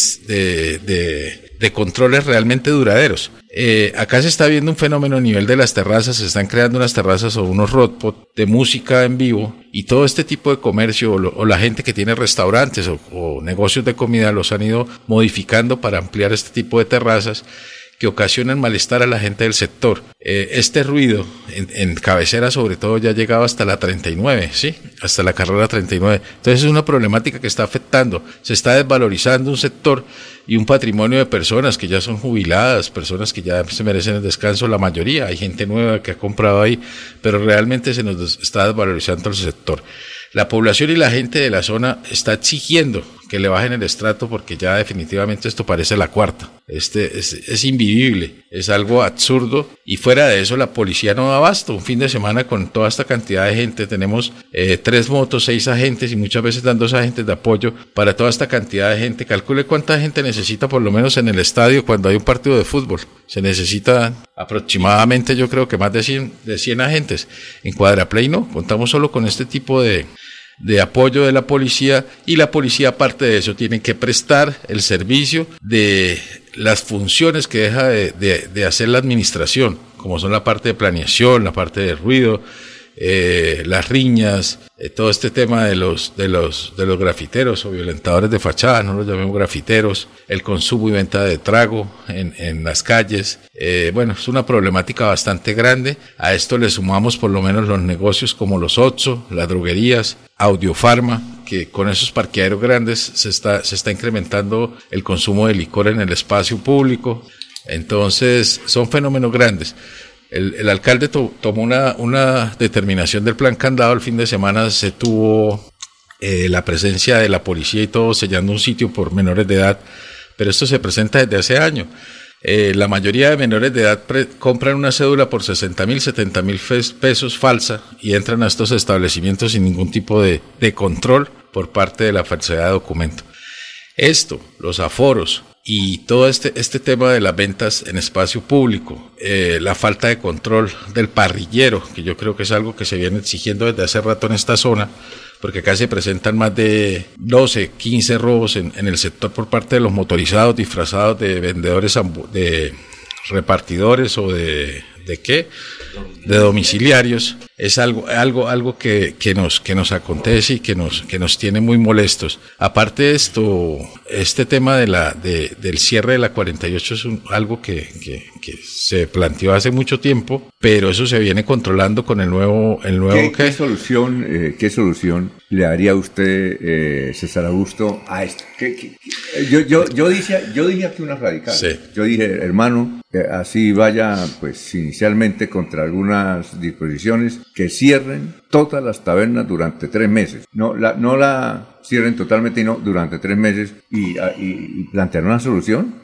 Speaker 31: de, de- controles realmente duraderos. Eh, acá se está viendo un fenómeno a nivel de las terrazas, se están creando unas terrazas o unos roadpot de música en vivo y todo este tipo de comercio o la gente que tiene restaurantes o, o negocios de comida los han ido modificando para ampliar este tipo de terrazas que ocasionan malestar a la gente del sector. Eh, este ruido en, en cabecera sobre todo ya ha llegado hasta la 39, ¿sí? Hasta la carrera 39. Entonces es una problemática que está afectando, se está desvalorizando un sector y un patrimonio de personas que ya son jubiladas, personas que ya se merecen el descanso, la mayoría, hay gente nueva que ha comprado ahí, pero realmente se nos está desvalorizando el sector. La población y la gente de la zona está exigiendo que le bajen el estrato porque ya definitivamente esto parece la cuarta. Este es, es invivible, es algo absurdo y fuera de eso la policía no da abasto. Un fin de semana con toda esta cantidad de gente tenemos eh, tres motos, seis agentes y muchas veces dan dos agentes de apoyo para toda esta cantidad de gente. Calcule cuánta gente necesita por lo menos en el estadio cuando hay un partido de fútbol. Se necesita aproximadamente yo creo que más de 100, de 100 agentes. En Cuadraplay no, contamos solo con este tipo de, de apoyo de la policía y la policía aparte de eso tiene que prestar el servicio de las funciones que deja de, de- de hacer la administración, como son la parte de planeación, la parte de ruido, eh, las riñas, eh, todo este tema de los, de, los, de los grafiteros o violentadores de fachada, no los llamemos grafiteros, el consumo y venta de trago en, en las calles. Eh, bueno, es una problemática bastante grande. A esto le sumamos por lo menos los negocios como los Otso, las droguerías, Audiofarma, que con esos parqueaderos grandes se está, se está incrementando el consumo de licor en el espacio público. Entonces, son fenómenos grandes. El, alcalde to- tomó una, una determinación del plan candado. El fin de semana se tuvo eh, la presencia de la policía y todo sellando un sitio por menores de edad, pero esto se presenta desde hace años. Eh, la mayoría de menores de edad compran una cédula por 60 mil, 70 mil pesos falsa y entran a estos establecimientos sin ningún tipo de, de control por parte de la falsedad de documento. Esto, los aforos, y todo este, este tema de las ventas en espacio público, eh, la falta de control del parrillero, que yo creo que es algo que se viene exigiendo desde hace rato en esta zona, porque acá se presentan más de 12, 15 robos en, en el sector por parte de los motorizados disfrazados de vendedores, de repartidores o de, de qué, de domiciliarios, es algo, algo, algo que, que, nos, que nos acontece y que nos, que nos tiene muy molestos. Aparte de esto, este tema de la, de, del cierre de la 48 es algo que, que, que, se planteó hace mucho tiempo, pero eso se viene controlando con el nuevo, el nuevo
Speaker 1: ¿Qué, ¿qué solución, eh, qué solución le daría usted, eh, César Augusto, a esto? ¿Qué, qué, yo, yo, yo, dije, yo dije aquí una radical.
Speaker 31: Sí.
Speaker 1: Yo dije, hermano, así vaya, pues inicialmente contra algunas disposiciones que cierren todas las tabernas durante tres meses. No la, no la cierren totalmente, no durante tres meses y, y, y plantear una solución.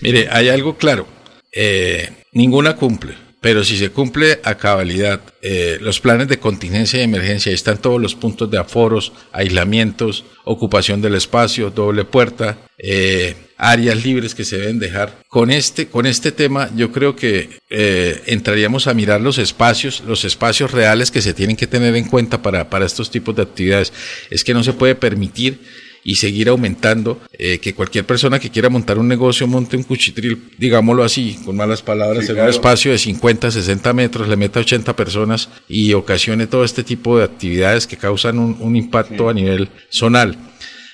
Speaker 31: Mire, hay algo claro. Eh, ninguna cumple. Pero si se cumple a cabalidad eh, los planes de contingencia y emergencia, están todos los puntos de aforos, aislamientos, ocupación del espacio, doble puerta, eh, áreas libres que se deben dejar. Con este, con este tema yo creo que eh, entraríamos a mirar los espacios, los espacios reales que se tienen que tener en cuenta para, para estos tipos de actividades. Es que no se puede permitir y seguir aumentando, eh, que cualquier persona que quiera montar un negocio monte un cuchitril, digámoslo así, con malas palabras,
Speaker 1: Sí,
Speaker 31: en
Speaker 1: claro.
Speaker 31: un espacio de 50, 60 metros, le meta 80 personas y ocasione todo este tipo de actividades que causan un, un impacto a nivel zonal.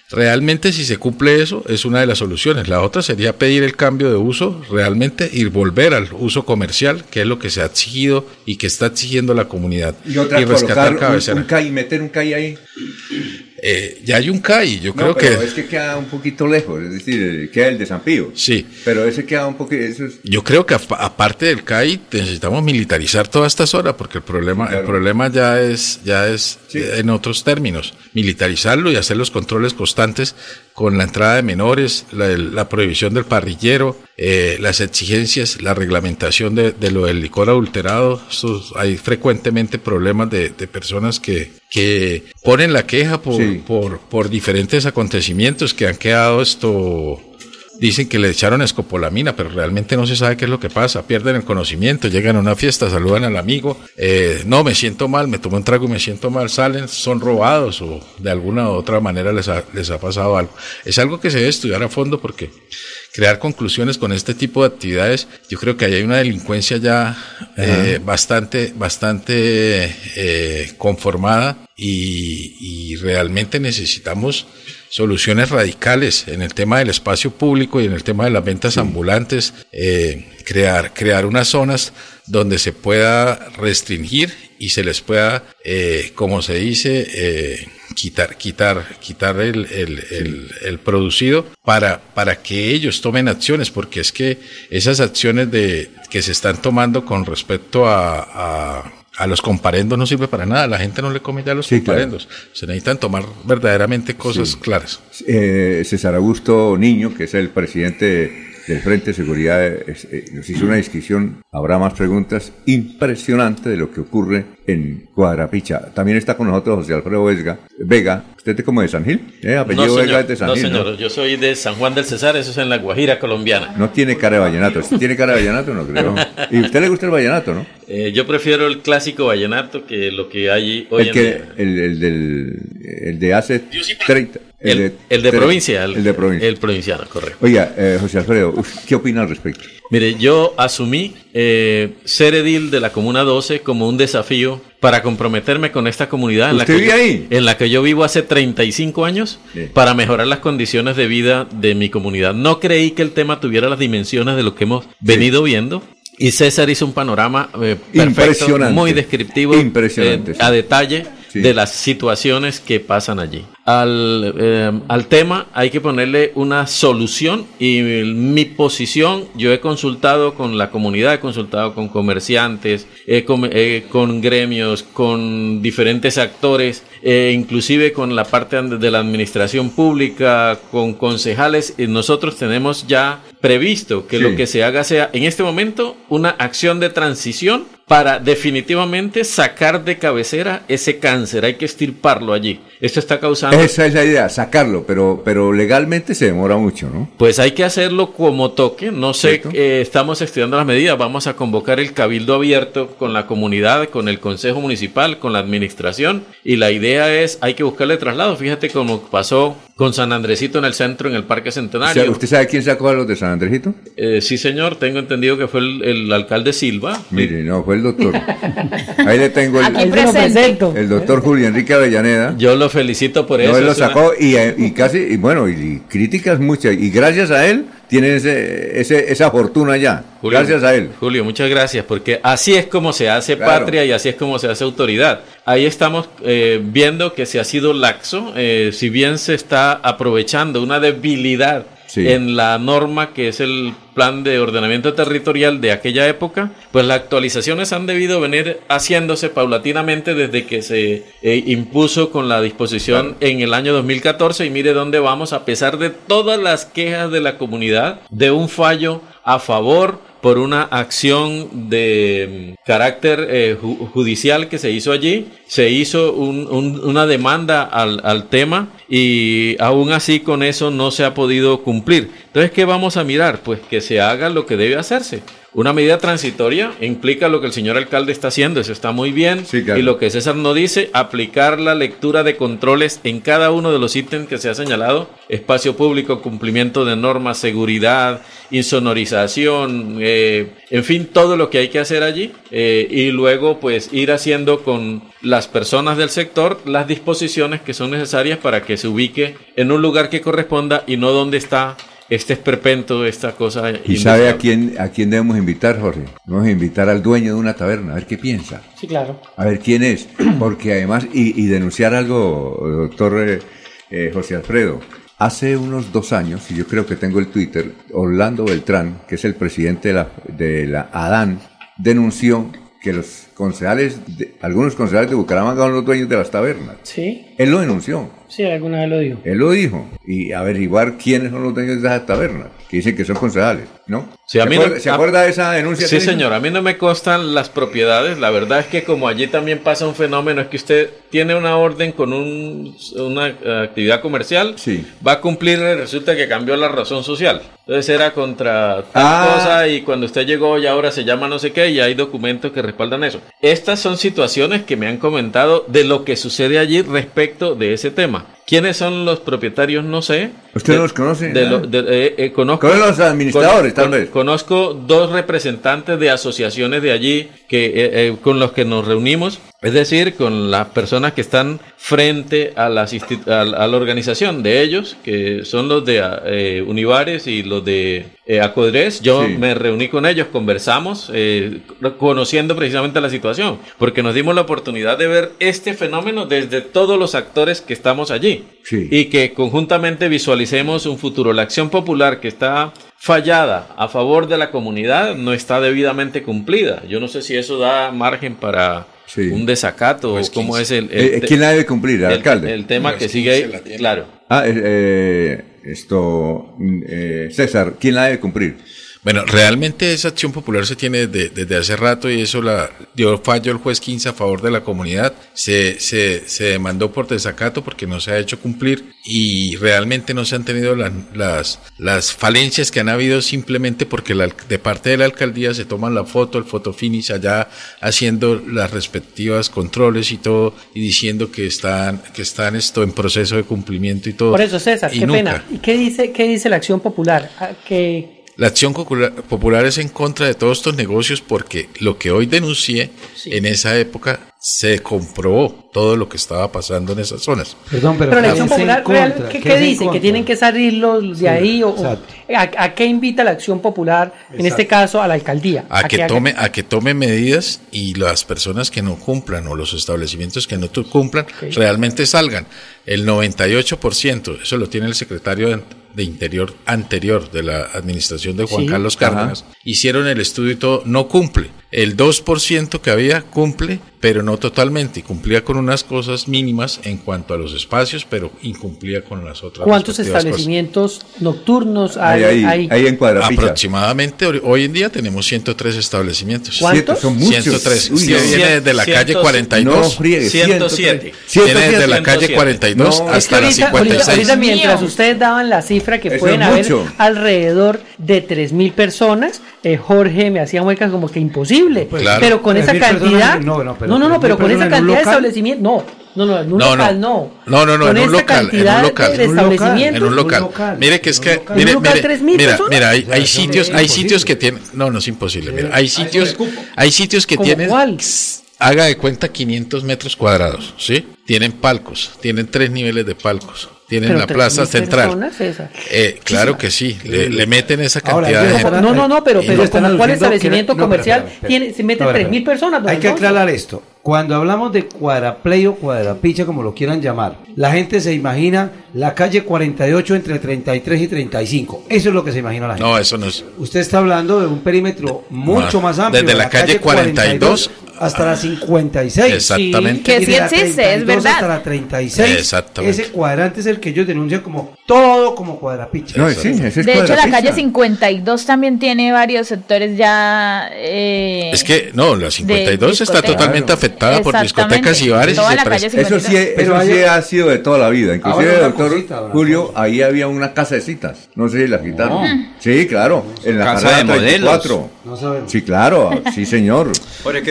Speaker 31: Realmente si se cumple eso es una de las soluciones. La otra sería pedir el cambio de uso realmente y volver al uso comercial, que es lo que se ha exigido y que está exigiendo la comunidad.
Speaker 1: Y otra,
Speaker 31: rescatar
Speaker 1: colocar un, un CAI, meter un CAI ahí.
Speaker 31: Eh, ya hay un CAI, yo
Speaker 1: No,
Speaker 31: creo
Speaker 1: pero
Speaker 31: que...
Speaker 1: es que queda un poquito lejos, es decir, eh, queda el de San Pío.
Speaker 31: Sí.
Speaker 1: Pero ese queda un poquito... Eso es,
Speaker 31: Yo creo que apa- aparte del CAI necesitamos militarizar toda esta zona porque el problema el problema ya es ya es eh, en otros términos militarizarlo y hacer los controles constantes con la entrada de menores, la, prohibición del parrillero, eh, las exigencias, la reglamentación de, de lo del licor adulterado. Estos- hay frecuentemente problemas de, de personas que, que ponen la queja por,
Speaker 1: Sí.
Speaker 31: por, por diferentes acontecimientos que han quedado esto Dicen que le echaron escopolamina, pero realmente no se sabe qué es lo que pasa. Pierden el conocimiento, llegan a una fiesta, saludan al amigo. eh, no, me siento mal, me tomé un trago y me siento mal. Salen, son robados o de alguna u otra manera les ha, les ha pasado algo. Es algo que se debe estudiar a fondo porque crear conclusiones con este tipo de actividades, yo creo que ahí hay una delincuencia ya eh, bastante, bastante eh, conformada y, y realmente necesitamos soluciones radicales en el tema del espacio público y en el tema de las ventas ambulantes, eh, crear, crear unas zonas donde se pueda restringir y se les pueda, eh, como se dice, eh, quitar, quitar, quitar el, el, el, el producido para, para que ellos tomen acciones, porque es que esas acciones de, que se están tomando con respecto a, a a los comparendos no sirve para nada, la gente no le come ya los
Speaker 1: Sí, claro.
Speaker 31: comparendos. Se necesitan tomar verdaderamente cosas
Speaker 1: Sí.
Speaker 31: claras.
Speaker 1: Eh, César Augusto Niño, que es el presidente del Frente de Seguridad, es- eh, nos hizo una descripción, habrá más preguntas, impresionante de lo que ocurre en Cuadrapicha. También está con nosotros José Alfredo Vesga, Vega. ¿Usted es como de San Gil? ¿Eh? Apellido
Speaker 33: no,
Speaker 1: Vega es de San
Speaker 33: no,
Speaker 1: Gil, ¿no?
Speaker 33: señor, yo soy de San Juan del Cesar, eso es en la Guajira colombiana.
Speaker 1: No tiene cara de vallenato. ¿Usted tiene cara de vallenato? No creo. ¿Y a usted le gusta el vallenato, no?
Speaker 33: Eh, yo prefiero el clásico vallenato que lo que hay hoy
Speaker 1: El,
Speaker 33: en
Speaker 1: que,
Speaker 33: día.
Speaker 1: el, el del, el de hace 30.
Speaker 33: El, el de provincia. El,
Speaker 1: El de provincia.
Speaker 33: El provinciano, correcto.
Speaker 1: Oiga, eh, José Alfredo, ¿qué opina al respecto?
Speaker 33: Mire, yo asumí eh, ser edil de la Comuna 12 como un desafío para comprometerme con esta comunidad en la,
Speaker 1: ¿Usted
Speaker 33: que yo,
Speaker 1: ahí?
Speaker 33: en la que yo vivo hace 35 años
Speaker 1: Sí.
Speaker 33: para mejorar las condiciones de vida de mi comunidad. No creí que el tema tuviera las dimensiones de lo que hemos venido viendo. Y César hizo un panorama eh, perfecto,
Speaker 1: Impresionante.
Speaker 33: muy descriptivo,
Speaker 1: Impresionante,
Speaker 33: eh,
Speaker 1: sí.
Speaker 33: a detalle de las situaciones que pasan allí. Al, eh, al tema hay que ponerle una solución y mi posición, yo he consultado con la comunidad, he consultado con comerciantes, eh, con, gremios, con diferentes actores, eh, inclusive con la parte de la administración pública, con concejales. nosotros tenemos ya previsto que lo que se haga sea en este momento una acción de transición para definitivamente sacar de cabecera ese cáncer, hay que estirparlo allí. Esto está causando...
Speaker 1: Esa es la idea, sacarlo, pero, pero legalmente se demora mucho, ¿no?
Speaker 33: Pues hay que hacerlo como toque, no sé, eh, estamos estudiando las medidas, vamos a convocar el cabildo abierto con la comunidad, con el consejo municipal, con la administración, y la idea es, hay que buscarle traslado, fíjate cómo pasó con San Andresito en el centro, en el Parque Centenario.
Speaker 1: ¿Usted sabe quién sacó a los de San Andresito?
Speaker 33: Eh, sí, señor, tengo entendido que fue el, alcalde Silva.
Speaker 1: Mire, no, fue el doctor. Ahí le tengo el, el, doctor Julio Enrique Avellaneda.
Speaker 33: Yo lo felicito por eso.
Speaker 1: Él lo sacó y, y, casi, y bueno, y críticas muchas, y gracias a él tienen ese, ese, esa fortuna ya. gracias a él.
Speaker 33: Julio, muchas gracias, porque así es como se hace patria y así es como se hace autoridad. Ahí estamos eh, viendo que se ha sido laxo, eh, si bien se está aprovechando una debilidad en la norma que es el plan de ordenamiento territorial de aquella época, pues las actualizaciones han debido venir haciéndose paulatinamente desde que se eh, impuso con la disposición en el año 2014 y mire dónde vamos a pesar de todas las quejas de la comunidad de un fallo a favor por una acción de mm, carácter eh, judicial que se hizo allí. Se hizo una demanda al, al, tema y aún así con eso no se ha podido cumplir. Entonces, ¿qué vamos a mirar? Pues que se haga lo que debe hacerse. Una medida transitoria implica lo que el señor alcalde está haciendo, eso está muy bien. Y lo que César no dice, aplicar la lectura de controles en cada uno de los ítems que se ha señalado, espacio público, cumplimiento de normas, seguridad, insonorización, eh, en fin, todo lo que hay que hacer allí. Eh, y luego pues ir haciendo con las personas del sector las disposiciones que son necesarias para que se ubique en un lugar que corresponda y no donde está este esperpento, esta cosa.
Speaker 1: ¿Y sabe a quién, a quién debemos invitar, Jorge? Vamos a invitar al dueño de una taberna, a ver qué piensa.
Speaker 12: Sí, claro.
Speaker 1: A ver quién es. Porque además, y, denunciar algo, doctor eh, eh, José Alfredo. Hace unos dos años, y yo creo que tengo el Twitter, Orlando Beltrán, que es el presidente de la, de la ADAN, denunció que los concejales, algunos concejales de Bucaramanga son los dueños de las tabernas.
Speaker 12: Sí.
Speaker 1: Él lo denunció.
Speaker 12: Sí, alguna vez lo dijo.
Speaker 1: Él lo dijo. Y averiguar quiénes son los dueños de esas tabernas, que dicen que son concejales, ¿no?
Speaker 33: Sí, a mí
Speaker 1: ¿Se, acuerda, de esa denuncia?
Speaker 33: Sí, señor. A mí no me costan las propiedades. La verdad es que como allí también pasa un fenómeno, es que usted tiene una orden con un, una actividad comercial,
Speaker 1: sí.
Speaker 33: va a cumplir y resulta que cambió la razón social. Entonces era contra tal ah. cosa y cuando usted llegó y ahora se llama no sé qué y hay documentos que respaldan eso. Estas son situaciones que me han comentado de lo que sucede allí respecto de ese tema. ¿Quiénes son los propietarios? No sé.
Speaker 1: ¿Usted los conoce?
Speaker 33: De eh, eh, conozco,
Speaker 1: los administradores, tal vez?
Speaker 33: Conozco dos representantes de asociaciones de allí que, eh, con los que nos reunimos es decir, con las personas que están frente a la, a la organización de ellos, que son los de eh, Univares y los de eh, Acodres, yo me reuní con ellos, conversamos, eh, conociendo precisamente la situación, porque nos dimos la oportunidad de ver este fenómeno desde todos los actores que estamos allí y que conjuntamente visualicemos un futuro. La acción popular que está fallada a favor de la comunidad no está debidamente cumplida. Yo no sé si eso da margen para un desacato pues cómo es el,
Speaker 1: eh, ¿Quién la debe cumplir? ¿El, alcalde?
Speaker 33: El tema que sigue ahí, claro.
Speaker 1: Ah, eh, eh, esto, mm, César, ¿quién la debe cumplir?
Speaker 31: Bueno, realmente esa acción popular se tiene desde, hace rato y eso la dio fallo el juez 15 a favor de la comunidad. Se, se, se demandó por desacato porque no se ha hecho cumplir y realmente no se han tenido las, las falencias que han habido simplemente porque la, de parte de la alcaldía se toman la foto, el fotofinish allá haciendo las respectivas controles y todo y diciendo que están, que están esto en proceso de cumplimiento y todo.
Speaker 12: Por eso, César, qué pena. ¿Y qué dice, qué dice la acción popular? Ah, que
Speaker 31: la acción popular es en contra de todos estos negocios porque lo que hoy denuncié en esa época se comprobó todo lo que estaba pasando en esas zonas.
Speaker 12: Perdón, pero, la acción popular real, ¿qué, ¿qué dice? ¿Que tienen que salir los de ahí? O, ¿a, qué invita la acción popular, en este caso a la alcaldía?
Speaker 31: A, que, tome, a que tome medidas y las personas que no cumplan o los establecimientos que no cumplan realmente salgan. El 98%, eso lo tiene el secretario de Interior anterior de la administración de Juan Carlos Cárdenas, hicieron el estudio y todo, no cumple. El 2% que había cumple, pero no totalmente. Cumplía con unas cosas mínimas en cuanto a los espacios, pero incumplía con las otras.
Speaker 12: ¿Cuántos establecimientos nocturnos hay
Speaker 1: ahí, en
Speaker 31: Aproximadamente, hoy en día tenemos 103 establecimientos.
Speaker 12: ¿Cuántos?
Speaker 1: Son muchos.
Speaker 31: 103. viene de la calle 42.
Speaker 33: 107.
Speaker 31: Viene desde la calle 42 hasta la 56.
Speaker 12: Ahorita, mientras ustedes daban la cifra que pueden haber alrededor de 3.000 personas, eh, Jorge me hacía muecas como que imposible. Pues pero con esa cantidad. no, no, no, no, pero con esa cantidad de establecimientos. No, no, no, en un local no.
Speaker 31: No, no, no, en un local, en un local,
Speaker 12: de establecimientos.
Speaker 31: En un local. Mire que es que mire, mire, mira, mira, hay, hay sitios, hay sitios que tienen, no, no es imposible, mira, hay sitios, hay sitios que tienen haga de cuenta 500 metros cuadrados, ¿sí? Tienen palcos, tienen tres niveles de palcos, tienen la plaza central. Eh, claro que sí, le, meten esa cantidad de gente.
Speaker 12: No, no, no, pero, pero como cuál establecimiento comercial tiene, se meten tres mil personas.
Speaker 35: Hay que aclarar esto. Cuando hablamos de cuadraplay o cuadrapicha, como lo quieran llamar, la gente se imagina la calle 48 entre 33 y 35. Eso es lo que se imagina la gente.
Speaker 31: No, eso no es.
Speaker 35: Usted está hablando de un perímetro mucho más amplio.
Speaker 31: Desde la, calle 42,
Speaker 35: hasta la 56.
Speaker 31: Exactamente.
Speaker 18: que sí existe, es verdad.
Speaker 35: Hasta la 36.
Speaker 31: Exactamente.
Speaker 35: Ese cuadrante es el que ellos denuncian como todo como cuadrapicha.
Speaker 1: No, sí, ese
Speaker 18: es de hecho, la calle 52 también tiene varios sectores ya.
Speaker 31: Eh, es que, no, la 52 está totalmente afectada por discotecas y bares.
Speaker 1: Y eso sí, eso sí ha sido de toda la vida. Inclusive, doctor Julio, ahí había una casa de citas. No sé si la quitaron. Sí, claro. En la
Speaker 3: casa de modelos.
Speaker 1: No sabemos. Sí, claro. Sí, señor.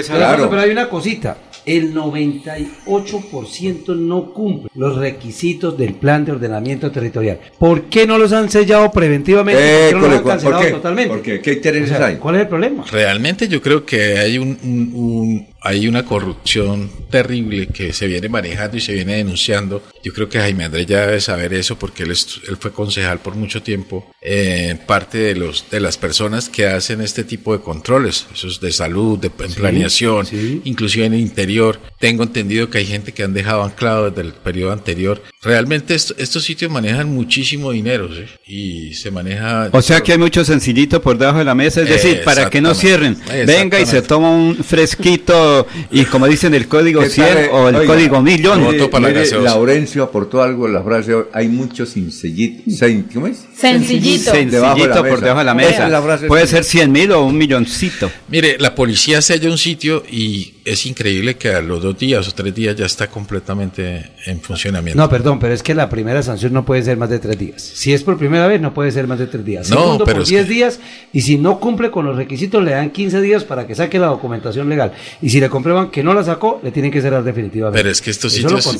Speaker 35: claro. Pero hay una cosita el 98% no cumple los requisitos del plan de ordenamiento territorial. ¿Por qué no los han sellado preventivamente? ¿Por qué no los han cancelado totalmente?
Speaker 1: ¿Qué intereses hay?
Speaker 35: ¿Cuál es el problema?
Speaker 31: Realmente yo creo que hay un hay una corrupción terrible que se viene manejando y se viene denunciando. Yo creo que Jaime Andrés ya debe saber eso porque él, él fue concejal por mucho tiempo. Eh, parte de, los, de las personas que hacen este tipo de controles, esos de salud, de planeación, inclusive en el interior. Tengo entendido que hay gente que han dejado anclado desde el periodo anterior. Realmente estos sitios manejan muchísimo dinero y se maneja...
Speaker 3: O sea que hay mucho sencillito por debajo de la mesa, es decir, para que no cierren, venga y se toma un fresquito y como dicen el código 100 o el código millón.
Speaker 1: Voto para Laurencio aportó algo en la frase, hay muchos sencillitos.
Speaker 18: ¿Cómo es? Sencillito.
Speaker 3: Sencillito por debajo de la mesa. Puede ser 100 mil o un milloncito.
Speaker 31: Mire, la policía sella un sitio y es increíble que a los dos días o tres días ya está completamente en funcionamiento.
Speaker 35: No, perdón, pero es que la primera sanción no puede ser más de tres días. Si es por primera vez, no puede ser más de tres días.
Speaker 31: no, pero
Speaker 35: por 10 días y si no cumple con los requisitos, le dan 15 días para que saque la documentación legal. Y si le comprueban que no la sacó, le tienen que cerrar definitivamente.
Speaker 31: Pero es que estos sitios,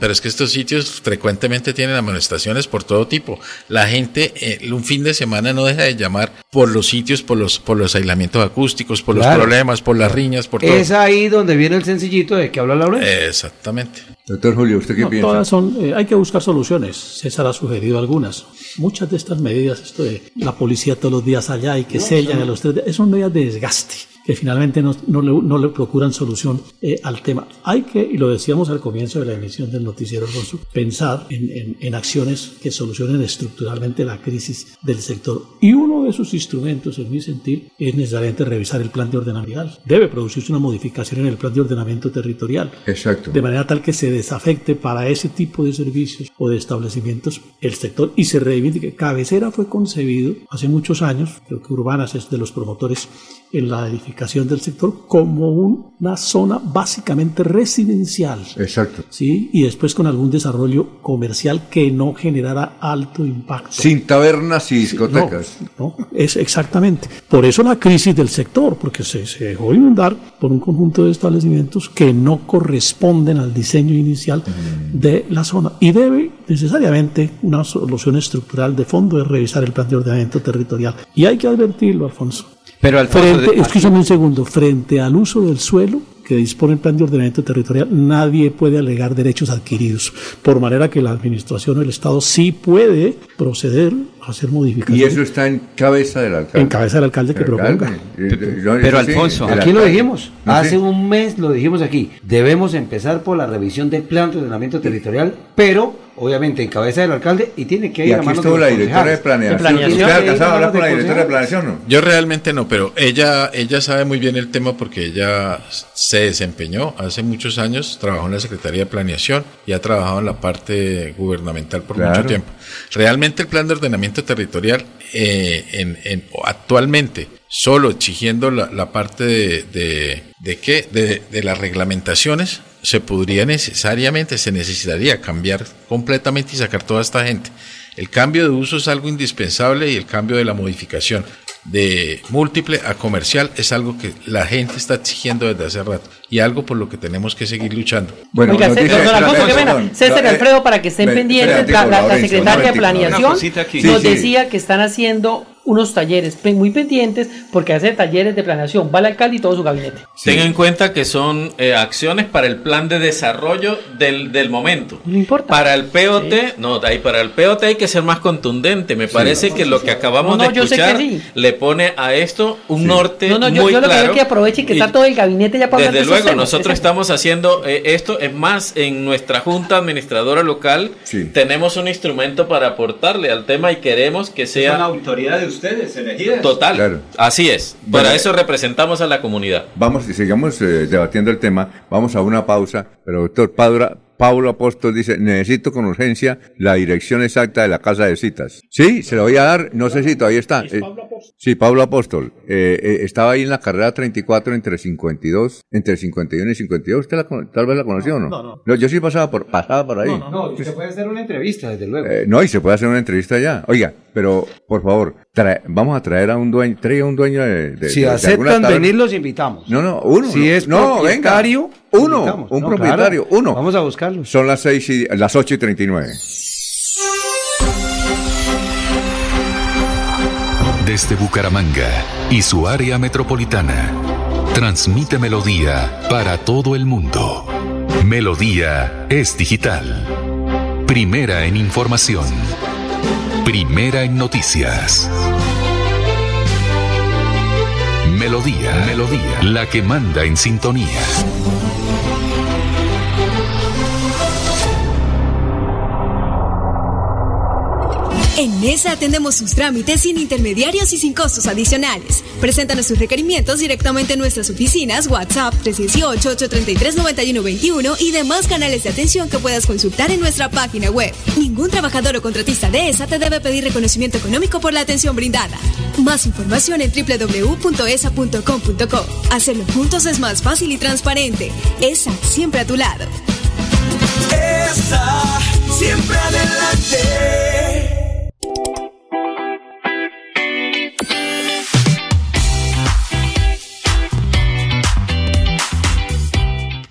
Speaker 31: pero es que estos sitios frecuentemente tienen amonestaciones por todo tipo. La gente eh, un fin de semana no deja de llamar por los sitios, por los por los aislamientos acústicos, por los problemas, por las riñas, por todo
Speaker 35: ahí donde viene el sencillito de que habla Laura.
Speaker 31: Exactamente.
Speaker 1: Doctor Julio, ¿usted qué piensa?
Speaker 6: Todas son, eh, hay que buscar soluciones. César ha sugerido algunas. Muchas de estas medidas, esto de la policía todos los días allá y que sellan a los tres, son medidas de desgaste que finalmente no, no, le, procuran solución eh, al tema. Hay que, y lo decíamos al comienzo de la emisión del noticiero Alfonso, pensar en, en, acciones que solucionen estructuralmente la crisis del sector. Y uno de esos instrumentos, en mi sentir, es necesariamente revisar el plan de ordenamiento. Debe producirse una modificación en el plan de ordenamiento territorial.
Speaker 1: Exacto.
Speaker 6: De manera tal que se desafecte para ese tipo de servicios o de establecimientos el sector y se reivindique. Cabecera fue concebido hace muchos años, creo que Urbanas es de los promotores en la edificación del sector como una zona básicamente residencial.
Speaker 1: Exacto.
Speaker 6: ¿sí? Y después con algún desarrollo comercial que no generara alto impacto.
Speaker 1: Sin tabernas y discotecas.
Speaker 6: no, es exactamente. Por eso la crisis del sector, porque se, se dejó inundar por un conjunto de establecimientos que no corresponden al diseño inicial mm. de la zona. Y debe necesariamente una solución estructural de fondo de revisar el plan de ordenamiento territorial. Y hay que advertirlo, Alfonso.
Speaker 3: Pero al
Speaker 6: frente, escúchame un segundo, frente al uso del suelo, que dispone el plan de ordenamiento territorial, nadie puede alegar derechos adquiridos, por manera que la administración del Estado sí puede proceder a hacer modificaciones.
Speaker 1: Y eso está en cabeza del alcalde.
Speaker 6: En cabeza del alcalde que proponga.
Speaker 14: Pero Alfonso, aquí lo dijimos, hace un mes lo dijimos aquí, debemos empezar por la revisión del plan de ordenamiento territorial, pero obviamente en cabeza del alcalde y tiene que ir
Speaker 1: y
Speaker 14: a
Speaker 1: aquí
Speaker 14: manos
Speaker 1: estuvo
Speaker 14: de
Speaker 1: la directora de planeación. ¿Usted ha alcanzado a hablar con la directora de planeación no?
Speaker 31: Yo realmente no, pero ella, ella sabe muy bien el tema porque ella se desempeñó hace muchos años, trabajó en la Secretaría de Planeación y ha trabajado en la parte gubernamental por
Speaker 1: Claro.
Speaker 31: mucho tiempo. Realmente el plan de ordenamiento territorial eh, en, en- actualmente solo exigiendo la, parte de, qué de las reglamentaciones se podría necesariamente se necesitaría cambiar completamente y sacar toda esta gente. El cambio de uso es algo indispensable y el cambio de la modificación de múltiple a comercial es algo que la gente está exigiendo desde hace rato y algo por lo que tenemos que seguir luchando.
Speaker 1: Bueno,
Speaker 12: Oiga, César, don Alfonso, pena. César Alfredo, para que estén pendientes, la, la- la secretaria de Planeación nos decía que están haciendo unos talleres muy pendientes porque hace talleres de planeación, va el alcalde y todo su gabinete.
Speaker 33: Tenga en cuenta que son eh, acciones para el plan de desarrollo del, del momento.
Speaker 12: No importa.
Speaker 33: Para el POT, no, ahí para el POT hay que ser más contundente. Me parece que lo que acabamos
Speaker 12: No, no,
Speaker 33: de
Speaker 12: que
Speaker 33: escuchar
Speaker 12: sí.
Speaker 33: le pone a esto un norte
Speaker 12: No, no, yo,
Speaker 33: muy
Speaker 12: yo lo que
Speaker 33: claro.
Speaker 12: quiero es que aproveche y que está todo el gabinete ya para de
Speaker 33: Desde luego, nosotros estamos haciendo eh, esto, es más, en nuestra junta administradora local tenemos un instrumento para aportarle al tema y queremos que sea
Speaker 3: Son autoridad de ustedes, elegidas.
Speaker 33: total.
Speaker 1: Claro.
Speaker 33: Así es.
Speaker 1: Bueno,
Speaker 33: Para eso representamos a la comunidad.
Speaker 1: Vamos y sigamos eh, debatiendo el tema. Vamos a una pausa. Pero doctor Padura, Paulo Apóstol dice, necesito con urgencia la dirección exacta de la casa de citas. Sí, se la voy a dar. No sé si todavía está. Eh, sí, Pablo Apóstol. Eh, eh, estaba ahí en la carrera 34 entre 52, entre 51 y 52. ¿Usted la tal vez la conoció o no?
Speaker 14: No, no.
Speaker 1: yo sí pasaba por, pasaba por ahí.
Speaker 14: No, no, usted puede hacer una entrevista, desde luego.
Speaker 1: Eh, no, y se puede hacer una entrevista ya. Oiga, pero por favor, trae- vamos a traer a un dueño, trae a un dueño de, de-
Speaker 14: si
Speaker 1: de-
Speaker 14: aceptan venir, los invitamos.
Speaker 1: No, no, uno.
Speaker 14: Si
Speaker 1: no,
Speaker 14: es
Speaker 1: no, venga. Uno, un
Speaker 14: No,
Speaker 1: propietario,
Speaker 14: claro.
Speaker 1: uno.
Speaker 14: Vamos a buscarlos.
Speaker 1: Son las seis y, las 8 y 39.
Speaker 8: Desde Bucaramanga y su área metropolitana, transmite Melodía para todo el mundo. Melodía es digital. Primera en información. Primera en noticias. Melodía, Melodía, la que manda en sintonía.
Speaker 26: En Mesa atendemos sus trámites sin intermediarios y sin costos adicionales. Preséntanos sus requerimientos directamente en nuestras oficinas, WhatsApp 318-833-9121 y demás canales de atención que puedas consultar en nuestra página web. Ningún trabajador o contratista de ESA te debe pedir reconocimiento económico por la atención brindada. Más información en www.esa.com.co. Hacerlo juntos es más fácil y transparente. ESA siempre a tu lado.
Speaker 36: Esa, siempre adelante.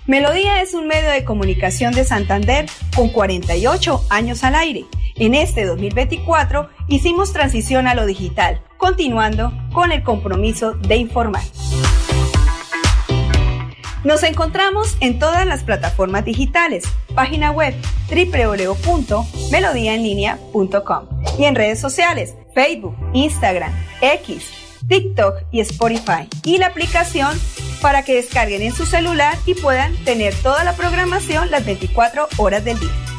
Speaker 11: Melodía es un medio de comunicación de Santander con 48 años al aire. En este 2024 hicimos transición a lo digital, continuando con el compromiso de informar. Nos encontramos en todas las plataformas digitales, página web www.melodiaenlinea.com y en redes sociales, Facebook, Instagram, X, TikTok y Spotify y la aplicación para que descarguen en su celular y puedan tener toda la programación las 24 horas del día.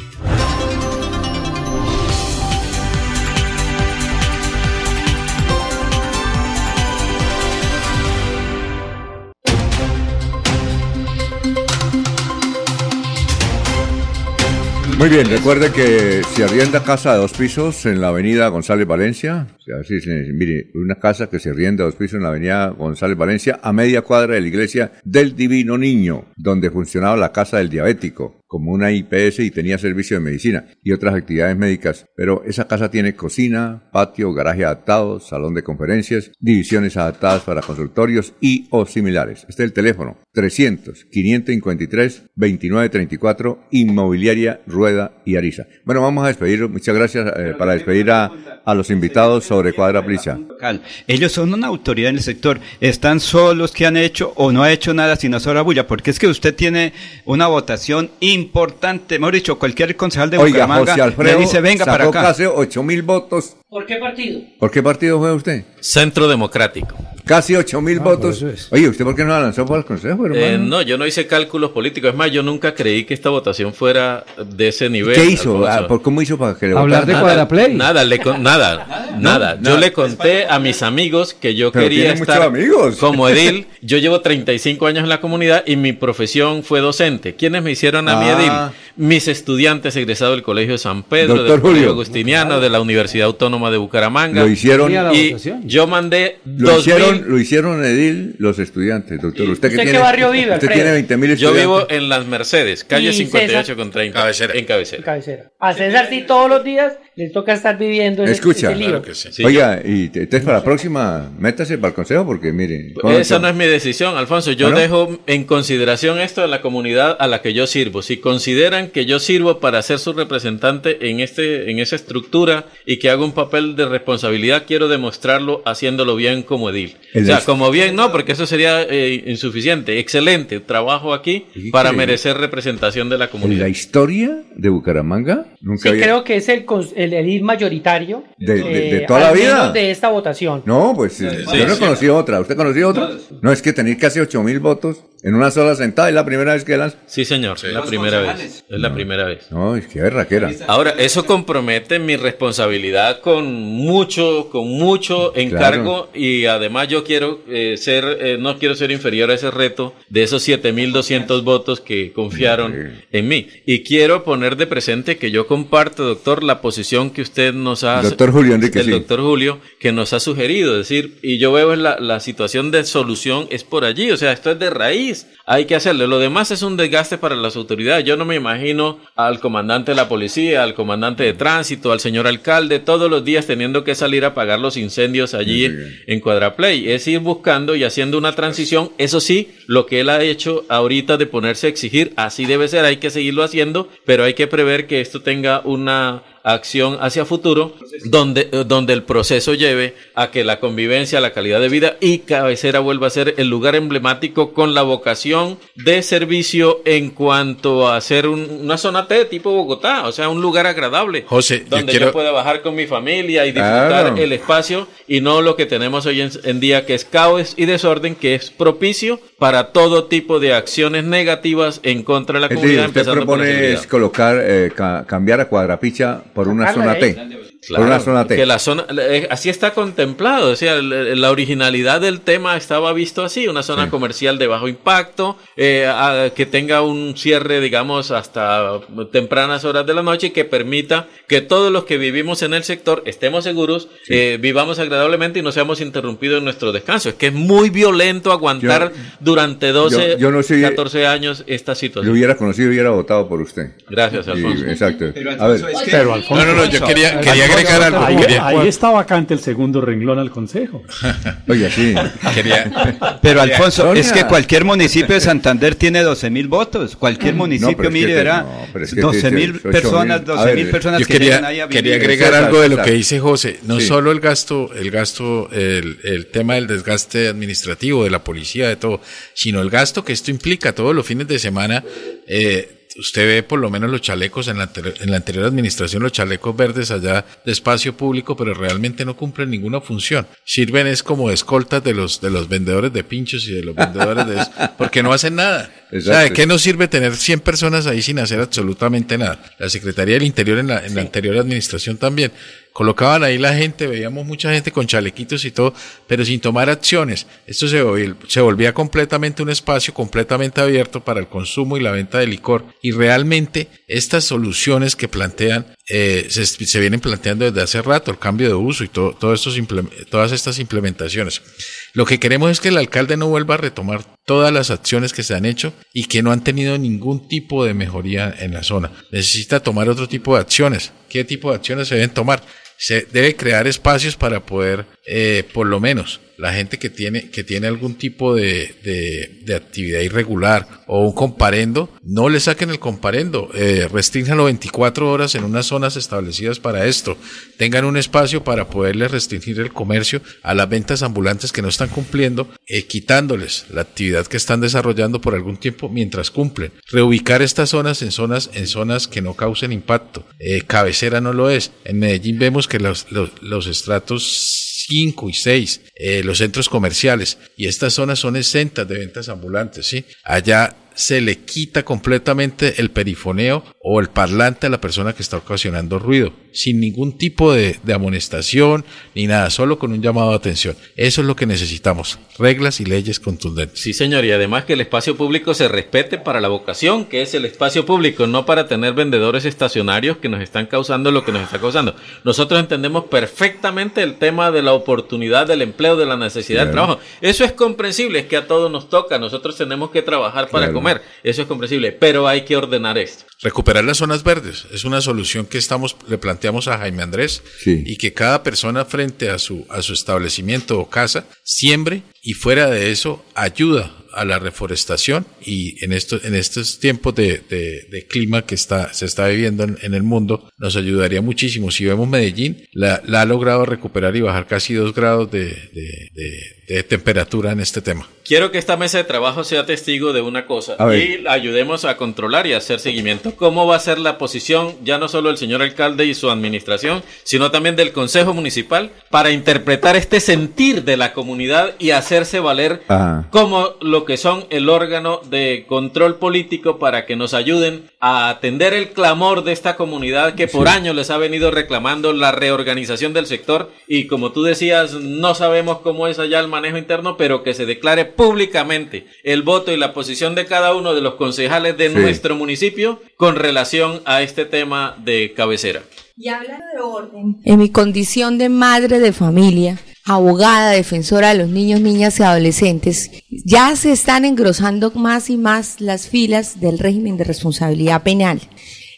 Speaker 1: Muy bien, recuerde que si arrienda casa de dos pisos en la avenida González Valencia, o sea, mire, una casa que se arrienda dos pisos en la avenida González Valencia, a media cuadra de la iglesia del Divino Niño, donde funcionaba la casa del diabético. Como una IPS y tenía servicio de medicina y otras actividades médicas. Pero esa casa tiene cocina, patio, garaje adaptado, salón de conferencias, divisiones adaptadas para consultorios y o similares. Este es el teléfono 300 553 2934 Inmobiliaria Rueda y Ariza. Bueno, vamos a despedir, muchas gracias eh, para despedir a, a, los invitados sobre Cuadra Prisa.
Speaker 3: Ellos son una autoridad en el sector, están solos que han hecho o no ha hecho nada sino sola bulla, porque es que usted tiene una votación importante, hemos dicho, cualquier concejal de
Speaker 1: Oiga,
Speaker 3: Bucaramanga
Speaker 1: José Alfredo
Speaker 3: le dice venga
Speaker 1: sacó
Speaker 3: para acá.
Speaker 1: casi 8 mil votos.
Speaker 12: ¿Por qué partido?
Speaker 1: ¿Por qué partido fue usted?
Speaker 33: Centro Democrático.
Speaker 1: Casi 8 mil
Speaker 33: Ah,
Speaker 1: votos. Oye, ¿usted por qué no la lanzó para el consejo, hermano?
Speaker 33: Eh, no, yo no hice cálculos políticos. Es más, yo nunca creí que esta votación fuera de ese nivel.
Speaker 1: ¿Qué hizo? Ah, ¿por ¿Cómo hizo para que le
Speaker 35: Hablar de? Cuadraplay.
Speaker 33: Nada, le con- nada, nada. Yo
Speaker 1: nada.
Speaker 33: le conté a mis amigos que yo
Speaker 1: Pero
Speaker 33: quería estar
Speaker 1: amigos.
Speaker 33: como edil. Yo llevo 35 años en la comunidad y mi profesión fue docente. ¿Quiénes me hicieron a mi
Speaker 1: Ah.
Speaker 33: edil? Mis estudiantes egresados del Colegio de San Pedro,
Speaker 1: Doctor
Speaker 33: del Colegio
Speaker 1: Julio.
Speaker 33: Agustiniano, de la Universidad Autónoma de Bucaramanga.
Speaker 1: Lo hicieron-
Speaker 33: y
Speaker 1: votación.
Speaker 33: yo mandé
Speaker 1: Lo
Speaker 33: dos
Speaker 1: hicieron, lo hicieron edil los estudiantes, doctor. ¿Usted,
Speaker 33: ¿Usted qué
Speaker 1: tiene,
Speaker 33: barrio vive,
Speaker 1: Usted tiene 20 mil
Speaker 33: Yo
Speaker 1: estudiantes.
Speaker 33: vivo en Las Mercedes, calle
Speaker 12: ¿Y
Speaker 33: 58 con 30. En cabecera.
Speaker 12: Cabecera. A César sí todos los días le toca estar viviendo ese,
Speaker 1: Escucha,
Speaker 12: ese lío.
Speaker 1: oiga, y te- entonces para la próxima, métase para el consejo porque mire. ¿cómo
Speaker 33: Esa no es mi decisión, Alfonso. Yo
Speaker 1: ¿Ah, no?
Speaker 33: dejo en consideración esto de la comunidad a la que yo sirvo. Si consideran que yo sirvo para ser su representante en este, en esa estructura y que hago un papel de responsabilidad, quiero demostrarlo haciéndolo bien como edil.
Speaker 1: El
Speaker 33: o sea, como bien, no, porque eso sería eh, insuficiente. Excelente trabajo aquí para merecer representación de la
Speaker 1: ¿En
Speaker 33: comunidad.
Speaker 1: la historia de Bucaramanga? Nunca
Speaker 12: Sí,
Speaker 1: había-
Speaker 12: creo que es el, el, el mayoritario
Speaker 1: ¿De- de- de
Speaker 12: eh,
Speaker 1: toda la vida?
Speaker 12: de esta votación.
Speaker 1: No, pues eh, yo no
Speaker 12: sí.
Speaker 1: conocí otra. ¿Usted conoció otra? No, es que tener casi 8 mil votos en una sola sentada es la primera vez que lanza.
Speaker 33: Sí, señor, es la primera vez. Es la primera vez.
Speaker 1: No, es que berraquera.
Speaker 33: Ahora, eso compromete mi responsabilidad con mucho, con mucho encargo y además yo quiero eh, ser, eh, no quiero ser inferior a ese reto de esos 7.200 votos que confiaron en mí. Y quiero poner de presente que yo comparto, doctor, la posición que usted nos ha...
Speaker 1: Doctor Julio Enrique,
Speaker 33: el
Speaker 1: sí.
Speaker 33: doctor Julio, que nos ha sugerido, es decir, y yo veo en la, la situación de solución es por allí, o sea, esto es de raíz, hay que hacerlo. Lo demás es un desgaste para las autoridades. Yo no me imagino al comandante de la policía, al comandante de tránsito, al señor alcalde, todos los días teniendo que salir a apagar los incendios allí en Cuadraplay. Es ir buscando y haciendo una transición. Eso sí, lo que él ha hecho ahorita de ponerse a exigir, así debe ser, hay que seguirlo haciendo, pero hay que prever que esto tenga una acción hacia futuro donde, eh, donde el proceso lleve a que la convivencia, la calidad de vida y cabecera vuelva a ser el lugar emblemático con la vocación de servicio en cuanto a ser un- una zona T tipo Bogotá, o sea, un lugar agradable.
Speaker 31: José, yo
Speaker 33: donde yo,
Speaker 31: quiero-
Speaker 33: pueda bajar con mi familia y disfrutar
Speaker 31: Claro.
Speaker 33: el espacio y no lo que tenemos hoy en, en día que es caos y desorden que es propicio para todo tipo de acciones negativas en contra de la comunidad
Speaker 1: usted
Speaker 33: empezando por la
Speaker 1: propone es colocar, eh, ca- cambiar a Cuadrapicha por una zona T.
Speaker 33: ahí.
Speaker 1: Por una zona T.
Speaker 33: Que la zona, eh, así está contemplado, o sea, la originalidad del tema estaba visto así, una zona comercial de bajo impacto, eh, a- que tenga un cierre, digamos, hasta tempranas horas de la noche y que permita que todos los que vivimos en el sector estemos seguros, eh, vivamos agradablemente y no seamos interrumpidos en nuestro descanso. Es que es muy violento aguantar durante 12,
Speaker 1: yo- yo no soy-
Speaker 33: 14 años esta
Speaker 1: Lo
Speaker 33: situación.
Speaker 1: hubiera conocido, hubiera votado por usted.
Speaker 33: Gracias,
Speaker 1: Sí,
Speaker 33: Alfonso.
Speaker 1: exacto.
Speaker 33: Pero,
Speaker 1: a
Speaker 33: Alfonso,
Speaker 1: ver.
Speaker 33: es que-
Speaker 6: Pero Alfonso,
Speaker 31: No, no, no, yo quería- quería agregar algo,
Speaker 6: Ahí,
Speaker 31: quería-
Speaker 6: ahí está vacante el segundo renglón al consejo.
Speaker 1: Oye, sí.
Speaker 3: Pero Alfonso,
Speaker 6: Sonia.
Speaker 3: es que cualquier municipio de Santander tiene 12 mil votos. Cualquier municipio,
Speaker 1: que
Speaker 3: mire, verá,
Speaker 1: no, pero es que
Speaker 3: 12
Speaker 1: te-
Speaker 3: mil personas,
Speaker 1: mil.
Speaker 3: 12
Speaker 1: A
Speaker 3: mil personas
Speaker 31: Yo
Speaker 3: que
Speaker 31: quería,
Speaker 3: ahí a vivir.
Speaker 31: quería agregar algo de lo que dice José. No
Speaker 1: Sí.
Speaker 31: solo el gasto, el gasto, el, el tema del desgaste administrativo de la policía, de todo, sino el gasto que esto implica todos los fines de semana. Eh, usted ve por lo menos los chalecos en la, anterior- en la anterior administración, los chalecos verdes allá de espacio público, pero realmente no cumplen ninguna función. Sirven es como escoltas de los, de los vendedores de pinchos y de los vendedores de eso, porque no hacen nada. O sea, ¿de qué nos sirve tener 100 personas ahí sin hacer absolutamente nada? La Secretaría del Interior en la, en la anterior administración también. Colocaban ahí la gente, veíamos mucha gente con chalequitos y todo, pero sin tomar acciones. Esto se, volvía- se volvía completamente un espacio completamente abierto para el consumo y la venta de licor. Y realmente estas soluciones que plantean eh, se, vienen planteando desde hace rato, el cambio de uso y todo, todo estos todas estas implementaciones. Lo que queremos es que el alcalde no vuelva a retomar todas las acciones que se han hecho y que no han tenido ningún tipo de mejoría en la zona. Necesita tomar otro tipo de acciones. ¿Qué tipo de acciones se deben tomar? Se debe crear espacios para poder, eh, por lo menos, la gente que tiene, que tiene algún tipo de, de, actividad irregular o un comparendo, no le saquen el comparendo, eh, restrinjanlo 24 horas en unas zonas establecidas para esto. Tengan un espacio para poderles restringir el comercio a las ventas ambulantes que no están cumpliendo, eh, quitándoles la actividad que están desarrollando por algún tiempo mientras cumplen. Reubicar estas zonas en zonas, en zonas que no causen impacto. Eh, cabecera no lo es. En Medellín vemos que los, los estratos 5 y 6, eh, los centros comerciales, y estas zonas son exentas de ventas ambulantes, ¿sí? Allá se le quita completamente el perifoneo o el parlante a la persona que está ocasionando ruido, sin ningún tipo de, amonestación ni nada, solo con un llamado de atención. Eso es lo que necesitamos, reglas y leyes contundentes.
Speaker 33: Sí, señor, y además que el espacio público se respete para la vocación, que es el espacio público, no para tener vendedores estacionarios que nos están causando lo que nos está causando. Nosotros entendemos perfectamente el tema de la oportunidad del empleo, de la necesidad de trabajo. Eso es comprensible, es que a todos nos toca, nosotros tenemos que trabajar para comer eso es comprensible, pero hay que ordenar esto.
Speaker 31: Recuperar las zonas verdes es una solución que estamos le planteamos a Jaime Andrés y que cada persona frente a su a su establecimiento o casa siembre y fuera de eso ayuda a la reforestación y en estos, en estos tiempos de, de, clima que está, se está viviendo en, el mundo, nos ayudaría muchísimo. Si vemos Medellín, la, la ha logrado recuperar y bajar casi dos grados de, de temperatura en este tema.
Speaker 33: Quiero que esta mesa de trabajo sea testigo de una cosa y ayudemos a controlar y a hacer seguimiento. ¿Cómo va a ser la posición ya no solo del señor alcalde y su administración, sino también del Consejo Municipal para interpretar este sentir de la comunidad y hacerse valer como lo que son el órgano de control político para que nos ayuden a atender el clamor de esta comunidad que por años les ha venido reclamando la reorganización del sector. Y como tú decías, no sabemos cómo es allá el manejo interno, pero que se declare públicamente el voto y la posición de cada uno de los concejales de nuestro municipio con relación a este tema de cabecera.
Speaker 23: Y hablando de orden, en mi condición de madre de familia, abogada, defensora de los niños, niñas y adolescentes, ya se están engrosando más y más las filas del régimen de responsabilidad penal.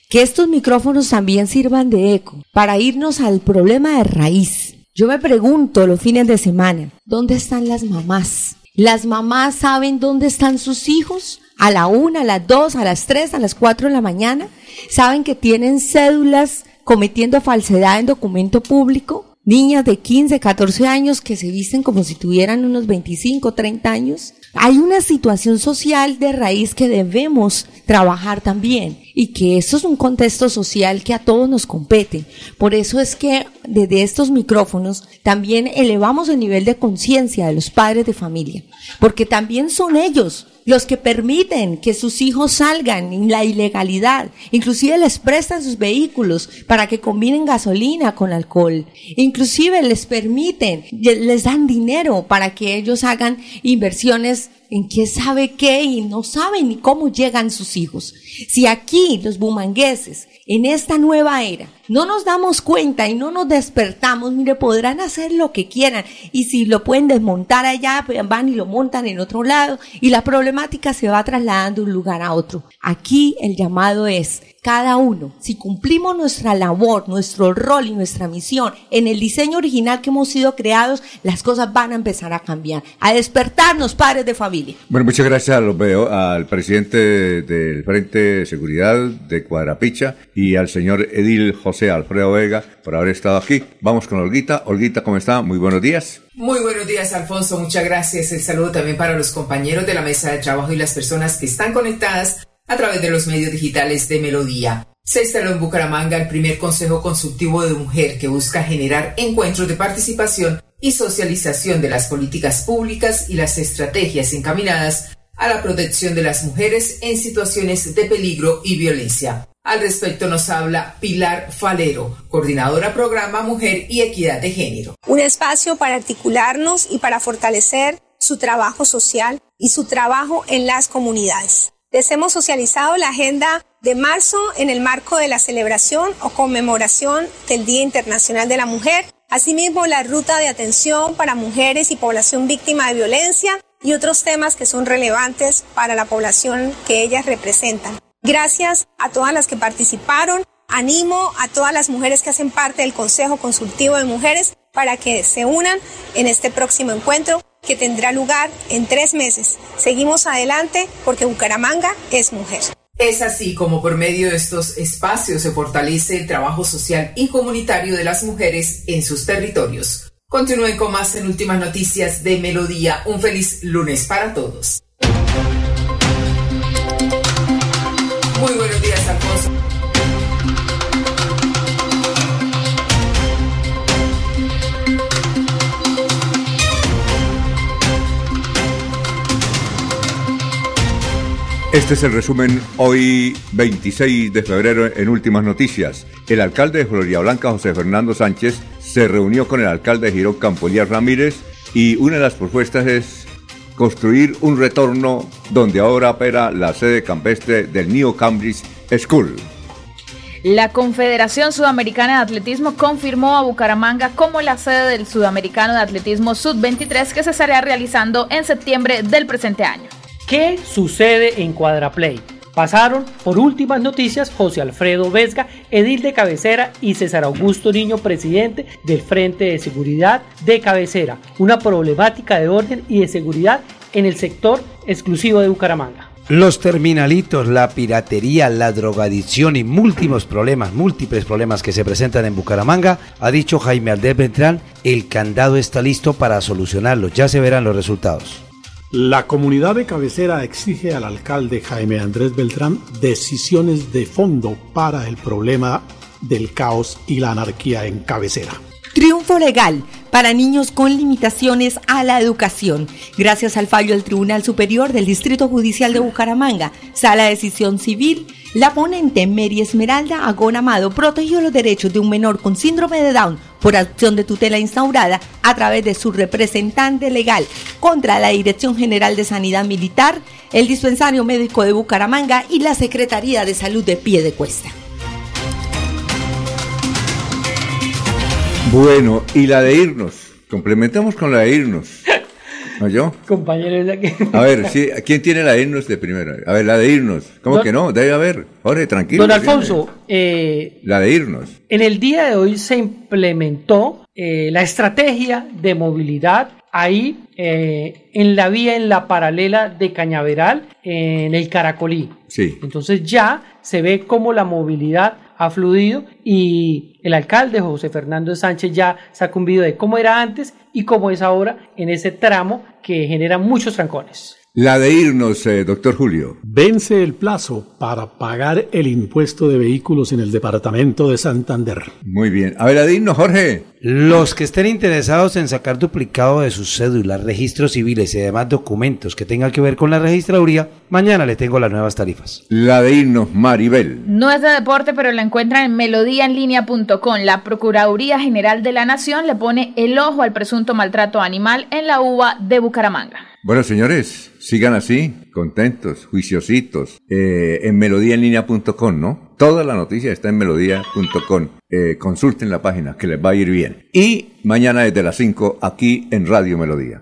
Speaker 23: Que estos micrófonos también sirvan de eco para irnos al problema de raíz. Yo me pregunto los fines de semana, ¿dónde están las mamás? ¿Las mamás saben dónde están sus hijos? A la una, a las dos, a las tres, a las cuatro de la mañana. ¿Saben que tienen cédulas cometiendo falsedad en documento público? Niñas de 15, 14 años que se visten como si tuvieran unos 25, 30 años. Hay una situación social de raíz que debemos trabajar también y que eso es un contexto social que a todos nos compete. Por eso es que desde estos micrófonos también elevamos el nivel de conciencia de los padres de familia, porque también son ellos los que permiten que sus hijos salgan en la ilegalidad, inclusive les prestan sus vehículos para que combinen gasolina con alcohol, inclusive les permiten, les dan dinero para que ellos hagan inversiones en qué sabe qué y no saben ni cómo llegan sus hijos. Si aquí los bumangueses en esta nueva era no nos damos cuenta y no nos despertamos, mire, podrán hacer lo que quieran y si lo pueden desmontar allá, pues van y lo montan en otro lado y la problemática se va trasladando de un lugar a otro. Aquí el llamado es cada uno, si cumplimos nuestra labor, nuestro rol y nuestra misión en el diseño original que hemos sido creados, las cosas van a empezar a cambiar, a despertarnos padres de familia.
Speaker 1: Bueno, muchas gracias a veo, al presidente del Frente de Seguridad de Cuadrapicha y al señor Edil José Alfredo Vega por haber estado aquí. Vamos con Olguita. Olguita, ¿cómo está? Muy buenos días.
Speaker 37: Muy buenos días, Alfonso. Muchas gracias. El saludo también para los compañeros de la mesa de trabajo y las personas que están conectadas a través de los medios digitales de Melodía. Se instaló en Bucaramanga el primer Consejo Consultivo de Mujer que busca generar encuentros de participación y socialización de las políticas públicas y las estrategias encaminadas a la protección de las mujeres en situaciones de peligro y violencia. Al respecto nos habla Pilar Falero, coordinadora programa Mujer y Equidad de Género.
Speaker 38: Un espacio para articularnos y para fortalecer su trabajo social y su trabajo en las comunidades. Les hemos socializado la agenda de marzo en el marco de la celebración o conmemoración del Día Internacional de la Mujer Asimismo, la ruta de atención para mujeres y población víctima de violencia y otros temas que son relevantes para la población que ellas representan. Gracias a todas las que participaron. Animo a todas las mujeres que hacen parte del Consejo Consultivo de Mujeres para que se unan en este próximo encuentro que tendrá lugar en tres meses. Seguimos adelante porque Bucaramanga es mujer.
Speaker 37: Es así como por medio de estos espacios se fortalece el trabajo social y comunitario de las mujeres en sus territorios. Continúen con más en últimas noticias de Melodía. Un feliz lunes para todos.
Speaker 1: Este es el resumen hoy 26 de febrero en Últimas Noticias. El alcalde de Floria Blanca, José Fernando Sánchez, se reunió con el alcalde de Girón, Campolías Ramírez, y una de las propuestas es construir un retorno donde ahora opera la sede campestre del New Cambridge School.
Speaker 18: La Confederación Sudamericana de Atletismo confirmó a Bucaramanga como la sede del Sudamericano de Atletismo Sub-23 que se estará realizando en septiembre del presente año.
Speaker 12: ¿Qué sucede en Cuadraplay? Pasaron por últimas noticias José Alfredo Vesga, edil de cabecera, y César Augusto Niño, presidente del Frente de Seguridad de Cabecera, una problemática de orden y de seguridad en el sector exclusivo de Bucaramanga.
Speaker 14: Los terminalitos, la piratería, la drogadicción y múltiples problemas, múltiples problemas que se presentan en Bucaramanga, ha dicho Jaime Aldez Beltrán, el candado está listo para solucionarlos, ya se verán los resultados.
Speaker 6: La comunidad de cabecera exige al alcalde Jaime Andrés Beltrán decisiones de fondo para el problema del caos y la anarquía en cabecera.
Speaker 23: Triunfo legal para niños con limitaciones a la educación. Gracias al fallo del Tribunal Superior del Distrito Judicial de Bucaramanga, Sala de Decisión Civil, la ponente Mary Esmeralda Agón Amado protegió los derechos de un menor con síndrome de Down por acción de tutela instaurada a través de su representante legal contra la Dirección General de Sanidad Militar, el Dispensario Médico de Bucaramanga y la Secretaría de Salud de Piedecuesta.
Speaker 1: Bueno, y la de irnos. Complementamos con la de irnos. ¿No yo?
Speaker 12: Compañeros de aquí.
Speaker 1: A ver, sí, ¿quién tiene la de irnos de primero? A ver, la de irnos. ¿Cómo
Speaker 12: Don-
Speaker 1: que no? Debe haber. Jorge, tranquilo.
Speaker 12: Don Alfonso, eh,
Speaker 1: La de irnos.
Speaker 12: En el día de hoy se implementó eh, la estrategia de movilidad ahí eh, en la vía, en la paralela de Cañaveral, en el Caracolí.
Speaker 1: Sí.
Speaker 12: Entonces ya se ve cómo la movilidad ha fluido y el alcalde José Fernando Sánchez ya sacó un video de cómo era antes y cómo es ahora en ese tramo que genera muchos trancones.
Speaker 1: La de irnos, eh, doctor Julio.
Speaker 6: Vence el plazo para pagar el impuesto de vehículos en el departamento de Santander.
Speaker 1: Muy bien. A ver, la de irnos, Jorge.
Speaker 14: Los que estén interesados en sacar duplicado de sus cédulas, registros civiles y demás documentos que tengan que ver con la registraduría, mañana le tengo las nuevas tarifas.
Speaker 1: La de irnos, Maribel.
Speaker 18: No es de deporte, pero la encuentran en melodíaenlínea.com. La Procuraduría General de la Nación le pone el ojo al presunto maltrato animal en la uva de Bucaramanga.
Speaker 1: Bueno, señores, sigan así, contentos, juiciositos, eh, en melodíaenlínea.com, ¿no? Toda la noticia está en melodía.com. Eh, consulten la página, que les va a ir bien. Y mañana desde las 5 aquí en Radio Melodía.